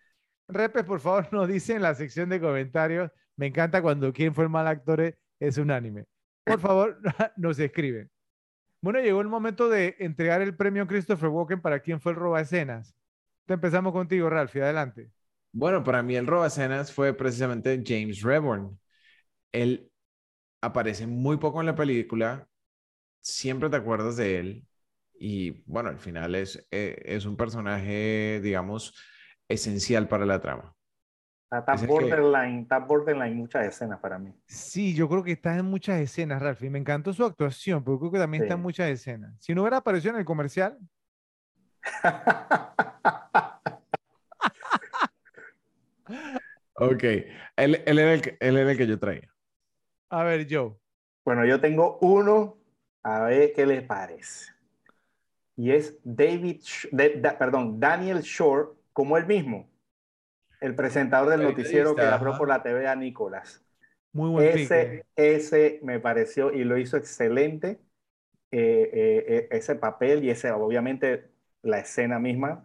Repes, por favor, nos dice en la sección de comentarios. Me encanta cuando quien fue el mal actor es unánime. Por favor, nos escriben. Bueno, llegó el momento de entregar el premio Christopher Walken para quien fue el roba escenas. Te empezamos contigo, Ralphie, adelante. Bueno, para mí el robacenas fue precisamente James Reborn. Él aparece muy poco en la película, siempre te acuerdas de él y bueno, al final es, eh, es un personaje, digamos, esencial para la trama. Está borderline, está borderline muchas escenas para mí. Sí, yo creo que está en muchas escenas, Ralph, y me encantó su actuación, pero creo que también está en Sí. muchas escenas. Si no hubiera aparecido en el comercial, Ok, él, él era el que, él era el que yo traía. a ver, Joe. Bueno, yo tengo uno, a ver qué les parece. Y es David, Sh- de- da- perdón, Daniel Shore, como él mismo, el presentador del noticiero que ajá. por la TV a Nicolás. Muy buen Ese, eh. ese me pareció y lo hizo excelente. eh, eh, ese papel y ese, obviamente, la escena misma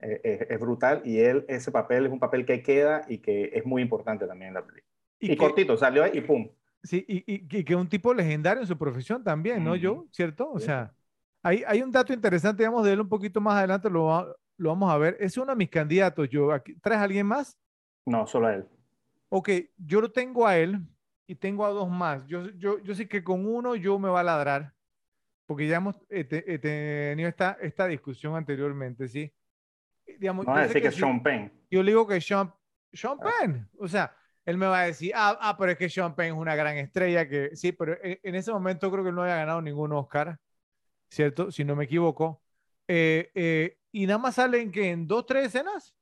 eh, es brutal. Y él, ese papel es un papel que queda y que es muy importante también en la película. Y, que, cortito, salió y pum. sí, y, y- y que es un tipo legendario en su profesión también, ¿no. Joe? ¿Cierto? O Sí. sea, hay, hay un dato interesante, digamos, de él un poquito más adelante, lo, lo vamos a ver. Es uno de mis candidatos, Joe. Aquí- ¿Traes a alguien más? No, solo a él. Ok, yo lo tengo a él y tengo a dos más. Yo, yo, yo sé que con uno yo me va a ladrar, porque ya hemos eh, te- eh, tenido esta, esta discusión anteriormente, ¿sí? Digamos, No yo sé que si Sean Penn. yo le digo que Sean, Sean Ah. Penn, o sea, él me va a decir, ah, ah, pero es que Sean Penn es una gran estrella, que sí, pero en, en ese momento creo que él no había ganado ningún Oscar, ¿cierto? Si no me equivoco. Eh, eh, y nada más salen que en dos, tres escenas,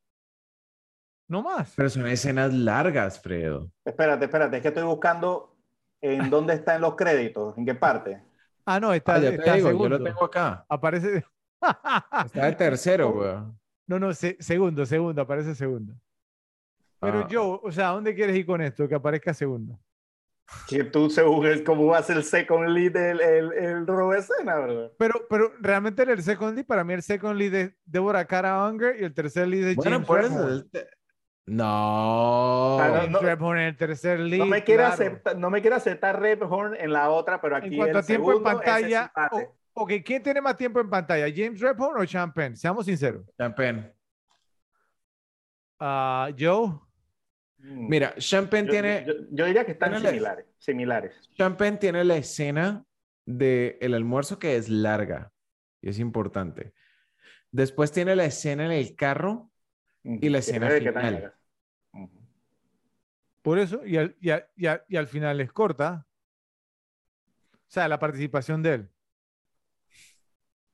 no más. Pero son escenas largas, Fredo. Espérate, espérate, es que estoy buscando en dónde están los créditos, en qué parte. Ah, no, está, Ah, ya te digo, segundo. yo lo tengo acá. Aparece. Está el tercero, Oh. güey. No, no, se- segundo, segundo, aparece segundo. Pero Ah. yo, o sea, ¿a dónde quieres ir con esto? Que aparezca segundo. Que tú según cómo va a ser el second lead el, el, el robo de escena, ¿verdad? Pero, pero realmente el second lead, para mí el second lead es Deborah Cara Unger y el tercer lead es Bueno, James por eso. Redmond. el te- No. Ah, no, no. En el tercer lead. No me quiere claro. aceptar, no me quiere aceptar Red Horn en la otra, pero aquí En cuanto el a tiempo en pantalla, o- ok, ¿quién tiene más tiempo en pantalla? ¿James Redmond o Penn? Seamos sinceros. Champagne. Ah, Joe. Mm. Mira, Champagne yo, tiene, yo- yo diría que están tiene la- similares, similares. Champagne tiene la escena del el almuerzo que es larga y es importante. Después tiene la escena en el carro y la escena final. Por eso, y al, y, al, final es corta. O sea, la participación de él.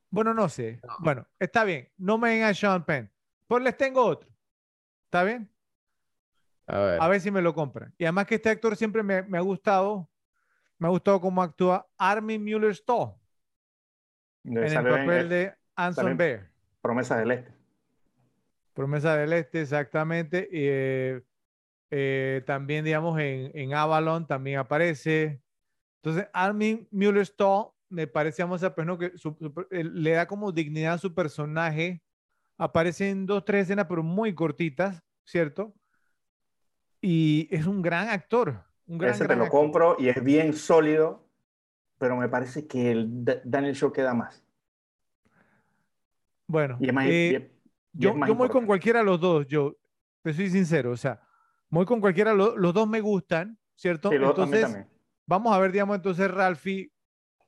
Bueno, no sé. Bueno, está bien. No me den a Sean Penn. Pues les tengo otro. ¿Está bien? A ver. si me lo compran. Y además que este actor siempre me, ha gustado. Me ha gustado cómo actúa Armin Mueller-Stahl. En el papel de Anson Bear. Promesa del Este. Promesa del Este, exactamente. Eh, eh, también, digamos, en, en, Avalon también aparece. Entonces, Armin Mueller-Stahl me parece, vamos a pues, que le da como dignidad a su personaje. Aparece en dos, tres escenas, pero muy cortitas, ¿cierto? Y es un gran actor. Un gran, Ese te lo compro y es bien sólido, pero me parece que el Daniel Shaw queda más. Bueno, eh, yo, yo voy con cualquiera de los dos, yo te soy sincero, o sea, voy con cualquiera, los dos me gustan, ¿cierto? entonces, vamos a ver, digamos, entonces, Ralphie,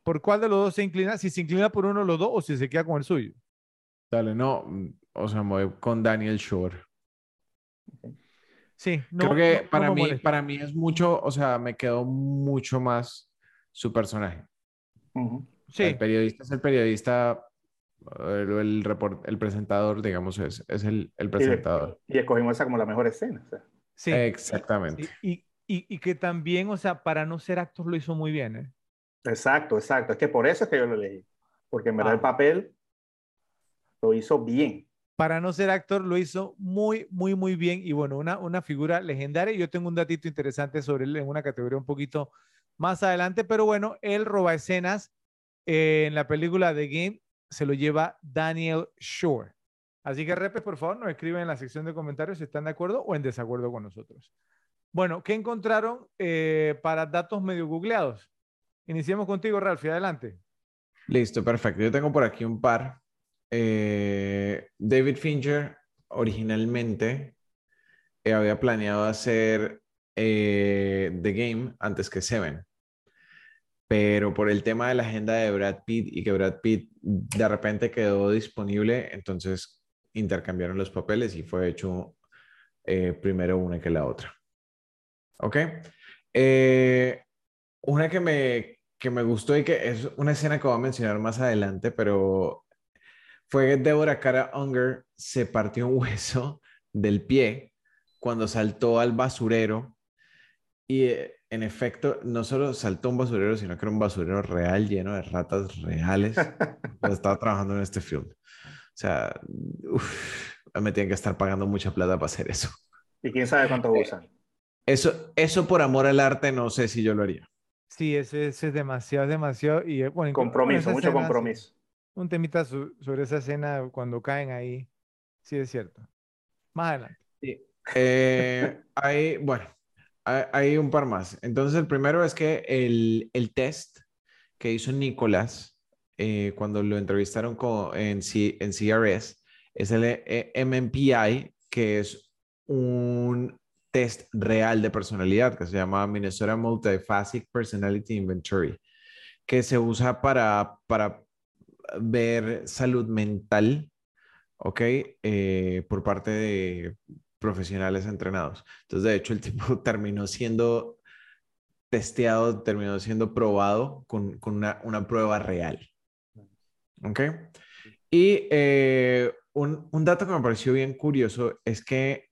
¿por cuál de los dos se inclina? Si se inclina por uno de los dos o si se queda con el suyo. Dale, no, o sea, me voy con Daniel Shore. Sí, no, creo que para, mí, para mí es mucho, o sea, me quedó mucho más su personaje. sí. El periodista es el periodista el, el, presentador, digamos, es, es el, el presentador. Y, escogimos esa como la mejor escena. Sí. Exactamente. Y, y, y, que también, o sea, para no ser actor lo hizo muy bien. ¿eh? Exacto, exacto. Es que por eso es que yo lo leí. Porque en verdad el ah. papel lo hizo bien. Para no ser actor lo hizo muy, muy, muy bien. Y bueno, una, una figura legendaria. Yo tengo un datito interesante sobre él en una categoría un poquito más adelante. Pero bueno, él roba escenas en la película The Game se lo lleva Daniel Shore. Así que, repes, por favor, nos escriben en la sección de comentarios si están de acuerdo o en desacuerdo con nosotros. Bueno, ¿qué encontraron eh, para datos medio googleados? Iniciemos contigo, Ralph, adelante. Listo, perfecto. Yo tengo por aquí un par. Eh, David Fincher originalmente eh, había planeado hacer The Game antes que Seven pero por el tema de la agenda de Brad Pitt y que Brad Pitt de repente quedó disponible, entonces intercambiaron los papeles y fue hecho eh, primero una que la otra. ¿Ok? Eh, una que me, que me gustó y que es una escena que voy a mencionar más adelante, pero fue Deborah Cara Unger se partió un hueso del pie cuando saltó al basurero y eh, en efecto, no solo saltó un basurero, sino que era un basurero real lleno de ratas reales. estaba trabajando en este film. O sea, me tienen que estar pagando mucha plata para hacer eso. ¿Y quién sabe cuánto eh, usan? Eso, eso por amor al arte, no sé si yo lo haría. Sí, ese, es demasiado, demasiado. Y, eh, bueno, compromiso, mucho compromiso. Un temita sobre esa escena cuando caen ahí. Sí, es cierto. Más adelante. Sí. Eh, ahí, bueno, hay un par más. Entonces, el primero es que el, el test que hizo Nicolás eh, cuando lo entrevistaron con, en, C, en CRS es el eh, MMPI, que es un test real de personalidad que se llama Minnesota Multifaceted Personality Inventory, que se usa para, para ver salud mental, ¿ok? Eh, por parte de profesionales entrenados. Entonces, de hecho, el tipo terminó siendo testeado, terminó siendo probado con, una, prueba real. ¿Ok? Y eh, un, dato que me pareció bien curioso es que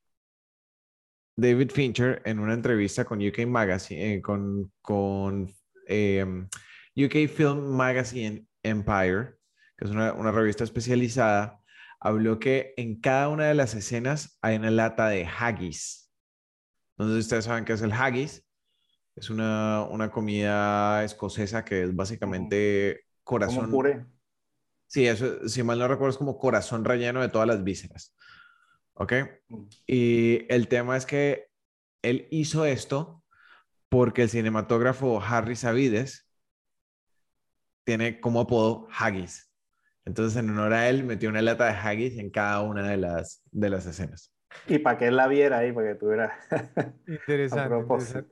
David Fincher, en una entrevista con UK Magazine, eh, con, con em, UK Film Magazine Empire, que es una, una revista especializada, habló que en cada una de las escenas hay una lata de haggis. Si ustedes saben qué es el haggis. Es una, comida escocesa que es básicamente corazón. puré. Sí, eso, si mal no recuerdo, es como corazón relleno de todas las vísceras. ¿Ok? Mm. Y el tema es que él hizo esto porque el cinematógrafo Harry Savides tiene como apodo Haggis. Entonces, en honor a él, metió una lata de haggis en cada una de las, de las escenas. Y para que él la viera ahí, para que tuviera. interesante,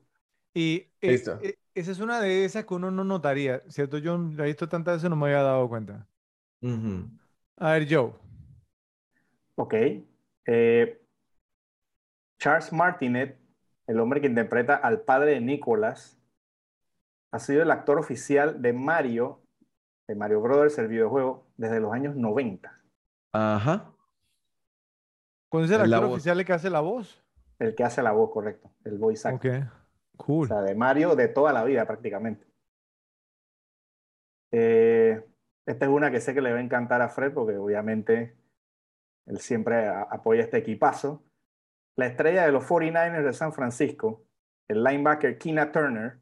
Y eh, eh, esa es una de esas que uno no notaría, ¿cierto? Yo la he visto tantas veces no me había dado cuenta. A ver, Joe. Ok. Eh, Charles Martinet, el hombre que interpreta al padre de Nicholas, ha sido el actor oficial de Mario, de Mario Brothers, el videojuego, desde los años 90. Ajá. ¿Cuál es el actor oficial el que hace la voz? El que hace la voz, correcto. El voice actor. Ok, O cool. sea, de Mario de toda la vida prácticamente. Eh, esta es una que sé que le va a encantar a Fred porque obviamente él siempre a- apoya este equipazo. La estrella de los 49ers de San Francisco, el linebacker Keena Turner,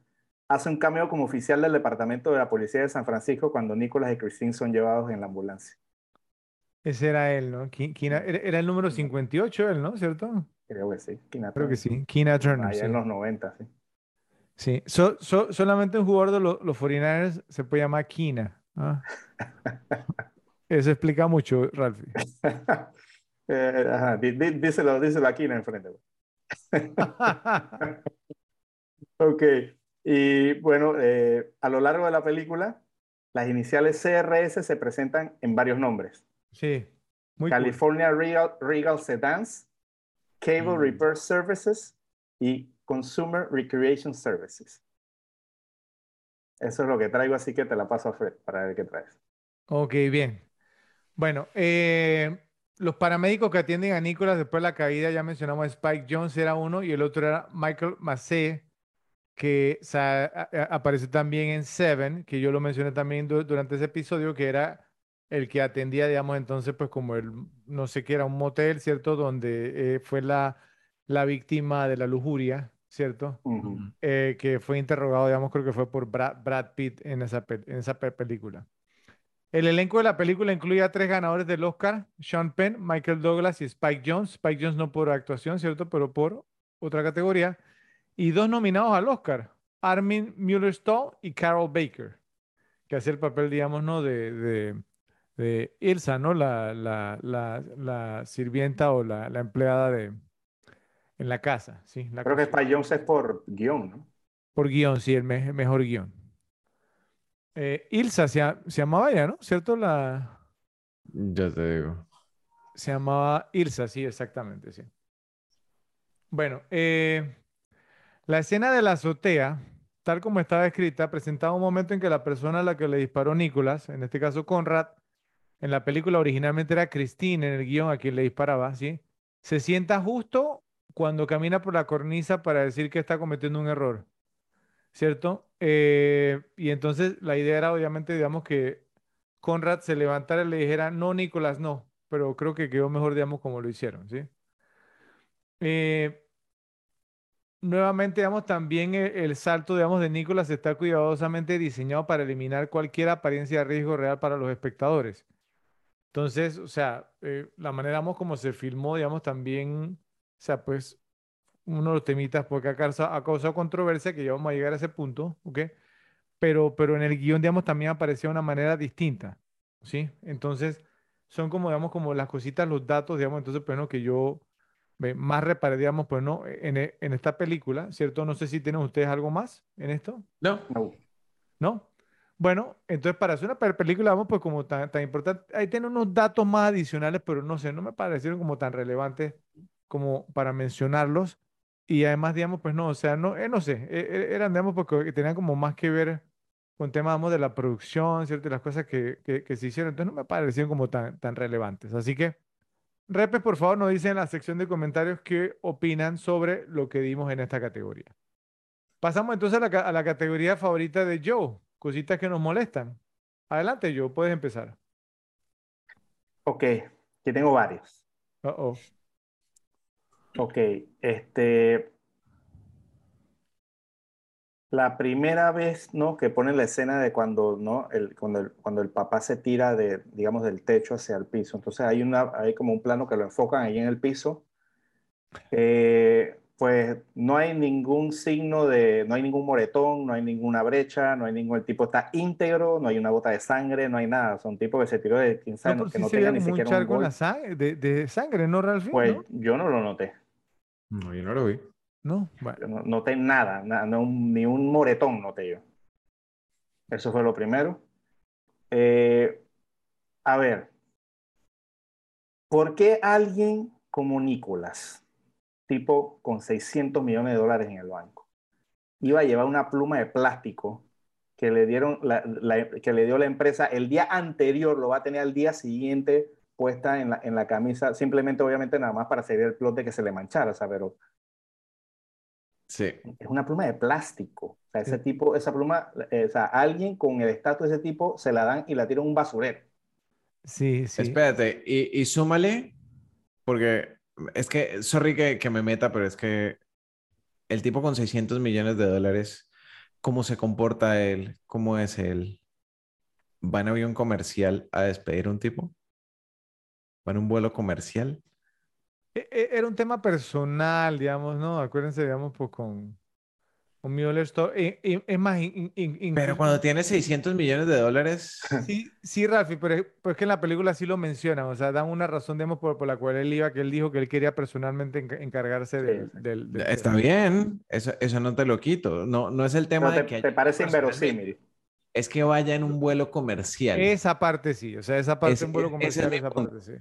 hace un cameo como oficial del departamento de la policía de San Francisco cuando Nicholas y Christine son llevados en la ambulancia. Ese era él, ¿no? Ki- Kina- era, el número 58, él, ¿no? ¿Cierto? Creo que sí. Keena Creo que sí. Kina Turner, Allá sí. en los 90, sí. Sí. So- so- solamente un jugador de lo- los 49ers se puede llamar Kina. ¿ah? Eso explica mucho, Ralphie. Eh, ajá, di- di- díselo, díselo aquí en enfrente. Ok, y bueno, eh, a lo largo de la película, las iniciales CRS se presentan en varios nombres. Sí, muy cool. California Regal, Regal Sedans, Cable Mm. Repair Services y Consumer Recreation Services. Eso es lo que traigo, así que te la paso a Fred para ver qué traes. Ok, bien. Bueno, eh, los paramédicos que atienden a Nicholas después de la caída, ya mencionamos a Spike Jones era uno y el otro era Michael Massey, que sa- a- a- apareció también en Seven, que yo lo mencioné también du- durante ese episodio, que era el que atendía, digamos, entonces, pues como el, no sé qué era, un motel, ¿cierto? Donde eh, fue la, la víctima de la lujuria, ¿cierto? Eh, que fue interrogado, digamos, creo que fue por Brad, Brad Pitt en esa, pe- en esa pe- película. El elenco de la película incluye a tres ganadores del Oscar, Sean Penn, Michael Douglas y Spike Jones. Spike Jones no por actuación, ¿cierto? Pero por otra categoría. Y dos nominados al Oscar, Armin Mueller-Stahl y Carol Baker, que hacía el papel, digamos, ¿no? De, de, de Ilsa, ¿no? La, la, la, la sirvienta o la, la empleada de, en la casa, ¿sí? La Creo que. Spy Jones es por guion, ¿no? Por guion, sí, el me- mejor guion. Eh, Ilsa se, se llamaba ella, ¿no? ¿Cierto? La, Ya te digo. se llamaba Ilsa, sí, exactamente, sí. Bueno, eh, la escena de la azotea, tal como estaba escrita, presentaba un momento en que la persona a la que le disparó Nicholas, en este caso Conrad, en la película originalmente era Christine, en el guion a quien le disparaba, ¿sí? Se sienta justo cuando camina por la cornisa para decir que está cometiendo un error. ¿cierto? Eh, y entonces la idea era obviamente, digamos, que Conrad se levantara y le dijera, no, Nicolás, no, pero creo que quedó mejor, digamos, como lo hicieron, ¿sí? Eh, nuevamente, digamos, también el, el salto, digamos, de Nicolás está cuidadosamente diseñado para eliminar cualquier apariencia de riesgo real para los espectadores. Entonces, o sea, eh, la manera, digamos, como se filmó, digamos, también, o sea, pues uno de los temitas porque ha causado, ha causado controversia, que ya vamos a llegar a ese punto, ¿ok? Pero, pero en el guion, digamos, también aparecía de una manera distinta, ¿sí? Entonces, son como, digamos, como las cositas, los datos, digamos, entonces, pues, ¿no? Que yo más reparé, digamos, pues, ¿no? En, e- en esta película, ¿cierto? No sé si tienen ustedes algo más en esto, No. No. ¿no? Bueno, entonces, para hacer una pe- película, vamos, pues, como tan, tan importante, ahí tienen unos datos más adicionales, pero no sé, no me parecieron como tan relevantes como para mencionarlos. Y además, digamos, pues no, o sea, no, eh, no sé, eh, eh, eran, digamos, porque tenían como más que ver con temas, digamos, de la producción, ¿cierto? Y las cosas que, que, que se hicieron, entonces no me parecieron como tan, tan relevantes. Así que, repes, por favor, nos dicen en la sección de comentarios qué opinan sobre lo que dimos en esta categoría. Pasamos entonces a la, ca- a la categoría favorita de Joe, cositas que nos molestan. Adelante, Joe, puedes empezar. Ok, aquí tengo varios. Uh-oh. Ok, este, la primera vez, ¿no? Que pone la escena de cuando, ¿no? El, cuando, el, cuando el papá se tira de, digamos, del techo hacia el piso. Entonces hay una, hay como un plano que lo enfocan ahí en el piso. Eh, pues no hay ningún signo de, no hay ningún moretón, no hay ninguna brecha, no hay ningún, el tipo está íntegro, no hay una gota de sangre, no hay nada. Son tipos que se tiró de, quién No, sabe, pero que sí no tenga ni siquiera un gol. sangre, de, de sangre, ¿no, Ralphie? Pues ¿No? yo no lo noté. No, yo no lo vi. No, bueno. No noté nada, na- no ni un moretón noté yo. Eso fue lo primero. Eh, a ver, ¿por qué alguien como Nicolás, tipo con 600 millones de dólares en el banco, iba a llevar una pluma de plástico que le, dieron que le dio la empresa el día anterior, lo va a tener al día siguiente puesta en la, en la camisa, simplemente obviamente nada más para seguir el plot de que se le manchara, o sea, pero Sí. Es una pluma de plástico. O sea, ese tipo, esa pluma, eh, o sea, alguien con el estatus de ese tipo se la dan y la tira a un basurero. Sí, sí. Espérate, y, y súmale, porque es que, sorry que, que me meta, pero es que el tipo con 600 millones de dólares, ¿cómo se comporta él? ¿Cómo es él? ¿Va en avión comercial a despedir a un tipo? ¿Va en un vuelo comercial? E- e- Era un tema personal, digamos, ¿no? Acuérdense, digamos, pues con, con Mueller Store. E- e- Es más, in- in- in- Pero cuando tiene 600 millones de dólares, Sí, sí, Rafi, pero, es- pero es que en la película sí lo mencionan, o sea, dan una razón, digamos, por, por la cual él iba, que él dijo que él quería personalmente enca- encargarse Sí, del, sí. del- del está tema. bien, eso, eso no te lo quito. No, no es el tema Pero de te, que te parece inverosímil. Es que vaya en un vuelo comercial. Esa parte sí, o sea, esa parte Ese- en vuelo ese es comercial, mi esa punto. parte sí.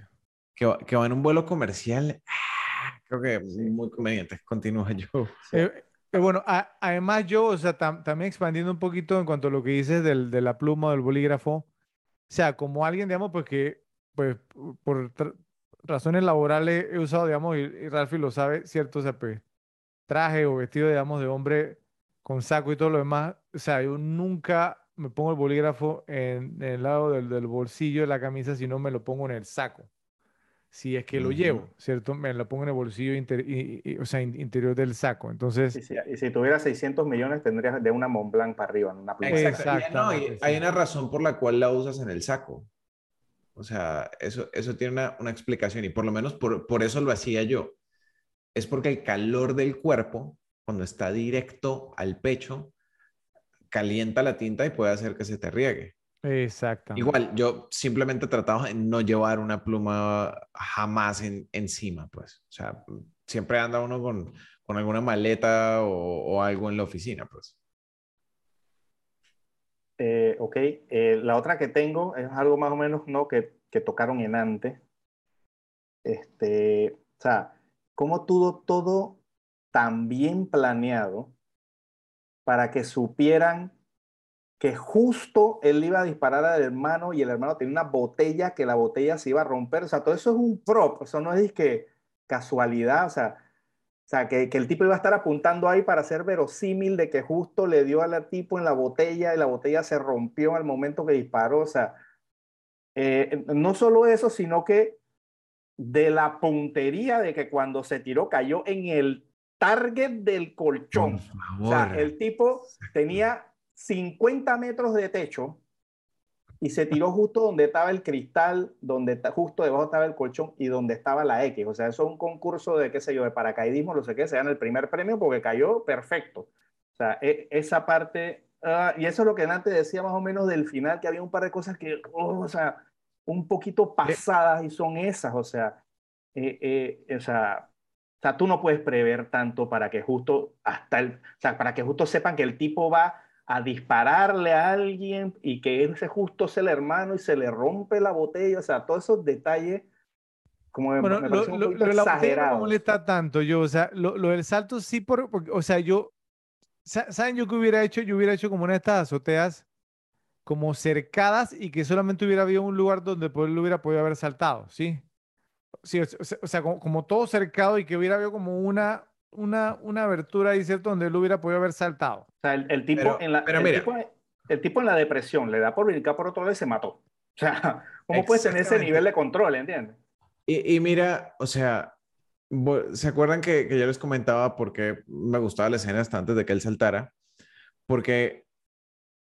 Que, va, que va en un vuelo comercial. ah, creo que muy conveniente. Continúa yo. Eh, eh, bueno, a- además yo, o sea, tam- también expandiendo un poquito en cuanto a lo que dices del, de la pluma o del bolígrafo, o sea, como alguien, digamos, pues que, pues, por razones laborales he usado, digamos, y, y Ralphie lo sabe, cierto, o sea, pues, traje o vestido, digamos, de hombre con saco y todo lo demás, o sea, yo nunca me pongo el bolígrafo en, en el lado del, del bolsillo de la camisa, sino me lo pongo en el saco. Si es que lo llevo, ¿cierto? Me lo pongo en el bolsillo inter- y- y- o sea, in- interior del saco. Entonces, Y si, y si tuviera 600 millones, tendrías de una Montblanc para arriba, en una. Exacto. Y, no, hay una razón por la cual la usas en el saco. O sea, eso, eso tiene una, una explicación y por lo menos por, por eso lo hacía yo. Es porque el calor del cuerpo, cuando está directo al pecho, calienta la tinta y puede hacer que se te riegue. Exactamente. Igual, yo simplemente trataba de no llevar una pluma jamás en- encima, pues. O sea, siempre anda uno con, con alguna maleta o, o algo en la oficina, pues. Eh, ok, eh, la otra que tengo es algo más o menos ¿no? que, que tocaron en antes. Este, o sea, cómo tuvo todo tan bien planeado para que supieran que justo él iba a disparar al hermano y el hermano tenía una botella que la botella se iba a romper. O sea, todo eso es un prop, eso no es que casualidad, o sea, o sea, que, que el tipo iba a estar apuntando ahí para ser verosímil de que justo le dio al tipo en la botella y la botella se rompió al momento que disparó. O sea, eh, no solo eso, sino que de la puntería de que cuando se tiró cayó en el target del colchón. O sea, el tipo tenía 50 metros de techo y se tiró justo donde estaba el cristal, donde justo debajo estaba el colchón y donde estaba la X. O sea, eso es un concurso de, qué sé yo, de paracaidismo, no sé qué, se gana el primer premio porque cayó perfecto. O sea, e- esa parte, ah, y eso es lo que antes decía más o menos del final, que había un par de cosas que, oh, o sea, un poquito pasadas y son esas, o sea, eh, eh, o sea, o sea, tú no puedes prever tanto para que justo hasta el, o sea, para que justo sepan que el tipo va a dispararle a alguien y que ese justo es el hermano y se le rompe la botella, o sea, todos esos detalles como Bueno, me lo, lo- no me molesta tanto yo, o sea, lo, lo del salto sí, por, porque, o sea, yo, sa- ¿saben yo qué hubiera hecho? Yo hubiera hecho como una de estas azoteas como cercadas y que solamente hubiera habido un lugar donde pues, él hubiera podido haber saltado, ¿sí? Sí, o sea, o sea, como, como todo cercado y que hubiera habido como una, una, una abertura ahí, ¿cierto? Donde él hubiera podido haber saltado. O sea, el, el tipo Pero- en la, pero el, mira. tipo, el tipo en la depresión le da por brincar por otro lado y se mató. O sea, ¿cómo puedes tener ese nivel de control, entiendes? Y, y mira, o sea, ¿se acuerdan que, que yo les comentaba por qué me gustaba la escena hasta antes de que él saltara? Porque,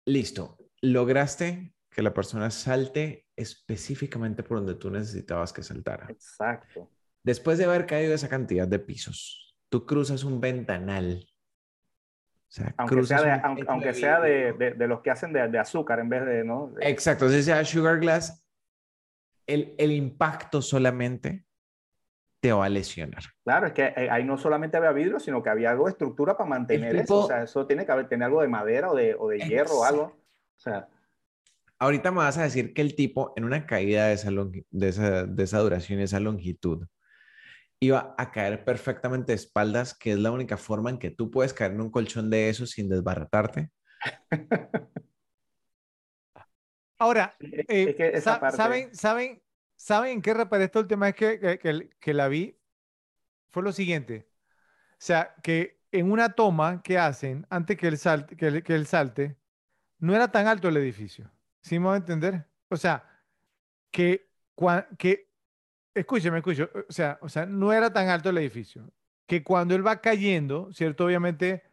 listo, lograste que la persona salte específicamente por donde tú necesitabas que saltara. Exacto. Después de haber caído esa cantidad de pisos, tú cruzas un ventanal. O sea, Aunque sea, de, un aunque, techo aunque sea de, vidrio. de, de los que hacen de, azúcar en vez de, ¿no? Exacto, si sea Sugar Glass, el, el impacto solamente te va a lesionar. Claro, es que eh, ahí no solamente había vidrio, sino que había algo de estructura para mantener eso. O sea, eso tiene que haber, tener algo de madera o de, o de hierro o algo. O sea, ahorita me vas a decir que el tipo en una caída de esa, de esa, de esa duración, esa longitud, iba a caer perfectamente de espaldas, que es la única forma en que tú puedes caer en un colchón de eso sin desbaratarte. Ahora, eh, ¿saben, saben, ¿saben en qué reparé esto? El tema es que, que, que, la vi. Fue lo siguiente. O sea, que en una toma que hacen antes que él salte, que, que él salte no era tan alto el edificio. ¿Sí me voy a entender? O sea, que, que escúcheme, escúcheme, o sea, o sea, no era tan alto el edificio. Que cuando él va cayendo, ¿cierto? Obviamente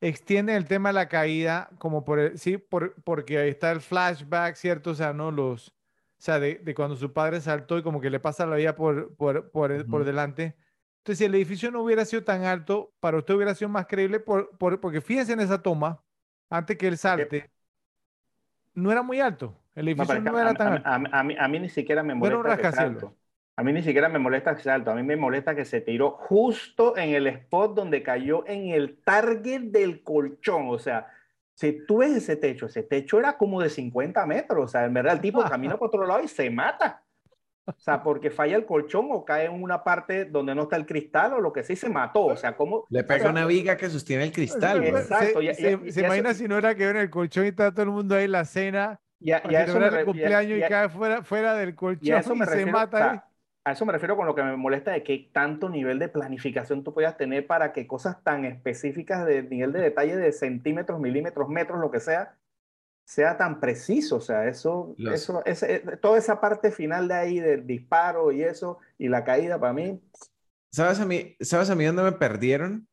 extiende el tema de la caída como por, sí, por, porque ahí está el flashback, ¿cierto? O sea, ¿no? Los, o sea, de, de cuando su padre saltó y como que le pasa la vida por, por, por, por delante. Entonces, si el edificio no hubiera sido tan alto, para usted hubiera sido más creíble, por, por, porque fíjense en esa toma, antes que él salte, no era muy alto. El edificio no, era tan alto. A, mí, a, mí, ni siquiera me molesta que alto. A mí ni siquiera me molesta que sea alto. A mí me molesta que se tiró justo en el spot donde cayó en el target del colchón. O sea, si tú ves ese techo, ese techo era como de 50 metros. O sea, en verdad el tipo camina por otro lado y se mata. O sea, porque falla el colchón o cae en una parte donde no está el cristal o lo que sí se mató. O sea, ¿cómo? Le pega una viga que sostiene el cristal. Exacto. Se, imagina si no era que en el colchón y está todo el mundo ahí en la cena. Y a, eso me el cumpleaños y, cae fuera, fuera del colchón y, eso me se mata. A eso me refiero con lo que me molesta de qué tanto nivel de planificación tú puedas tener para que cosas tan específicas de nivel de detalle de centímetros, milímetros, metros, lo que sea, sea tan preciso, o sea, eso, eso, eh, toda esa parte final de ahí del disparo y eso, y la caída para mí. ¿Sabes a mí, ¿sabes a mí dónde me perdieron?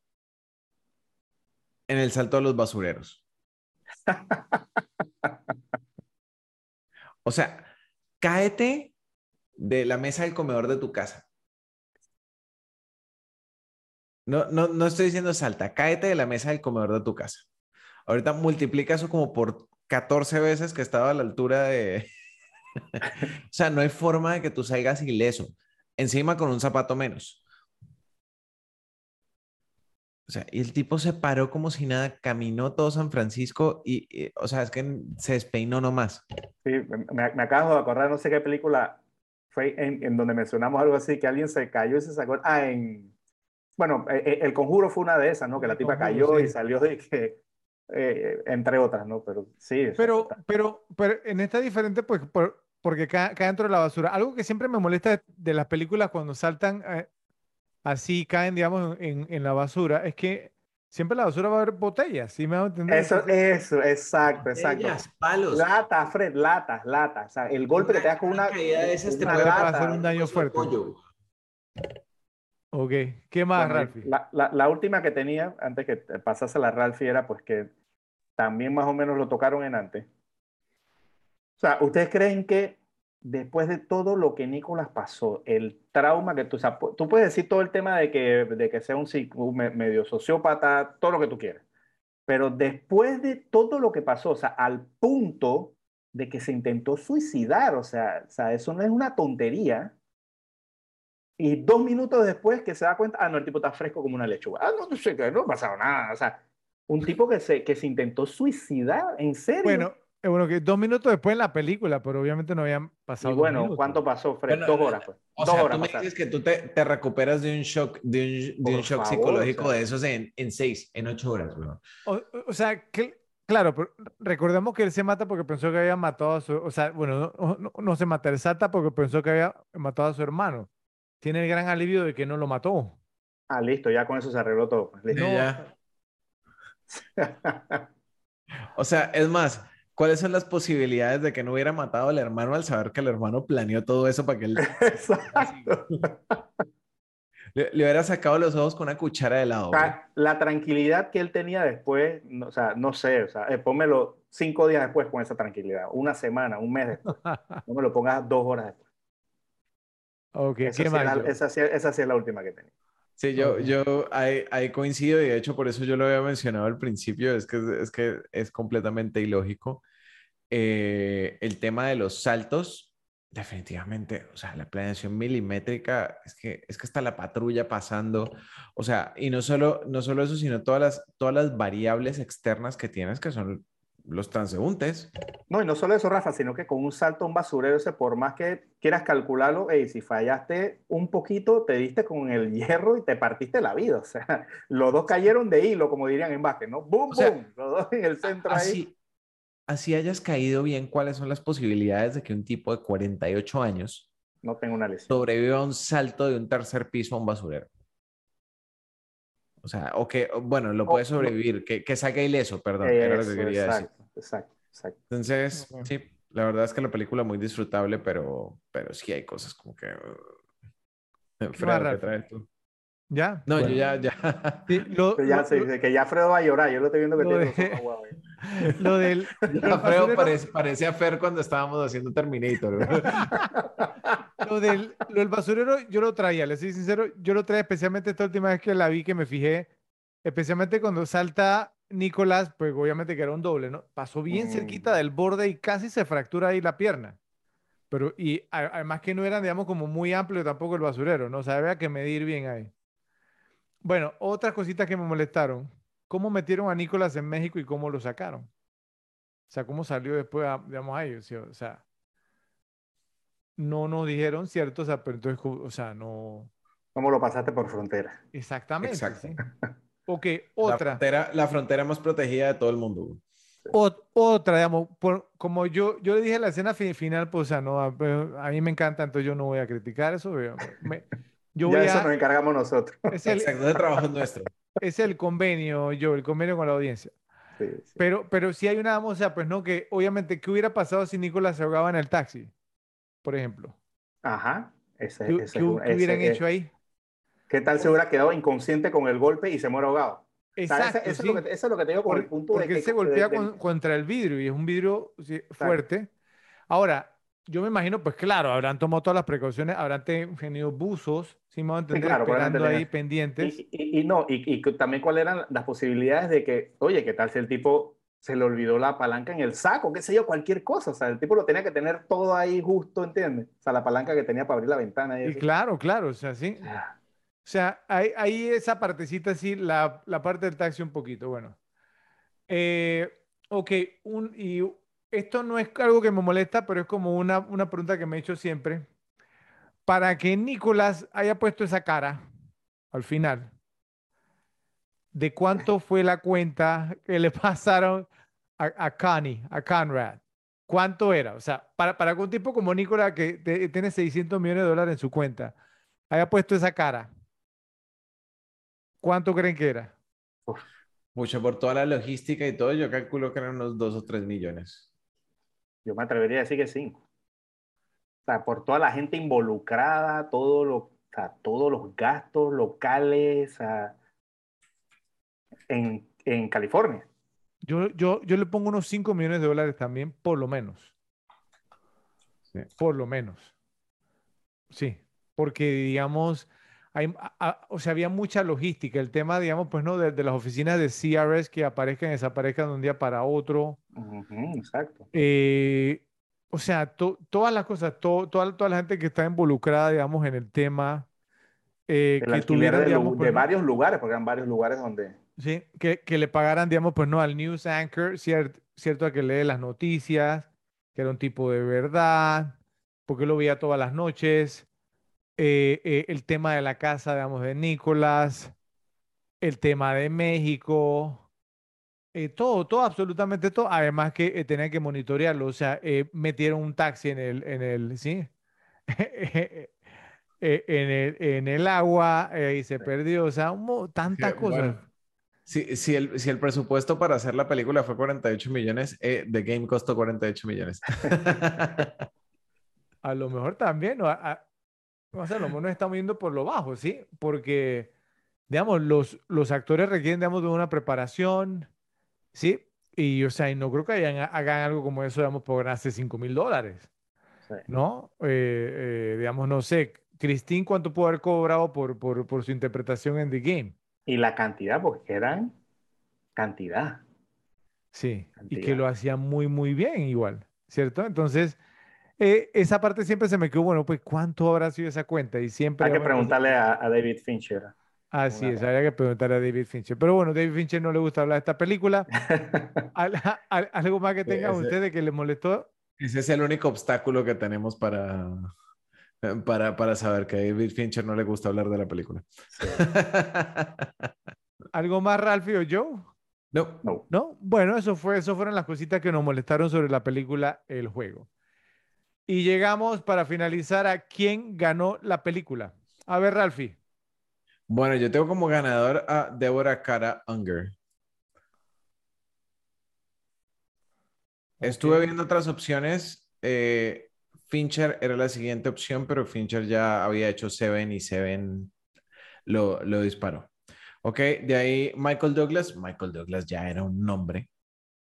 En el salto a los basureros. o sea, cáete de la mesa del comedor de tu casa. No, no, no estoy diciendo salta, cáete de la mesa del comedor de tu casa. Ahorita multiplica eso como por 14 veces que estaba a la altura de... o sea, no hay forma de que tú salgas ileso. Encima con un zapato menos. O sea, y el tipo se paró como si nada, caminó todo San Francisco y, o sea, es que se despeinó nomás. Sí, me, acabo de acordar, no sé qué película fue en, en, donde mencionamos algo así, que alguien se cayó y se sacó. Ah, en. Bueno, e, e, El Conjuro fue una de esas, ¿no? Que la tipa cayó y salió de que eh, entre otras, ¿no? Pero sí. Pero, pero, pero en esta diferente, pues, porque cae, dentro de la basura. Algo que siempre me molesta de, las películas cuando saltan eh, así, caen, digamos, en, en, la basura, es que siempre en la basura va a haber botellas, ¿sí me va a entender? Eso, eso, exacto, exacto. palos. Lata, Fred, latas, latas. O sea, el golpe que te das con una. caída de esas te puede hacer un daño fuerte. Ok, ¿qué más, Ralphie? La, la, la, última que tenía, antes que pasase la Ralphie, era pues que también más o menos lo tocaron en antes. O sea, ¿ustedes creen que después de todo lo que Nicolás pasó, el trauma que tú, o sea, tú puedes decir todo el tema de que, de que sea un, un medio sociópata, todo lo que tú quieras, pero después de todo lo que pasó, o sea, al punto de que se intentó suicidar, o sea, o sea eso no es una tontería. Y dos minutos después que se da cuenta, ah, no, el tipo está fresco como una lechuga. Ah, no, no sé, no ha pasado nada. O sea, un tipo que se, que se intentó suicidar, ¿en serio? Bueno, bueno, que dos minutos después en la película, pero obviamente no habían pasado. Y bueno, ¿cuánto pasó, Fred? dos horas, pues. O dos sea, horas tú me dices que tú te, te, recuperas de un shock, de un, de un shock psicológico de esos en, en, seis, en ocho horas, bro. O, o, sea, que, claro, pero recordemos que él se mata porque pensó que había matado a su, o sea, bueno, no, no, no se mata, él salta porque pensó que había matado a su hermano. Tiene el gran alivio de que no lo mató. Ah, listo, ya con eso se arregló todo. Pues, listo. No, ya. o sea, es más, ¿cuáles son las posibilidades de que no hubiera matado al hermano al saber que el hermano planeó todo eso para que él... Le, hubiera sacado los ojos con una cuchara de helado. la tranquilidad que él tenía después, o sea, no sé, o sea, eh, pónmelo cinco días después con esa tranquilidad, una semana, un mes después. no me lo pongas dos horas después. Ok, esa, ¿qué más? esa, esa sí es la última que tenía. Sí, yo, yo ahí, ahí, coincido y de hecho por eso yo lo había mencionado al principio, es que es, que es completamente ilógico. Eh, el tema de los saltos, definitivamente, o sea, la planeación milimétrica, es que, es que está la patrulla pasando, o sea, y no solo, no solo eso, sino todas las, todas las variables externas que tienes que son los transeúntes. No, y no solo eso, Rafa, sino que con un salto a un basurero, ese, por más que quieras calcularlo, hey, si fallaste un poquito, te diste con el hierro y te partiste la vida. O sea, los dos cayeron de hilo, como dirían en básquet, ¿no? ¡Bum, bum! Los dos en el centro así, ahí. Así hayas caído bien, ¿cuáles son las posibilidades de que un tipo de 48 años no tenga una lesión. sobreviva a un salto de un tercer piso a un basurero? O sea, o que, bueno, lo puede sobrevivir, que, que salga ileso, perdón, era lo que quería exacto, decir. Exacto, exacto. Entonces, sí, la verdad es que la película es muy disfrutable, pero, pero sí hay cosas como que... Uh, Fredo, ¿qué traes tú? ¿Ya? No, Bueno. yo ya, ya. Sí, lo, Que ya, lo- dice que ya Fredo va a llorar, yo lo estoy viendo que Lo tiene de- aguados ahí. lo del... lo del Alfredo basurero- parece, parece a Fer cuando estábamos haciendo Terminator. Lo del, lo del basurero yo lo traía, le soy sincero, yo lo traía especialmente esta última vez que la vi, que me fijé, especialmente cuando salta Nicolás, pues obviamente que era un doble, ¿no? Pasó bien cerquita Mm. del borde y casi se fractura ahí la pierna. Pero, y a- además que no eran, digamos, como muy amplio tampoco el basurero, ¿no? O sea, había que medir bien ahí. Bueno, otras cositas que me molestaron. ¿Cómo metieron a Nicolás en México y cómo lo sacaron? O sea, ¿cómo salió después, a- digamos, a ellos? ¿sí? O sea, no nos dijeron, ¿cierto? O sea, pero entonces, ¿cómo- o sea, no... ¿Cómo lo pasaste por frontera? Exactamente, Exacto. sí. Ok, La otra. frontera, la frontera más protegida de todo el mundo. Ot- otra, digamos, por- como yo, yo le dije en la escena fi- final, pues, o sea, no, a, mí me encanta, entonces yo no voy a criticar eso. Me- yo ya voy eso a, nos encargamos nosotros. es el, Exacto, ese trabajo es nuestro. es el convenio, yo, el convenio con la audiencia. Sí, sí. Pero, pero si hay una, o sea, pues no, que obviamente, ¿qué hubiera pasado si Nicolás se ahogaba en el taxi? Por ejemplo. Ajá. Ese, ¿Qué, ese qué- hubieran ese- hecho ahí? ¿Qué tal se hubiera quedado inconsciente con el golpe y se muere ahogado? O sea, ese- Exacto, eso, sí. es lo que, eso es lo que te digo con el Por- punto de porque que... él se de- golpea de- con- contra el vidrio y es un vidrio sí, fuerte. Ahora, yo me imagino, pues claro, habrán tomado todas las precauciones, habrán tenido buzos, si me entender, claro, probablemente esperando ahí pendientes. Y, y- y no, y, también cuáles eran las posibilidades de que, oye, ¿qué tal si el tipo se le olvidó la palanca en el saco? ¿Qué sé yo? Cualquier cosa. O sea, el tipo lo tenía que tener todo ahí justo, ¿entiendes? O sea, la palanca que tenía para abrir la ventana. Y claro, claro, o sea, sí. Ah, O sea, ahí, ahí esa partecita, sí, la, la parte del taxi un poquito, bueno. Eh, ok, un, y esto no es algo que me molesta, pero es como una, una pregunta que me he hecho siempre. Para que Nicolás haya puesto esa cara al final, ¿de cuánto fue la cuenta que le pasaron a, a Connie, a Conrad? ¿Cuánto era? O sea, para, para un tipo como Nicolás, que tiene 600 millones de dólares en su cuenta, haya puesto esa cara, ¿cuánto creen que era? Mucho por toda la logística y todo, yo calculo que eran unos 2 o 3 millones. Yo me atrevería a decir que sí. O sea, por toda la gente involucrada, todo lo, o sea, todos los gastos locales sea, en, en California. Yo, yo, yo le pongo unos 5 millones de dólares también, por lo menos. Por lo menos. Sí, porque digamos, hay, a- a- o sea, había mucha logística. El tema, digamos, pues no, de, de las oficinas de CRS que aparezcan y desaparezcan de un día para otro. Ujú, exacto. Eh, o sea, to- todas las cosas, to- toda, toda la gente que está involucrada, digamos, en el tema, eh, El que tuvieran, de, digamos, pues, varios lugares, porque eran varios lugares donde... Sí, que, que le pagaran, digamos, pues no, al news anchor, cier- cierto, a que lee las noticias, que era un tipo de verdad, porque lo veía todas las noches, eh, eh, el tema de la casa, digamos, de Nicolás, el tema de México, eh, todo, todo, absolutamente todo, además que eh, tenían que monitorearlo, o sea, metieron un taxi en el, en el, ¿sí? En el, en el agua y se perdió, o sea, tantas Que, cosas. bueno, si, si, el, si el presupuesto para hacer la película fue 48 millones, eh, The Game costó 48 millones. A lo mejor también, o, a- a- o sea, a lo mejor nos estamos yendo por lo bajo, ¿sí? Porque, digamos, los, los actores requieren, digamos, de una preparación, ¿sí? Y, o sea, y no creo que hayan- hagan algo como eso, digamos, por ganarse 5 mil dólares, Sí. ¿no? Eh, eh, digamos, no sé, Christine, ¿cuánto pudo haber cobrado por, por, por su interpretación en The Game? Y la cantidad, porque eran cantidad. Sí, y que Cantidad. lo hacía muy, muy bien igual, ¿cierto? Entonces, eh, esa parte siempre se me quedó, bueno, pues, ¿cuánto habrá sido esa cuenta? Y siempre... Hay que preguntarle a, a David Fincher. Así es, habría que preguntar a David Fincher. Pero bueno, David Fincher no le gusta hablar de esta película. Al- al- ¿Algo más que tengan ese- ustedes que les molestó? Ese es el único obstáculo que tenemos para, para, para saber que a David Fincher no le gusta hablar de la película. ¿Algo más, Ralphie o Joe? no. No. ¿No? Bueno, eso fue, eso fueron las cositas que nos molestaron sobre la película El Juego. Y llegamos para finalizar a quién ganó la película. A ver, Ralphie. Bueno, yo tengo como ganador a Deborah Cara Unger. Estuve viendo otras opciones. eh, Fincher era la siguiente opción, pero Fincher ya había hecho Seven y Seven lo, lo disparó. Ok, de ahí Michael Douglas. Michael Douglas ya era un nombre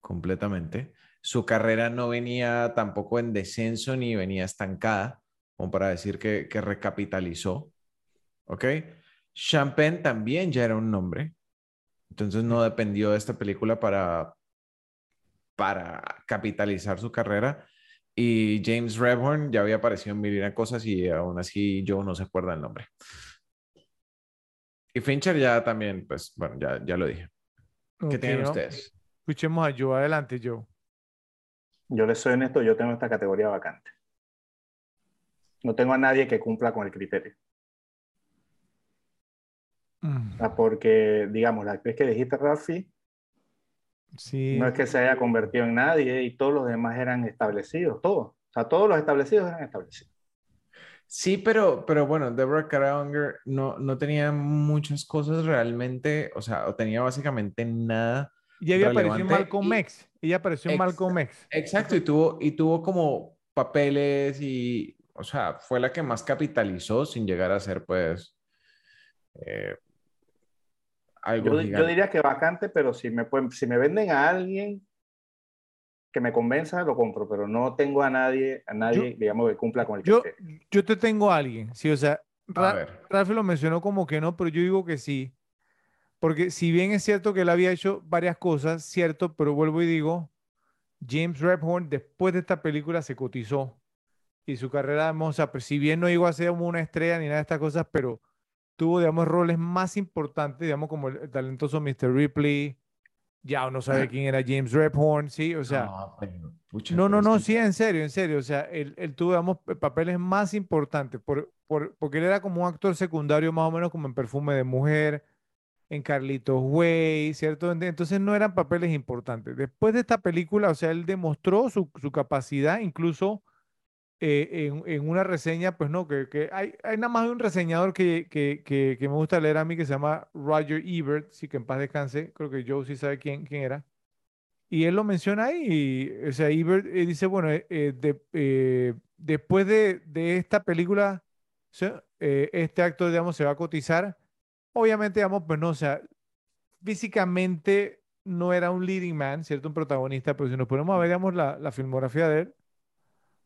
completamente. Su carrera no venía tampoco en descenso ni venía estancada, como para decir que, que recapitalizó. Ok, Champagne también ya era un nombre. Entonces no dependió de esta película para, para capitalizar su carrera. Y James Rebhorn ya había aparecido en mil y una cosas y aún así Joe no se acuerda el nombre. Y Fincher ya también, pues bueno, ya, ya lo dije. ¿Qué tienen ¿no? ustedes? Escuchemos a Joe. Adelante, Joe. Yo les soy honesto, yo tengo esta categoría vacante. No tengo a nadie que cumpla con el criterio. Mm, O sea, porque, digamos, la actriz que dijiste, Rafi, Sí. no es que se haya convertido en nadie y todos los demás eran establecidos, todos. O sea, todos los establecidos eran establecidos. Sí, pero, pero bueno, Deborah Cara Unger no, no tenía muchas cosas realmente, o sea, o tenía básicamente nada. Y ella apareció en relevante Malcolm y- X. Ella apareció en Exa- Malcolm X. Exacto, y tuvo, y tuvo como papeles y, o sea, fue la que más capitalizó sin llegar a ser, pues, eh, algo Yo, yo diría que vacante, pero si me, pueden, si me venden a alguien que me convenza, lo compro, pero no tengo a nadie, a nadie, digamos, que cumpla con el Yo, criterio. yo te tengo a alguien. Sí, o sea, Ra-. Ralph lo mencionó como que no, pero yo digo que sí. Porque si bien es cierto que él había hecho varias cosas, cierto, pero vuelvo y digo, James Rebhorn después de esta película se cotizó y su carrera, digamos, o sea, si bien no llegó a ser una estrella ni nada de estas cosas, pero tuvo, digamos, roles más importantes, digamos, como el, el talentoso Mr. Ripley, ya uno sabe quién era James Rebhorn, sí, o sea, No, pero, pucha, no, no, no, que- sí, en serio, en serio. O sea, él, él tuvo, digamos, pa- papeles más importantes, por, por- porque él era como un actor secundario, más o menos como en Perfume de Mujer, en Carlitos Way, ¿cierto? Ent- Entonces no eran papeles importantes. Después de esta película, o sea, él demostró su, su capacidad, incluso eh, en, en una reseña, pues no, que, que hay, hay nada más un reseñador que, que, que, me gusta leer a mí que se llama Roger Ebert, sí que en paz descanse, creo que Joe sí sabe quién, quién era. Y él lo menciona ahí, y, o sea, Ebert eh, dice, bueno, eh, de- después de, de esta película, este actor, digamos, se va a cotizar. Obviamente, digamos, pues no, o sea, físicamente no era un leading man, ¿cierto? Un protagonista, pero si nos ponemos a ver, digamos, la, la filmografía de él,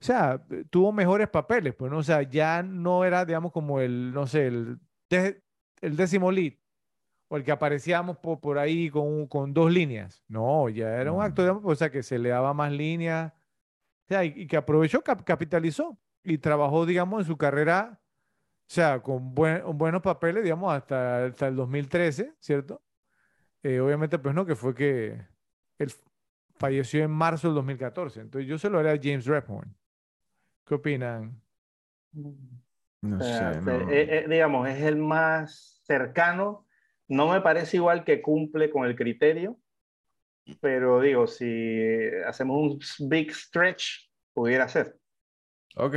o sea, tuvo mejores papeles, pues, ¿no? O sea, ya no era, digamos, como el, no sé, el, de- el décimo lead, o el que aparecíamos por, por ahí con, con dos líneas. No, ya era un No. actor, digamos, o sea, que se le daba más líneas, o sea, y, y que aprovechó, cap- capitalizó y trabajó, digamos, en su carrera, sea, con buen- buenos papeles, digamos, hasta, hasta el 2013, ¿cierto? Eh, obviamente, pues no, que fue que él falleció en marzo del 2014. Entonces, yo se lo haré a James Rebhorn. ¿Qué opinan? No O sea, sé, se- no. eh, eh, digamos, es el más cercano. No me parece igual que cumple con el criterio, pero digo, si hacemos un big stretch, pudiera ser. Ok.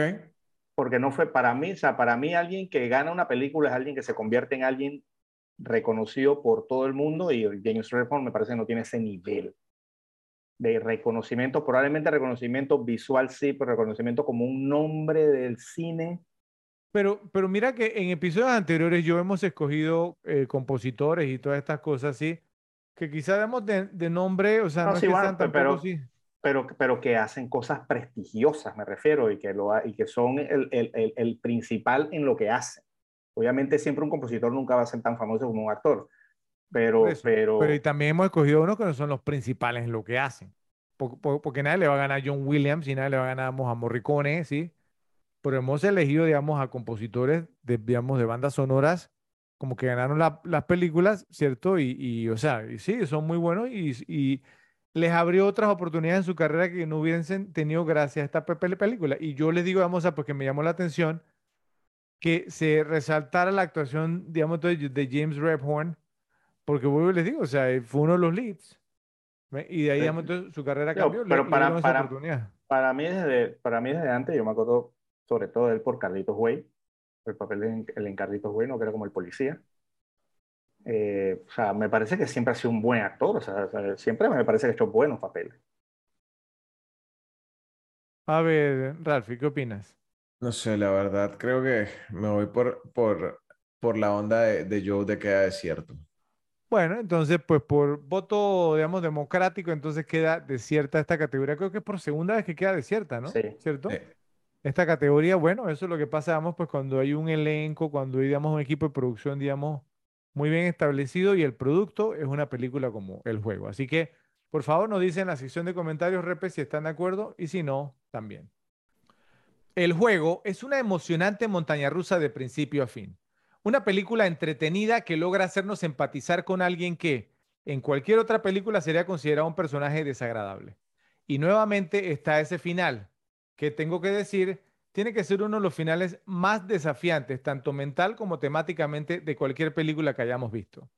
Porque no fue para mí, o sea, para mí alguien que gana una película es alguien que se convierte en alguien reconocido por todo el mundo y James Redford me parece que no tiene ese nivel de reconocimiento, probablemente reconocimiento visual sí, pero reconocimiento como un nombre del cine. Pero, pero mira que en episodios anteriores yo hemos escogido eh, compositores y todas estas cosas así, que quizá demos de, de nombre, o sea, No, no, es sí, que bueno, sean tampoco pero- así. Pero, pero que hacen cosas prestigiosas, me refiero, y que, lo, y que son el, el, el, principal en lo que hacen. Obviamente siempre un compositor nunca va a ser tan famoso como un actor, pero, eso. pero, Pero y también hemos escogido unos que no son los principales en lo que hacen. Por- por- porque nadie le va a ganar a John Williams y nadie le va a ganar a Morricone, ¿sí? Pero hemos elegido, digamos, a compositores de, digamos, de bandas sonoras como que ganaron las películas, ¿cierto? Y, o sea, y sí, son muy buenos y, les abrió otras oportunidades en su carrera que no hubiesen tenido gracias a esta película. Y yo les digo, vamos a, porque me llamó la atención que se resaltara la actuación, digamos, de, James Rebhorn, porque vuelvo les digo, o sea, fue uno de los leads. Y de ahí, digamos, su carrera cambió. Pero para, para, para, mí desde, para mí desde antes, yo me acuerdo sobre todo de él por Carlitos Way, el papel de, el en Carlitos Way, no que era como el policía. Eh, o sea, me parece que siempre ha sido un buen actor, o sea, siempre me parece que ha hecho buenos papeles. A ver, Ralphie, ¿qué opinas? No sé, la verdad, creo que me voy por, por, por la onda de, de Joe de queda desierto. Bueno, entonces, pues por voto, digamos, democrático, entonces queda desierta esta categoría. Creo que es por segunda vez que queda desierta, ¿no? Sí. ¿Cierto? Esta categoría, bueno, eso es lo que pasa, digamos, pues cuando hay un elenco, cuando hay, digamos, un equipo de producción, digamos, muy bien establecido y el producto es una película como el juego. Así que, por favor, nos dicen en la sección de comentarios, Repe, si están de acuerdo y si no, también. El juego es una emocionante montaña rusa de principio a fin. Una película entretenida que logra hacernos empatizar con alguien que en cualquier otra película sería considerado un personaje desagradable. Y nuevamente está ese final, que tengo que decir, tiene que ser uno de los finales más desafiantes, tanto mental como temáticamente, de cualquier película que hayamos visto.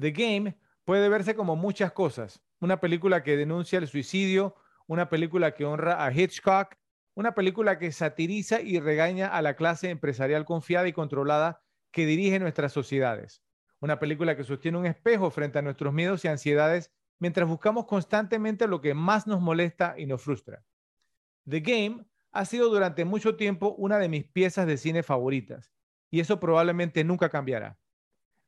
The Game puede verse como muchas cosas. Una película que denuncia el suicidio, una película que honra a Hitchcock, una película que satiriza y regaña a la clase empresarial confiada y controlada que dirige nuestras sociedades. Una película que sostiene un espejo frente a nuestros miedos y ansiedades mientras buscamos constantemente lo que más nos molesta y nos frustra. The Game ha sido durante mucho tiempo una de mis piezas de cine favoritas y eso probablemente nunca cambiará.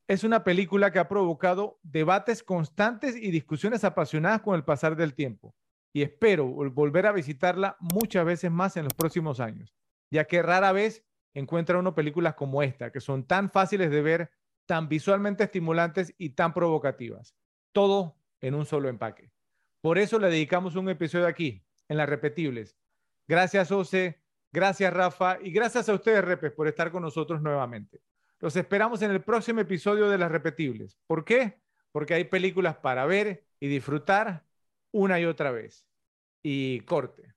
Es una película que ha provocado debates constantes y discusiones apasionadas con el pasar del tiempo y espero volver a visitarla muchas veces más en los próximos años, ya que rara vez encuentra uno películas como esta, que son tan fáciles de ver, tan visualmente estimulantes y tan provocativas. Todo en un solo empaque. Por eso le dedicamos un episodio aquí, en las repetibles. Gracias, Ose. Gracias, Rafa. Y gracias a ustedes, Repes, por estar con nosotros nuevamente. Los esperamos en el próximo episodio de las repetibles. ¿Por qué? Porque hay películas para ver y disfrutar una y otra vez. Y corte.